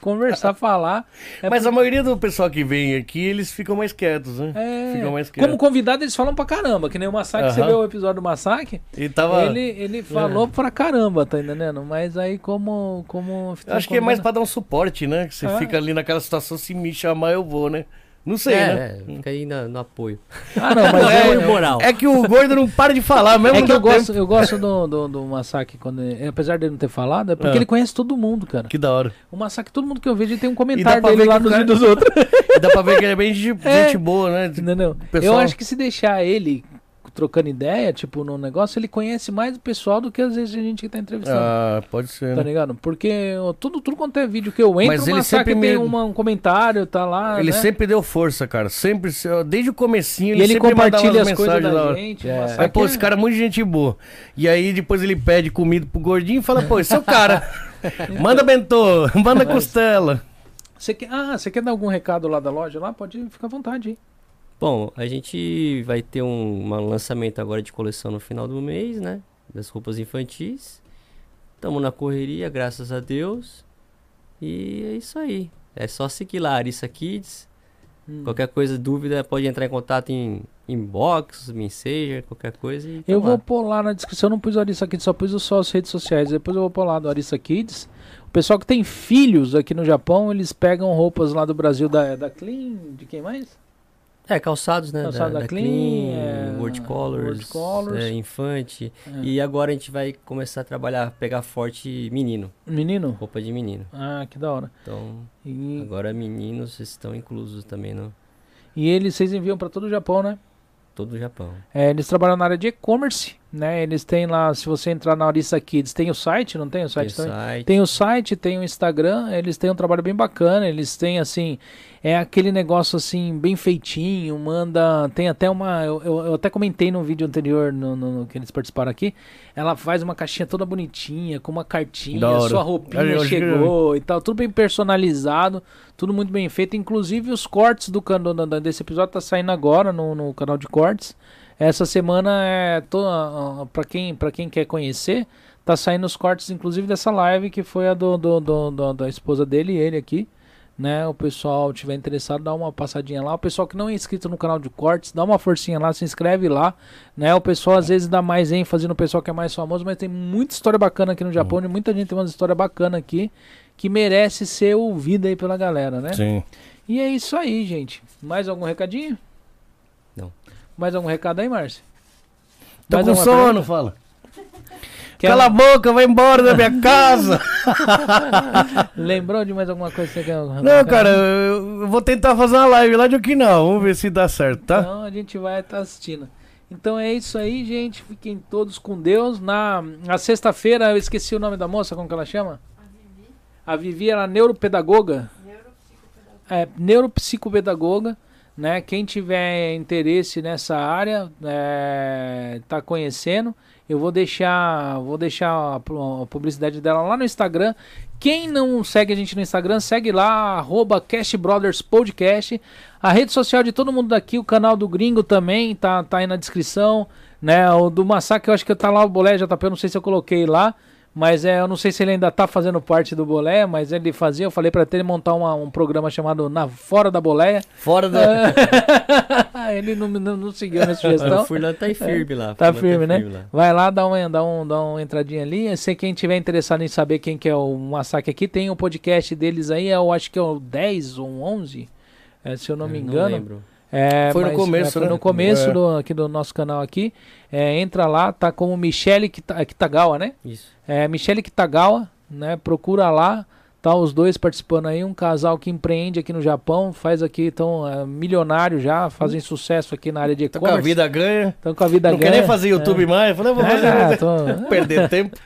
conversar, falar. É Mas por- a maioria do pessoal que vem aqui, eles ficam mais quietos, né? é, Ficam mais quietos. como convidado, eles falam pra caramba. Que nem o Masaki, você viu o episódio do Masaki? E tava. Ele, ele falou pra caramba, tá entendendo? Mas aí, como. como Acho que é mais pra dar um suporte, né? Que você Ah. fica ali naquela situação, se me chamar, eu vou, né? Não sei, é, né? é, fica aí na- no apoio. Ah, não, mas Não, é apoio moral. É que o gordo não para de falar, mesmo É não que eu tempo. gosto, eu gosto do, do, do Masaki, quando ele- apesar dele não ter falado, é porque Ah. ele conhece todo mundo, cara. Que da hora. O Masaki, todo mundo que eu vejo, ele tem um dá comentário pra dele ver lá nos cara- vídeos dos outros. E dá pra ver que ele é bem gente, É. gente boa, né? Entendeu? pessoal- Eu acho que se deixar ele trocando ideia, tipo, no negócio, ele conhece mais o pessoal do que às vezes a gente que tá entrevistando. Ah, pode ser. Tá né? ligado? Porque tudo, tudo quanto é vídeo que eu entro, Mas ele sempre tem me- uma- um comentário, tá lá. Ele né? sempre deu força, cara. Sempre, desde o comecinho, ele, ele sempre compartilha as coisas da hora. gente. É. Aí, pô, esse cara é muito gente boa. E aí depois ele pede comida pro gordinho e fala, pô, esse é o cara. manda bentô, manda costela. Você quer, ah, você quer dar algum recado lá da loja? Lá pode ficar à vontade. hein? Bom, a gente vai ter um, um lançamento agora de coleção no final do mês, né? Das roupas infantis. Estamos na correria, graças a Deus. E é isso aí. É só seguir lá, Arissa Kids. Qualquer coisa, dúvida, pode entrar em contato em inbox, messenger, qualquer coisa. Eu tá vou lá. pôr lá na descrição, eu não pus o Arissa Kids, só pus só as redes sociais. Depois eu vou pôr lá do Arissa Kids. O pessoal que tem filhos aqui no Japão, eles pegam roupas lá do Brasil da, da Clean, de quem mais? É, calçados, né? Calçado da, da Clean, Clean, é, World Colors, World Colors. é, Infante. É. E agora a gente vai começar a trabalhar, pegar forte menino, Menino? roupa de menino. Ah, que da hora. Então, E, agora meninos estão inclusos também no e eles, vocês enviam pra todo o Japão, né? todo o Japão. É, eles trabalham na área de e-commerce, né? Eles têm lá, se você entrar na Arissa Kids, tem o site, não tem o Tem site também? site, Tem o site, tem o Instagram, eles têm um trabalho bem bacana, eles têm assim, é aquele negócio assim, bem feitinho, manda, tem até uma, eu, eu- eu até comentei no vídeo anterior, no, no- que eles participaram aqui, ela faz uma caixinha toda bonitinha, com uma cartinha, sua roupinha Eu que- chegou e tal, tudo bem personalizado, tudo muito bem feito, inclusive os cortes do canal desse episódio tá saindo agora no, no canal de cortes, essa semana é toda, para quem, pra quem quer conhecer, Tá saindo os cortes, inclusive, dessa live, que foi a do, do, do- do- da esposa dele e ele aqui. Né? O pessoal tiver interessado, dá uma passadinha lá. O pessoal que não é inscrito no canal de cortes, dá uma forcinha lá, se inscreve lá. Né? O pessoal às vezes dá mais ênfase no pessoal que é mais famoso, mas tem muita história bacana aqui no Japão. E muita gente tem uma história bacana aqui que merece ser ouvida aí pela galera, né? Sim. E é isso aí, gente. Mais algum recadinho? Mais algum recado aí, Márcio? Tô Mais com sono, pergunta? fala. Quer- Cala a boca, vai embora da minha casa. Lembrou de mais alguma coisa que você quer? Não, cara, eu vou tentar fazer uma live lá de Okinawa. Vamos ver se dá certo, tá? Então a gente vai estar assistindo. Então é isso aí, gente. Fiquem todos com Deus. Na, na sexta-feira, eu esqueci o nome da moça, como que ela chama? A Vivi era neuropedagoga. É, neuropsicopedagoga. Né? Quem tiver interesse nessa área, é, tá conhecendo, eu vou deixar, vou deixar a, pu- a publicidade dela lá no Instagram. Quem não segue a gente no Instagram, segue lá, arroba Cast Brothers Podcast. A rede social de todo mundo daqui, o canal do Gringo também, tá, tá aí na descrição. Né? O do Massacre, eu acho que tá lá o Bolé JP, eu não sei se eu coloquei lá. Mas é, eu não sei se ele ainda tá fazendo parte do Bolé, mas ele fazia, eu falei pra ele montar uma- um programa chamado Na Fora da Boleia. Fora da. ele não, não, não seguiu a minha o sugestão. Furlan tá aí firme lá. É. Tá Furlan firme, né? lá. Vai lá, dá uma, dá, um, dá uma entradinha ali. Se quem tiver interessado em saber quem que é o Massacre aqui, tem o podcast deles aí, eu acho que é o 10 ou 11, é, se eu não me engano. lembro. É, Foi no mas, começo, é, foi né? no começo É. do, aqui do nosso canal aqui. É, entra lá, tá como Michele Kita- Kitagawa, né? Isso. É, Michele Kitagawa, né? Procura lá. Tá os dois participando aí, um casal que empreende aqui no Japão, faz aqui, estão milionário já, fazem sucesso aqui na área de Tô com a e-commerce. vida ganha. Estão com a vida Não ganha. quer nem fazer YouTube mais. Eu falei, eu vou fazer. É, tô- Perder tempo.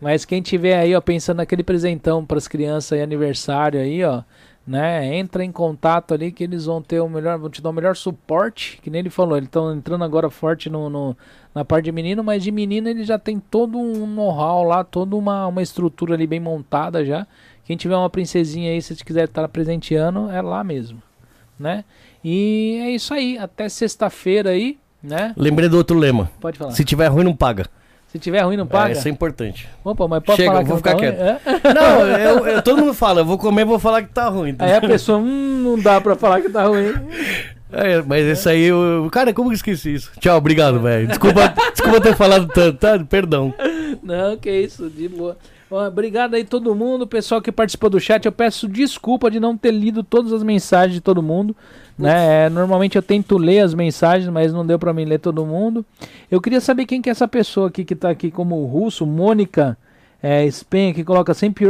Mas quem tiver aí, ó, pensando naquele presentão para as crianças aí, aniversário aí, ó, né? Entra em contato ali que eles vão ter o melhor, vão te dar o melhor suporte, que nem ele falou, eles estão entrando agora forte no, no- na parte de menino, mas de menino ele já tem todo um know-how lá, toda uma, uma estrutura ali bem montada já. Quem tiver uma princesinha aí, se você quiser estar presenteando, é lá mesmo, né? E é isso aí, até sexta-feira aí, né? Lembrei do outro lema. Pode falar. Se tiver ruim, não paga. Se tiver ruim, não paga. É, isso é importante. Opa, mas pode Chega, falar eu que vou tá ficar ruim? quieto. É? Não, eu, eu- todo mundo fala, eu vou comer, vou falar que tá ruim. Aí a pessoa, hum, não dá pra falar que tá ruim. É, mas esse aí, eu... cara, como que esqueci isso? Tchau, obrigado, velho. Desculpa, desculpa ter falado tanto, tá? Perdão. Não, que isso, de boa. Obrigado aí todo mundo, pessoal que participou do chat. Eu peço desculpa de não ter lido todas as mensagens de todo mundo. Né? É, normalmente eu tento ler as mensagens, mas não deu pra mim ler todo mundo. Eu queria saber quem que é essa pessoa aqui que tá aqui como russo, Mônica é, Spen, que coloca sempre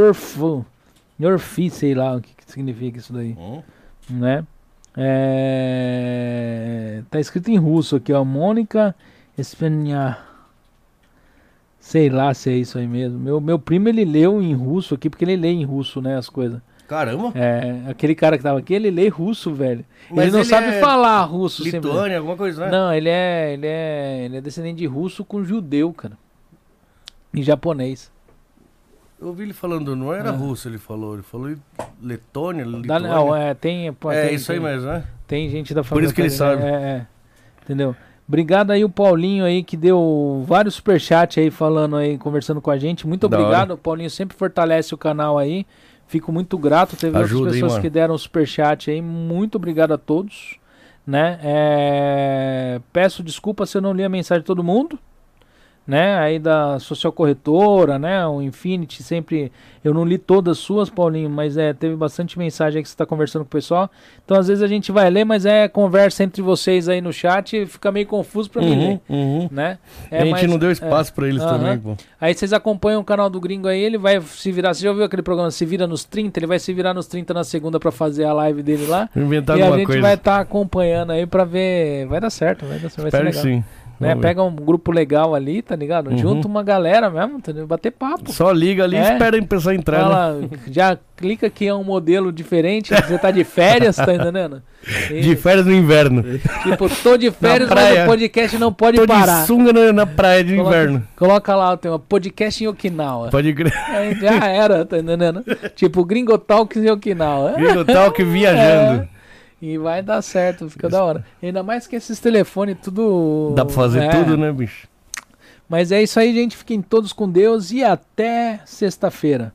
fee, sei lá o que, que significa isso daí. né? É... Tá escrito em russo aqui, ó. Mônica Espenha. Sei lá se é isso aí mesmo. Meu, meu primo ele leu em russo aqui, porque ele lê em russo, né? As coisas. Caramba. É, aquele cara que tava aqui, ele lê russo, velho. Mas ele não ele sabe é falar russo. sempre. Lituânia, alguma coisa, né? Não, ele é, ele é, ele é descendente de russo com judeu, cara. Em japonês. Eu ouvi ele falando, não era Ah. russo, ele falou. Ele falou Letônia, Lituânia. não, é, tem, pô, é tem- isso aí tem- mesmo, né? Tem gente da Por família. isso que ele sabe. É, é. Entendeu? Obrigado aí o Paulinho aí que deu vários superchats aí falando aí, conversando com a gente. Muito Da obrigado. hora. O Paulinho sempre fortalece o canal aí. Fico muito grato. Teve Ajuda, outras hein, pessoas mano? que deram superchat aí. Muito obrigado a todos. Né? É, Peço desculpa se eu não li a mensagem de todo mundo. Né? Aí da social corretora, né? O Infinity sempre. Eu não li todas as suas, Paulinho, mas é, teve bastante mensagem aí que você está conversando com o pessoal. Então às vezes a gente vai ler, mas é conversa entre vocês aí no chat e fica meio confuso para mim ler. Uhum, uhum. Né? a É, gente mas- não deu espaço pra eles Aham. também, pô. Aí vocês acompanham o canal do Gringo aí, ele vai se virar. Você já ouviu aquele programa Se Vira nos 30? Ele vai se virar nos 30 na segunda pra fazer a live dele lá. Inventar e a gente coisa. vai estar acompanhando aí pra ver. Vai dar certo, vai dar certo. Vai ser Espero legal. sim. Né? Pega um grupo legal ali, tá ligado? Uhum. Junta uma galera mesmo, entendeu? Bater papo. Só liga ali e É. espera a pessoa entrar, né? Fala, já clica que é um modelo diferente, você tá de férias, tá entendendo? E, De férias no inverno. Tipo, tô de férias, mas o podcast não pode Tô parar. de sunga na, na praia de Coloca- inverno. Coloca lá, tem uma podcast em Okinawa. Pode crer. Já era, tá entendendo? tipo, Gringo Talks em Okinawa. Gringo Talk viajando. É. E vai dar certo, fica da hora. Ainda mais que esses telefones tudo. Dá pra fazer É. tudo, né, bicho? Mas é isso aí, gente. Fiquem todos com Deus e até sexta-feira.